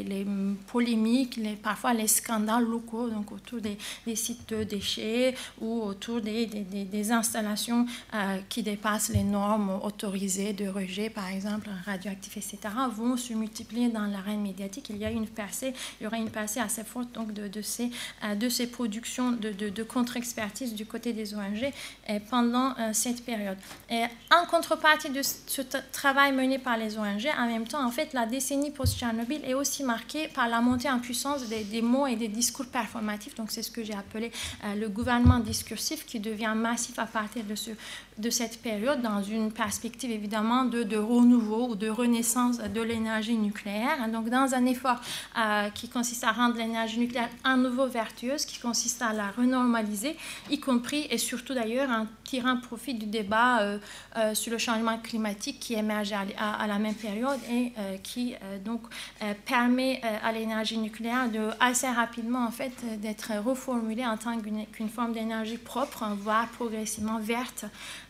les, polémiques, parfois les scandales locaux, donc autour des, sites de déchets ou autour des, des, des installations qui dépassent les normes autorisées de rejet, par exemple radioactifs, etc., vont se multiplier dans l'arène médiatique, il y a une percée, il y aura une percée assez forte donc de, ces, euh, de ces productions de, de, contre-expertise du côté des ONG euh, pendant euh, cette période. Et en contrepartie de ce travail mené par les ONG, en même temps, en fait, la décennie post-Tchernobyl est aussi marquée par la montée en puissance des, des mots et des discours performatifs. Donc, c'est ce que j'ai appelé le gouvernement discursif qui devient massif à partir de ce de cette période dans une perspective évidemment de, de renouveau ou de renaissance de l'énergie nucléaire. Dans un effort euh, qui consiste à rendre l'énergie nucléaire à nouveau vertueuse, qui consiste à la renormaliser, y compris et surtout d'ailleurs tirant profit du débat euh, euh, sur le changement climatique qui émerge à, la même période et qui donc permet à l'énergie nucléaire de assez rapidement en fait d'être reformulée en tant qu'une forme d'énergie propre, voire progressivement verte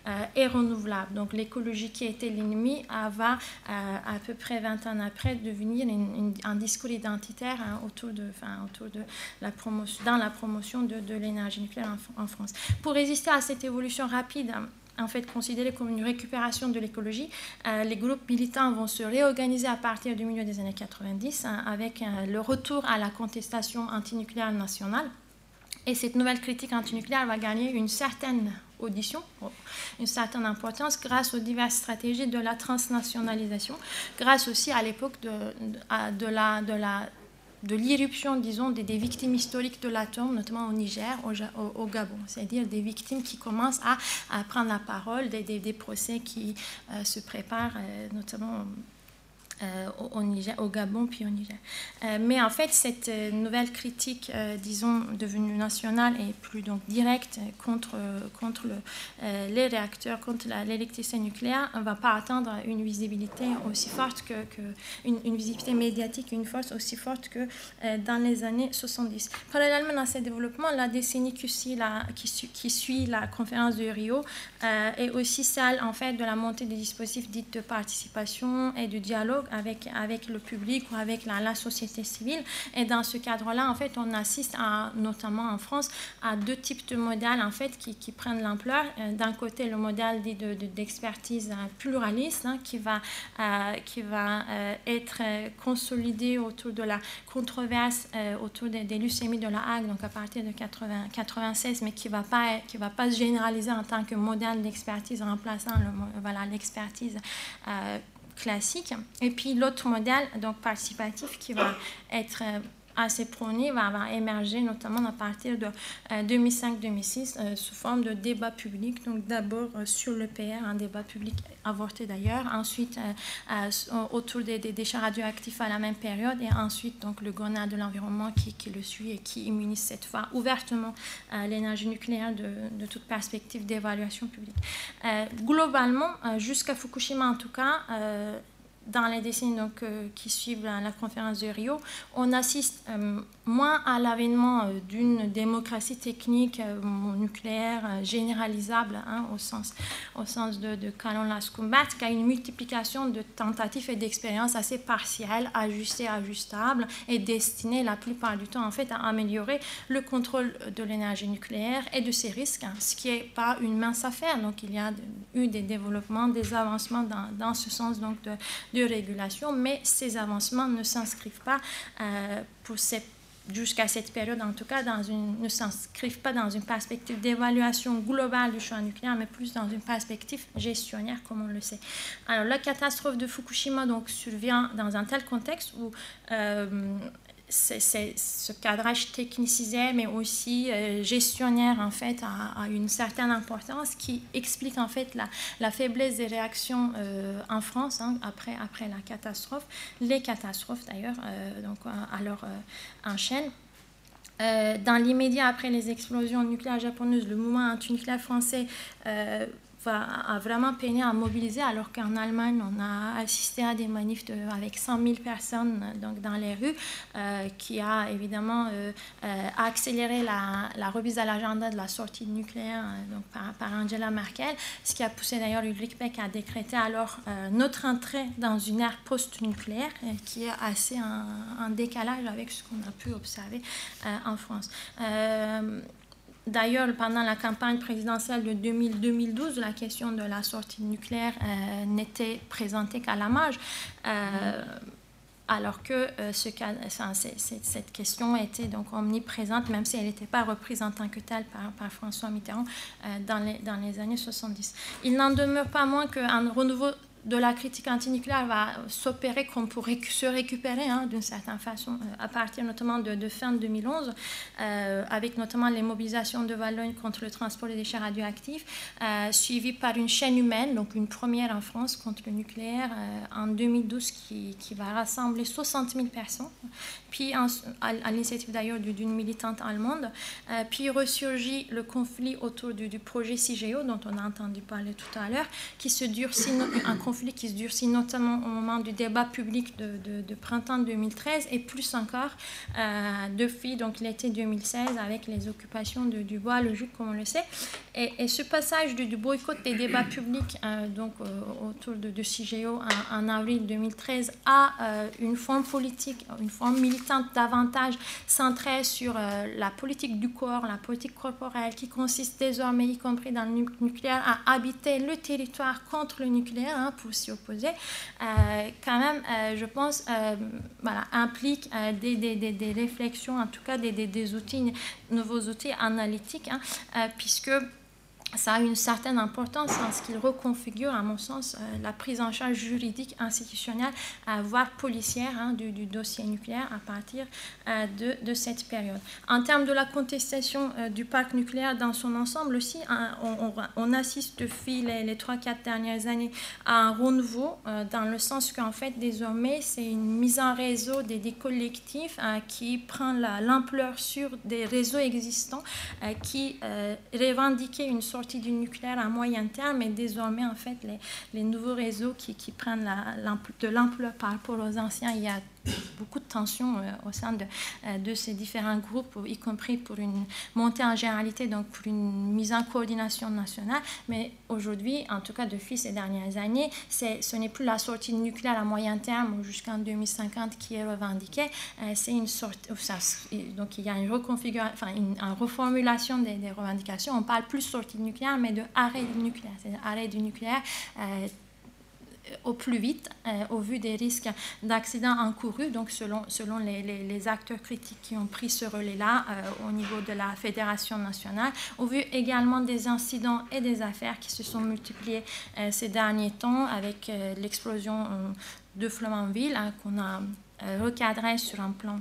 euh, et renouvelable. Donc l'écologie qui était l'ennemi va euh, à peu près 20 ans après devenir un discours identitaire hein, autour de, enfin, autour de la promotion, dans la promotion de l'énergie nucléaire en, France. Pour résister à cette évolution rapide, en fait considérée comme une récupération de l'écologie. Euh, les groupes militants vont se réorganiser à partir du milieu des années 90 hein, avec le retour à la contestation antinucléaire nationale. Et cette nouvelle critique antinucléaire va gagner une certaine audition, une certaine importance grâce aux diverses stratégies de la transnationalisation, grâce aussi à l'époque de la de l'irruption, disons, des, victimes historiques de l'atome, notamment au Niger, au, Gabon, c'est-à-dire des victimes qui commencent à, prendre la parole, des, procès qui euh, se préparent, euh, notamment au, Niger, au Gabon puis au Niger. Euh, mais en fait, cette euh, nouvelle critique, disons, devenue nationale et plus donc directe contre, contre le, les réacteurs, contre l'électricité nucléaire, ne va pas atteindre une visibilité aussi forte que, une, visibilité médiatique, une force aussi forte que dans les années 70. Parallèlement à ces développements, la décennie qui suit la, qui, qui suit la conférence de Rio est aussi celle en fait de la montée des dispositifs dits de participation et de dialogue avec, le public ou avec la, société civile. Et dans ce cadre-là, en fait, on assiste à, notamment en France à deux types de modèles en fait, qui, prennent l'ampleur. Euh, d'un côté, le modèle d'expertise de, pluraliste hein, qui va, euh, qui va euh, être consolidé autour de la controverse autour des, des, leucémies de la Hague, donc à partir de 80, 96, mais qui ne va, pas, va pas se généraliser en tant que modèle d'expertise remplaçant l'expertise voilà, classique. Et puis l'autre modèle, donc participatif, qui va être euh, assez prôné va, va, émerger notamment à partir de 2005-2006 euh, euh, sous forme de débat public. Donc d'abord sur le PR, un débat public avorté d'ailleurs, ensuite autour des, déchets radioactifs à la même période et ensuite donc le grenade de l'environnement qui, le suit et qui immunise cette fois ouvertement l'énergie nucléaire de, toute perspective d'évaluation publique. globalement, jusqu'à Fukushima en tout cas, dans les décennies donc, euh, qui suivent la, conférence de Rio, on assiste euh, moins à l'avènement euh, d'une démocratie technique nucléaire généralisable hein, au sens, au sens de, de Canon Lascumbat qu'à une multiplication de tentatives et d'expériences assez partielles, ajustées, ajustables et destinées la plupart du temps en fait à améliorer le contrôle de l'énergie nucléaire et de ses risques, hein, ce qui n'est pas une mince affaire. Donc il y a eu des développements, des avancements dans, dans ce sens donc de de régulation, mais ces avancements ne s'inscrivent pas euh, pour jusqu'à cette période, en tout cas, dans une, ne s'inscrivent pas dans une perspective d'évaluation globale du choix nucléaire, mais plus dans une perspective gestionnaire, comme on le sait. Alors, la catastrophe de Fukushima donc, survient dans un tel contexte où euh, c'est, ce cadrage technicisé, mais aussi euh, gestionnaire, en fait, a, une certaine importance qui explique, en fait, la, la faiblesse des réactions euh, en France hein, après, après la catastrophe, les catastrophes d'ailleurs, euh, donc alors en chaîne. dans l'immédiat après les explosions nucléaires japonaises, le mouvement anti-nucléaire français a vraiment peiné à mobiliser, alors qu'en Allemagne, on a assisté à des manifs avec 100 000 personnes donc, dans les rues, euh, qui a évidemment euh, euh, accéléré la, la, remise à l'agenda de la sortie nucléaire donc, par, Angela Merkel, ce qui a poussé d'ailleurs Ulrich Beck à décréter alors notre entrée dans une ère post-nucléaire, qui est assez en, décalage avec ce qu'on a pu observer en France. D'ailleurs, pendant la campagne présidentielle de 2012, la question de la sortie nucléaire euh, n'était présentée qu'à la marge, euh, alors que euh, ce cette question était donc omniprésente, même si elle n'était pas reprise en tant que telle par, François Mitterrand dans les, dans, les, années 70. Il n'en demeure pas moins qu'un renouveau de la critique antinucléaire va s'opérer qu'on pourrait se récupérer hein, d'une certaine façon euh, à partir notamment de, fin 2011 euh, avec notamment les mobilisations de Valognes contre le transport des déchets radioactifs euh, suivi par une chaîne humaine donc une première en France contre le nucléaire en 2012 qui, qui, va rassembler 60 000 personnes puis à, l'initiative d'ailleurs d'une militante allemande puis ressurgit le conflit autour du, projet CIGEO dont on a entendu parler tout à l'heure qui se durcit un conflit qui se durcit notamment au moment du débat public de, printemps 2013 et plus encore euh, depuis donc l'été 2016 avec les occupations de, du bois, le jus comme on le sait. Et, ce passage du, boycott des débats publics euh, donc euh, autour de, de CIGEO en, avril 2013 à euh, une forme politique, une forme militante davantage centrée sur la politique du corps, la politique corporelle qui consiste désormais, y compris dans le nucléaire, à habiter le territoire contre le nucléaire, hein, pour s'y opposer, euh, quand même, euh, je pense, euh, implique des, des, des, réflexions, en tout cas des, des outils, nouveaux outils analytiques, hein, puisque ça a une certaine importance en ce qu'il reconfigure, à mon sens, euh, la prise en charge juridique institutionnelle, voire policière, hein, du, dossier nucléaire à partir euh, de, cette période. En termes de la contestation euh, du parc nucléaire dans son ensemble aussi, hein, on, assiste depuis les, trois, 3-4 dernières années à un renouveau, dans le sens qu'en fait, désormais, c'est une mise en réseau des, collectifs qui prend l'ampleur sur des réseaux existants qui revendiquaient une sorte du nucléaire à moyen terme et désormais, en fait, les, nouveaux réseaux qui, qui prennent de l'ampleur par rapport aux anciens, il y a beaucoup de tensions euh, au sein de, euh, de, ces différents groupes, y compris pour une montée en généralité, donc pour une mise en coordination nationale. Mais aujourd'hui, en tout cas depuis ces dernières années, ce n'est plus la sortie nucléaire à moyen terme jusqu'en 2050 qui est revendiquée. Euh, c'est une sorte, donc il y a une enfin une, reformulation des, des, revendications. On parle plus de sortie nucléaire, mais de arrêt du nucléaire, c'est arrêt du nucléaire au plus vite euh, au vu des risques d'accidents encourus, donc selon, selon les, les, acteurs critiques qui ont pris ce relais-là euh, au niveau de la Fédération nationale, au vu également des incidents et des affaires qui se sont multipliés euh, ces derniers temps avec l'explosion de Flamanville hein, qu'on a recadré sur un plan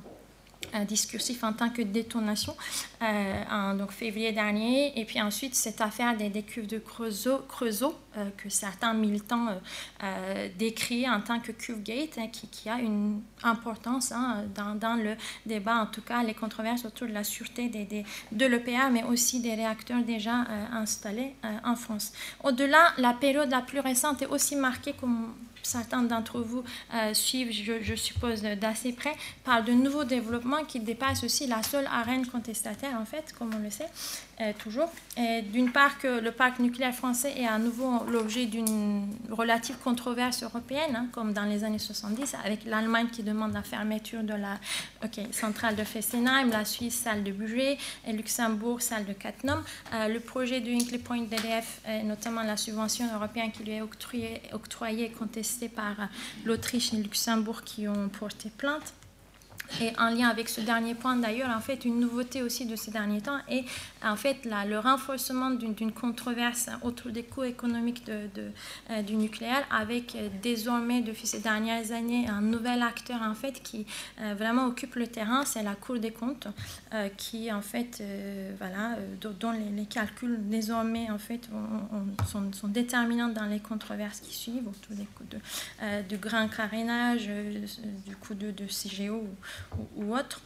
discursif en tant que détonation euh, donc, février dernier. Et puis ensuite, cette affaire des, des cuves de Creusot, euh, que certains militants euh, décrivent en tant que cuve gate, hein, qui, a une importance hein, dans, le débat, en tout cas les controverses autour de la sûreté des, de l'EPA, mais aussi des réacteurs déjà installés en France. Au-delà, la période la plus récente est aussi marquée comme certains d'entre vous suivent, je, suppose, d'assez près, parle de nouveaux développements qui dépassent aussi la seule arène contestataire, en fait, comme on le sait. Toujours. D'une part, le parc nucléaire français est à nouveau l'objet d'une relative controverse européenne, hein, comme dans les années 70, avec l'Allemagne qui demande la fermeture de la centrale de Fessenheim, la Suisse, salle de budget, et Luxembourg, salle de Cattenom. Euh, le projet de Hinkley Point d'EDF, notamment la subvention européenne qui lui est octroyée, octroyée contestée par l'Autriche et Luxembourg qui ont porté plainte. Et en lien avec ce dernier point, d'ailleurs, en fait, une nouveauté aussi de ces derniers temps est en fait là, le renforcement d'une controverse autour des coûts économiques euh, du nucléaire, avec euh, désormais, depuis ces dernières années, un nouvel acteur en fait qui euh, vraiment occupe le terrain, c'est la Cour des comptes, qui en fait, voilà, dont les, calculs désormais en fait sont, déterminants dans les controverses qui suivent autour des coûts de, du grand carénage, du coût de, CGO ou, autre.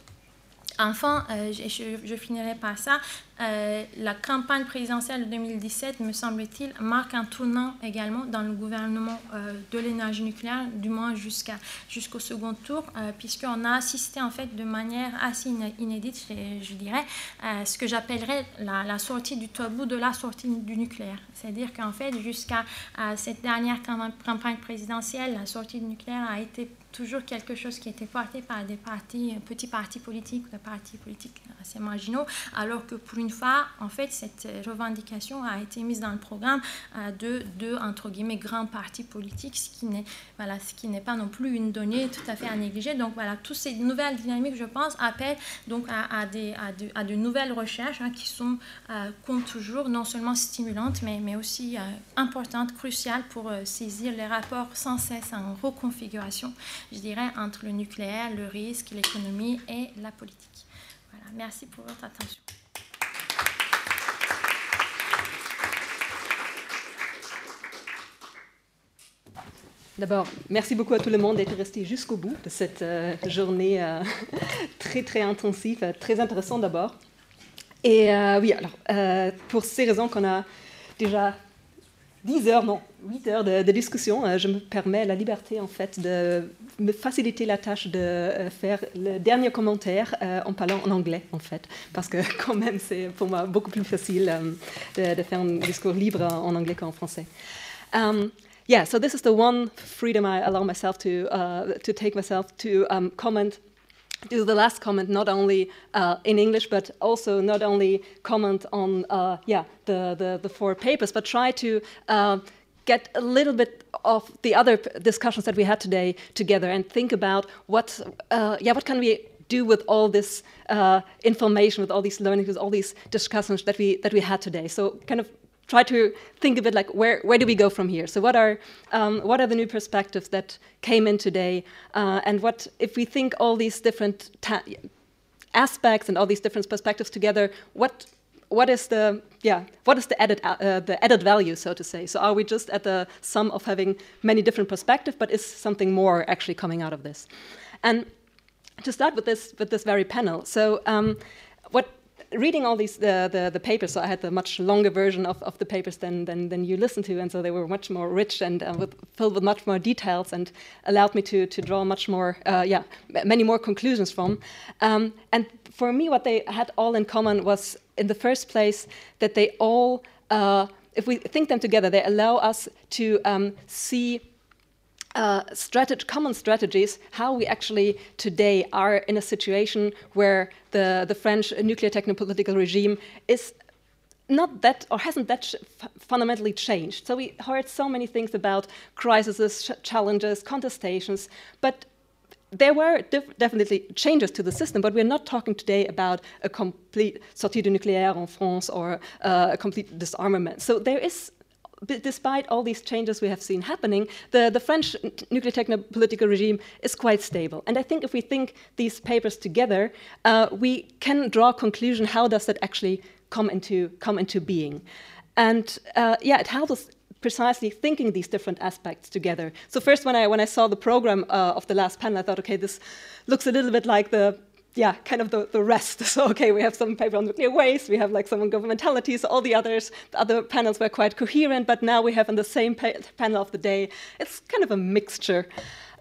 Enfin, je, finirai par ça. Euh, la campagne présidentielle de 2017, me semble-t-il, marque un tournant également dans le gouvernement euh, de l'énergie nucléaire, du moins jusqu'à, jusqu'au second tour, puisqu'on a assisté en fait de manière assez inédite, je, dirais, à ce que j'appellerais la, sortie du tabou de la sortie du nucléaire. C'est-à-dire qu'en fait, jusqu'à cette dernière campagne présidentielle, la sortie du nucléaire a été toujours quelque chose qui était porté par des petits partis politiques, des partis politiques assez marginaux, alors que pour une fois, en fait, cette revendication a été mise dans le programme euh, de deux, entre guillemets, grands partis politiques, ce qui n'est pas non plus une donnée tout à fait à négliger. Donc voilà, toutes ces nouvelles dynamiques, je pense, appellent donc à, des, à, de, nouvelles recherches hein, qui sont, euh, comme toujours, non seulement stimulantes, mais, mais aussi euh, importantes, cruciales pour saisir les rapports sans cesse en reconfiguration je dirais, entre le nucléaire, le risque, l'économie et la politique. Voilà, merci pour votre attention. D'abord, merci beaucoup à tout le monde d'être resté jusqu'au bout de cette euh, journée euh, très très intensive, euh, très intéressante d'abord. Et oui, alors, pour ces raisons qu'on a déjà 10 heures, non, 8 heures de, discussion, je me permets la liberté en fait de me faciliter la tâche de faire le dernier commentaire en parlant en anglais, en fait, parce que quand même, c'est pour moi beaucoup plus facile de, faire un discours libre en anglais qu'en français. Yeah, so this is the one freedom I allow myself to, uh, to take myself to um, comment do the last comment not only uh, in English, but also not only comment on uh, yeah the, the, the four papers, but try to uh, get a little bit of the other discussions that we had today together and think about what, uh, yeah, what can we do with all this uh, information, with all these learnings, with all these discussions that we that we had today. So kind of try to think of it like where where do we go from here? So what are um, what are the new perspectives that came in today, uh, and what if we think all these different aspects and all these different perspectives together? What what is the yeah what is the added uh, the added value so to say so are we just at the sum of having many different perspectives but is something more actually coming out of this and to start with this with this very panel so um, reading all these the, the, the, papers so i had the much longer version of, of the papers than, than, than you listened to and so they were much more rich and uh, with, filled with much more details and allowed me to, to draw much more uh, yeah many more conclusions from. Um, and for me what they had all in common was in the first place that they all, uh, if we think them together, they allow us to um, see uh, strateg common strategies, how we actually today are in a situation where the, the French nuclear technopolitical regime is not that or hasn't that fundamentally changed. So we heard so many things about crises, challenges, contestations, but there were definitely changes to the system, but we're not talking today about a complete sortie du nucléaire en France or uh, a complete disarmament. So there is, despite all these changes we have seen happening, the, the French nuclear techno-political regime is quite stable. And I think if we think these papers together, uh, we can draw a conclusion, how does that actually come into, come into being? And uh, yeah, it helps us precisely thinking these different aspects together. So first, when I when I saw the program uh, of the last panel, I thought, okay, this looks a little bit like the yeah, kind of the, the rest. So, okay, we have some paper on nuclear waste, we have like some on governmentalities, all the others, the other panels were quite coherent, but now we have on the same pa panel of the day, it's kind of a mixture.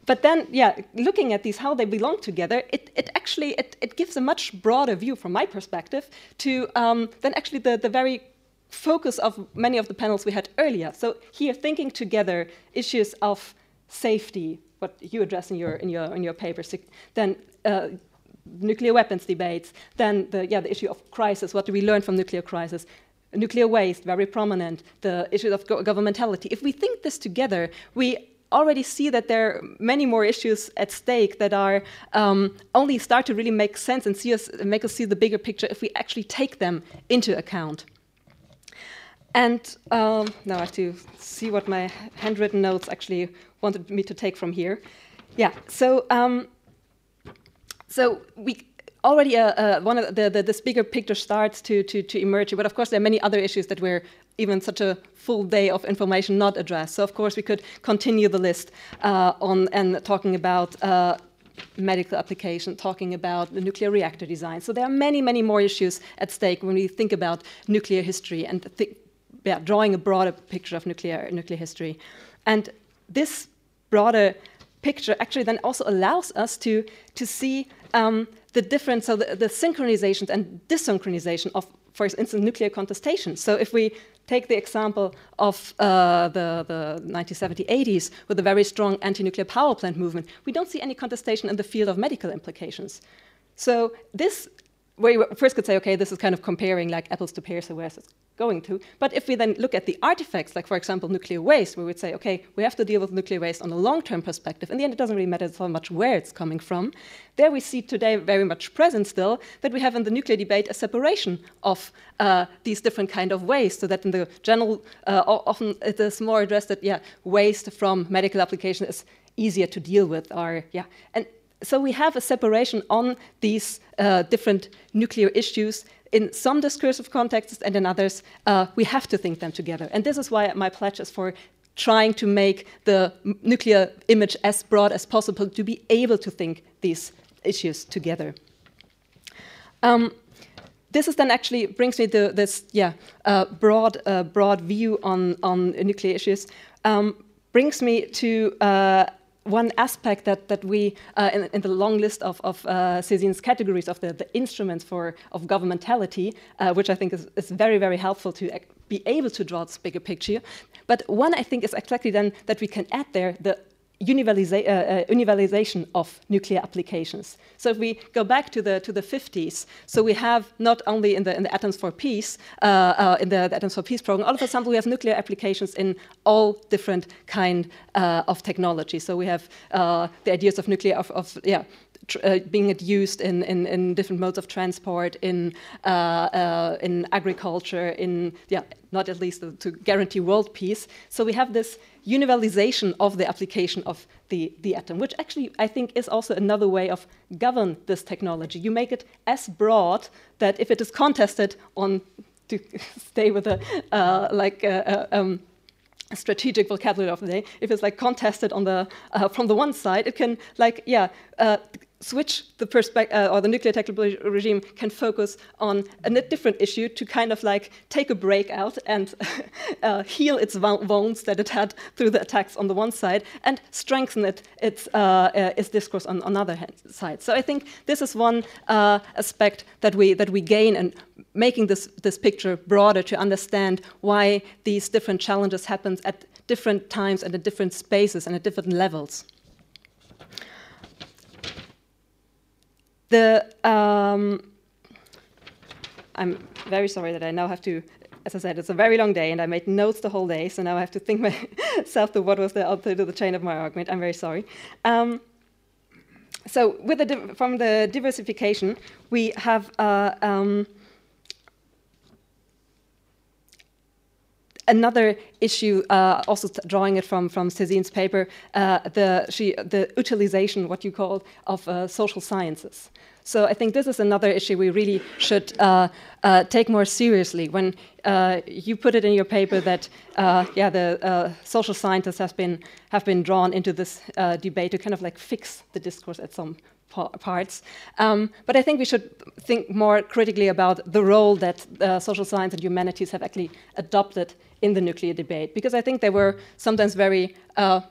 But then, yeah, looking at these, how they belong together, it, it actually, it, it gives a much broader view from my perspective to um, actually the, the very focus of many of the panels we had earlier. So here, thinking together issues of safety, what you address in your, in your, in your paper, then uh, nuclear weapons debates, then the, yeah, the issue of crisis, what do we learn from nuclear crisis, nuclear waste, very prominent, the issue of go governmentality. If we think this together, we already see that there are many more issues at stake that are um, only start to really make sense and see us, make us see the bigger picture if we actually take them into account. And um, now I have to see what my handwritten notes actually wanted me to take from here. Yeah, so um, so we already uh, uh, one of the, the, this bigger picture starts to, to, to emerge, but of course there are many other issues that we're even such a full day of information not addressed. So of course we could continue the list uh, on and talking about uh, medical application, talking about the nuclear reactor design. So there are many, many more issues at stake when we think about nuclear history and yeah, drawing a broader picture of nuclear, nuclear history. And this broader picture actually then also allows us to, to see um, the difference, so the, the synchronizations and dysynchronization of, for instance, nuclear contestation. So if we take the example of uh, the, the 1970s, with a very strong anti-nuclear power plant movement, we don't see any contestation in the field of medical implications. So this where you first could say, okay, this is kind of comparing like apples to pears, so where's it going to? But if we then look at the artifacts, like for example, nuclear waste, we would say, okay, we have to deal with nuclear waste on a long-term perspective. In the end, it doesn't really matter so much where it's coming from. There we see today very much present still that we have in the nuclear debate a separation of uh, these different kind of waste, so that in the general, uh, often it is more addressed that, yeah, waste from medical application is easier to deal with, or yeah, and so we have a separation on these uh, different nuclear issues. In some discursive contexts and in others uh, we have to think them together. And this is why my pledge is for trying to make the nuclear image as broad as possible to be able to think these issues together. Um, this is then actually brings me to this yeah uh, broad uh, broad view on on nuclear issues. Um, brings me to uh, one aspect that, that we, uh, in, in, the long list of, of uh, categories of the, the instruments for, of governmentality, uh, which I think is, is very, very helpful to be able to draw this bigger picture. But one I think is exactly then that we can add there the universaliza uh, uh, universalization of nuclear applications. So if we go back to the to the 50s, so we have not only in the in the Atoms for Peace, uh, uh, in the, the, Atoms for Peace program, all of a sudden we have nuclear applications in all different kind uh, of technology. So we have uh, the ideas of nuclear of, of yeah uh, being used in, in, in, different modes of transport, in, uh, uh, in agriculture, in, yeah, not at least to guarantee world peace. So we have this universalization of the application of the, the atom, which actually I think is also another way of govern this technology. You make it as broad that if it is contested on, to stay with a, uh, like, uh, uh, um, strategic vocabulary of the day if it's like contested on the uh, from the one side it can like yeah uh, switch the perspective uh, or the nuclear technology regime can focus on a different issue to kind of like take a break out and uh, heal its wounds that it had through the attacks on the one side and strengthen it, its, uh, uh its discourse on, on the other hand, side. So I think this is one uh, aspect that we, that we gain in making this, this picture broader to understand why these different challenges happen at different times and at different spaces and at different levels. The um, I'm very sorry that I now have to, as I said, it's a very long day, and I made notes the whole day, so now I have to think myself to what was the output of the chain of my argument. I'm very sorry. Um, so, with the from the diversification, we have. Uh, um, another issue, uh, also drawing it from from Cézine's paper, uh, the she, the utilization, what you call, of uh, social sciences. So I think this is another issue we really should uh, uh, take more seriously. When uh, you put it in your paper that yeah, the social scientists have been have been drawn into this debate to kind of like fix the discourse at some parts. Um, but I think we should think more critically about the role that uh, social science and humanities have actually adopted in the nuclear debate, because I think they were sometimes very, uh,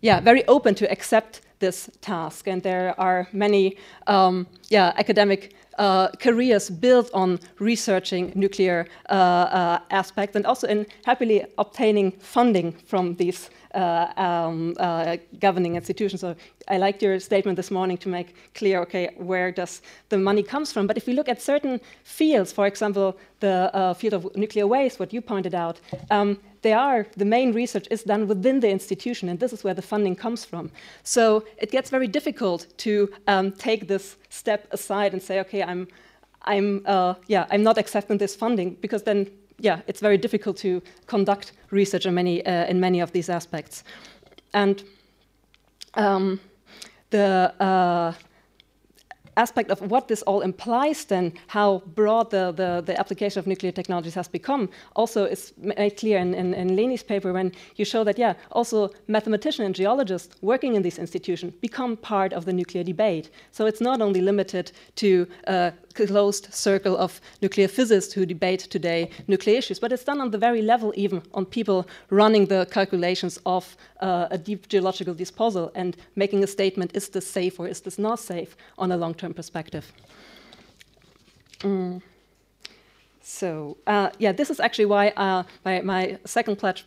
yeah, very open to accept this task, and there are many, um, yeah, academic uh, careers built on researching nuclear uh, uh, aspects and also in happily obtaining funding from these uh, um, uh, governing institutions. So I liked your statement this morning to make clear, okay, where does the money comes from? But if we look at certain fields, for example, the field of nuclear waste, what you pointed out, um, they are the main research is done within the institution, and this is where the funding comes from. So it gets very difficult to um, take this step aside and say, okay, I'm, I'm, uh, yeah, I'm not accepting this funding because then yeah, it's very difficult to conduct research in many, uh, in many of these aspects. And um, the uh, aspect of what this all implies, then how broad the, the, the, application of nuclear technologies has become, also is made clear in, in, in Leni's paper when you show that, yeah, also mathematicians and geologists working in these institutions become part of the nuclear debate. So it's not only limited to uh, closed circle of nuclear physicists who debate today nuclear issues, but it's done on the very level even on people running the calculations of uh, a deep geological disposal and making a statement, is this safe or is this not safe on a long-term perspective. Mm. So uh, yeah, this is actually why uh, my, my, second pledge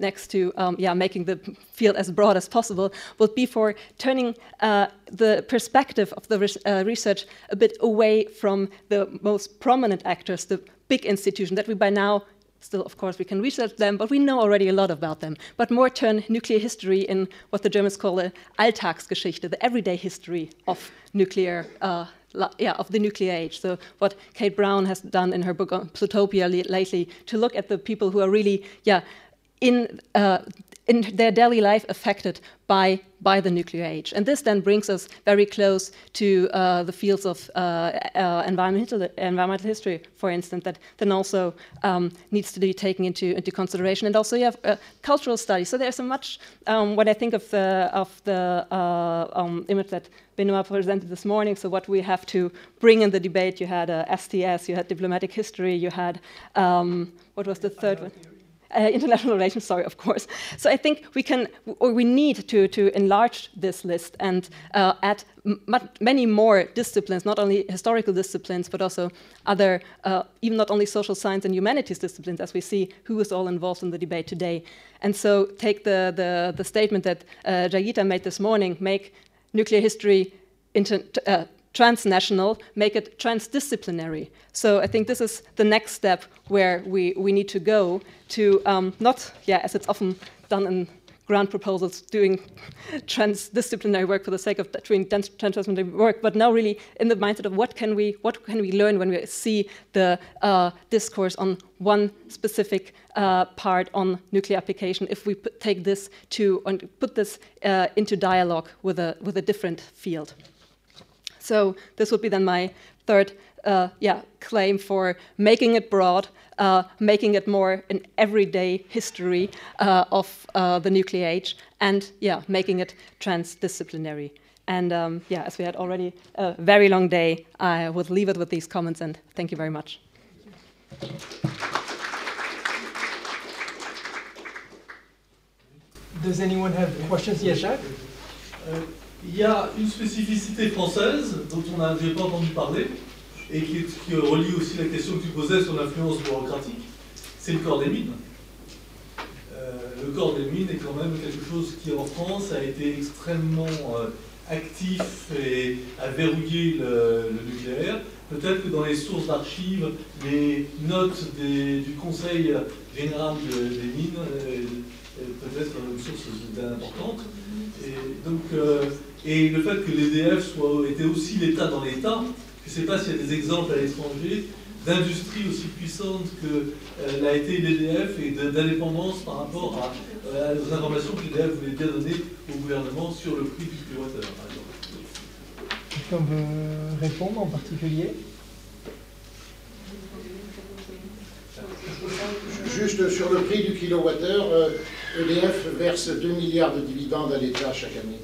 next to um, yeah, making the field as broad as possible would be for turning uh, the perspective of the uh, research a bit away from the most prominent actors, the big institutions that we by now still, of course, we can research them, but we know already a lot about them. But more turn nuclear history in what the Germans call the Alltagsgeschichte, the everyday history of nuclear. Uh, yeah, of the nuclear age. So what Kate Brown has done in her book on Plutopia lately to look at the people who are really, yeah, in, uh, in their daily life affected by, by the nuclear age. And this then brings us very close to uh, the fields of uh, uh, environmental, environmental history, for instance, that then also um, needs to be taken into, into consideration. And also you have uh, cultural studies. So there's a much, um, when I think of the, of the uh, um, image that Benoit presented this morning, so what we have to bring in the debate, you had STS, you had diplomatic history, you had, um, what was the third one? Uh, international relations, sorry, of course. So I think we can, or we need to, to enlarge this list and uh, add many more disciplines, not only historical disciplines, but also other, uh, even not only social science and humanities disciplines, as we see who is all involved in the debate today. And so take the, the, the statement that uh, Jayita made this morning, make nuclear history uh, transnational, make it transdisciplinary. So I think this is the next step where we, we need to go to um, not, yeah, as it's often done in grant proposals, doing transdisciplinary work for the sake of doing transdisciplinary work, but now really in the mindset of what can we, what can we learn when we see the uh, discourse on one specific uh, part on nuclear application if we put, take this to, and put this uh, into dialogue with a, with a different field. So this would be then my third uh, yeah, claim for making it broad, uh, making it more an everyday history uh, of uh, the nuclear age, and yeah, making it transdisciplinary. And um, yeah, as we had already a very long day, I would leave it with these comments and thank you very much. Does anyone have questions? Yes, Jacques? Il y a une spécificité française dont on n'avait pas entendu parler et qui, relie aussi la question que tu posais sur l'influence bureaucratique, c'est le corps des mines. Euh, le corps des mines est quand même quelque chose qui en France a été extrêmement euh, actif et a verrouillé le, nucléaire. Peut-être que dans les sources d'archives, les notes du Conseil général de, des mines, euh, peut-être une source importante. Et donc, euh, et le fait que l'EDF était aussi l'État dans l'État, je ne sais pas s'il y a des exemples à l'étranger d'industrie aussi puissante que euh, l'a été l'EDF et d'indépendance par rapport à, euh, aux informations que l'EDF voulait bien donner au gouvernement sur le prix du kilowattheure, par qu'on veut répondre en particulier? Juste sur le prix du kilowattheure, EDF verse 2 milliards de dividendes à l'État chaque année.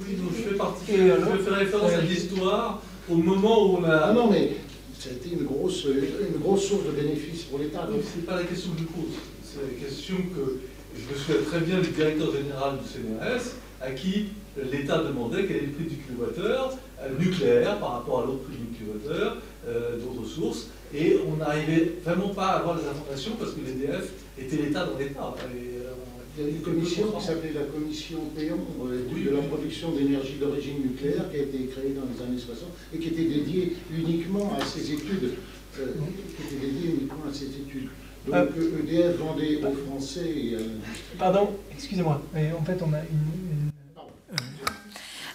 Oui, non, particulier. Je fais référence à l'histoire au moment où on a. Ah non, mais ça a été une grosse, une grosse source de bénéfices pour l'État. Non, c'est pas la question que je pose. C'est la question que je me souviens très bien du directeur général du CNRS à qui l'État demandait quel est le prix du kilowattheure euh, nucléaire par rapport à l'autre prix du kilowattheure euh, d'autres sources. Et on n'arrivait vraiment pas à avoir les informations parce que l'EDF était l'État dans l'État. Euh, il y a une commission qui s'appelait la commission Péon de la production d'énergie d'origine nucléaire qui a été créée dans les années 60 et qui était dédiée uniquement à ces études. qui était dédiée uniquement à ces études. Donc EDF e vendait aux Français et à l'industrie. Pardon, excusez-moi, mais en fait on a une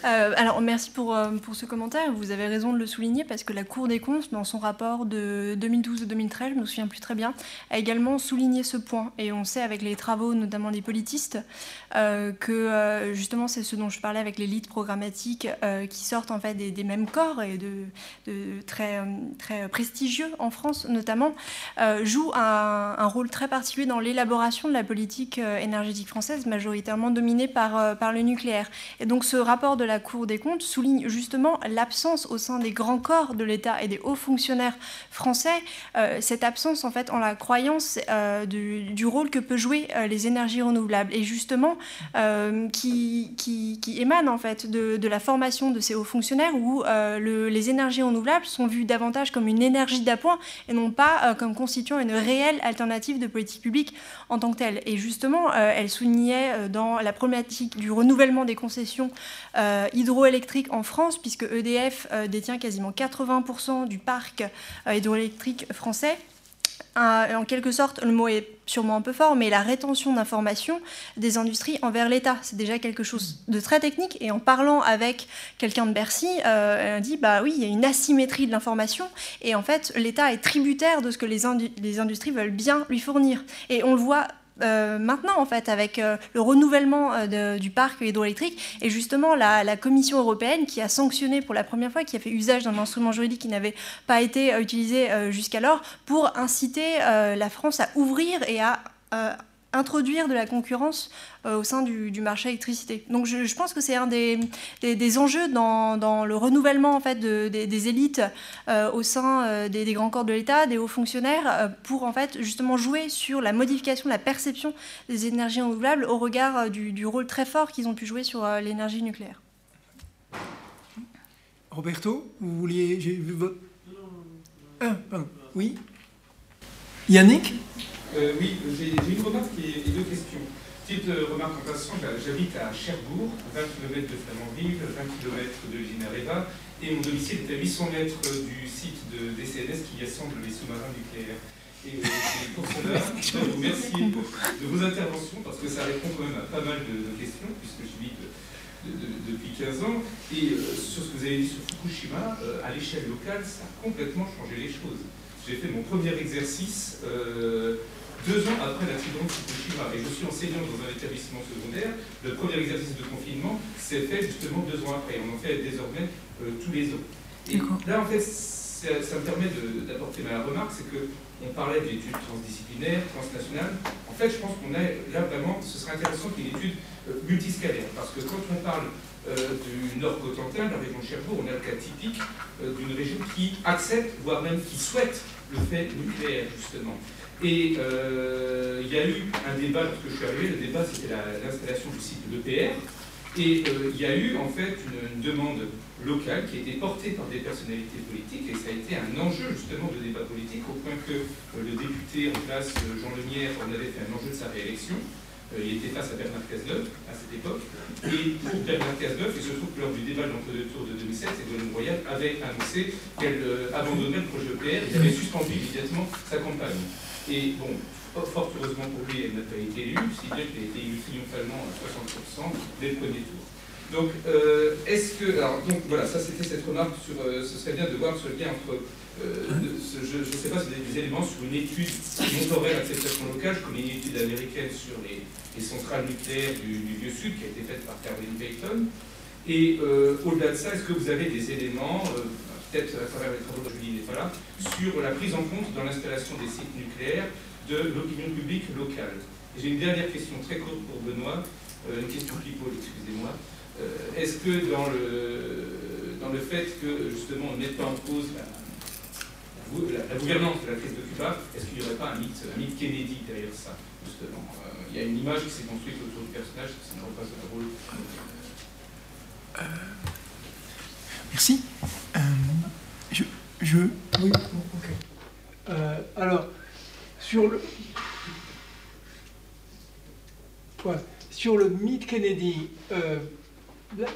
euh, alors merci pour, euh, pour ce commentaire. Vous avez raison de le souligner parce que la Cour des comptes, dans son rapport de 2012-2013, je ne me souviens plus très bien, a également souligné ce point. Et on sait avec les travaux notamment des politistes euh, que justement c'est ce dont je parlais avec l'élite programmatique qui sortent en fait des, mêmes corps et de, très, très prestigieux en France notamment, jouent un, un, rôle très particulier dans l'élaboration de la politique énergétique française majoritairement dominée par, par le nucléaire. Et donc ce rapport de la la Cour des comptes souligne justement l'absence au sein des grands corps de l'État et des hauts fonctionnaires français, euh, cette absence en fait en la croyance euh, du, rôle que peut jouer euh, les énergies renouvelables et justement qui, émane en fait de, la formation de ces hauts fonctionnaires où le, les énergies renouvelables sont vues davantage comme une énergie d'appoint et non pas comme constituant une réelle alternative de politique publique en tant que telle. Et justement, elle soulignait dans la problématique du renouvellement des concessions hydroélectrique en France, puisque EDF euh, détient quasiment 80% du parc euh, hydroélectrique français. en quelque sorte, le mot est sûrement un peu fort, mais la rétention d'informations des industries envers l'État, c'est déjà quelque chose de très technique. Et en parlant avec quelqu'un de Bercy, elle dit bah oui, il y a une asymétrie de l'information, et en fait, l'État est tributaire de ce que les industries veulent bien lui fournir. Et on le voit euh, maintenant, en fait, avec euh, le renouvellement euh, du parc hydroélectrique, et justement la, Commission européenne qui a sanctionné pour la première fois, qui a fait usage d'un instrument juridique qui n'avait pas été utilisé jusqu'alors, pour inciter la France à ouvrir et à introduire de la concurrence euh, au sein du, marché électricité. Donc je, pense que c'est un des, des, enjeux dans, dans, le renouvellement en fait, de, des, élites euh, au sein euh, des, grands corps de l'État, des hauts fonctionnaires, pour en fait justement jouer sur la modification, la perception des énergies renouvelables au regard du, du rôle très fort qu'ils ont pu jouer sur l'énergie nucléaire. Roberto, vous vouliez... J'ai vu votre... Ah, pardon. Oui Yannick? Euh, oui, j'ai une remarque et, deux questions. Petite euh, remarque en passant, j'habite à Cherbourg, 20 km de Flamanville, 20 km de l'usine Areva, et mon domicile est à 800 mètres du site de DCNS qui assemble les sous-marins nucléaires. Et euh, pour cela, je vous remercier de, vos interventions, parce que ça répond quand même à pas mal de, questions, puisque je vis depuis 15 ans. Et sur ce que vous avez dit sur Fukushima, à l'échelle locale, ça a complètement changé les choses. J'ai fait mon premier exercice deux ans après l'accident de Fukushima. Et je suis enseignant dans un établissement secondaire. Le premier exercice de confinement s'est fait justement deux ans après. On en fait désormais euh, tous les ans. Et là, en fait, ça, me permet d'apporter ma remarque, c'est qu'on parlait d'études transdisciplinaires, transnationales. En fait, je pense qu'on a là vraiment, ce serait intéressant qu'il y ait une étude euh, multiscalaire. Parce que quand on parle euh, du Nord Cotentin, la région de Cherbourg, on a le cas typique d'une région qui accepte, voire même qui souhaite le fait nucléaire, justement. Et euh, il y a eu un débat lorsque je suis arrivé, le débat c'était l'installation du site de l'EPR, et euh, il y a eu en fait une, demande locale qui a été portée par des personnalités politiques, et ça a été un enjeu justement de débat politique, au point que euh, le député en place, Jean Lemierre, en avait fait un enjeu de sa réélection. il était face à Bernard Cazeneuve à cette époque. Et pour Bernard Cazeneuve, il se trouve que lors du débat de l'entre-deux tours de 2007, Ségolène Royal avait annoncé qu'elle abandonnait le projet EPR, il avait suspendu immédiatement sa campagne. Et bon, fort heureusement pour lui, elle n'a pas été élue, si bien qu'elle a été élue triomphalement à 60% dès le premier tour. Donc, euh, est-ce que. Alors, donc voilà, ça c'était cette remarque sur. Euh, ce serait bien de voir ce lien entre. Euh, je ne sais pas si vous avez des éléments sur une étude qui montrerait l'acceptation locale. Je connais une étude américaine sur les, centrales nucléaires du, Vieux Sud qui a été faite par Caroline Payton. Et au-delà de ça, est-ce que vous avez des éléments peut-être à travers les travaux de Julie n'est pas là, sur la prise en compte dans l'installation des sites nucléaires de l'opinion publique locale. J'ai une dernière question très courte pour Benoît, euh, une question people, excusez-moi. Est-ce que dans le, dans le fait que justement on mette pas en cause la, gouvernance de la crise de Cuba, est-ce qu'il n'y aurait pas un mythe, un mythe Kennedy derrière ça, justement? Il y a une image qui s'est construite autour du personnage, ça n'a pas un rôle. Merci. Euh, je, Oui, ok. Euh, alors, sur le. Sur le mythe Kennedy, euh,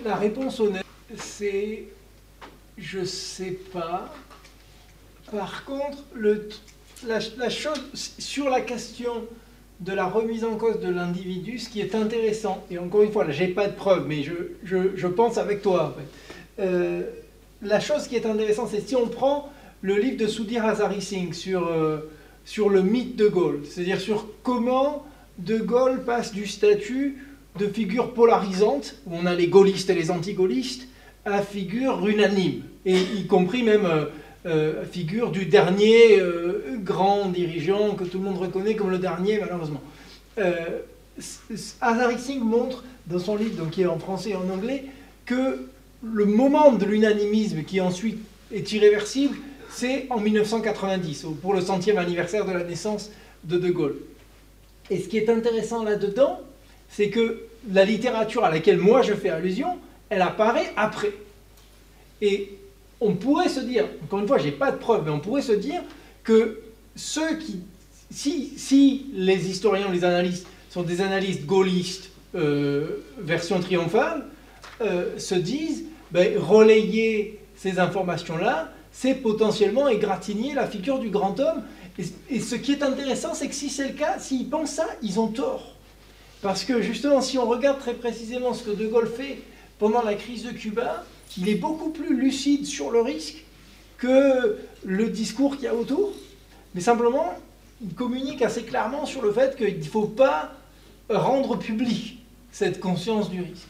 la, réponse honnête, c'est je sais pas. Par contre, le, la, chose sur la question de la remise en cause de l'individu, ce qui est intéressant, et encore une fois, là, j'ai pas de preuves, mais je, je, je, pense avec toi. En fait. Euh, la chose qui est intéressante, c'est si on prend le livre de Soudir Hazari Singh sur, euh, sur le mythe de Gaulle, c'est-à-dire sur comment de Gaulle passe du statut de figure polarisante, où on a les gaullistes et les anti-gaullistes, à figure unanime, et y compris même euh, euh, figure du dernier grand dirigeant que tout le monde reconnaît comme le dernier, malheureusement. Hazari Singh montre dans son livre, donc qui est en français et en anglais, que le moment de l'unanimisme qui ensuite est irréversible, c'est en 1990, pour le centième anniversaire de la naissance de De Gaulle. Et ce qui est intéressant là-dedans, c'est que la littérature à laquelle moi je fais allusion, elle apparaît après. Et on pourrait se dire, encore une fois, je n'ai pas de preuves, mais on pourrait se dire que ceux qui, si, les historiens les analystes sont des analystes gaullistes euh, version triomphale, euh, se disent, ben, relayer ces informations-là, c'est potentiellement égratigner la figure du grand homme. Et, ce qui est intéressant, c'est que si c'est le cas, s'ils pensent ça, ils ont tort. Parce que justement, si on regarde très précisément ce que De Gaulle fait pendant la crise de Cuba, il est beaucoup plus lucide sur le risque que le discours qu'il y a autour. Mais simplement, il communique assez clairement sur le fait qu'il ne faut pas rendre public cette conscience du risque.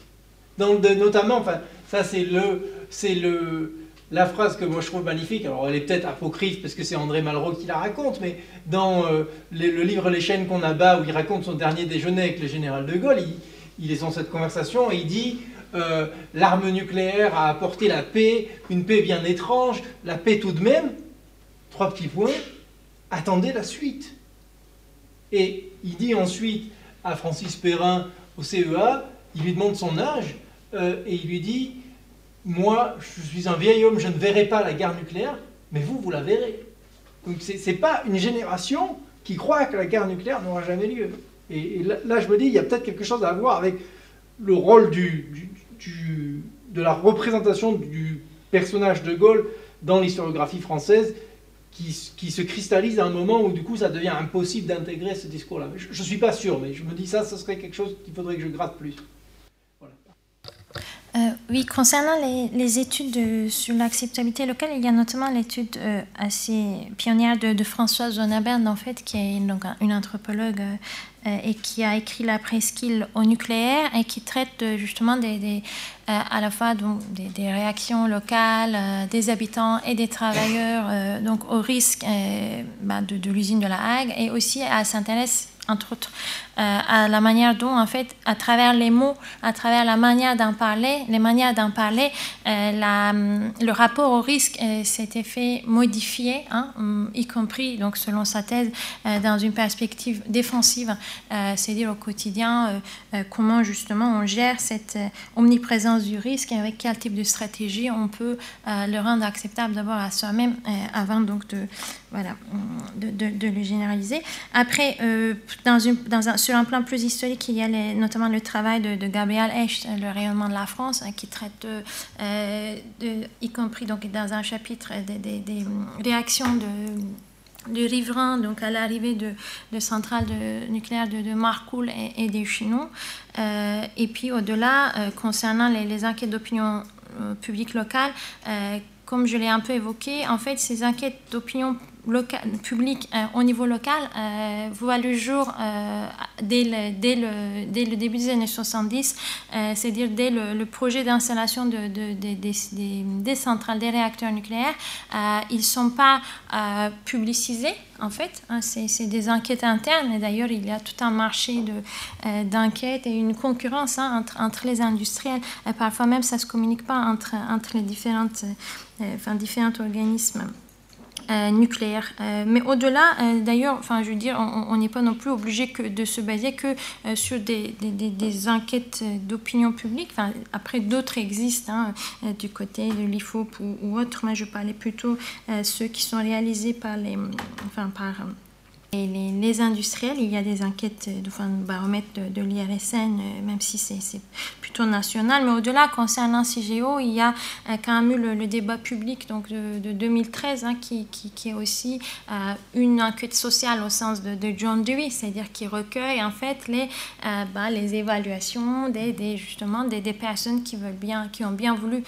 Notamment, enfin, ça c'est le, c'est le, la phrase que moi je trouve magnifique, alors elle est peut-être apocryphe parce que c'est André Malraux qui la raconte, mais dans euh, le livre Les chaînes qu'on abat, où il raconte son dernier déjeuner avec le général de Gaulle, il, est dans cette conversation et il dit euh, L'arme nucléaire a apporté la paix, une paix bien étrange, la paix tout de même, trois petits points, attendez la suite. Et il dit ensuite à Francis Perrin au CEA, il lui demande son âge, euh, et il lui dit moi, je suis un vieil homme, je ne verrai pas la guerre nucléaire, mais vous, vous la verrez. Donc ce n'est pas une génération qui croit que la guerre nucléaire n'aura jamais lieu. Et, là, je me dis, il y a peut-être quelque chose à voir avec le rôle de la représentation du personnage de Gaulle dans l'historiographie française qui, se cristallise à un moment où du coup ça devient impossible d'intégrer ce discours-là. Je ne suis pas sûr, mais je me dis ça, ce serait quelque chose qu'il faudrait que je gratte plus. Euh, oui, concernant les, études sur l'acceptabilité locale, il y a notamment l'étude euh, assez pionnière de, Françoise Zonabern, en fait, qui est donc une anthropologue euh, et qui a écrit la presqu'île au nucléaire et qui traite justement des, à la fois donc, des, réactions locales des habitants et des travailleurs donc au risque bah, de, l'usine de la Hague et aussi elle s'intéresse entre autres, euh, à la manière dont, en fait, à travers les mots, à travers la manière d'en parler, les manières d'en parler, euh, la, le rapport au risque euh, s'était fait modifier, hein, y compris, donc, selon sa thèse, dans une perspective défensive, c'est-à-dire au quotidien, comment justement on gère cette omniprésence du risque et avec quel type de stratégie on peut le rendre acceptable d'abord à soi-même avant donc de, voilà, de, de, le généraliser. Après, dans une, dans un, sur un plan plus historique, il y a notamment le travail de, Gabriel Echt, le rayonnement de la France, hein, qui traite, euh, y compris donc dans un chapitre des, des, réactions de, de riverains donc à l'arrivée de, de centrales de, nucléaires de, de Marcoule et, des Chinois. Euh, et puis au-delà, euh, concernant les, les enquêtes d'opinion publique locale, comme je l'ai un peu évoqué, en fait, ces enquêtes d'opinion local, public au niveau local voit le jour dès le, dès, le, début des années 70, c'est-à-dire dès le, projet d'installation de, des centrales, des réacteurs nucléaires. ils ne sont pas publicisés en fait. Hein, c'est des enquêtes internes d'ailleurs il y a tout un marché d'enquêtes et une concurrence hein, entre, les industriels. Parfois même ça ne se communique pas entre, les différentes, euh, différents organismes. Euh, nucléaires. Euh, mais au-delà, d'ailleurs, enfin, je veux dire, on n'est pas non plus obligé que de se baser que sur des, des, des, enquêtes d'opinion publique. Enfin, après, d'autres existent hein, du côté de l'IFOP ou, ou autres, mais je parlais plutôt ceux qui sont réalisés par les, enfin, par et les, industriels, il y a des enquêtes de, enfin, baromètre de, l'IRSN, euh, même si c'est plutôt national. Mais au-delà, concernant CGO, il y a euh, quand même eu le, débat public donc de, 2013, hein, qui, qui, est aussi euh, une enquête sociale au sens de, John Dewey, c'est-à-dire qui recueille en fait les, bah, les évaluations des, des justement des, personnes qui, veulent bien, qui ont bien voulu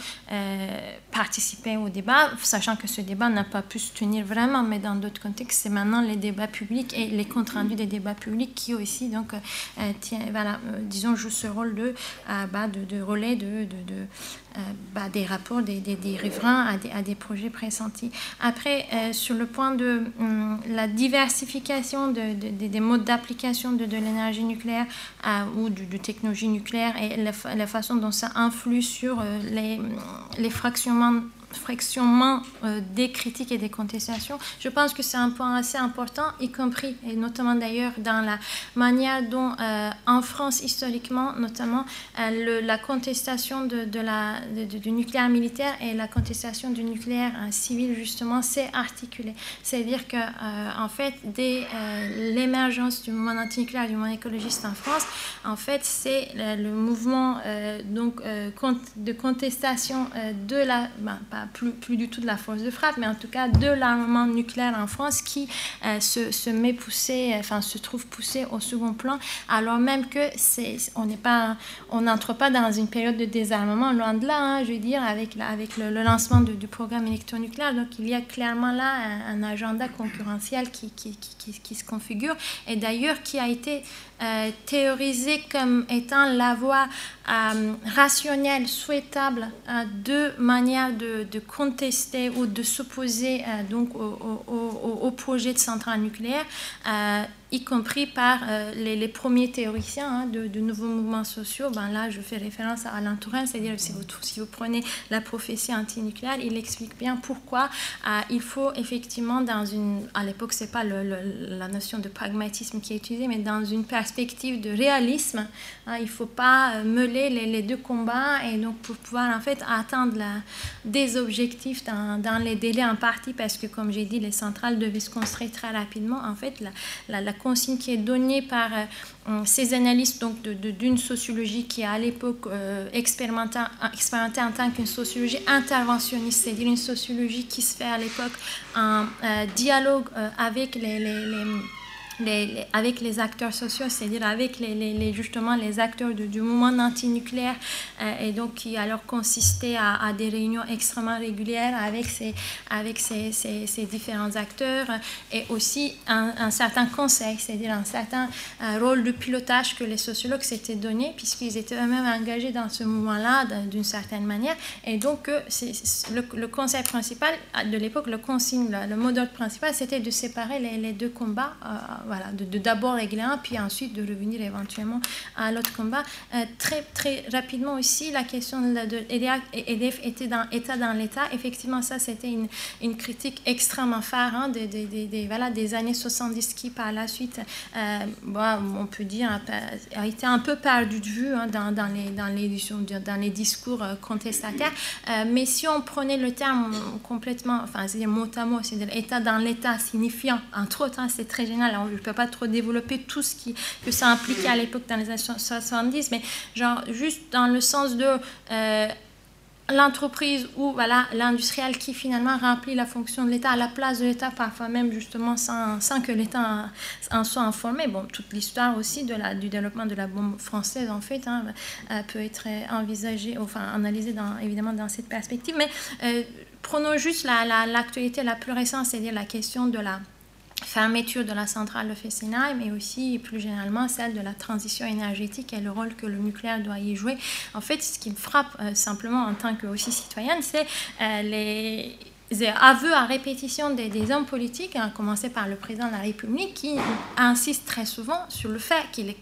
participer au débat, sachant que ce débat n'a pas pu se tenir vraiment, mais dans d'autres contextes, c'est maintenant les débats publics et les comptes rendus des débats publics qui aussi, donc, euh, voilà, euh, disons, jouent ce rôle de, euh, bah, de, relais de, de, bah, des rapports des, des, riverains à des, à des, projets pressentis. Après, sur le point de hum, la diversification des modes d'application de, l'énergie nucléaire ou de, technologie nucléaire et la, la, façon dont ça influe sur les, les fractionnements fractionnement euh, des critiques et des contestations, je pense que c'est un point assez important, y compris, et notamment d'ailleurs dans la manière dont, euh, en France, historiquement, notamment, euh, la contestation de, de la, du nucléaire militaire et la contestation du nucléaire civil, justement, s'est articulée. C'est-à-dire que, en fait, dès l'émergence du mouvement antinucléaire, du mouvement écologiste en France, en fait, c'est le, mouvement donc, de contestation de la... Ben, plus, plus du tout de la force de frappe, mais en tout cas de l'armement nucléaire en France qui euh, se, se, met poussé, enfin se trouve poussé au second plan, alors même que c'est, on n'est pas, on n'entre pas dans une période de désarmement, loin de là, hein, je veux dire, avec, avec le, lancement du programme électronucléaire. Donc il y a clairement là un, agenda concurrentiel qui, qui, qui, qui, se configure et d'ailleurs qui a été euh, théorisé comme étant la voie euh, rationnelle, souhaitable euh, de manière de, de, contester ou de s'opposer donc au, au, au, projet de centrale nucléaire y compris par euh, les, premiers théoriciens hein, de, nouveaux mouvements sociaux. Ben là, je fais référence à Alain Touraine, c'est-à-dire si vous, si vous prenez la prophétie antinucléaire, il explique bien pourquoi euh, il faut effectivement, dans une, à l'époque, c'est pas la notion de pragmatisme qui est utilisée, mais dans une perspective de réalisme, hein, il ne faut pas euh, meuler les, deux combats et donc pour pouvoir en fait atteindre des objectifs dans, dans, les délais en partie, parce que comme j'ai dit, les centrales devaient se construire très rapidement. En fait, la, la consigne qui est donnée par euh, ces analystes donc d'une sociologie qui a à l'époque euh, expérimenté, en tant qu'une sociologie interventionniste, c'est-à-dire une sociologie qui se fait à l'époque en euh, dialogue avec les avec les acteurs sociaux, c'est-à-dire avec justement les acteurs du mouvement antinucléaire, euh, et donc qui alors consistait à, des réunions extrêmement régulières avec ces, différents acteurs, et aussi un, certain conseil, c'est-à-dire un certain euh, rôle de pilotage que les sociologues s'étaient donné, puisqu'ils étaient eux-mêmes engagés dans ce mouvement-là d'une certaine manière, et donc euh, le, le, conseil principal de l'époque, le consigne, le, mot d'ordre principal, c'était de séparer les, deux combats voilà, de, d'abord régler un, puis ensuite de revenir éventuellement à l'autre combat. Euh, très, très rapidement aussi, la question de, de EDF était dans, état dans l'État. Effectivement, ça, c'était une, critique extrêmement phare hein, des, voilà, des années 70 qui, par la suite, euh, on peut dire, a été un peu perdu de vue hein, dans, dans, les, dans, les, dans les discours euh, contestataires. mais si on prenait le terme complètement, enfin, c'est mot à mot, c'est-à-dire état dans l'État signifiant, entre autres, hein, c'est très génial, ne peut pas trop développer tout ce qui, que ça impliquait à l'époque dans les années 70, mais genre juste dans le sens de euh, l'entreprise ou voilà, l'industriel qui finalement remplit la fonction de l'État à la place de l'État, parfois même justement sans, que l'État en soit informé. Bon, toute l'histoire aussi de la, du développement de la bombe française, en fait, hein, euh, peut être envisagée, enfin analysée dans, évidemment dans cette perspective. Mais euh, prenons juste l'actualité la, plus récente, c'est-à-dire la question de la fermeture de la centrale de Fessenheim, mais aussi plus généralement celle de la transition énergétique et le rôle que le nucléaire doit y jouer. En fait, ce qui me frappe simplement en tant que aussi citoyenne, c'est les aveux à répétition des, hommes politiques, à commencer par le président de la République, qui insiste très souvent sur le fait qu'il est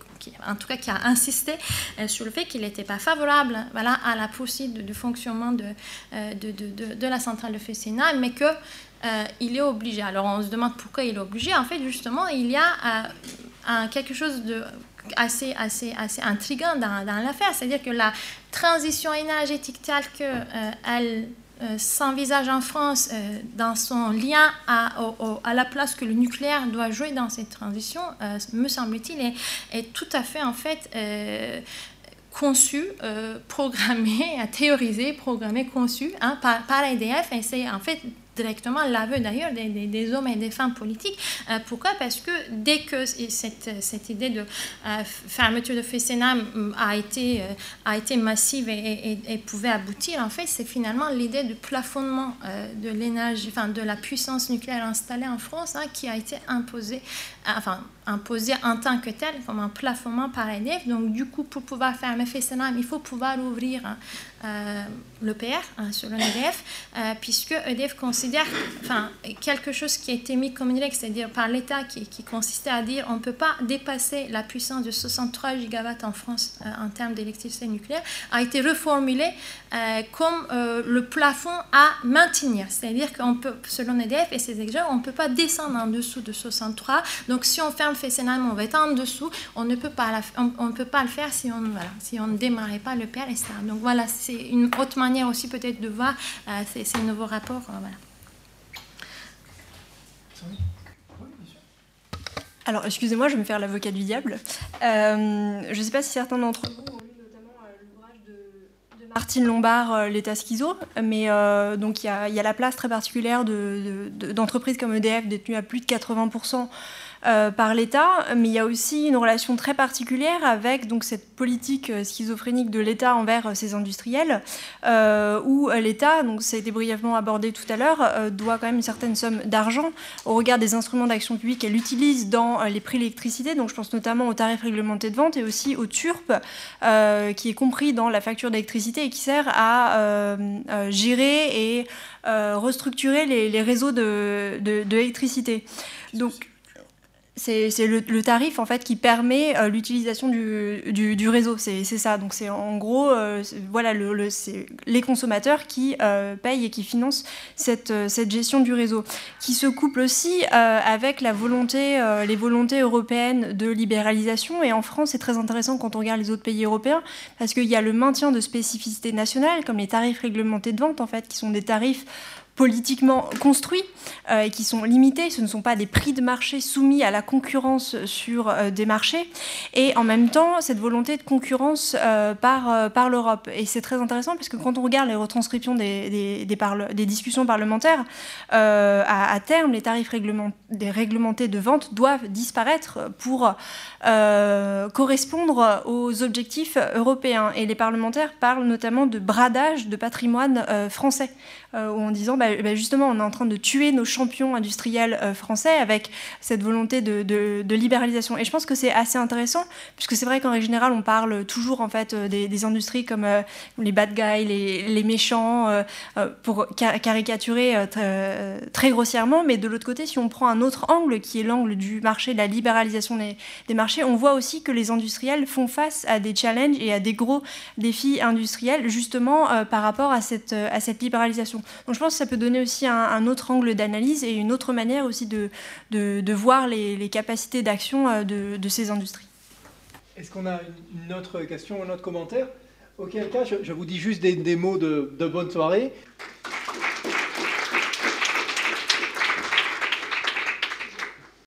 en tout cas qui a insisté euh, sur le fait qu'il n'était pas favorable voilà, à la poursuite du fonctionnement euh, de, de, de, la centrale de Fessenheim, mais qu'il euh, est obligé. Alors on se demande pourquoi il est obligé. En fait, justement, il y a quelque chose de assez, assez, assez intriguant dans, l'affaire, c'est-à-dire que la transition énergétique telle qu'elle euh, s'envisage en France euh, dans son lien à, à, la place que le nucléaire doit jouer dans cette transition, euh, me semble-t-il, est, tout à fait en fait conçu, programmé, théorisé, programmé, conçu hein, par, par. Et c'est en fait directement l'aveu d'ailleurs des, hommes et des femmes politiques. Euh, pourquoi? Parce que dès que cette, cette idée de euh, fermeture de Fessenheim euh, a été, a été massive et, et, pouvait aboutir, en fait, c'est finalement l'idée du plafonnement de l'énergie, enfin de la puissance nucléaire installée en France hein, qui a été imposée, enfin imposée en tant que telle, comme un plafonnement par EDF. Donc du coup, pour pouvoir fermer Fessenheim, il faut pouvoir ouvrir hein, l'EPR hein, sur l'EDF, puisque EDF considère enfin, quelque chose qui a été mis comme une règle, c'est-à-dire par l'État, qui, consistait à dire on ne peut pas dépasser la puissance de 63 gigawatts en France euh, en termes d'électricité nucléaire, a été reformulé euh, comme euh, le plafond à maintenir. C'est-à-dire qu'on peut, selon EDF et ses exemples, on ne peut pas descendre en dessous de 63. Donc si on ferme Fessenheim, on va être en dessous. On ne peut pas, on, peut pas le faire si on, voilà, si on ne démarrait pas le etc. Donc voilà, c'est une autre manière aussi peut-être de voir ces, ces nouveaux rapports. voilà. Alors, excusez-moi, je vais me faire l'avocat du diable. Euh, je ne sais pas si certains d'entre vous ont lu notamment euh, l'ouvrage de, Martine Lombard, euh, L'État schizo, mais donc il y, a la place très particulière d'entreprises comme EDF détenues à plus de 80% euh, par l'État, mais il y a aussi une relation très particulière avec donc, cette politique euh, schizophrénique de l'État envers euh, ses industriels, où l'État, donc ça a été brièvement abordé tout à l'heure, doit quand même une certaine somme d'argent au regard des instruments d'action publique qu'elle utilise dans les prix de l'électricité. Donc je pense notamment au tarif réglementé de vente et aussi au TURP, qui est compris dans la facture d'électricité et qui sert à gérer et restructurer les, réseaux d'électricité. De, donc c'est le, tarif en fait qui permet euh, l'utilisation du, réseau. C'est ça. Donc c'est en gros euh, voilà le, les consommateurs qui euh, payent et qui financent cette, cette, gestion du réseau, qui se couple aussi avec la volonté, les volontés européennes de libéralisation. Et en France, c'est très intéressant quand on regarde les autres pays européens parce qu'il y a le maintien de spécificités nationales comme les tarifs réglementés de vente en fait, qui sont des tarifs politiquement construits euh, et qui sont limités. Ce ne sont pas des prix de marché soumis à la concurrence sur euh, des marchés. Et en même temps, cette volonté de concurrence euh, par, l'Europe. Et c'est très intéressant parce que quand on regarde les retranscriptions des, discussions parlementaires, à, terme, les tarifs des réglementés de vente doivent disparaître pour correspondre aux objectifs européens. Et les parlementaires parlent notamment de bradage de patrimoine français, en disant bah, bah, justement on est en train de tuer nos champions industriels euh, français avec cette volonté de, libéralisation. Et je pense que c'est assez intéressant, puisque c'est vrai qu'en règle générale, on parle toujours en fait euh, des, industries comme euh, les bad guys, les, méchants, pour caricaturer très, grossièrement. Mais de l'autre côté, si on prend un autre angle, qui est l'angle du marché, de la libéralisation des, marchés, on voit aussi que les industriels font face à des challenges et à des gros défis industriels, justement par rapport à cette libéralisation. Donc je pense que ça peut donner aussi un, autre angle d'analyse et une autre manière aussi de, de, voir les, capacités d'action euh, de, ces industries. Est-ce qu'on a une autre question, un autre commentaire? Auquel cas, je, vous dis juste des, des mots de, bonne soirée.